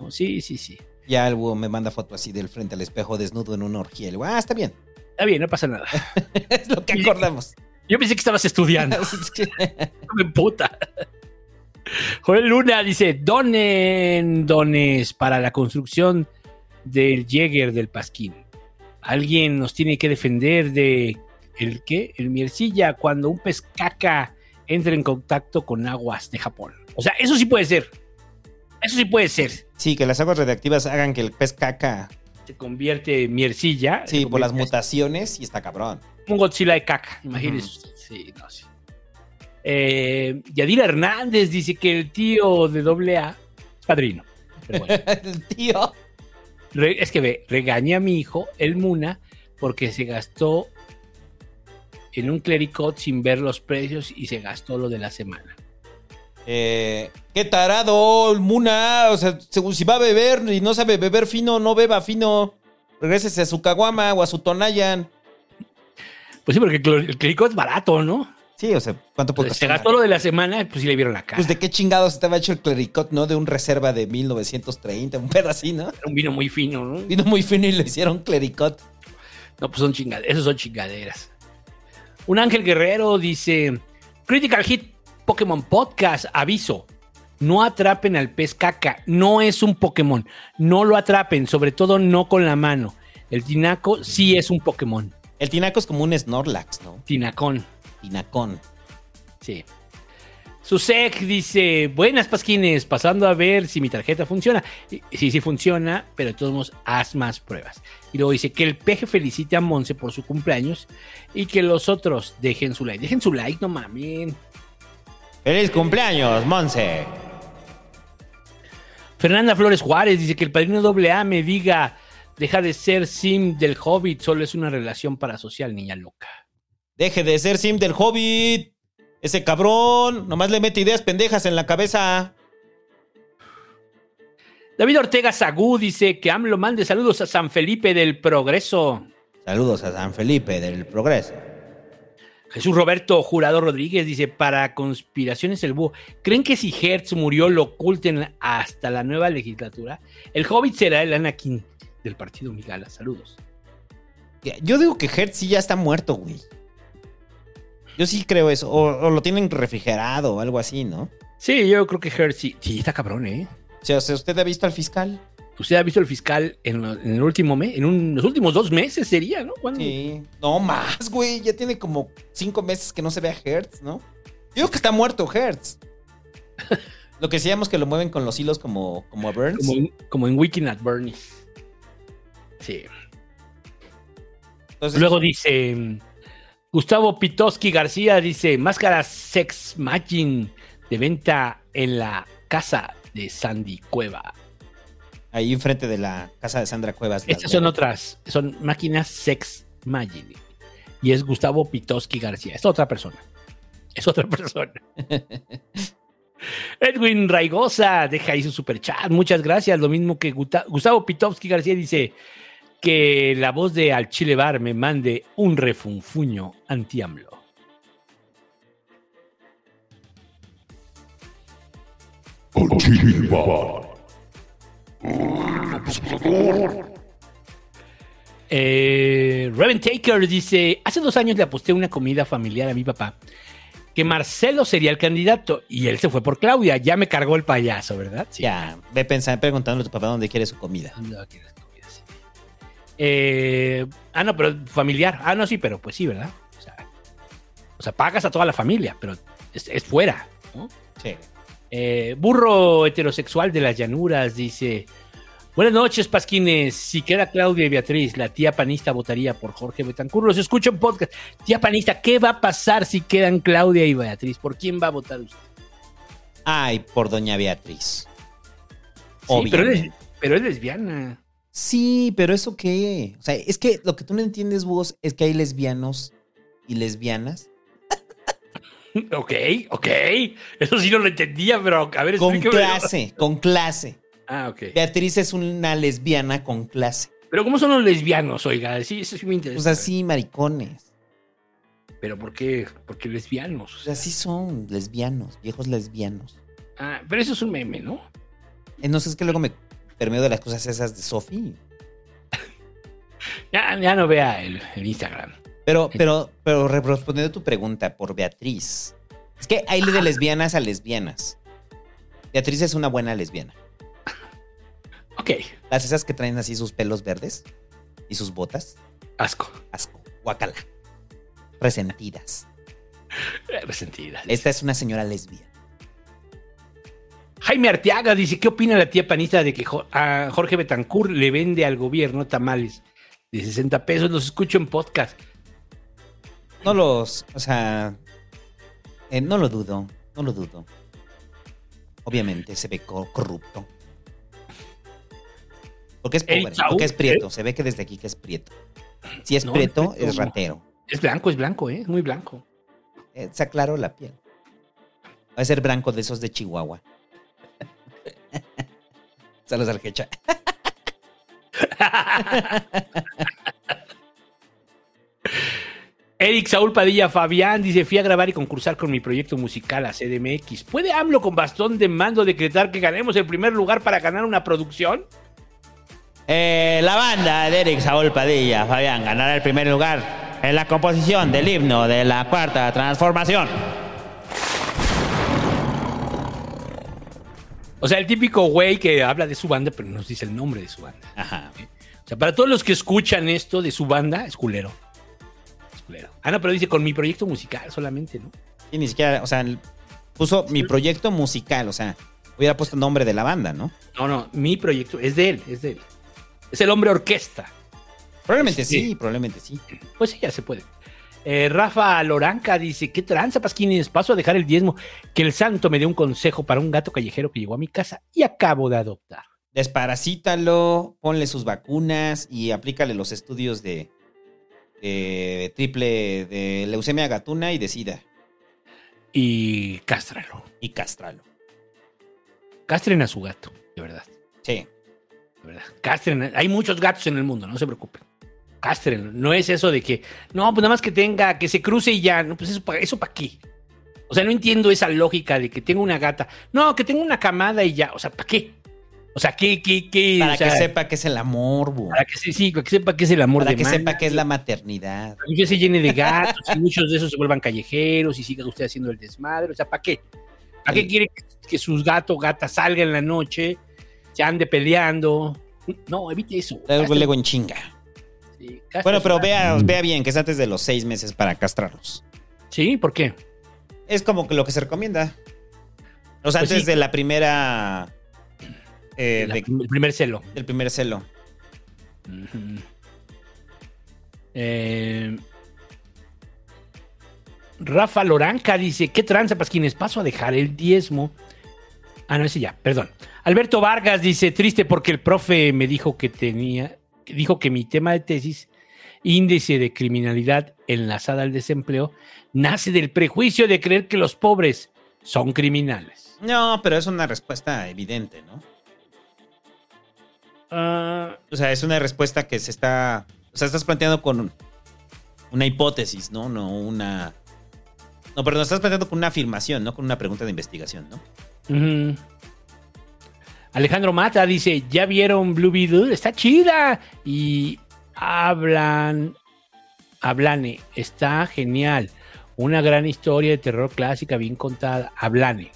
No, sí, sí, sí. Ya el me manda foto así del frente al espejo desnudo en una orgía. Ah, está bien. Está bien, no pasa nada. es lo que acordamos. Yo pensé que estabas estudiando. Me puta. Joel Luna dice: donen dones para la construcción del Jäger del Pasquín. Alguien nos tiene que defender de el qué? El miercilla cuando un pez caca entra en contacto con aguas de Japón. O sea, eso sí puede ser. Eso sí puede ser. Sí, que las aguas radiactivas hagan que el pez caca. Se convierte en miercilla. Sí, por las mutaciones y está cabrón. un Godzilla de caca, imagínese usted. Sí, no, sí. Eh, Yadira Hernández dice que el tío de doble A es padrino. Bueno. el tío. Re- es que ve, regañé a mi hijo, el Muna, porque se gastó en un clericot sin ver los precios y se gastó lo de la semana. Eh, qué tarado, Muna. O sea, si va a beber y no sabe beber fino, no beba fino. Regrésese a su caguama o a su tonayan. Pues sí, porque el cler- el clericot es barato, ¿no? Sí, o sea, ¿cuánto puede Se gastó lo de la semana, pues sí le vieron la cara. Pues de qué chingados estaba hecho el clericot, ¿no? De un reserva de 1930, un pedo así, ¿no? Era un vino muy fino, ¿no? Vino muy fino y le hicieron clericot. No, pues son chingaderas. Esos son chingaderas. Un Ángel Guerrero dice: Critical Hit Pokémon Podcast, aviso. No atrapen al pez caca. No es un Pokémon. No lo atrapen, sobre todo no con la mano. El tinaco sí es un Pokémon. El tinaco es como un Snorlax, ¿no? Tinacón. Tinacón. Sí. Susek dice, buenas pasquines, pasando a ver si mi tarjeta funciona. Sí, sí funciona, pero de todos modos, haz más pruebas. Y luego dice que el peje felicite a Monse por su cumpleaños y que los otros dejen su like. Dejen su like, no mamen. ¡Feliz cumpleaños, Monse! Fernanda Flores Juárez dice que el padrino doble A me diga, deja de ser sim del hobbit, solo es una relación parasocial, niña loca. Deje de ser sim del Hobbit. Ese cabrón nomás le mete ideas pendejas en la cabeza. David Ortega Sagú dice que AMLO mande saludos a San Felipe del Progreso. Saludos a San Felipe del Progreso. Jesús Roberto Jurado Rodríguez dice, para conspiraciones el búho, ¿creen que si Hertz murió lo oculten hasta la nueva legislatura? El Hobbit será el Anakin del partido Migala. Saludos. Yo digo que Hertz sí ya está muerto, güey. Yo sí creo eso. O, o lo tienen refrigerado o algo así, ¿no? Sí, yo creo que Hertz sí, sí está cabrón, ¿eh? O sea, ¿usted ha visto al fiscal? ¿Usted ha visto el fiscal en, lo- en el último mes? En un- los últimos dos meses sería, ¿no? ¿Cuándo? Sí. No más, güey. Ya tiene como cinco meses que no se ve a Hertz, ¿no? Digo que está muerto Hertz. Lo que decíamos que lo mueven con los hilos como, como a Burns. Como, en- como en Weekend at Bernie's. Sí. Entonces- Luego dice Gustavo Pitoski García dice máscara Sex Magin de venta en la casa de Sandy Cueva. Ahí enfrente de la casa de Sandra Cuevas. Estas son otras, son máquinas Sex Magin. Y es Gustavo Pitoski García. Es otra persona. Es otra persona. Edwin Raigosa deja ahí su superchat. Muchas gracias. Lo mismo que Guta- Gustavo Pitovsky García dice que la voz de Al Chile Bar me mande un refunfuño anti-AMLO. Eh, Reven Taker dice: Hace dos años le aposté una comida familiar a mi papá que Marcelo sería el candidato y él se fue por Claudia. Ya me cargó el payaso, ¿verdad? Sí. Ya, ve pensando, preguntándole a tu papá dónde quiere su comida. Sí. Eh, ah, no, pero familiar. Ah, no, sí, pero pues sí, ¿verdad? O sea, o sea, pagas a toda la familia, pero es, es fuera, ¿no? Sí. Eh, burro heterosexual de las llanuras dice: Buenas noches, Pasquines. Si queda Claudia y Beatriz, la tía panista votaría por Jorge Betancur. Los escucho en podcast. Tía panista, ¿qué va a pasar si quedan Claudia y Beatriz? ¿Por quién va a votar usted? Ay, por doña Beatriz. Sí, pero, es, pero es lesbiana. Sí, pero ¿eso qué? O sea, es que lo que tú no entiendes, vos, es que hay lesbianos y lesbianas Ok, ok. Eso sí no lo entendía, pero a ver, con clase, con clase. Ah, ok. Beatriz es una lesbiana con clase. Pero ¿cómo son los lesbianos, oiga? Sí, eso sí me interesa. Pues así, maricones. Pero ¿por qué? ¿Por qué lesbianos? Pues así son, lesbianos, viejos lesbianos. Ah, pero eso es un meme, ¿no? Eh, no sé, es que luego me permeo de las cosas esas de Sofi. Ya, ya no vea el, el Instagram. Pero, pero, pero re- respondiendo a tu pregunta por Beatriz. Es que hay de lesbianas a lesbianas. Beatriz es una buena lesbiana. Ok. Las esas que traen así sus pelos verdes y sus botas. Asco. Asco. Guacala. Resentidas. Eh, Resentida. Esta es una señora lesbiana. Jaime Arteaga dice, ¿qué opina la tía panista de que a Jorge Betancourt le vende al gobierno tamales de 60 pesos? Los escucho en podcast. No los, o sea, eh, no lo dudo, no lo dudo. Obviamente se ve co- corrupto. Porque es pobre, Saúl, porque es prieto. ¿eh? Se ve que desde aquí que es prieto. Si es No, prieto, es es ratero. Es blanco, es blanco, ¿eh? Es muy blanco. Eh, se aclaró la piel. Va a ser blanco de esos de Chihuahua. Saludos al quecha. Eric Saúl Padilla Fabián dice, fui a grabar y concursar con mi proyecto musical a CDMX. ¿Puede AMLO con bastón de mando decretar que ganemos el primer lugar para ganar una producción? Eh, la banda de Eric Saúl Padilla, Fabián, ganará el primer lugar en la composición del himno de la cuarta transformación. O sea, el típico güey que habla de su banda, pero no nos dice el nombre de su banda. Ajá. O sea, para todos los que escuchan esto de su banda, es culero. Es culero. Ah, no, pero dice con mi proyecto musical solamente, ¿no? Y ni siquiera, o sea, Puso mi proyecto musical, o sea, hubiera puesto el nombre de la banda, ¿no? No, no, mi proyecto es de él, es de él. Es el hombre orquesta. Probablemente Sí. sí, probablemente sí. Pues sí, ya se puede. Eh, Rafa Loranca dice, ¿qué tranza, Pasquines? Paso a dejar el diezmo. Que el santo me dé un consejo para un gato callejero que llegó a mi casa y acabo de adoptar. Desparasítalo, ponle sus vacunas y aplícale los estudios de, de triple de leucemia gatuna y de sida. Y cástralo. Y cástralo. Castren a su gato, de verdad. Sí. De verdad. Castren. Hay muchos gatos en el mundo, no se preocupen. Castren. No es eso de que, no, pues nada más que tenga, que se cruce y ya. No, pues eso para eso pa' qué. O sea, no entiendo esa lógica de que tengo una gata. No, que tengo una camada y ya. O sea, ¿para qué? O sea, ¿qué, qué, qué? Para O sea, que sepa que es el amor. Para que sí, para que sepa que es el amor Para de que sepa que es la maternidad. para que se llene de gatos y muchos de esos se vuelvan callejeros y siga usted haciendo el desmadre. O sea, ¿para qué? ¿Para qué quiere que- que sus gatos o gatas salgan en la noche, se ande peleando? No, evite eso. Luego, luego en chinga. Bueno, pero vea, vea bien, que es antes de los seis meses para castrarlos. Sí, ¿por qué? Es como que lo que se recomienda. O sea, Pues antes sí. de la primera. eh, La- de- el primer celo. del primer celo. Eh, Rafa Loranca dice, ¿qué tranza, Pasquines? Paso a dejar el diezmo. Ah, no, ese ya, perdón. Alberto Vargas dice, triste porque el profe me dijo que tenía, dijo que mi tema de tesis, índice de criminalidad enlazada al desempleo, nace del prejuicio de creer que los pobres son criminales. No, pero es una respuesta evidente, ¿no? Ah, O sea, es una respuesta que se está. O sea, estás planteando con una hipótesis, ¿no? No una. No, perdón, estás planteando con una afirmación, no con una pregunta de investigación, ¿no? Ujú. Alejandro Mata dice, ¿ya vieron Blue Beetle? Está chida. Y hablan, Hablane, está genial. Una gran historia de terror clásica bien contada. Hablane.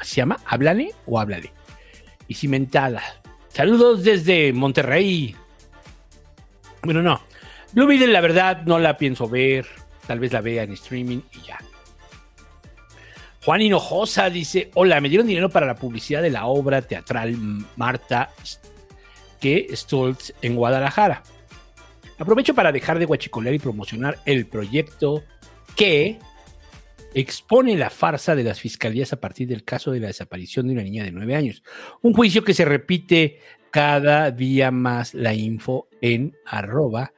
¿Se llama? ¿Hablane o Háblale? Y cimentada. Saludos desde Monterrey. Bueno, no. Blue Beetle, la verdad, no la pienso ver. Tal vez la vea en streaming y ya. Juan Hinojosa dice: Hola, me dieron dinero para la publicidad de la obra teatral Marta que Stoltz en Guadalajara. Aprovecho para dejar de guachicolear y promocionar el proyecto que expone la farsa de las fiscalías a partir del caso de la desaparición de una niña de 9 años. Un juicio que se repite cada día más la info en arroba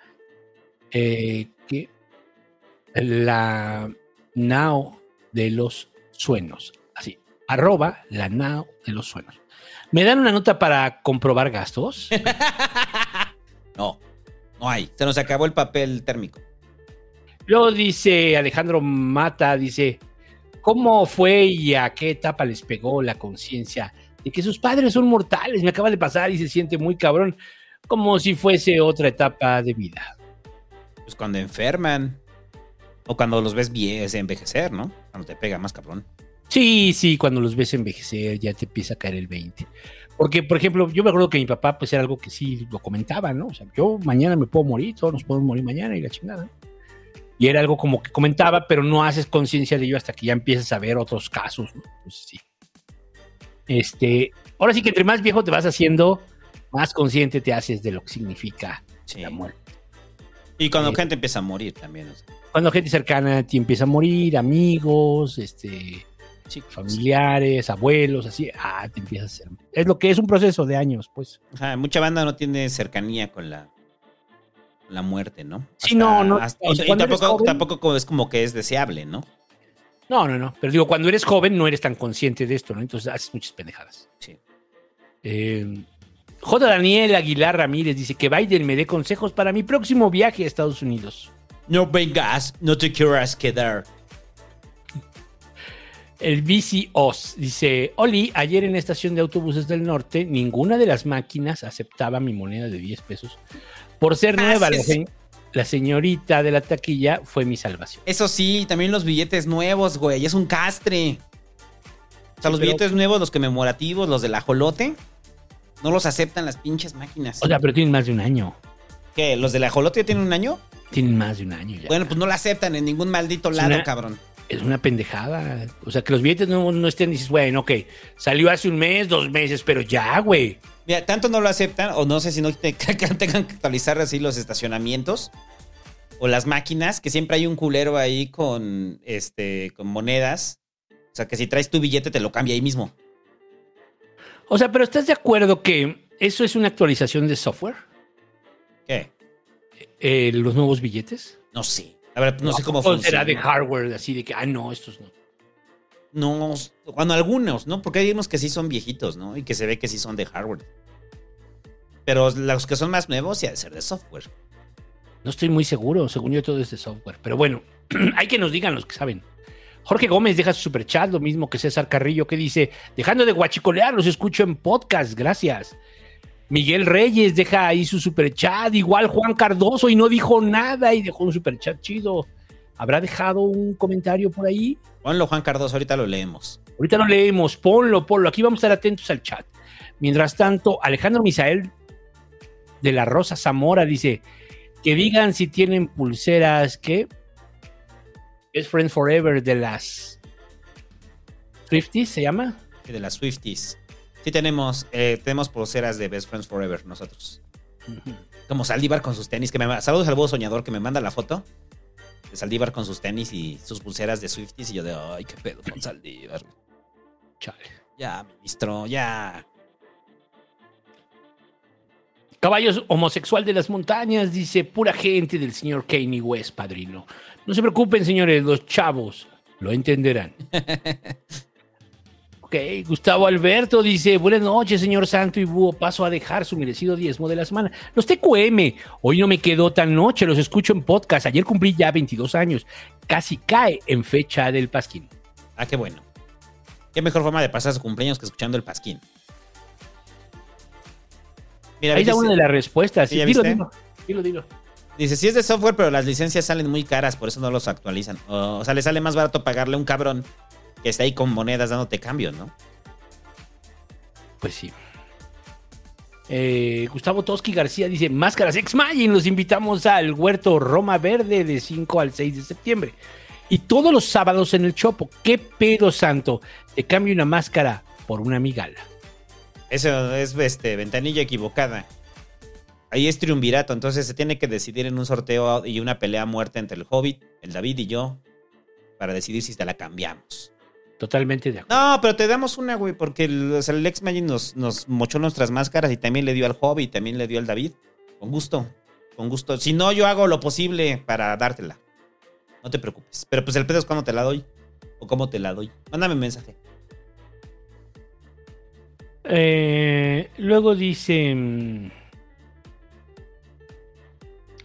eh, la nao de los suenos. Así, arroba la nao de los suenos. ¿Me dan una nota para comprobar gastos? No, no hay. Se nos acabó el papel térmico. Luego dice Alejandro Mata, dice, ¿cómo fue y a qué etapa les pegó la conciencia de que sus padres son mortales? Me acaba de pasar y se siente muy cabrón, como si fuese otra etapa de vida. Pues cuando enferman. O cuando los ves bien, envejecer, ¿no? Cuando te pega más cabrón. Sí, sí, cuando los ves envejecer ya te empieza a caer el 20. Porque, por ejemplo, yo me acuerdo que mi papá, pues era algo que sí lo comentaba, ¿no? O sea, yo mañana me puedo morir, todos nos podemos morir mañana y la chingada. Y era algo como que comentaba, pero no haces conciencia de ello hasta que ya empiezas a ver otros casos, ¿no? Pues sí. Este, ahora sí que entre más viejo te vas haciendo, más consciente te haces de lo que significa la muerte. Y cuando Sí. gente empieza a morir también. o sea. Cuando gente cercana a ti empieza a morir, amigos, este, familiares, abuelos, así, ah, te empiezas a hacer. Es lo que es un proceso de años, pues. Ajá, mucha banda no tiene cercanía con la, con la muerte, ¿no? Sí, no, no. hasta- o sea, y tampoco, joven- tampoco es como que es deseable, ¿no? No, no, no. Pero digo, cuando eres joven no eres tan consciente de esto, ¿no? Entonces haces muchas pendejadas. Sí. Eh, J. Daniel Aguilar Ramírez dice que Biden me dé consejos para mi próximo viaje a Estados Unidos. No vengas, no te quieras quedar. El bici Oz dice, Oli, ayer en la estación de autobuses del norte, ninguna de las máquinas aceptaba mi moneda de 10 pesos. Por ser nueva, la, se- la señorita de la taquilla fue mi salvación. Eso sí, también los billetes nuevos, güey, es un castre. O sea, los pero- billetes nuevos, los conmemorativos, los del ajolote, no los aceptan las pinches máquinas. O sea, pero tienen más de un año. ¿Qué? ¿Los del ajolote ya tienen un año? Tienen más de un año ya. Bueno, pues no lo aceptan en ningún maldito lado, una- cabrón. Es una pendejada. O sea, que los billetes no, no estén, dices, bueno, ok, salió hace un mes, dos meses, pero ya, güey. Mira, tanto no lo aceptan, o no sé si no tengan que actualizar así los estacionamientos o las máquinas, que siempre hay un culero ahí con, este, con monedas. O sea, que si traes tu billete te lo cambia ahí mismo. O sea, pero ¿estás de acuerdo que eso es una actualización de software? ¿Qué? Eh, los nuevos billetes. No sé. La verdad, no sé cómo ¿O funciona. será de hardware, así de que, ah, no, estos no. No, bueno, algunos, ¿no? Porque hay unos que sí son viejitos, ¿no? Y que se ve que sí son de hardware. Pero los que son más nuevos, sí ha de ser de software. No estoy muy seguro, según yo todo es de software. Pero bueno, hay que nos digan los que saben. Jorge Gómez deja su superchat, lo mismo que César Carrillo, que dice, dejando de guachicolear, los escucho en podcast, gracias. Miguel Reyes deja ahí su superchat, igual Juan Cardoso y no dijo nada y dejó un superchat chido. ¿Habrá dejado un comentario por ahí? Ponlo, Juan Cardoso, ahorita lo leemos. Ahorita lo leemos, ponlo, ponlo. Aquí vamos a estar atentos al chat. Mientras tanto, Alejandro Misael de la Rosa Zamora dice que digan si tienen pulseras que es Friends Forever de las Swifties, ¿se llama? De las Swifties. Sí tenemos, eh, tenemos pulseras de Best Friends Forever nosotros. Como Saldívar con sus tenis, que me Saludos al búho soñador que me manda la foto. De Saldívar con sus tenis y sus pulseras de Swifties. Y yo de, ay, qué pedo con Saldívar. Chale. Ya, ministro, ya. Caballos homosexual de las montañas, dice pura gente del señor Kanye West, padrino. No se preocupen, señores, los chavos lo entenderán. ok, Gustavo Alberto dice, buenas noches, señor Santo y Búho, paso a dejar su merecido diezmo de la semana. Los TQM, hoy no me quedó tan noche, los escucho en podcast. Ayer cumplí ya 22 años, casi cae en fecha del Pasquín. Ah, qué bueno. Qué mejor forma de pasar su cumpleaños que escuchando el pasquín. Mira, Ahí está una de las respuestas. ¿Sí, dilo, dilo, dilo, dilo. Dice, sí es de software, pero las licencias salen muy caras, por eso no los actualizan. O, o sea, le sale más barato pagarle a un cabrón que está ahí con monedas dándote cambio, ¿no? Pues sí. Eh, Gustavo Toski García dice, Máscaras Ex Magin, los invitamos al Huerto Roma Verde de 5 al 6 de septiembre. Y todos los sábados en el Chopo. ¿Qué pedo santo? Te cambio una máscara por una migala. Eso es este, ventanilla equivocada. Ahí es triunvirato, entonces se tiene que decidir en un sorteo y una pelea a muerte entre el Hobbit, el David y yo, para decidir si te la cambiamos. Totalmente de acuerdo. No, pero te damos una, güey, porque el, o sea, el ex Magin nos, nos mochó nuestras máscaras y también le dio al Hobbit, también le dio al David. Con gusto, con gusto. Si no, yo hago lo posible para dártela. No te preocupes. Pero pues el pedo es cuando te la doy. O cómo te la doy. Mándame un mensaje. Eh, luego dice... mm,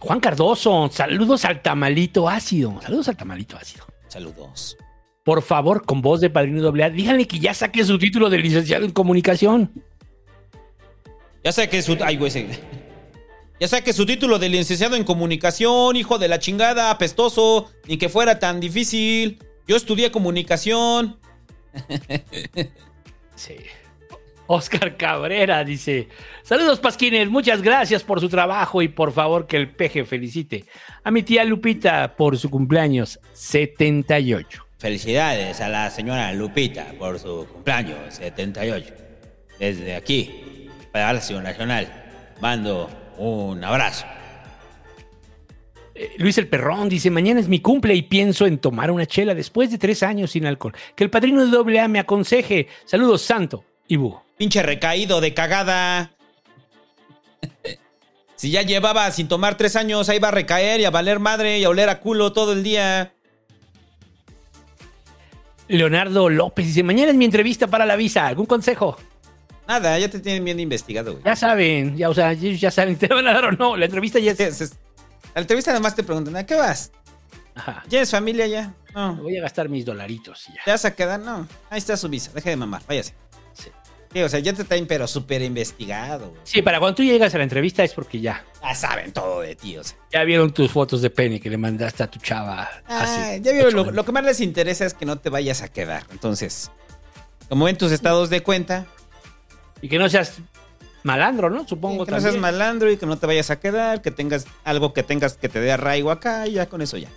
Juan Cardoso, saludos al tamalito ácido. Saludos al tamalito ácido. Saludos. Por favor, con voz de padrino doble A, díganle que ya saque su título de licenciado en comunicación. Ya sé que su. Ay, güey. Ya sé que su título de licenciado en comunicación, hijo de la chingada, apestoso, ni que fuera tan difícil. Yo estudié comunicación. Sí. Oscar Cabrera dice: Saludos, Pasquines, muchas gracias por su trabajo y por favor que el peje felicite a mi tía Lupita por su cumpleaños 78. Felicidades a la señora Lupita por su cumpleaños 78. Desde aquí, Palacio Nacional, mando un abrazo. Eh, Luis el Perrón dice: Mañana es mi cumple y pienso en tomar una chela después de tres años sin alcohol. Que el padrino de doble A me aconseje. Saludos, Santo y Búho. Pinche recaído de cagada. Si ya llevaba sin tomar tres años, ahí va a recaer y a valer madre y a oler a culo todo el día. Leonardo López dice: Mañana es mi entrevista para la visa. ¿Algún consejo? Nada, ya te tienen bien investigado, güey. Ya saben, ya, o sea, ellos ya saben si te van a dar o no. La entrevista ya es. La entrevista además te preguntan, ¿a qué vas? Ajá. ¿Tienes familia ya? No. Voy a gastar mis dolaritos ya. ¿Te vas a quedar? No. Ahí está su visa. Deje de mamar, váyase. Sí. o sea, ya te traen, pero súper investigado, güey. Sí, para cuando tú llegas a la entrevista es porque ya. Ya saben todo de ti, o sea. Ya vieron tus fotos de pene que le mandaste a tu chava. Ah, así. ya vieron, lo, lo que más les interesa es que no te vayas a quedar. Entonces, como ven tus estados de cuenta, Y que no seas malandro, ¿no? Supongo que no seas malandro y que no te vayas a quedar, que tengas algo que tengas que te dé arraigo acá y ya con eso ya.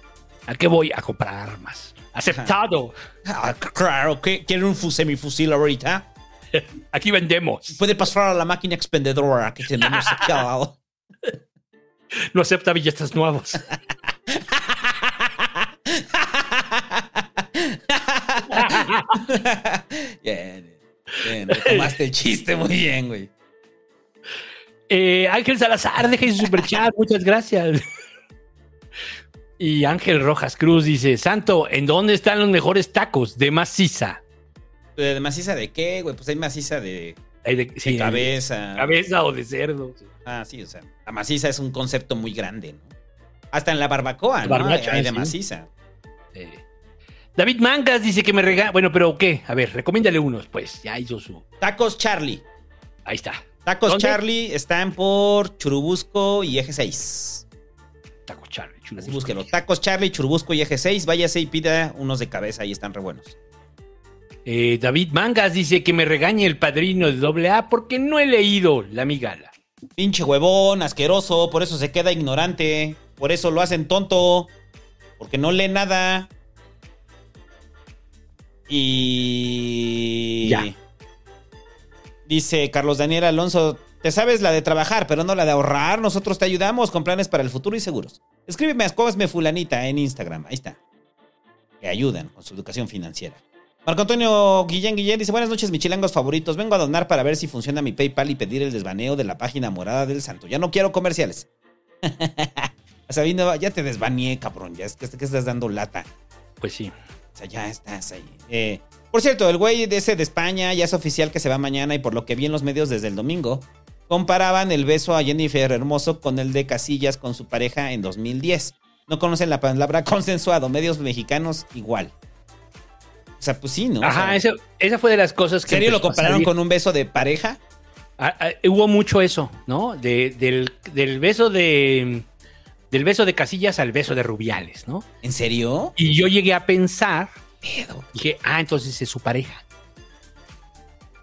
¿A qué voy? A comprar armas. Aceptado. Ah, claro, que quiere un fu- semifusil ahorita. Aquí vendemos. Puede pasar a la máquina expendedora que tenemos aquí al lado. No acepta billetes nuevos. bien, bien, tomaste el chiste muy bien, güey. Eh, Ángel Salazar, deja su superchat, muchas gracias. Y Ángel Rojas Cruz dice: Santo, ¿en dónde están los mejores tacos de maciza? ¿De de maciza de qué, güey? Pues hay maciza de, Hay de, de sí, cabeza. Cabeza o de cerdo. Ah, sí, o sea, la maciza es un concepto muy grande, ¿no? Hasta en la barbacoa, ¿no? Hay de maciza. David Mangas dice que me regala. Bueno, pero ¿qué? A ver, recomiéndale unos, pues. Ya hizo su. Tacos Charlie. Ahí está. Tacos ¿Dónde? Charlie están por Churubusco y Eje 6. Taco Charlie, chulo. Así búsquelo. Tacos Charlie, Churubusco y Eje 6. Váyase y pida unos de cabeza, ahí están re buenos. Eh, David Mangas dice que me regañe el padrino de AA porque no he leído la migala. Pinche huevón, asqueroso, por eso se queda ignorante. Por eso lo hacen tonto. Porque no lee nada. Y. Ya. Dice Carlos Daniel Alonso: Te sabes la de trabajar, pero no la de ahorrar. Nosotros te ayudamos con planes para el futuro y seguros. Escríbeme a Escobasme Fulanita en Instagram. Ahí está. Que ayudan con su educación financiera. Marco Antonio Guillén Guillén dice: Buenas noches, michilangos favoritos. Vengo a donar para ver si funciona mi PayPal y pedir el desbaneo de la página morada del santo. Ya no quiero comerciales. Sabino, ya te desbaneé, cabrón. Ya es que, que estás dando lata. Pues sí. O sea, ya estás ahí. Eh, por cierto, el güey de ese de España ya es oficial que se va mañana y por lo que vi en los medios desde el domingo, comparaban el beso a Jennifer Hermoso con el de Casillas con su pareja en 2010. No conocen la palabra consensuado. Medios mexicanos igual. O sea, pues sí, ¿no? O Ajá, sea, esa, esa fue de las cosas ¿En que. serio lo compararon con un beso de pareja? Ah, ah, hubo mucho eso, ¿no? De- del, del beso de. Del beso de Casillas al beso de Rubiales, ¿no? ¿En serio? Y yo llegué a pensar. Dije, ah, entonces es su pareja.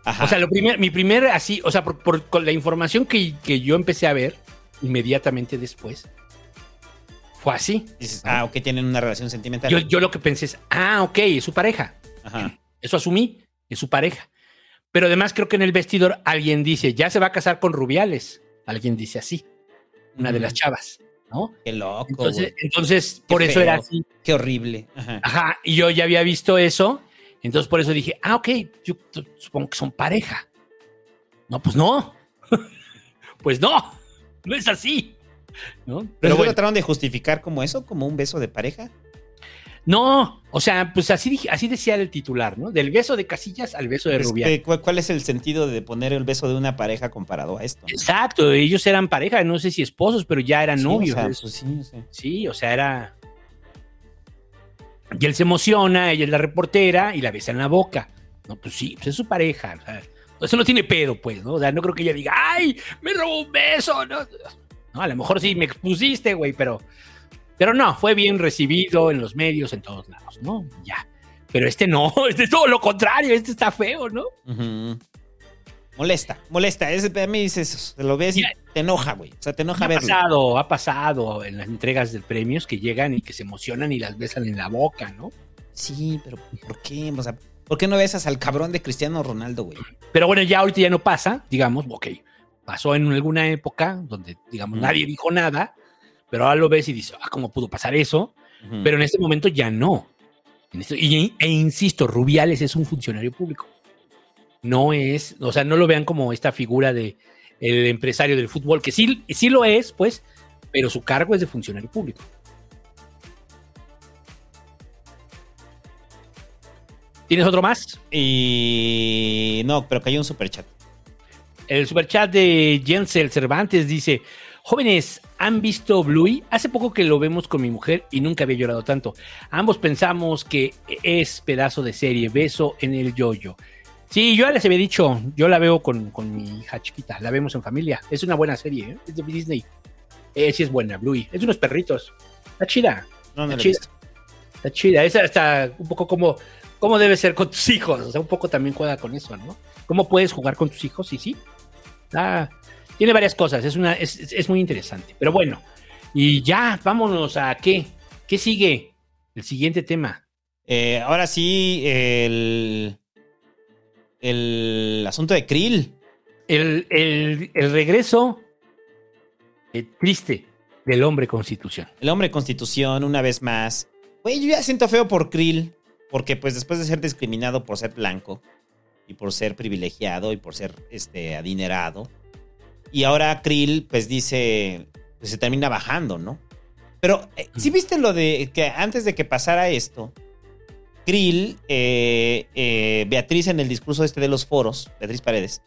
Ajá. O sea, lo primer, mi primer así, o sea, por, por- con la información que, que yo empecé a ver inmediatamente después, fue así. Dices, ah, ok, tienen una relación sentimental. Yo, yo lo que pensé es, ah, ok, es su pareja. Ajá. Eso asumí, es su pareja. Pero además creo que en el vestidor alguien dice, ya se va a casar con Rubiales. Alguien dice así, una de las chavas, ¿no? Qué loco. Entonces, entonces Qué por eso feo. era así. Qué horrible. Ajá. Ajá, y yo ya había visto eso, entonces por eso dije, ah, ok, yo supongo que son pareja. No, pues no. pues no, no es así. ¿no? ¿Pero Pero bueno, trataron de justificar como eso? ¿Como un beso de pareja? No, o sea, pues así, dije- así decía el titular, ¿no? Del beso de Casillas al beso de Este, Rubiales. ¿cu- ¿Cuál es el sentido de poner el beso de una pareja comparado a esto? Exacto, ellos eran pareja, no sé si esposos, pero ya eran Sí, novios. o sea, eso. pues sí, o sea. Sí, o sea, era. Y él se emociona, ella es la reportera y la besa en la boca. No, pues sí, pues es su pareja. o sea, eso no tiene pedo, pues, ¿no? O sea, no creo que ella diga, ¡ay! Me robó un beso. No, No, a lo mejor sí me expusiste, güey, pero. Pero no, fue bien recibido en los medios, en todos lados, ¿no? Ya. Pero este no, este es todo lo contrario, este está feo, ¿no? Molesta, molesta. Es, a mí dices eso. Te lo ves y te enoja, güey. O sea, te enoja Ha verlo. pasado, ha pasado en las entregas de premios que llegan y que se emocionan y las besan en la boca, ¿no? Sí, pero ¿por qué? O sea, ¿por qué no besas al cabrón de Cristiano Ronaldo, güey? Pero bueno, ya ahorita ya no pasa, digamos, ok, pasó en alguna época donde, digamos, nadie dijo nada, pero ahora lo ves y dices, ah, ¿cómo pudo pasar eso? Pero en este momento ya no. Este- y, e insisto, Rubiales es un funcionario público. No es, o sea, no lo vean como esta figura de el empresario del fútbol, que sí, sí lo es, pues, pero su cargo es de funcionario público. ¿Tienes otro más? Y no, pero cayó un superchat. El superchat de Jensel Cervantes dice: Jóvenes, ¿han visto Bluey? Hace poco que lo vemos con mi mujer y nunca había llorado tanto. Ambos pensamos que es pedazo de serie, beso en el yoyo. Sí, yo ya les había dicho, yo la veo con, con mi hija chiquita, la vemos en familia. Es una buena serie, ¿eh? es de Disney. Eh, sí es buena, Bluey. Es de unos perritos. Está chida. No, no está chida. Está chida. Esa está un poco como, como debe ser con tus hijos. O sea, un poco también juega con eso, ¿no? ¿Cómo puedes jugar con tus hijos? Sí, sí. Ah, tiene varias cosas. Es, una, es, es- muy interesante. Pero bueno, y ya, vámonos a qué. ¿Qué sigue? El siguiente tema. Eh, ahora sí, el, el asunto de Krill. El, el- el regreso eh, triste del hombre constitución. El hombre constitución, una vez más. Güey, yo ya siento feo por Krill, porque pues después de ser discriminado por ser blanco y por ser privilegiado y por ser este adinerado, y ahora Krill pues dice, pues se termina bajando, ¿no? Pero eh, sí viste lo de que antes de que pasara esto, Krill, eh, eh, Beatriz en el discurso este de los foros, Beatriz Paredes,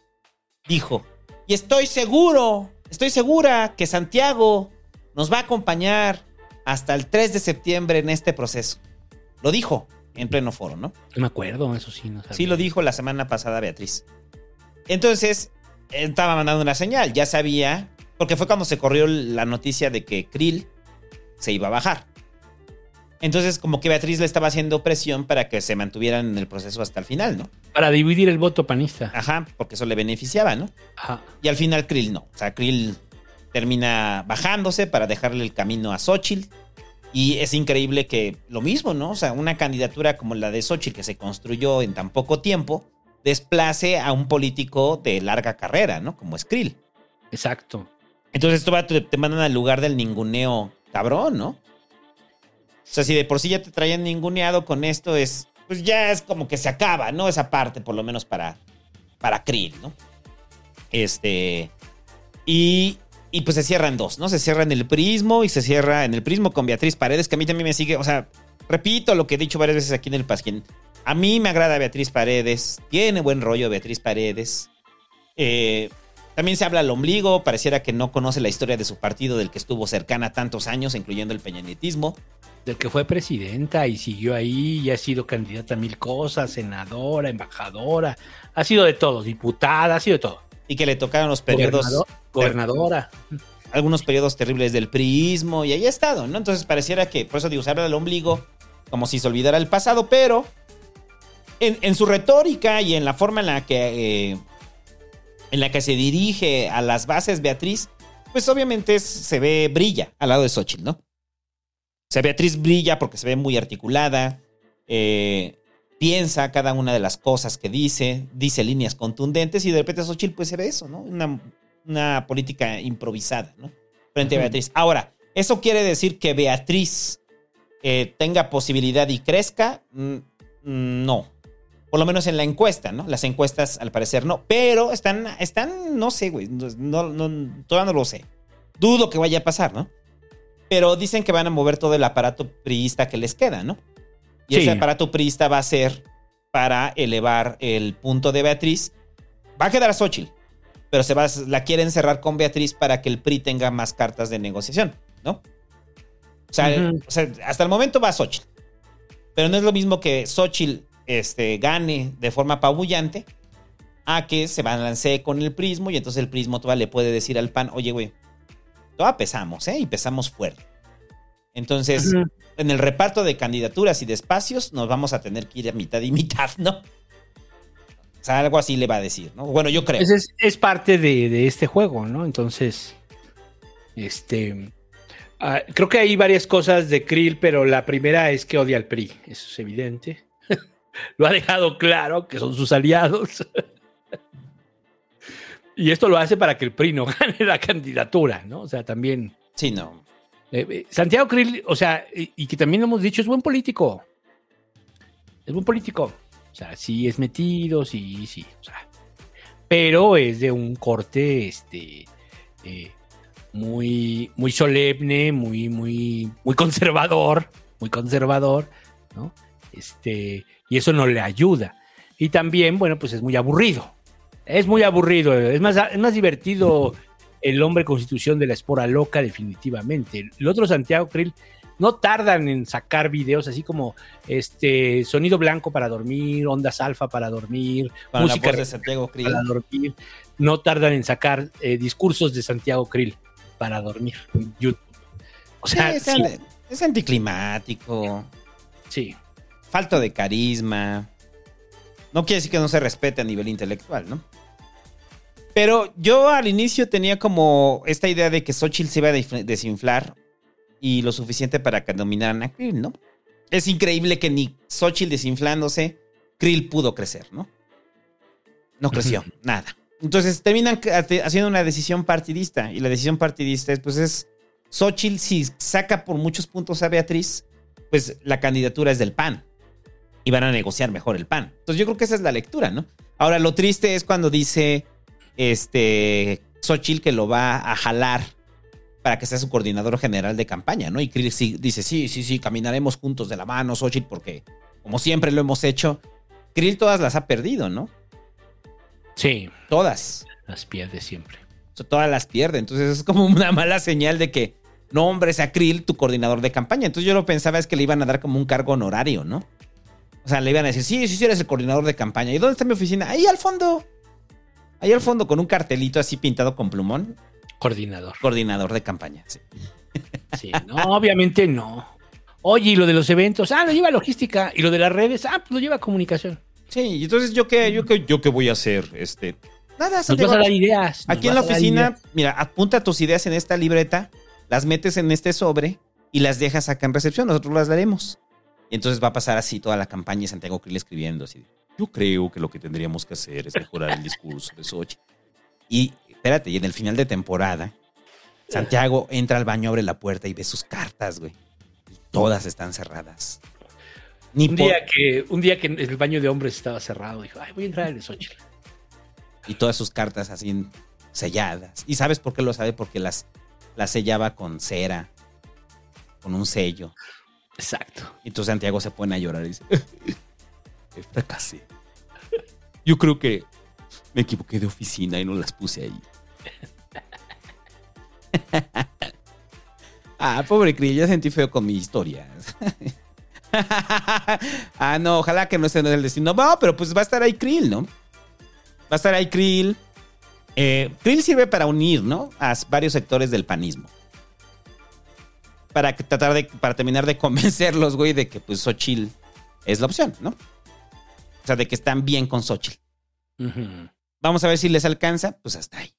dijo, y estoy seguro, estoy segura que Santiago nos va a acompañar hasta el 3 de septiembre en este proceso. Lo dijo en pleno foro, ¿no? No me acuerdo, eso sí, no sabía. Sí lo dijo la semana pasada Beatriz. Entonces, estaba mandando una señal, ya sabía, porque fue cuando se corrió la noticia de que Krill se iba a bajar. Entonces, como que Beatriz le estaba haciendo presión para que se mantuvieran en el proceso hasta el final, ¿no? Para dividir el voto panista. Ajá, porque eso le beneficiaba, ¿no? Ajá. Y al final Krill no. O sea, Krill termina bajándose para dejarle el camino a Xochitl. Y es increíble que lo mismo, ¿no? O sea, una candidatura como la de Xochitl que se construyó en tan poco tiempo, desplace a un político de larga carrera, ¿no? Como es Krill. Exacto. Entonces esto va, te, te mandan al lugar del ninguneo cabrón, ¿no? O sea, si de por sí ya te traían ninguneado con esto, es. Pues ya es como que se acaba, ¿no? Esa parte, por lo menos para. Para Krill, ¿no? Este. Y. Y pues se cierra en dos, ¿no? Se cierra en el prismo y se cierra en el prismo con Beatriz Paredes, que a mí también me sigue. O sea, repito lo que he dicho varias veces aquí en el Pasquín. A mí me agrada Beatriz Paredes. Tiene buen rollo Beatriz Paredes. Eh, también se habla al ombligo, pareciera que no conoce la historia de su partido del que estuvo cercana tantos años, incluyendo el peñanetismo. Del que fue presidenta y siguió ahí, y ha sido candidata a mil cosas, senadora, embajadora, ha sido de todo, diputada, ha sido de todo. Y que le tocaron los periodos. Gobernador- gobernadora. Algunos periodos terribles del priismo, y ahí ha estado, ¿no? Entonces pareciera que, por eso digo, se habla del ombligo, como si se olvidara el pasado, pero en, en su retórica y en la forma en la que. eh, en la que se dirige a las bases Beatriz, pues obviamente es- se ve brilla al lado de Xochitl, ¿no? O sea, Beatriz brilla porque se ve muy articulada, eh, piensa cada una de las cosas que dice, dice líneas contundentes y de repente Xochitl pues se ve eso, ¿no? Una, una política improvisada, ¿no? Frente a. Beatriz. Ahora, ¿eso quiere decir que Beatriz eh, tenga posibilidad y crezca? Mm, mm, no. Por lo menos en la encuesta, ¿no? Las encuestas al parecer no. Pero están, están, no sé, güey. No, no- todavía no lo sé. Dudo que vaya a pasar, ¿no? Pero dicen que van a mover todo el aparato priista que les queda, ¿no? Y Sí. ese aparato priista va a ser para elevar el punto de Beatriz. Va a quedar Xochitl, pero se va, la quieren cerrar con Beatriz para que el PRI tenga más cartas de negociación, ¿no? O sea, Ujú. o sea, hasta el momento va Xochitl. Pero no es lo mismo que Xochitl este, gane de forma apabullante a que se balancee con el prismo y entonces el prismo todavía le puede decir al PAN, oye, güey, todavía pesamos, ¿eh? Y pesamos fuerte. Entonces, en el reparto de candidaturas y de espacios, nos vamos a tener que ir a mitad y mitad, ¿no? O sea, algo así le va a decir, ¿no? Bueno, yo creo. Pues es, es parte de, de este juego, ¿no? Entonces, este. ah, creo que hay varias cosas de Krill, pero la primera es que odia al PRI. Eso es evidente. Lo ha dejado claro que son sus aliados. y esto lo hace para que el PRI no gane la candidatura, ¿no? O sea, también. Sí, no. Eh, eh, Santiago Krill, o sea, y, y que también hemos dicho, es buen político. Es buen político. O sea, sí es metido, sí, sí. O sea, pero es de un corte, este, eh, muy, muy solemne, muy, muy, muy conservador, muy conservador, ¿no? Este, y eso no le ayuda. Y también, bueno, pues es muy aburrido. Es muy aburrido. Es más, es más divertido el hombre constitución de la espora loca, definitivamente. El otro Santiago Krill no tardan en sacar videos así como este sonido blanco para dormir, ondas alfa para dormir, la música de Santiago Krill. para dormir. No tardan en sacar eh, discursos de Santiago Krill para dormir en YouTube. O sea, Sí, es, sí, es anticlimático. Sí. Falta de carisma. No quiere decir que no se respete a nivel intelectual, ¿no? Pero yo al inicio tenía como esta idea de que Xochitl se iba a desinflar y lo suficiente para que dominaran a Krill, ¿no? Es increíble que ni Xochitl desinflándose, Krill pudo crecer, ¿no? No creció, nada. Entonces terminan haciendo una decisión partidista. Y la decisión partidista es, pues es, Xochitl si saca por muchos puntos a Beatriz, pues la candidatura es del PAN. Y van a negociar mejor el PAN. Entonces yo creo que esa es la lectura, ¿no? Ahora, lo triste es cuando dice este Xochitl que lo va a jalar para que sea su coordinador general de campaña, ¿no? Y Krill sí- dice, sí, sí, sí, caminaremos juntos de la mano, Xochitl, porque como siempre lo hemos hecho, Krill todas las ha perdido, ¿no? Sí. Todas. Las pierde siempre. Todas las pierde. Entonces es como una mala señal de que no hombres a Krill, tu coordinador de campaña. Entonces yo lo pensaba es que le iban a dar como un cargo honorario, ¿no? O sea, le iban a decir, sí, sí, sí, eres el coordinador de campaña. ¿Y dónde está mi oficina? Ahí al fondo. Ahí al fondo con un cartelito así pintado con plumón. Coordinador. Coordinador de campaña, sí. Sí, no, obviamente no. Oye, y lo de los eventos, ah, lo lleva logística. Y lo de las redes, ah, pues lo lleva comunicación. Sí, y entonces yo qué, yo qué, yo qué voy a hacer, este. Nada, Nos vas a dar ideas. Aquí en la oficina, mira, apunta tus ideas en esta libreta, las metes en este sobre y las dejas acá en recepción. Nosotros las daremos. Y entonces va a pasar así toda la campaña y Santiago Krill escribiendo así. Yo creo que lo que tendríamos que hacer es mejorar el discurso de Sochi. Y espérate, y en el final de temporada, Santiago entra al baño, abre la puerta y ve sus cartas, güey. Y todas están cerradas. Ni un, día que, un día que el baño de hombres estaba cerrado, dijo, ay, voy a entrar al de Xochitl. y todas sus cartas así selladas. ¿Y sabes por qué lo sabe? Porque las, las sellaba con cera, con un sello. Exacto. Y entonces Santiago se pone a llorar y dice, fracasé. Yo creo que me equivoqué de oficina y no las puse ahí. ah, pobre Cris, ya sentí feo con mi historia. ah, no, ojalá que no en el destino. No, pero pues va a estar ahí Krill, ¿no? Va a estar ahí Krill. Eh, Krill sirve para unir, ¿no? A varios sectores del panismo. Para tratar de, para terminar de convencerlos, güey, de que pues Xochitl es la opción, ¿no? O sea, de que están bien con Xochitl. Vamos a ver si les alcanza, pues hasta ahí.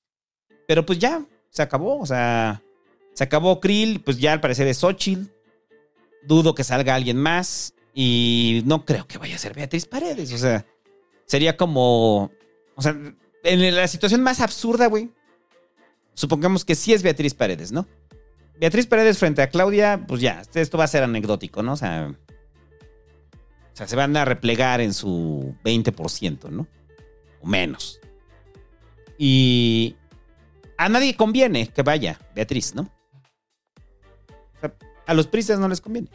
Pero pues ya, se acabó, o sea, se acabó Krill, pues ya al parecer es Xochitl. Dudo que salga alguien más y no creo que vaya a ser Beatriz Paredes, o sea, sería como, o sea, en la situación más absurda, güey. Supongamos que sí es Beatriz Paredes, ¿no? Beatriz Paredes frente a Claudia, pues ya, esto va a ser anecdótico, ¿no? O sea, o sea, se van a replegar en su 20%, ¿no? O menos. Y a nadie conviene que vaya Beatriz, ¿no? A los pristas no les conviene.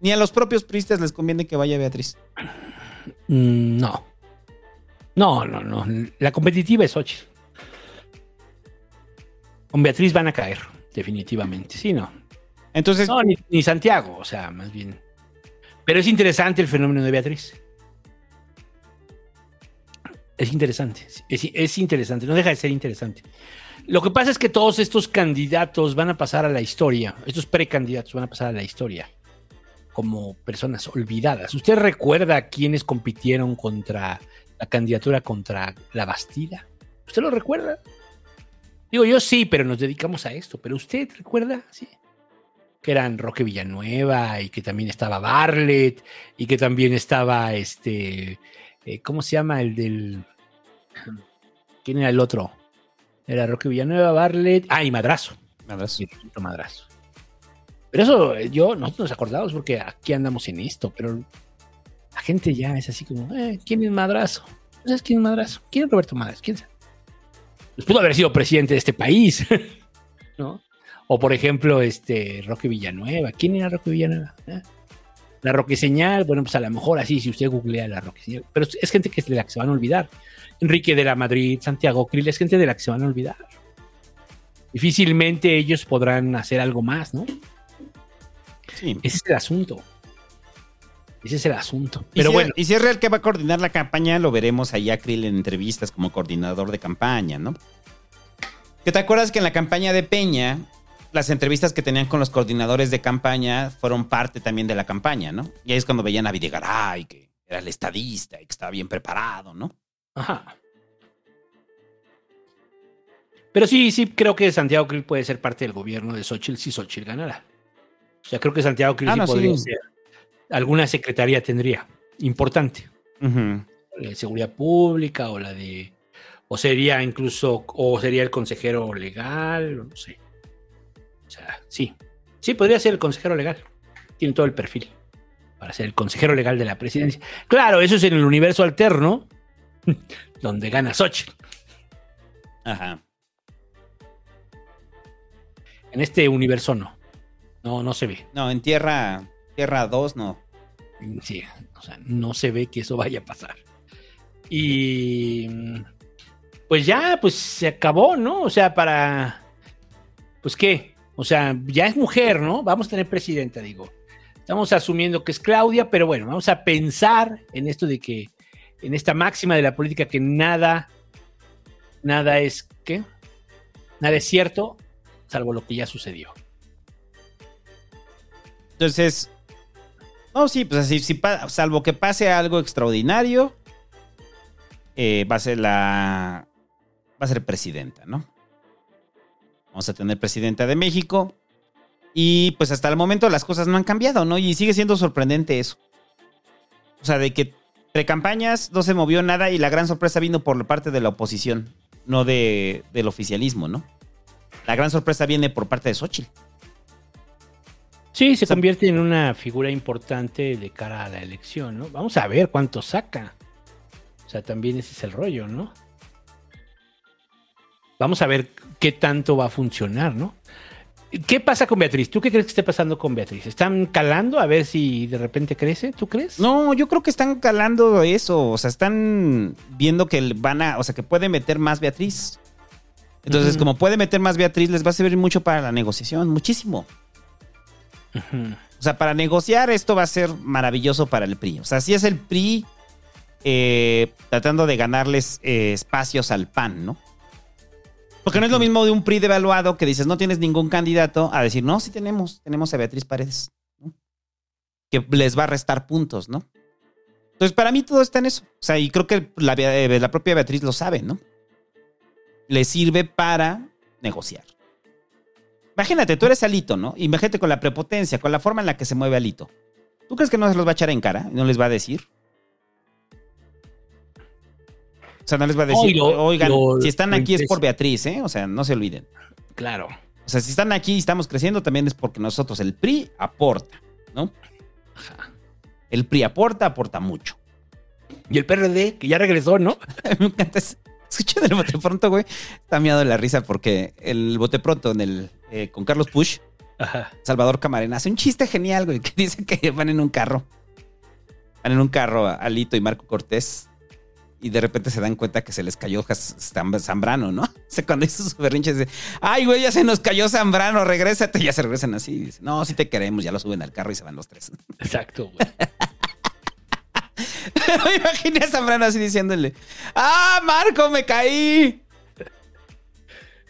Ni a los propios pristas les conviene que vaya Beatriz. Mm, no. No, no, no. La competitiva es Xochitl. Con Beatriz van a caer, definitivamente. Sí, no. Entonces. No, ni, ni Santiago, o sea, más bien. Pero es interesante el fenómeno de Beatriz. Es interesante. Es, es interesante. No deja de ser interesante. Lo que pasa es que todos estos candidatos van a pasar a la historia. Estos precandidatos van a pasar a la historia como personas olvidadas. ¿Usted recuerda quiénes compitieron contra la candidatura contra la Bastida? ¿Usted lo recuerda? Digo, yo sí, pero nos dedicamos a esto. Pero usted recuerda, sí. Que eran Roque Villanueva y que también estaba Barlet y que también estaba este. eh, ¿Cómo se llama el del. ¿Quién era el otro? Era Roque Villanueva, Barlet. Ah, y Madrazo. Madrazo. Madrazo. Pero eso, eh, yo, nosotros nos acordamos porque aquí andamos en esto, pero la gente ya es así como, eh, ¿quién es Madrazo? ¿No sabes quién es Madrazo? ¿Quién es Roberto Madrazo? ¿Quién sabe? Pues pudo haber sido presidente de este país, ¿no? O por ejemplo, este Roque Villanueva. ¿Quién era Roque Villanueva? ¿Eh? La Roque Señal, bueno, pues a lo mejor así, si usted googlea la Roque Señal. Pero es- gente que es de la que se van a olvidar. Enrique de la Madrid, Santiago Krill, es gente de la que se van a olvidar. Difícilmente ellos podrán hacer algo más, ¿no? Sí. Ese es el asunto. Ese es el asunto. Y Pero si- bueno, Y si es real que va a coordinar la campaña, lo veremos allá a Krill en entrevistas como coordinador de campaña, ¿no? ¿Que te acuerdas que en la campaña de Peña, las entrevistas que tenían con los coordinadores de campaña fueron parte también de la campaña, ¿no? Y ahí es cuando veían a Videgaray, que era el estadista y que estaba bien preparado, ¿no? Ajá. Pero sí, sí, creo que Santiago Krill puede ser parte del gobierno de Xochitl si Xochitl ganara. O sea, creo que Santiago Krill Ah, sí no, sí. podría ser alguna secretaría tendría, importante. La de seguridad pública o la de. O sería incluso. O sería el consejero legal, no sé. O sea, sí. Sí, podría ser el consejero legal. Tiene todo el perfil para ser el consejero legal de la presidencia. Claro, eso es en el universo alterno, donde gana Xochitl. Ajá. En este universo no. No, no se ve. No, en tierra, tierra 2 no. Sí, o sea, no se ve que eso vaya a pasar. Y pues ya, pues se acabó, ¿no? O sea, para, pues qué, o sea, ya es mujer, ¿no? Vamos a tener presidenta, digo. Estamos asumiendo que es Claudia, pero bueno, vamos a pensar en esto de que, en esta máxima de la política que nada, nada es, ¿qué? Nada es cierto, salvo lo que ya sucedió. Entonces, no, sí, pues así, si salvo que pase algo extraordinario, eh, va a ser la. Va a ser presidenta, ¿no? Vamos a tener presidenta de México. Y pues hasta el momento las cosas no han cambiado, ¿no? Y sigue siendo sorprendente eso. O sea, de que precampañas no se movió nada y la gran sorpresa vino por parte de la oposición, no de, del oficialismo, ¿no? La gran sorpresa viene por parte de Xochitl. Sí, se convierte en una figura importante de cara a la elección, ¿no? Vamos a ver cuánto saca. O sea, también ese es el rollo, ¿no? Vamos a ver qué tanto va a funcionar, ¿no? ¿Qué pasa con Beatriz? ¿Tú qué crees que esté pasando con Beatriz? ¿Están calando a ver si de repente crece? ¿Tú crees? No, yo creo que están calando eso. O sea, están viendo que van a. O sea, que puede meter más Beatriz. Entonces, como puede meter más Beatriz, les va a servir mucho para la negociación. Muchísimo. O sea, para negociar esto va a ser maravilloso para el PRI. O sea, si es el PRI eh, tratando de ganarles eh, espacios al PAN, ¿no? Porque no es lo mismo de un PRI devaluado que dices no tienes ningún candidato a decir no, sí tenemos, tenemos a Beatriz Paredes, ¿no? que les va a restar puntos, ¿no? Entonces, para mí todo está en eso. O sea, y creo que la, eh, la propia Beatriz lo sabe, ¿no? Le sirve para negociar. Imagínate, tú eres Alito, ¿no? Imagínate con la prepotencia, con la forma en la que se mueve Alito. ¿Tú crees que no se los va a echar en cara? ¿No les va a decir? O sea, no les va a decir, lo- oigan, lo- si están aquí es por Beatriz, ¿eh? O sea, no se olviden. Claro. O sea, si están aquí y estamos creciendo, también es porque nosotros, el PRI, aporta, ¿no? El PRI aporta, aporta mucho. Y el PRD, que ya regresó, ¿no? Me encanta. es- Escuchen el bote pronto, güey. Está miado la risa porque el bote pronto en el, eh, con Carlos Push, Ajá. Salvador Camarena, hace un chiste genial, güey, que dice que van en un carro. Van en un carro a Alito y Marco Cortés. Y de repente se dan cuenta que se les cayó Zambrano, ¿no? O sea, cuando hizo su berrinche, dice, ay, güey, ya se nos cayó Zambrano, regrésate. Y ya se regresan así. Dice, no, sí te queremos. Ya lo suben al carro y se van los tres. Exacto, güey. Me imaginé a Zambrano así diciéndole, ¡ah, Marco, me caí!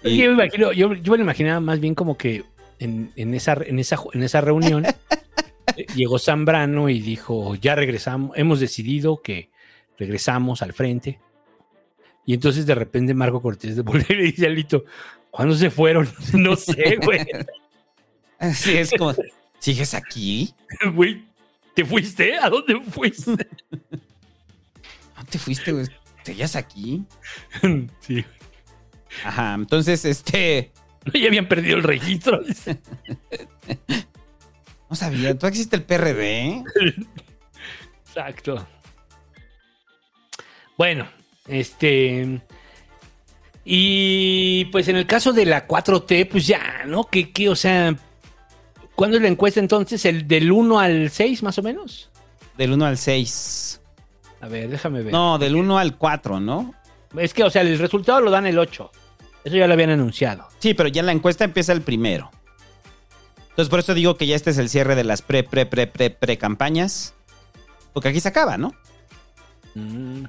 Yo me, imagino, yo, yo me lo imaginaba más bien como que en, en esa, en, esa, en esa reunión llegó Zambrano y dijo, ya regresamos, hemos decidido que regresamos al frente. Y entonces de repente Marco Cortés de volver y le dice a Lito, ¿cuándo se fueron? No sé, güey. Así es como, ¿sigues aquí? Güey, ¿te fuiste? ¿A dónde fuiste? ¿No te fuiste, güey? ¿Seguías aquí? Sí. Ajá, entonces, este... Ya habían perdido el registro. No sabía, ¿tú existe el PRD? Exacto. Bueno, este. Y pues en el caso de la 4T, pues ya, ¿no? Que, que, o sea, ¿cuándo es la encuesta entonces? ¿El del 1 al 6 más o menos? Del 1 al 6. A ver, déjame ver. No, del 1 al 4, ¿no? Es que, o sea, el resultado lo dan el 8. Eso ya lo habían anunciado. Sí, pero ya la encuesta empieza el primero. Entonces, por eso digo que ya este es el cierre de las pre, pre, pre, pre, pre campañas. Porque aquí se acaba, ¿no? Mm. O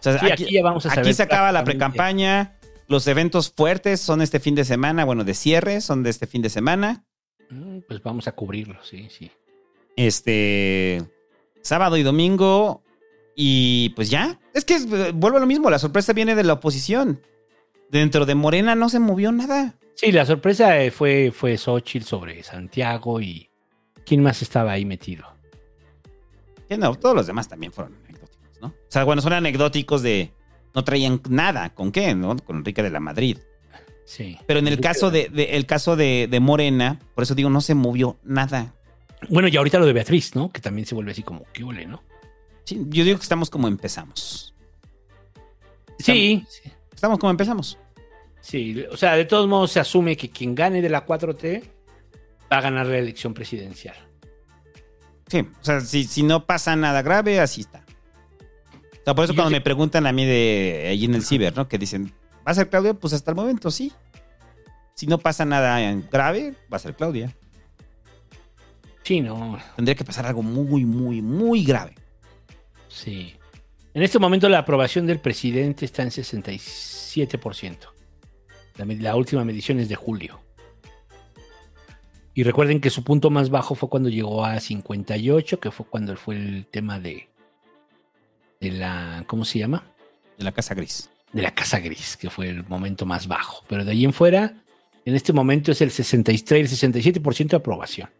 sea, Sí, aquí ya vamos a aquí saber se acaba la pre-campaña. Los eventos fuertes son este fin de semana. Bueno, de cierre son de este fin de semana. Mm, Pues vamos a cubrirlo, sí, sí. Este. Sábado y domingo. Y pues ya. Es que eh, vuelvo a lo mismo. La sorpresa viene de la oposición. Dentro de Morena no se movió nada. Sí, la sorpresa eh, fue, fue Xochitl sobre Santiago y, ¿Quién más estaba ahí metido? Que no, todos los demás también fueron anecdóticos, ¿no? O sea, bueno, son anecdóticos de. No traían nada. ¿Con qué? ¿No? Con Enrique de la Madrid. Sí. Pero en el caso de, de- el caso de, de Morena, por eso digo, no se movió nada. Bueno, y ahorita lo de Beatriz, ¿no? Que también se vuelve así como, ¿qué huele, no? Sí, yo digo que estamos como empezamos. Sí, Estamos como empezamos. sí. O sea, de todos modos se asume que quien gane de la 4T va a ganar la elección presidencial. Sí, o sea, si, si no pasa nada grave, así está. O sea, por eso yo cuando me preguntan a mí de allí en el ciber, ¿no? Que dicen, ¿va a ser Claudia? Pues hasta el momento sí. Si no pasa nada grave, va a ser Claudia. Sí, no. Tendría que pasar algo muy, muy, muy grave. Sí. En este momento la aprobación del presidente está en 67%. La, la última medición es de julio. Y recuerden que su punto más bajo fue cuando llegó a 58, que fue cuando fue el tema de, de la, ¿cómo se llama? De la Casa Gris. De la Casa Gris, que fue el momento más bajo. Pero de ahí en fuera, en este momento es el 63, el 67% de aprobación.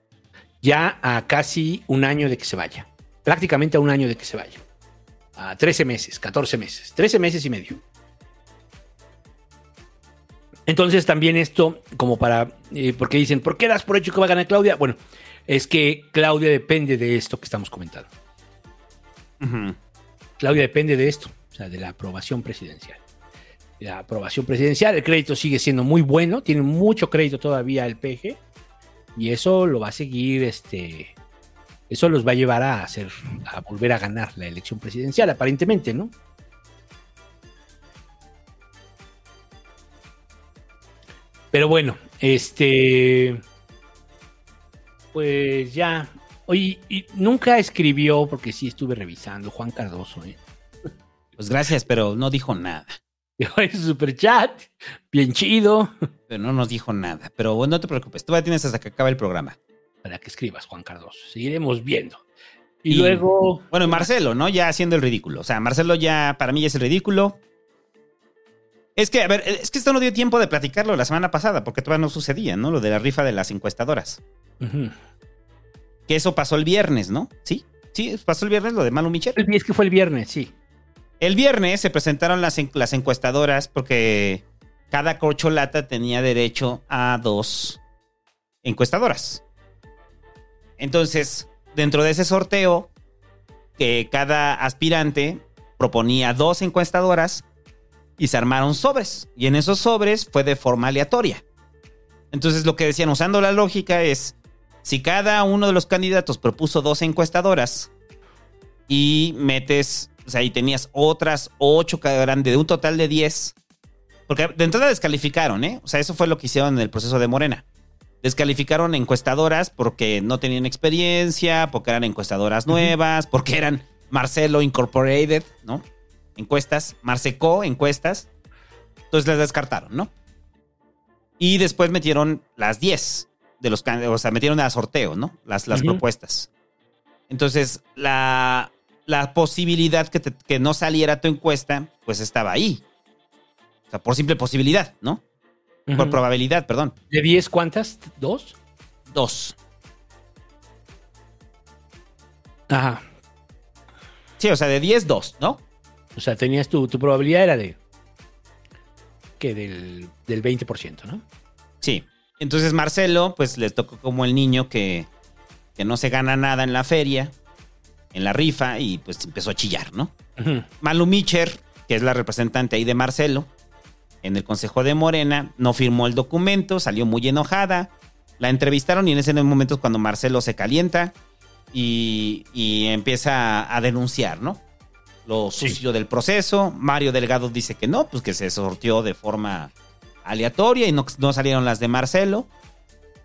Ya a casi un año de que se vaya. Prácticamente a un año de que se vaya. A 13 meses, 14 meses, 13 meses y medio. Entonces también esto, como para, eh, porque dicen, ¿por qué das por hecho que va a ganar Claudia? Bueno, es que Claudia depende de esto que estamos comentando. Claudia depende de esto, o sea, de la aprobación presidencial. La aprobación presidencial, el crédito sigue siendo muy bueno, tiene mucho crédito todavía el PG, y eso lo va a seguir, este, eso los va a llevar a hacer, a volver a ganar la elección presidencial, aparentemente, ¿no? Pero bueno, este, pues ya, oye, y nunca escribió, porque sí estuve revisando, Juan Cardoso, ¿eh? Pues gracias, pero no dijo nada. Dejó en su superchat, bien chido. Pero no nos dijo nada. Pero bueno, no te preocupes, tú ya tienes hasta que acabe el programa. Para que escribas, Juan Cardoso. Seguiremos viendo. Y, luego. Bueno, Marcelo, ¿no? Ya haciendo el ridículo. O sea, Marcelo ya, para mí ya es el ridículo. Es que, a ver, es que esto no dio tiempo de platicarlo la semana pasada, porque todavía no sucedía, ¿no? Lo de la rifa de las encuestadoras. Ujú. Que eso pasó el viernes, ¿no? Sí, sí, pasó el viernes lo de Malu Michel. Es que fue el viernes, sí. El viernes se presentaron las, las encuestadoras porque cada corcholata tenía derecho a dos encuestadoras. Entonces, dentro de ese sorteo, que cada aspirante proponía dos encuestadoras y se armaron sobres. Y en esos sobres fue de forma aleatoria. Entonces, lo que decían usando la lógica es, si cada uno de los candidatos propuso dos encuestadoras y metes, o sea, y tenías otras ocho que eran de un total de 10, porque de entrada descalificaron, ¿eh? O sea, eso fue lo que hicieron en el proceso de Morena. Descalificaron encuestadoras porque no tenían experiencia, porque eran encuestadoras nuevas, porque eran Marcelo Incorporated, ¿no? Encuestas, Marseco, encuestas. Entonces las descartaron, ¿no? Y después metieron las 10 de los o sea, metieron a sorteo, ¿no? Las, las propuestas. Entonces, la, la posibilidad que, te- que no saliera tu encuesta, pues estaba ahí. O sea, por simple posibilidad, ¿no? Por probabilidad, perdón. ¿De 10 cuántas? ¿Dos? Dos. Ajá. Sí, o sea, de 10, 2, ¿no? O sea, tenías tu, tu probabilidad era de. que del, del 20%, ¿no? Sí. Entonces Marcelo, pues les tocó como el niño que, que no se gana nada en la feria, en la rifa, y pues empezó a chillar, ¿no? Malu Micher, que es la representante ahí de Marcelo, en el Consejo de Morena, no firmó el documento, salió muy enojada. La entrevistaron y en ese momento es cuando Marcelo se calienta y, y empieza a denunciar, ¿no? Lo sucio del proceso. Mario Delgado dice que no, pues que se sorteó de forma aleatoria y no, no salieron las de Marcelo.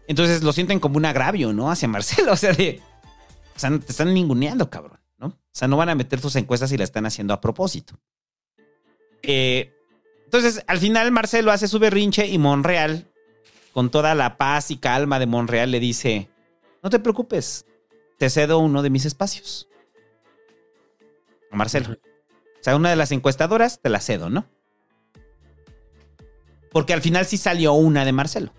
Entonces lo sienten como un agravio, ¿no? Hacia Marcelo, o sea, de... O sea, te están ninguneando, cabrón, ¿no? O sea, no van a meter tus encuestas y la están haciendo a propósito. Eh, entonces, al final Marcelo hace su berrinche y Monreal, con toda la paz y calma de Monreal, le dice, no te preocupes, te cedo uno de mis espacios. A Marcelo. O sea, una de las encuestadoras te la cedo, ¿no? Porque al final sí salió una de Marcelo.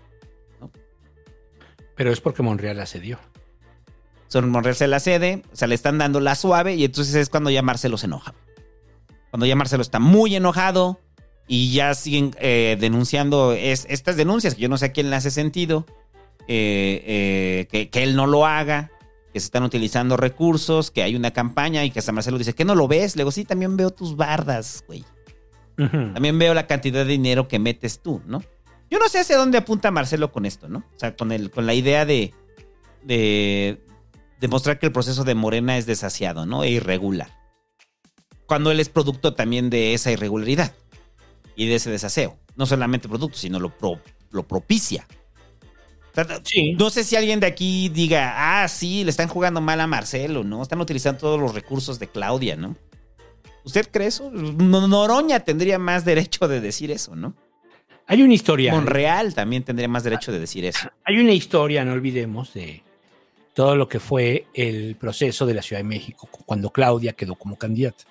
Pero es porque Monreal la cedió. Son Monreal se la cede, o sea, le están dando la suave y entonces es cuando ya Marcelo se enoja. Cuando ya Marcelo está muy enojado y ya siguen eh, denunciando es- estas denuncias, que yo no sé a quién le hace sentido, eh, eh, que, que él no lo haga, que se están utilizando recursos, que hay una campaña y que hasta Marcelo dice, ¿qué no lo ves? Le digo, sí, también veo tus bardas, güey. También veo la cantidad de dinero que metes tú, ¿no? Yo no sé hacia dónde apunta Marcelo con esto, ¿no? O sea, con, el, con la idea de, de demostrar que el proceso de Morena es desasiado, ¿no? E irregular. Cuando él es producto también de esa irregularidad y de ese desaseo. No solamente producto, sino lo, pro- lo propicia. No sé si alguien de aquí diga, ah, sí, le están jugando mal a Marcelo, ¿no? Están utilizando todos los recursos de Claudia, ¿no? ¿Usted cree eso? No- Noroña tendría más derecho de decir eso, ¿no? Hay una historia. Monreal también tendría más derecho de decir eso. Hay una historia, no olvidemos, de todo lo que fue el proceso de la Ciudad de México cuando Claudia quedó como candidata.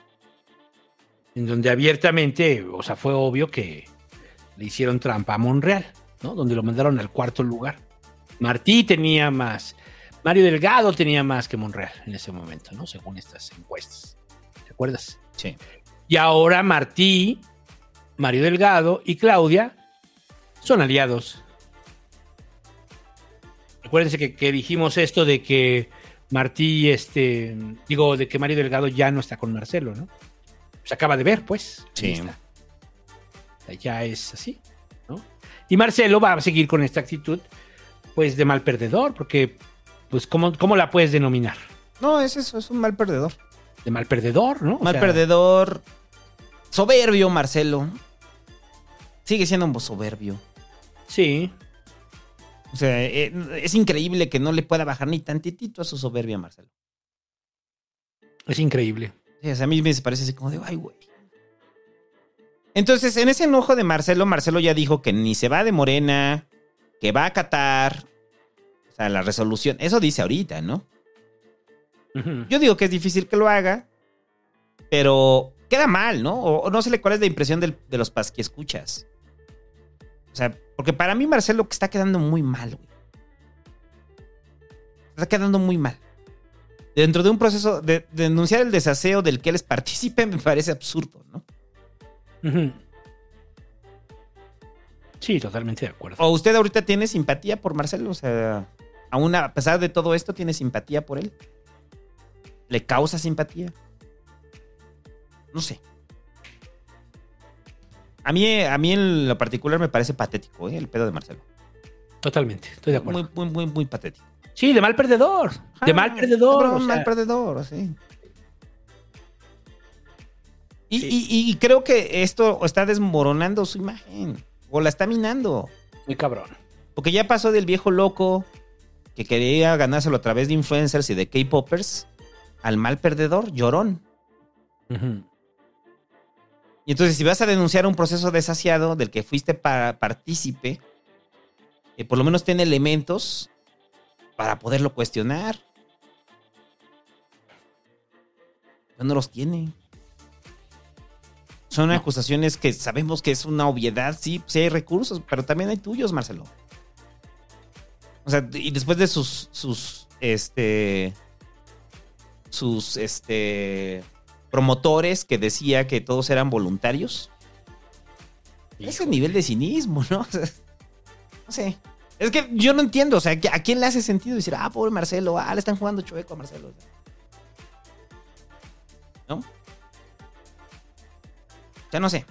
En donde abiertamente, o sea, fue obvio que le hicieron trampa a Monreal, ¿no? Donde lo mandaron al cuarto lugar. Martí tenía más, Mario Delgado tenía más que Monreal en ese momento, ¿no? Según estas encuestas. ¿Te acuerdas? Sí. Y ahora Martí, Mario Delgado y Claudia son aliados. Acuérdense que, que dijimos esto de que Martí, este, digo, de que Mario Delgado ya no está con Marcelo, ¿no? Se acaba de ver, pues. Sí. Ya es así, ¿no? Y Marcelo va a seguir con esta actitud, pues, de mal perdedor, porque, pues, ¿cómo, cómo la puedes denominar? No, es eso, es un mal perdedor. De mal perdedor, ¿no? O mal sea, perdedor. Soberbio, Marcelo. Sigue siendo un soberbio. Sí. O sea, eh, es increíble que no le pueda bajar ni tantitito a su soberbia, Marcelo. Es increíble. Sí, o sea, a mí me parece así como de, ay, güey. Entonces, en ese enojo de Marcelo, Marcelo ya dijo que ni se va de Morena, que va a acatar. O sea, la resolución. Eso dice ahorita, ¿no? Yo digo que es difícil que lo haga, pero queda mal, ¿no? O, o no sé cuál es la impresión del- de los pas que escuchas. O sea, porque para mí Marcelo que está quedando muy mal, güey. Está quedando muy mal. Dentro de un proceso de, de denunciar el desaseo del que él es partícipe me parece absurdo, ¿no? Sí, totalmente de acuerdo. ¿O usted ahorita tiene simpatía por Marcelo? O sea, aún a pesar de todo esto, ¿tiene simpatía por él? ¿Le causa simpatía? No sé. A mí, a mí en lo particular me parece patético, ¿eh? El pedo de Marcelo. Totalmente, estoy de acuerdo. Muy, muy, muy, muy patético. Sí, de mal perdedor. de Ah, mal perdedor. cabrón, o sea, mal perdedor, sí. Y, y- y creo que esto está desmoronando su imagen. O la está minando. Muy cabrón. Porque ya pasó del viejo loco que quería ganárselo a través de influencers y de K-Poppers al mal perdedor, llorón. Y entonces, si vas a denunciar un proceso desasiado del que fuiste pa- partícipe, eh, por lo menos tiene elementos para poderlo cuestionar. No los tiene. Son acusaciones que sabemos que es una obviedad, sí, sí hay recursos, pero también hay tuyos, Marcelo. O sea, y después de sus, sus, este, sus, este, promotores que decía que todos eran voluntarios. Ese nivel de cinismo, ¿no? O sea, no sé. Es que yo no entiendo, o sea, ¿a quién le hace sentido decir, ah, pobre Marcelo, ah, le están jugando chueco a Marcelo? ¿No? Ya no sé.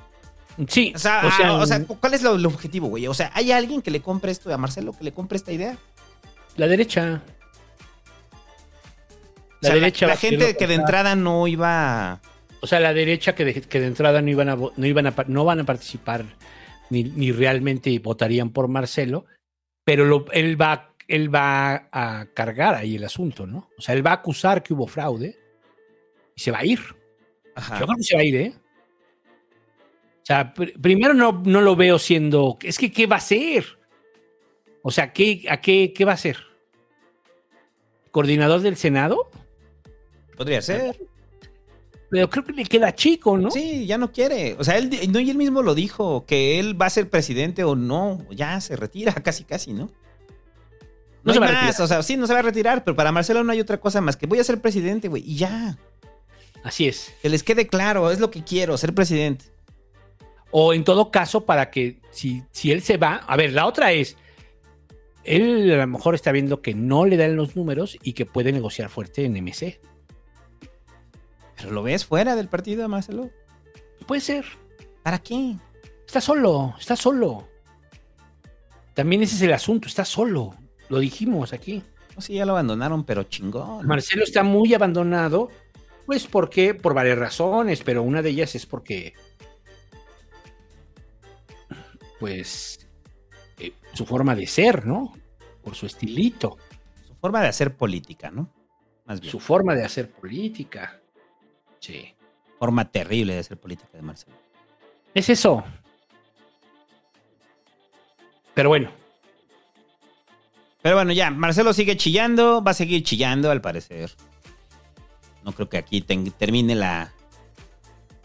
Sí. O sea, o sea, ah, o sea, ¿cuál es lo- el objetivo, güey? O sea, ¿hay alguien que le compre esto a Marcelo, que le compre esta idea? La derecha. O sea, La derecha gente que de entrada no iba a... O sea, la derecha que de, que de entrada no iban a no iban a no van a participar ni, ni realmente votarían por Marcelo, pero lo- él va él va a cargar ahí el asunto, ¿no? O sea, él va a acusar que hubo fraude y se va a ir. Yo creo que se va a ir, ¿eh? O sea, pr- primero no, no lo veo siendo. Es que, ¿qué va a hacer? O sea, ¿qué, ¿a qué, qué va a hacer? ¿Coordinador del Senado? Podría ser. Pero creo que le queda chico, ¿no? Sí, ya no quiere. O sea, él, no, y él mismo lo dijo, que él va a ser presidente o no, ya se retira casi, casi, ¿no? No, se va a más, retirar. o sea, sí, no se va a retirar, pero para Marcelo no hay otra cosa más que voy a ser presidente, güey, y ya. Así es. Que les quede claro, es lo que quiero, ser presidente. O en todo caso, para que si, si él se va, a ver, la otra es, él a lo mejor está viendo que no le dan los números y que puede negociar fuerte en MC. Pero lo ves fuera del partido, Marcelo. Puede ser. ¿Para qué? Está solo, está solo. También ese es el asunto, está solo. Lo dijimos aquí. No, sí, ya lo abandonaron, pero chingón. Marcelo está muy abandonado, pues porque, por varias razones, pero una de ellas es porque, pues, eh, su forma de ser, ¿no? Por su estilito. Su forma de hacer política, ¿no? Más bien. Su forma de hacer política. Sí. Forma terrible de hacer política de Marcelo. Es eso. Pero bueno, Pero bueno, ya, Marcelo sigue chillando, va a seguir chillando al parecer. No creo que aquí termine la...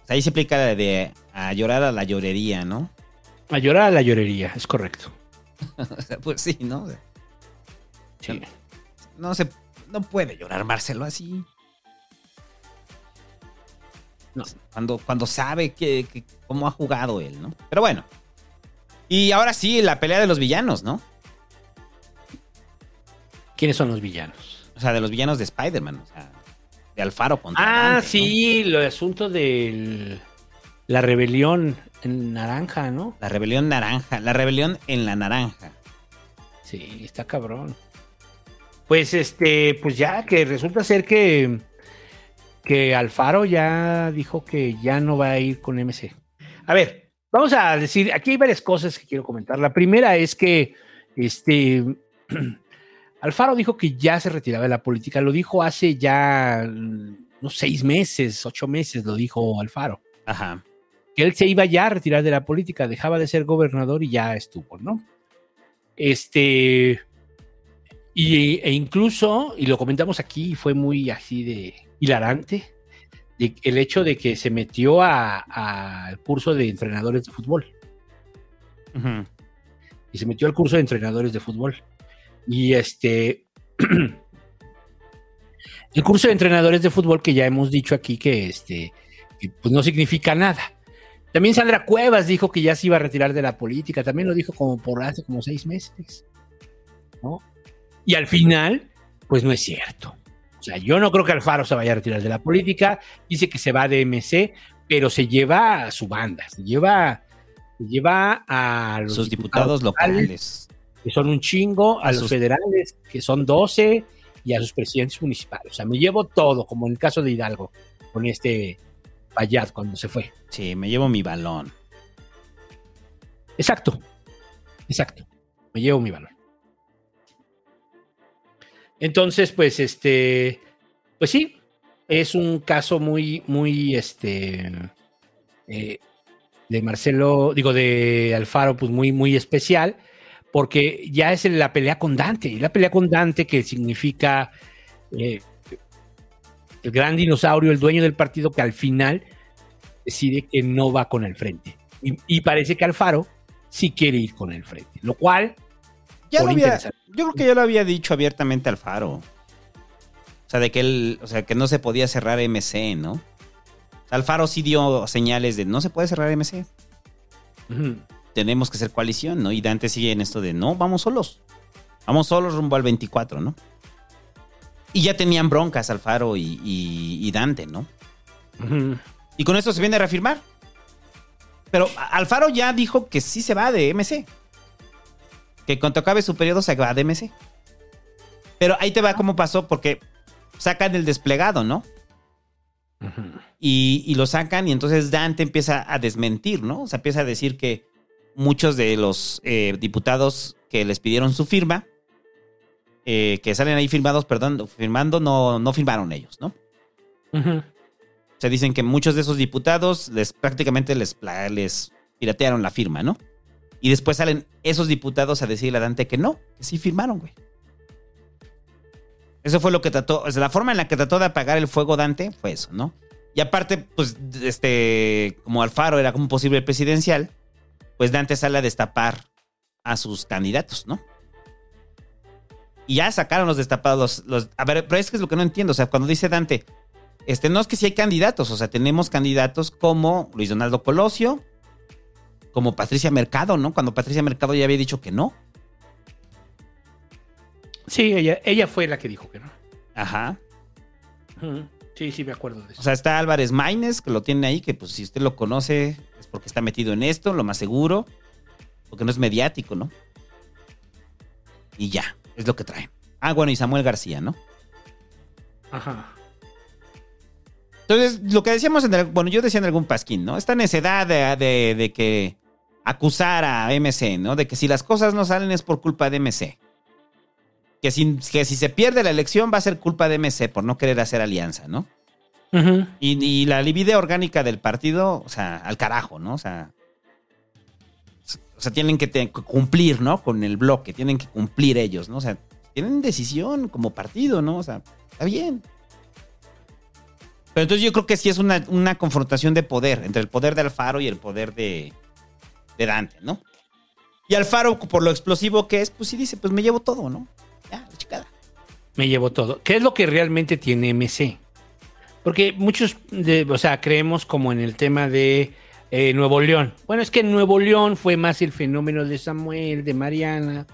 O sea, ahí se aplica la de a llorar a la llorería, ¿no? a llorar a la llorería, es correcto. O sea, pues sí, ¿no? O sea, Sí. No se... No puede llorar Marcelo así. No. Cuando, cuando sabe que, que- cómo ha jugado él, ¿no? Pero bueno. Y ahora sí, la pelea de los villanos, ¿no? ¿Quiénes son los villanos? O sea, de los villanos de Spider-Man, o sea, de Alfaro contra Ah, Dante, ¿no? sí, el asunto de la rebelión en naranja, ¿no? La rebelión naranja, la rebelión en la naranja. Sí, está cabrón. Pues este, pues ya que resulta ser que que Alfaro ya dijo que ya no va a ir con MC. A ver, vamos a decir, aquí hay varias cosas que quiero comentar. La primera es que este Alfaro dijo que ya se retiraba de la política, lo dijo hace ya unos seis meses, ocho meses, lo dijo Alfaro. Ajá. Que él se iba ya a retirar de la política, dejaba de ser gobernador y ya estuvo, ¿no? Este. Y, e incluso, y lo comentamos aquí, fue muy así de hilarante, de- el hecho de que se metió al curso de entrenadores de fútbol. Y se metió al curso de entrenadores de fútbol. Y este. el curso de entrenadores de fútbol que ya hemos dicho aquí que este. que, pues no significa nada. También Sandra Cuevas dijo que ya se iba a retirar de la política. También lo dijo como por hace como seis meses. ¿no? Y al final, pues no es cierto. O sea, yo no creo que Alfaro se vaya a retirar de la política. Dice que se va de MC, pero se lleva a su banda, se lleva, se lleva a los Sus diputados locales. que son un chingo, a, A los sus- federales, que son 12, y a sus presidentes municipales. O sea, me llevo todo, como en el caso de Hidalgo, con este Payat cuando se fue. Sí, me llevo mi balón. Exacto. Exacto. Me llevo mi valor. Entonces, pues, este, pues sí, es un caso muy, muy, este, eh, de Marcelo, digo, de Alfaro, pues muy, muy especial, porque ya es la pelea con Dante, y la pelea con Dante que significa eh, el gran dinosaurio, el dueño del partido que al final decide que no va con el frente. Y, y parece que Alfaro sí quiere ir con el frente, lo cual Ya por lo había- interesante. yo creo que ya lo había dicho abiertamente Alfaro. O sea, de que él, o sea, que no se podía cerrar MC, ¿no? Alfaro sí dio señales de no se puede cerrar MC. Tenemos que ser coalición, ¿no? Y Dante sigue en esto de no, vamos solos. Vamos solos rumbo al 24, ¿no? Y ya tenían broncas Alfaro y, y- y Dante, ¿no? Y con esto se viene a reafirmar. Pero Alfaro ya dijo que sí se va de MC. Que cuando acabe su periodo se va de MC. Pero ahí te va cómo pasó, porque sacan el desplegado, ¿no? Y, y lo sacan y entonces Dante empieza a desmentir, ¿no? O sea, empieza a decir que muchos de los eh, diputados que les pidieron su firma, eh, que salen ahí firmados, perdón, firmando, no, no firmaron ellos, ¿no? Ujú. O sea, dicen que muchos de esos diputados les prácticamente les, les piratearon la firma, ¿no? Y después salen esos diputados a decirle a Dante que no, que sí firmaron, güey. Eso fue lo que trató, o sea, la forma en la que trató de apagar el fuego Dante fue eso, ¿no? Y aparte, pues, este, como Alfaro era como posible presidencial, pues Dante sale a destapar a sus candidatos, ¿no? Y ya sacaron los destapados. Los, a ver, pero es que es lo que no entiendo. O sea, cuando dice Dante, este, no es que sí hay candidatos. O sea, tenemos candidatos como Luis Donaldo Colosio, como Patricia Mercado, ¿no? Cuando Patricia Mercado ya había dicho que no. Sí, ella, ella fue la que dijo que no. Ajá. Sí, sí, me acuerdo de eso. O sea, está Álvarez Maínez, que lo tiene ahí, que pues si usted lo conoce es porque está metido en esto, lo más seguro. Porque no es mediático, ¿no? Y ya, es lo que traen. Ah, bueno, y Samuel García, ¿no? Ajá. Entonces, lo que decíamos en el, bueno, yo decía en algún pasquín, ¿no? Esta necedad de, de- de que acusar a MC, ¿no? De que si las cosas no salen es por culpa de MC. Que si, que si se pierde la elección va a ser culpa de MC por no querer hacer alianza, ¿no? Y, y la vida orgánica del partido, o sea, al carajo, ¿no? O sea, o sea, tienen que te- cumplir, ¿no? Con el bloque, tienen que cumplir ellos, ¿no? O sea, tienen decisión como partido, ¿no? O sea, está bien. Pero entonces yo creo que sí es una, una confrontación de poder, entre el poder de Alfaro y el poder de, de Dante, ¿no? Y Alfaro, por lo explosivo que es, pues sí dice, pues me llevo todo, ¿no? Ya, la chicada. Me llevo todo. ¿Qué es lo que realmente tiene MC? Porque muchos, de- o sea, creemos como en el tema de eh, Nuevo León. Bueno, es que Nuevo León fue más el fenómeno de Samuel, de Mariana,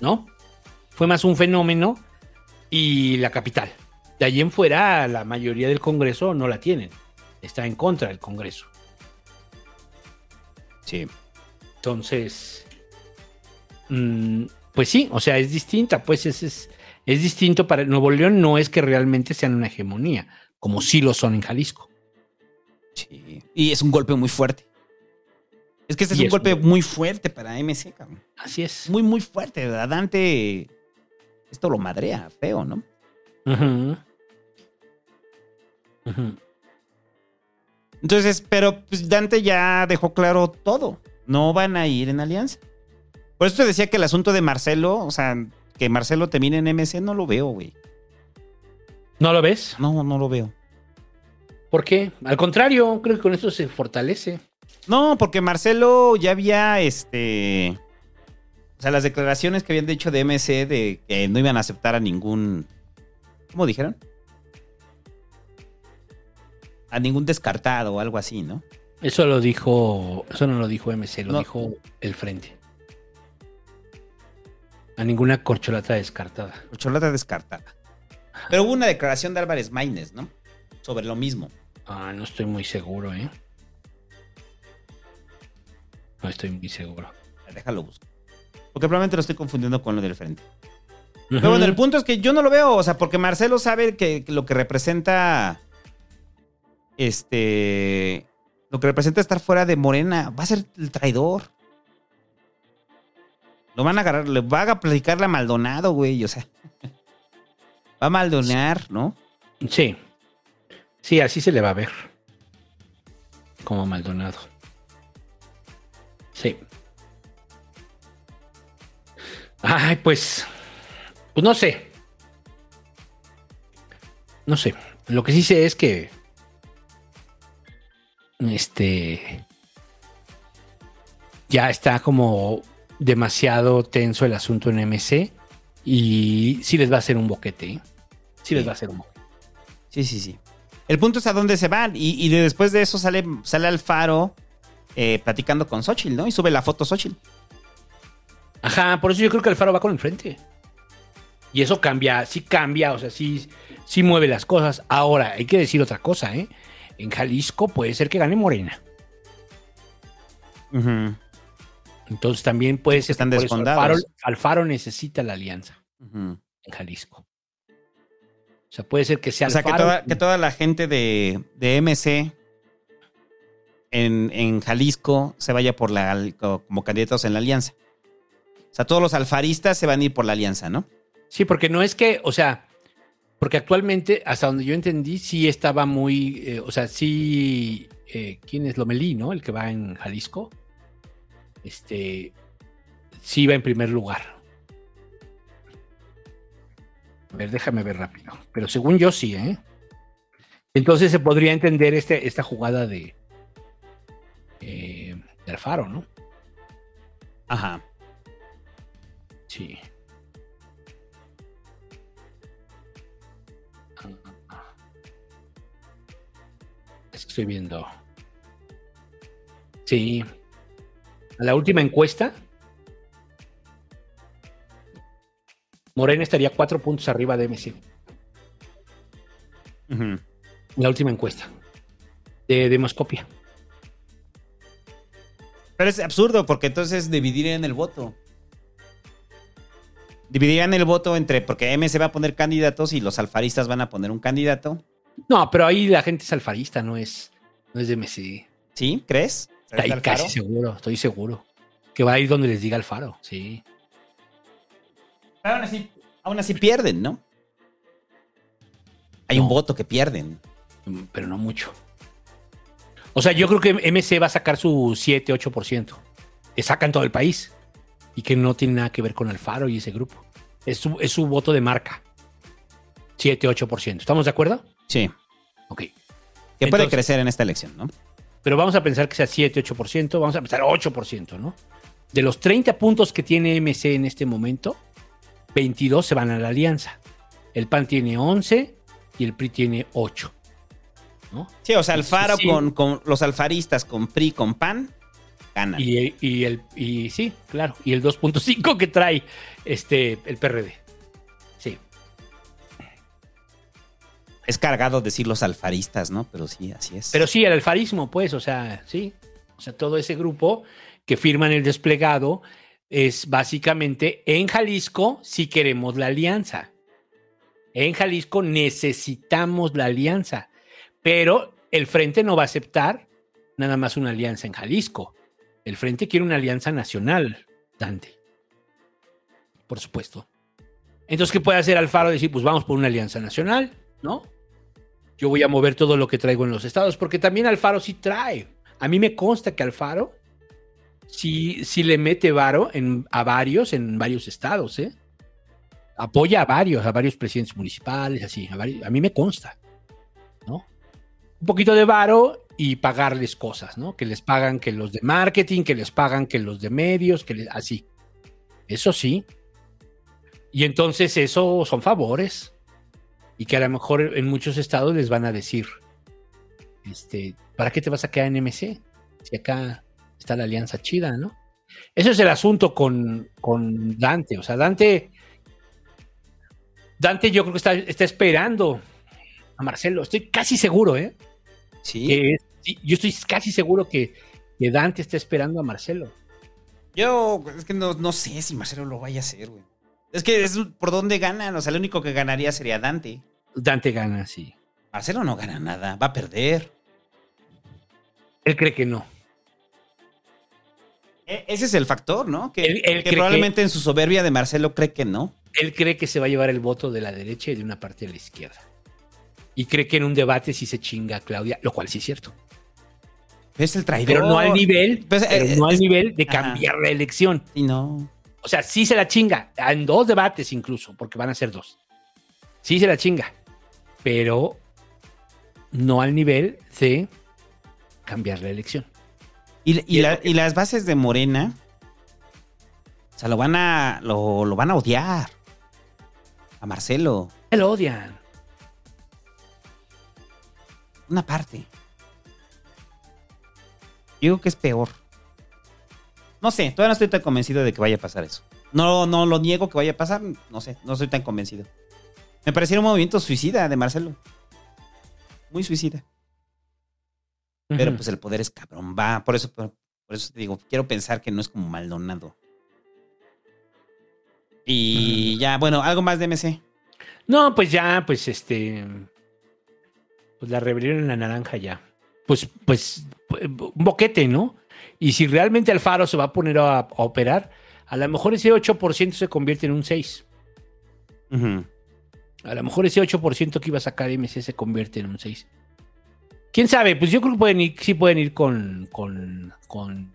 ¿no? Fue más un fenómeno y la capital. De allí en fuera, la mayoría del Congreso no la tienen. Está en contra del Congreso. Sí. Entonces, mm, pues sí, o sea, es distinta, pues es, es, es distinto para Nuevo León, no es que realmente sean una hegemonía, como sí lo son en Jalisco. Sí. Y es un golpe muy fuerte. Es que este es un es golpe muy fuerte para MC, cabrón. Así es. Muy, muy fuerte. Dante, esto lo madrea, feo, ¿no? Ujú. Ujú. Entonces, pero pues, Dante ya dejó claro todo. No van a ir en alianza. Por eso te decía que el asunto de Marcelo, o sea, que Marcelo termine en MC, no lo veo, güey. ¿No lo ves? No, no lo veo. ¿Por qué? Al contrario, creo que con eso se fortalece. No, porque Marcelo ya había, este... O sea, las declaraciones que habían dicho de MC de que no iban a aceptar a ningún... ¿Cómo dijeron? A ningún descartado o algo así, ¿no? Eso lo dijo, eso no lo dijo MC, lo No. dijo el frente. A ninguna corcholata descartada. Corcholata descartada. Pero hubo una declaración de Álvarez Maínez, ¿no? Sobre lo mismo. Ah, no estoy muy seguro, ¿eh? No estoy muy seguro. Déjalo buscar. Porque probablemente lo estoy confundiendo con lo del frente. Pero bueno, el punto es que yo no lo veo, o sea, porque Marcelo sabe que lo que representa. Este. Lo que representa estar fuera de Morena va a ser el traidor. Lo van a agarrar, le va a aplicar a Maldonado, güey, o sea. Va a maldonear, ¿no? Sí. Sí, así se le va a ver. Como Maldonado. Sí. Ay, pues. Pues no sé. No sé. Lo que sí sé es que. Este. Ya está como demasiado tenso el asunto en MC. Y sí les va a hacer un boquete. ¿eh? Sí, les va a hacer un boquete. Sí, sí, sí. El punto es a dónde se van. Y, y después de eso sale, sale Alfaro eh, platicando con Xochitl, ¿no? Y sube la foto Xochitl. Ajá, por eso yo creo que Alfaro va con el frente. Y eso cambia, sí cambia, o sea, sí, sí mueve las cosas. Ahora, hay que decir otra cosa, ¿eh? En Jalisco puede ser que gane Morena. Entonces también puede ser Están que. Alfaro, Alfaro necesita la alianza en Jalisco. O sea, puede ser que sea O sea, que toda, que toda la gente de, de MC en, en Jalisco se vaya por la como candidatos en la alianza. O sea, todos los alfaristas se van a ir por la alianza, ¿no? Sí, porque no es que, o sea, porque actualmente, hasta donde yo entendí, sí estaba muy, eh, o sea, sí, eh, ¿quién es Lomelí, no? El que va en Jalisco. Este, sí iba en primer lugar. A ver, déjame ver rápido. Pero según yo sí, ¿eh? Entonces se podría entender este, esta jugada de, eh, de Alfaro, ¿no? Ajá. Sí. Estoy viendo. Sí. A la última encuesta, Morena estaría cuatro puntos arriba de MC. La última encuesta de Demoscopia. Pero es absurdo porque entonces dividirían el voto. Dividirían el voto entre, porque MC va a poner candidatos y los alfaristas van a poner un candidato. No, pero ahí la gente es alfarista, no es, no es de MC. ¿Sí? ¿Crees? Ahí ¿Alfaro? casi seguro, estoy seguro. Que va a ir donde les diga Alfaro, sí. Pero aún así, aún así pierden, ¿no? Hay un voto que pierden. Pero no mucho. O sea, yo creo que MC va a sacar su 7, 8%. Que saca en todo el país. Y que no tiene nada que ver con Alfaro y ese grupo. Es su, es su voto de marca. 7, 8%. ¿Estamos de acuerdo? Sí. Ok. Que puede Entonces- crecer en esta elección, ¿no? Pero vamos a pensar que sea 7, 8%. Vamos a pensar 8%, ¿no? De los 30 puntos que tiene MC en este momento, 22 se van a la alianza. El PAN tiene 11 y el PRI tiene 8. ¿no? Sí, o sea, Alfaro Sí. con, con los alfaristas, con PRI, con PAN, ganan. Y, y el, y sí, claro. Y el 2.5 que trae este, el PRD. Es cargado decir los alfaristas, ¿no? Pero sí, así es. Pero sí, el alfarismo, pues, o sea, sí. O sea, todo ese grupo que firman el desplegado es básicamente en Jalisco si queremos la alianza. En Jalisco necesitamos la alianza, pero el frente no va a aceptar nada más una alianza en Jalisco. El frente quiere una alianza nacional, Dante. Por supuesto. Entonces, ¿qué puede hacer Alfaro? Decir, pues vamos por una alianza nacional, ¿no? Yo voy a mover todo lo que traigo en los estados, porque también Alfaro sí trae. A mí me consta que Alfaro sí, sí le mete varo en, a varios en varios estados, ¿eh? Apoya a varios, a varios presidentes municipales, así. A, varios- a mí me consta, ¿no? Un poquito de varo y pagarles cosas, ¿no? Que les pagan que los de marketing, que les pagan que los de medios, que les- así. Eso sí. Y entonces eso son favores. Y que a lo mejor en muchos estados les van a decir, este, ¿para qué te vas a quedar en MC? Si acá está la alianza chida, ¿no? Ese es el asunto con, con Dante. O sea, Dante, Dante yo creo que está, está esperando a Marcelo. Estoy casi seguro, ¿eh? Sí. Que yo estoy casi seguro que, que Dante está esperando a Marcelo. Yo, es que no, no sé si Marcelo lo vaya a hacer, güey. Es que es por dónde ganan. O sea, el único que ganaría sería Dante. Dante gana, sí. Marcelo no gana nada. Va a perder. Él cree que no. E- Ese es el factor, ¿no? Que, Él- él que cree probablemente en su soberbia de Marcelo cree que no. Él cree que se va a llevar el voto de la derecha y de una parte de la izquierda. Y cree que en un debate sí se chinga a Claudia, lo cual sí es cierto. Es el traidor. Pero no al nivel, Pues, pero eh, no al nivel de Ajá. cambiar la elección. Y no. O sea, sí se la chinga. En dos debates incluso, porque van a ser dos. Sí se la chinga. Pero no al nivel de cambiar la elección. Y, y la- y las bases de Morena, o sea, lo van a, lo, lo van a odiar. A Marcelo. Se lo odian. Una parte. Yo digo que es peor. No sé, todavía no estoy tan convencido de que vaya a pasar eso. No, no lo niego que vaya a pasar. No sé, no estoy tan convencido. Me pareciera un movimiento suicida de Marcelo. Muy suicida. Pero pues el poder es cabrón. Va, por eso, por, por eso te digo, quiero pensar que no es como Maldonado. Y ya, bueno, algo más de MC. No, pues ya, pues este. Pues la rebelión en la naranja ya. Pues, pues, un boquete, ¿no? Y si realmente Alfaro se va a poner a, a operar, a lo mejor ese 8% se convierte en un 6. A lo mejor ese 8% que iba a sacar MC se convierte en un 6. ¿Quién sabe? Pues yo creo que pueden ir, sí pueden ir con, con, con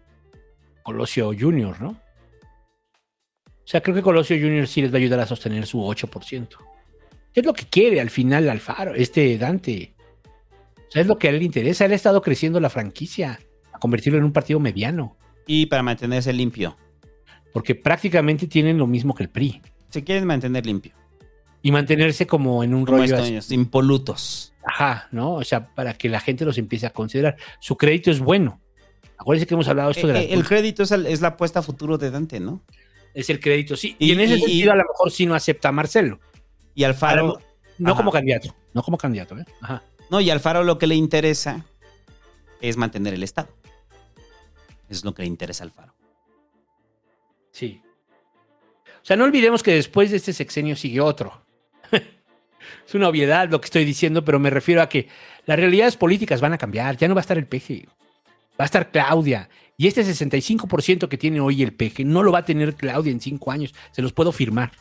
Colosio Junior, ¿no? O sea, creo que Colosio Junior sí les va a ayudar a sostener su 8%. ¿Qué es lo que quiere al final Alfaro, este Dante? O sea, es lo que a él le interesa. Él ha estado creciendo la franquicia convertirlo en un partido mediano. Y para mantenerse limpio. Porque prácticamente tienen lo mismo que el PRI. Se quieren mantener limpio. Y mantenerse como en un Como rollo estos, así. impolutos. Ajá, ¿no? O sea, para que la gente los empiece a considerar. Su crédito es bueno. Acuérdense que hemos hablado esto de las Eh, el crédito es, el- es la apuesta a futuro de Dante, ¿no? es el crédito, sí. Y, Y- en ese y- sentido, a lo mejor sí no acepta a Marcelo. Y Alfaro. Lo- no Ajá. como candidato. No como candidato, ¿eh? Ajá. No, y Alfaro lo que le interesa es mantener el Estado. Es lo que le interesa a Alfaro. Sí. O sea, no olvidemos que después de este sexenio sigue otro. es una obviedad lo que estoy diciendo, pero me refiero a que las realidades políticas van a cambiar. Ya no va a estar el peje. Va a estar Claudia. Y este 65% que tiene hoy el peje no lo va a tener Claudia en cinco años. Se los puedo firmar.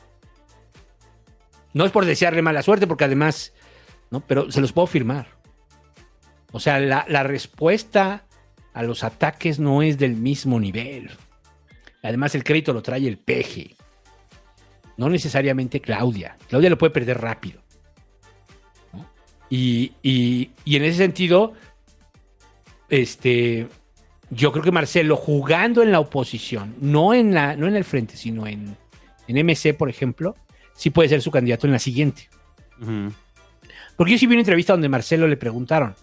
No es por desearle mala suerte, porque además, ¿no? Pero se los puedo firmar. O sea, la respuesta a los ataques no es del mismo nivel. Además, el crédito lo trae el peje. No necesariamente Claudia. Claudia lo puede perder rápido. ¿no? Y, y- y en ese sentido, este, yo creo que Marcelo, jugando en la oposición, no en, la, no en el frente, sino en, en MC, por ejemplo, sí puede ser su candidato en la siguiente. Porque yo sí vi una entrevista donde Marcelo le preguntaron,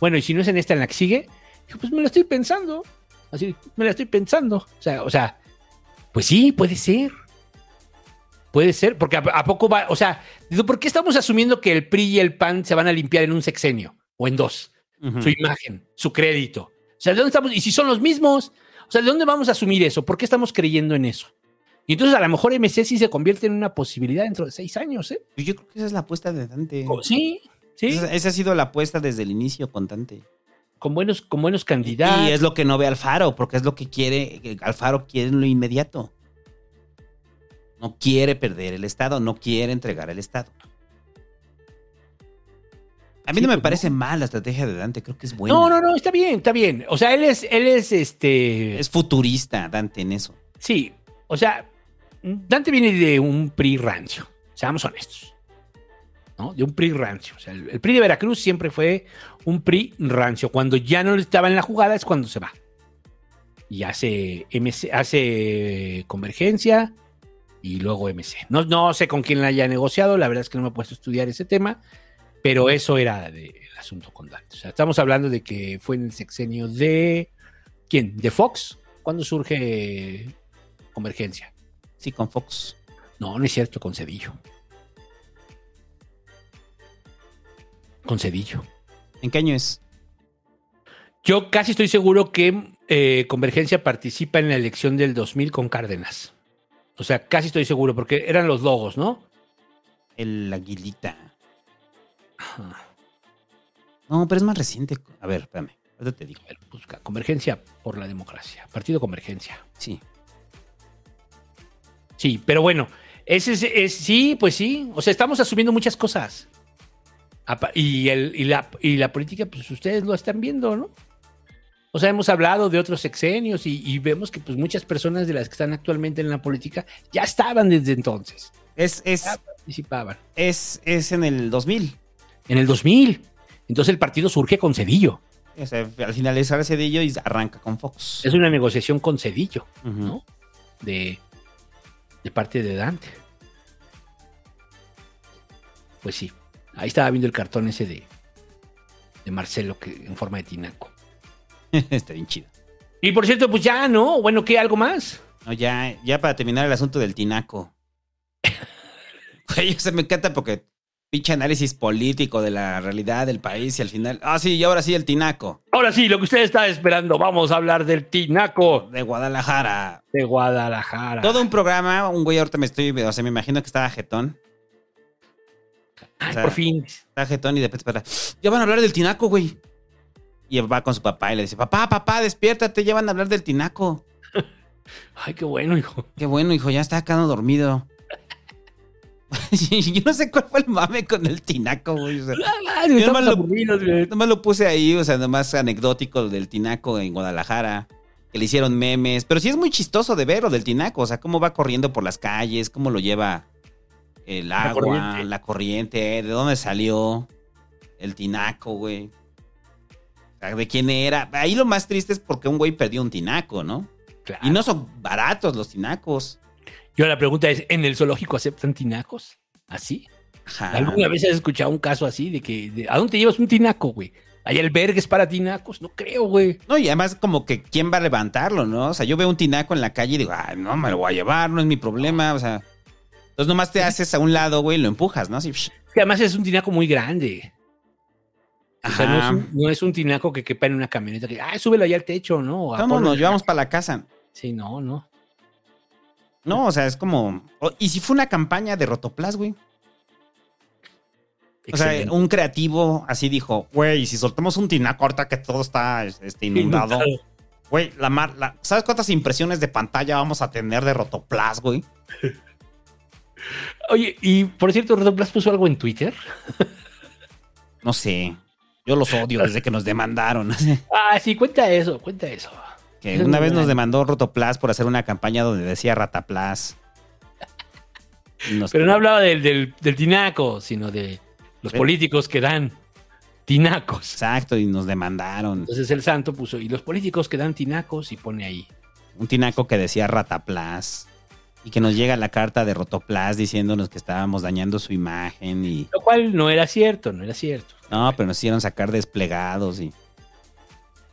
bueno, y si no es en esta, en la que sigue, dijo, pues me lo estoy pensando. Así, me la estoy pensando. O sea, o sea, pues sí, puede ser. Puede ser, porque a, a poco va, o sea, ¿por qué estamos asumiendo que el PRI y el PAN se van a limpiar en un sexenio o en dos? Su imagen, su crédito. O sea, ¿de dónde estamos? Y si son los mismos, o sea, ¿de dónde vamos a asumir eso? ¿Por qué estamos creyendo en eso? Y entonces a lo mejor MC sí se convierte en una posibilidad dentro de seis años, ¿eh? Yo creo que esa es la apuesta de Dante. Sí, sí. Esa, esa ha sido la apuesta desde el inicio con Dante. Con buenos, con buenos candidatos. Y es lo que no ve Alfaro, porque es lo que quiere. que Alfaro quiere en lo inmediato. No quiere perder el Estado, no quiere entregar el Estado. A mí Sí, no me pues, parece mal la estrategia de Dante, creo que es buena. No, no, no, está bien, está bien. O sea, él es, él es este. Es futurista Dante en eso. Sí, o sea, Dante viene de un PRI rancio, seamos honestos. ¿no? De un PRI rancio. O sea, el, el PRI de Veracruz siempre fue un PRI rancio. Cuando ya no estaba en la jugada es cuando se va. Y hace, MC, hace Convergencia y luego MC. No, no sé con quién la haya negociado, la verdad es que no me he puesto a estudiar ese tema, pero eso era de- el asunto con Dante. O sea, estamos hablando de que fue en el sexenio de... ¿Quién? ¿De Fox? ¿Cuándo surge Convergencia? Sí, con Fox. No, no es cierto, con Cedillo. Con Cedillo. ¿En qué año es? Yo casi estoy seguro que eh, Convergencia participa en la elección del 2000 con Cárdenas. O sea, casi estoy seguro, porque eran los logos, ¿no? El Aguilita. No, pero es más reciente. A ver, espérame. Ahorita te digo. Busca Convergencia por la democracia. Partido Convergencia. Sí. Sí, pero bueno, ese es, es- sí, pues sí. O sea, estamos asumiendo muchas cosas. Y, el, y, la, y la política, pues ustedes lo están viendo, ¿no? O sea, hemos hablado de otros sexenios y, y vemos que pues muchas personas de las que están actualmente en la política ya estaban desde entonces. Es, es, Ya participaban. es, es en el 2000. En el 2000. Entonces el partido surge con Cedillo. O sea, al finalizar Cedillo y arranca con Fox. Es una negociación con Cedillo. ¿no? De, de parte de Dante. Pues sí. Ahí estaba viendo el cartón ese de, de Marcelo que, en forma de tinaco. Está bien chido. Y por cierto, pues ya, ¿no? Bueno, ¿qué? ¿Algo más? No, ya, ya para terminar el asunto del tinaco. Güey, o sea, me encanta porque pinche análisis político de la realidad del país y al final. Ah, sí, y ahora sí el tinaco. Ahora sí, lo que usted está esperando, vamos a hablar del tinaco De Guadalajara. de Guadalajara. Todo un programa, un güey ahorita me estoy. O sea, me imagino que estaba jetón. Ay, o sea, por fin. Está jetón y de repente. Ya van a hablar del tinaco, güey. Y va con su papá y le dice: Papá, papá, despiértate, ya van a hablar del tinaco. Ay, qué bueno, hijo. Qué bueno, hijo, ya está quedando dormido. Yo no sé cuál fue el mame con el tinaco, güey. o sea, Ay, yo estamos nomás, lo, nomás lo puse ahí, o sea, nomás anecdótico del tinaco en Guadalajara. Que le hicieron memes. Pero sí es muy chistoso de ver lo del tinaco. O sea, cómo va corriendo por las calles, cómo lo lleva el La agua, corriente. la corriente, de dónde salió el tinaco, güey. De quién era. Ahí lo más triste es porque un güey perdió un tinaco, ¿no? Claro. Y no son baratos los tinacos. Yo la pregunta es, ¿en el zoológico aceptan tinacos? ¿Así? Ajá. ¿Alguna vez has escuchado un caso así de que de- ¿a dónde te llevas un tinaco, güey? ¿Hay albergues para tinacos? No creo, güey. No, y además como que quién va a levantarlo, ¿no? O sea, yo veo un tinaco en la calle y digo, ay, no, me lo voy a llevar, no es mi problema, o sea. Entonces nomás te haces a un lado, güey, y lo empujas, ¿no? Así, psh. Que además es un tinaco muy grande. O sea, no es, Ajá. un, no es un tinaco que quepa en una camioneta que, ah, súbelo allá al techo, ¿no? No, no, nos llevamos para la casa. Sí, no, no. No, o sea, es como. o- ¿Y si fue una campaña de Rotoplas, güey? O sea, un creativo así dijo, güey, si soltamos un tinaco ahorita que todo está este, inundado, güey, la mar, la- ¿sabes cuántas impresiones de pantalla vamos a tener de Rotoplas, güey? Oye, y por cierto, Rotoplas puso algo en Twitter. No sé. Yo los odio desde que nos demandaron. Ah, sí, cuenta eso, cuenta eso. que una vez nos demandó Rotoplas por hacer una campaña donde decía Rataplas. Nos- Pero no hablaba del, del, del tinaco, sino de los políticos que dan tinacos. Exacto, y nos demandaron. Entonces el santo puso, y los políticos que dan tinacos, y pone ahí. Un tinaco que decía Rataplas. Y que nos llega la carta de Rotoplas diciéndonos que estábamos dañando su imagen y... Lo cual no era cierto, no era cierto. No, pero nos hicieron sacar desplegados y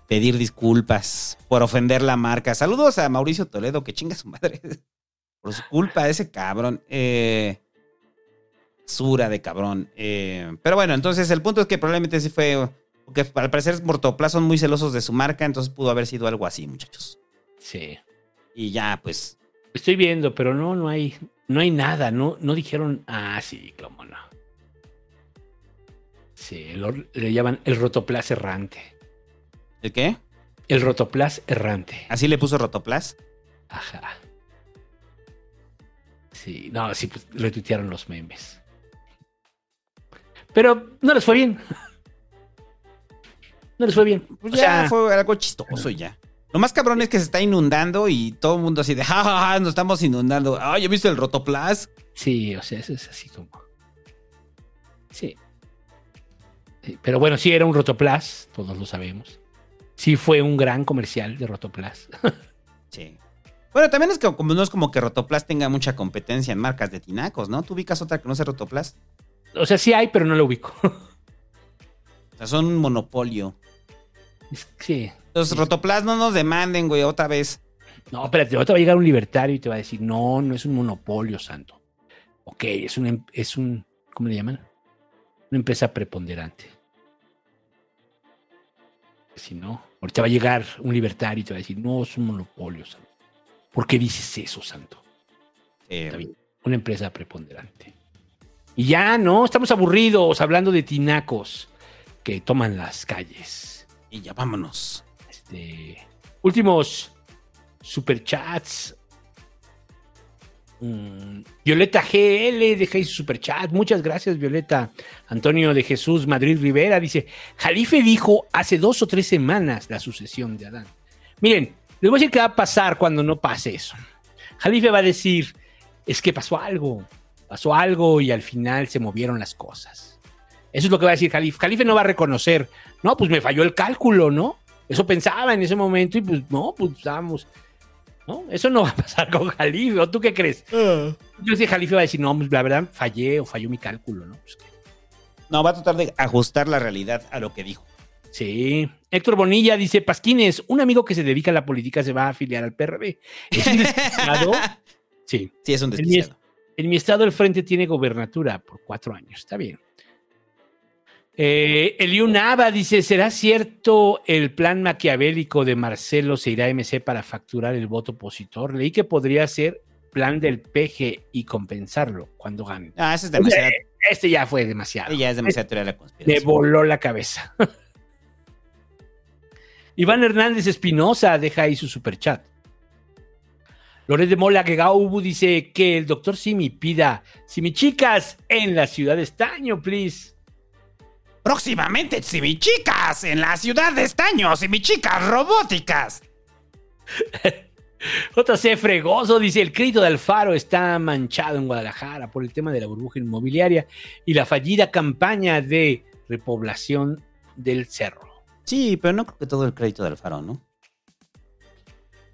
pedir disculpas por ofender la marca. Saludos a Mauricio Toledo, que chinga su madre. Por su culpa, ese cabrón. Eh, sura de cabrón. Eh, pero bueno, entonces el punto es que probablemente sí fue. Porque al parecer Mortoplas son muy celosos de su marca, entonces pudo haber sido algo así, muchachos. Sí. Y ya, pues. Estoy viendo, pero no, no hay, no hay nada, no, no dijeron, ah, sí, cómo no. Sí, lo- le llaman el rotoplas errante. ¿El qué? El rotoplas errante. ¿Así le puso Rotoplas? Ajá. Sí, no, sí, pues retuitearon los memes. Pero no les fue bien. No les fue bien. Pues O ya sea, fue algo chistoso y ya. Lo más cabrón es que se está inundando y todo el mundo así de, ja, ja, ja, nos estamos inundando. Ay, ¿ya viste el Rotoplas? Sí, o sea, eso es así como. Sí. Sí, Pero bueno, sí era un Rotoplas, todos lo sabemos. Sí fue un gran comercial de Rotoplas. Sí. Bueno, también es que como no es como que Rotoplas tenga mucha competencia en marcas de tinacos, ¿no? ¿Tú ubicas otra que no sea Rotoplas? O sea, sí hay, pero no lo ubico. O sea, son un monopolio. Sí. Entonces, Rotoplas no nos demanden, güey, otra vez. No, espérate, ahorita va a llegar un libertario y te va a decir, no, no es un monopolio, santo. Ok, es un, em- es un, ¿cómo le llaman? Una empresa preponderante. Si no, ahorita va a llegar un libertario y te va a decir, no, es un monopolio, santo. ¿Por qué dices eso, santo? Eh, Está bien, una empresa preponderante. Y ya, ¿no? Estamos aburridos hablando de tinacos que toman las calles. y ya vámonos. Este, últimos superchats. Mm, Violeta GL deja ahí su superchat. Muchas gracias, Violeta. Antonio de Jesús Madrid Rivera dice: Jalife dijo hace dos o tres semanas la sucesión de Adán. Miren, les voy a decir qué va a pasar cuando no pase eso. Jalife va a decir: Es que pasó algo. Pasó algo y al final se movieron las cosas. Eso es lo que va a decir Jalife. Jalife no va a reconocer, no, pues me falló el cálculo, ¿no? Eso pensaba en ese momento y pues no, pues estábamos. ¿No? Eso no va a pasar con Jalife. ¿O tú qué crees? Yo sé Jalife va a decir, no, pues la verdad fallé o falló mi cálculo, ¿no? Pues, No, va a tratar de ajustar la realidad a lo que dijo. Sí. Héctor Bonilla dice, Pasquines, un amigo que se dedica a la política se va a afiliar al PRD. ¿Es un desquiciado? Sí. Sí, es un En mi, desquiciado. en mi estado el frente tiene gobernatura por cuatro años. Está bien. Eh, Eliu Nava dice, ¿será cierto el plan maquiavélico de Marcelo se irá a MC para facturar el voto opositor? Leí que podría ser plan del PG y compensarlo cuando gane. Ah, ese es demasiado. Este ya fue demasiado. Ya es demasiado de la conspiración. voló la cabeza. Iván Hernández Espinosa deja ahí su superchat. Loret de Mola Gegaubu dice que el doctor Simi pida Simi chicas en la ciudad de Estaño, please. Próximamente, chicas en la ciudad de Estaños, chicas robóticas. JC Fregoso dice, el crédito de Alfaro está manchado en Guadalajara por el tema de la burbuja inmobiliaria y la fallida campaña de repoblación del cerro. Sí, pero no creo que todo el crédito del Faro, ¿no?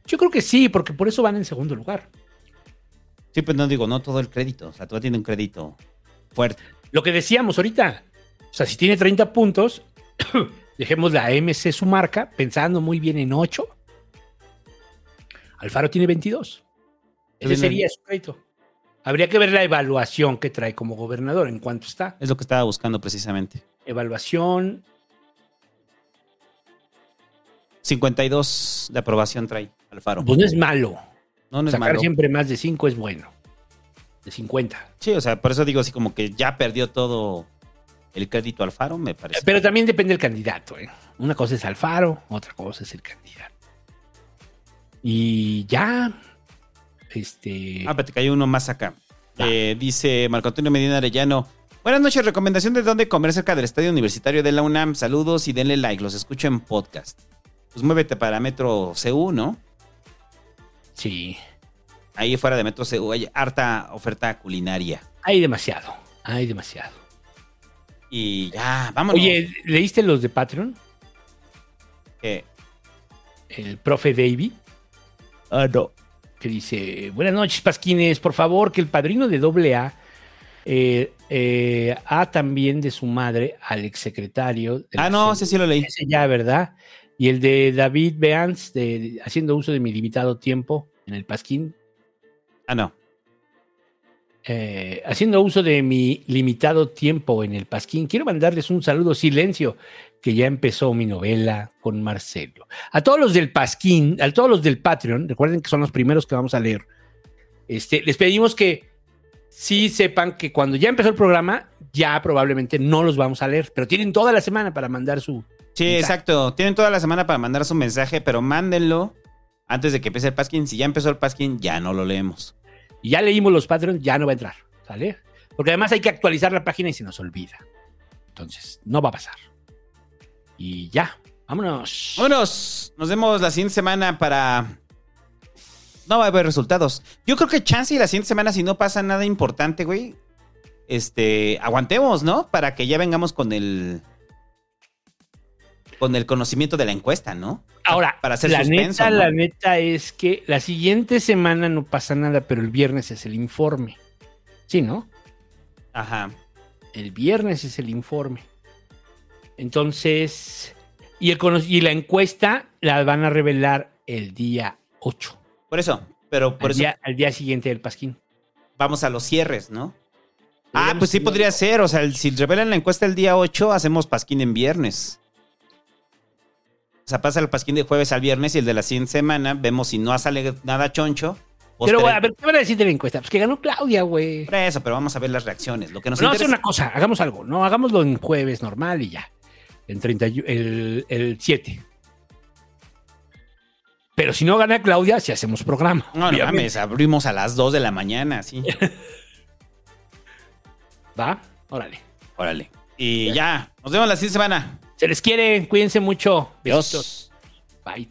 Yo creo que sí, porque por eso van en segundo lugar. Sí, pero no digo, no todo el crédito. O sea, tú tienes un crédito fuerte. Lo que decíamos ahorita. O sea, si tiene 30 puntos, dejemos la MC su marca, pensando muy bien en 8. Alfaro tiene 22. Ese sería su crédito. Habría que ver la evaluación que trae como gobernador, en cuanto está. Es lo que estaba buscando precisamente. Evaluación, 52 de aprobación trae Alfaro. pues no es malo. No, no es Sacar malo. siempre más de 5 es bueno. De 50. Sí, o sea, por eso digo así como que ya perdió todo el crédito Alfaro, me parece. Pero también depende del candidato. ¿eh? Una cosa es Alfaro, otra cosa es el candidato. Y ya. Este. Ah, espérate, que hay uno más acá. Eh, dice Marco Antonio Medina Arellano. Buenas noches, recomendación de dónde comer cerca del Estadio Universitario de la UNAM. Saludos y denle like, los escucho en podcast. Pues muévete para Metro CU, ¿no? Sí. Ahí fuera de Metro CU hay harta oferta culinaria. Hay demasiado. Hay demasiado. Y ya, vámonos. Oye, ¿leíste los de Patreon? ¿Qué? El profe Davy. Ah, no. Que dice: Buenas noches, Pasquines. Por favor, que el padrino de doble A. Eh, eh, a también de su madre al exsecretario. Ah, no, ese sí lo leí. Ese ya, ¿verdad? Y el de David Beans, de, de- haciendo uso de mi limitado tiempo en el Pasquín. Ah, no. Eh, haciendo uso de mi limitado tiempo en el Pasquín, quiero mandarles un saludo silencio, que ya empezó mi novela con Marcelo. A todos los del Pasquín, a todos los del Patreon, recuerden que son los primeros que vamos a leer. Este, les pedimos que sí sepan que cuando ya empezó el programa, ya probablemente no los vamos a leer, pero tienen toda la semana para mandar su. Sí, mensaje. exacto. Tienen toda la semana para mandar su mensaje, pero mándenlo antes de que empiece el Paskin. Si ya empezó el Paskin, ya no lo leemos. Y ya leímos los Patreons, ya no va a entrar, ¿sale? Porque además hay que actualizar la página y se nos olvida. Entonces, no va a pasar. Y ya, vámonos. Vámonos. Nos vemos la siguiente semana para. No va a haber resultados. Yo creo que chance y la siguiente semana, si no pasa nada importante, güey. Este. Aguantemos, ¿no? Para que ya vengamos con el. Con el conocimiento de la encuesta, ¿no? Ahora, para hacer la suspenso. neta, ¿no? la neta es que la siguiente semana no pasa nada, pero el viernes es el informe. Sí, ¿no? Ajá. El viernes es el informe. Entonces, y, el cono- y la encuesta la van a revelar el día 8. Por eso. Pero por al, eso día, al día siguiente del Pasquín. vamos a los cierres, ¿no? Ah, pues sí podría ser. O sea, el- si revelan la encuesta el día 8, hacemos Pasquín en viernes. Sea, pasa el Pasquín de jueves al viernes y el de la siguiente semana vemos si no sale nada choncho. Pero, postre- güey, a ver, ¿qué van a decir de la encuesta? Pues que ganó Claudia, güey. Por eso, pero vamos a ver las reacciones. Lo que nos No, hacer interesa. una cosa, hagamos algo, ¿no? Hagámoslo en jueves normal y ya. En 30, y- el, el 7. Pero si no gana Claudia, si hacemos programa. No, no mames, abrimos a las 2 de la mañana, sí. ¿Va? Órale. Órale. Y ya, nos vemos la siguiente semana. Se les quiere, cuídense mucho. Besitos. Bye.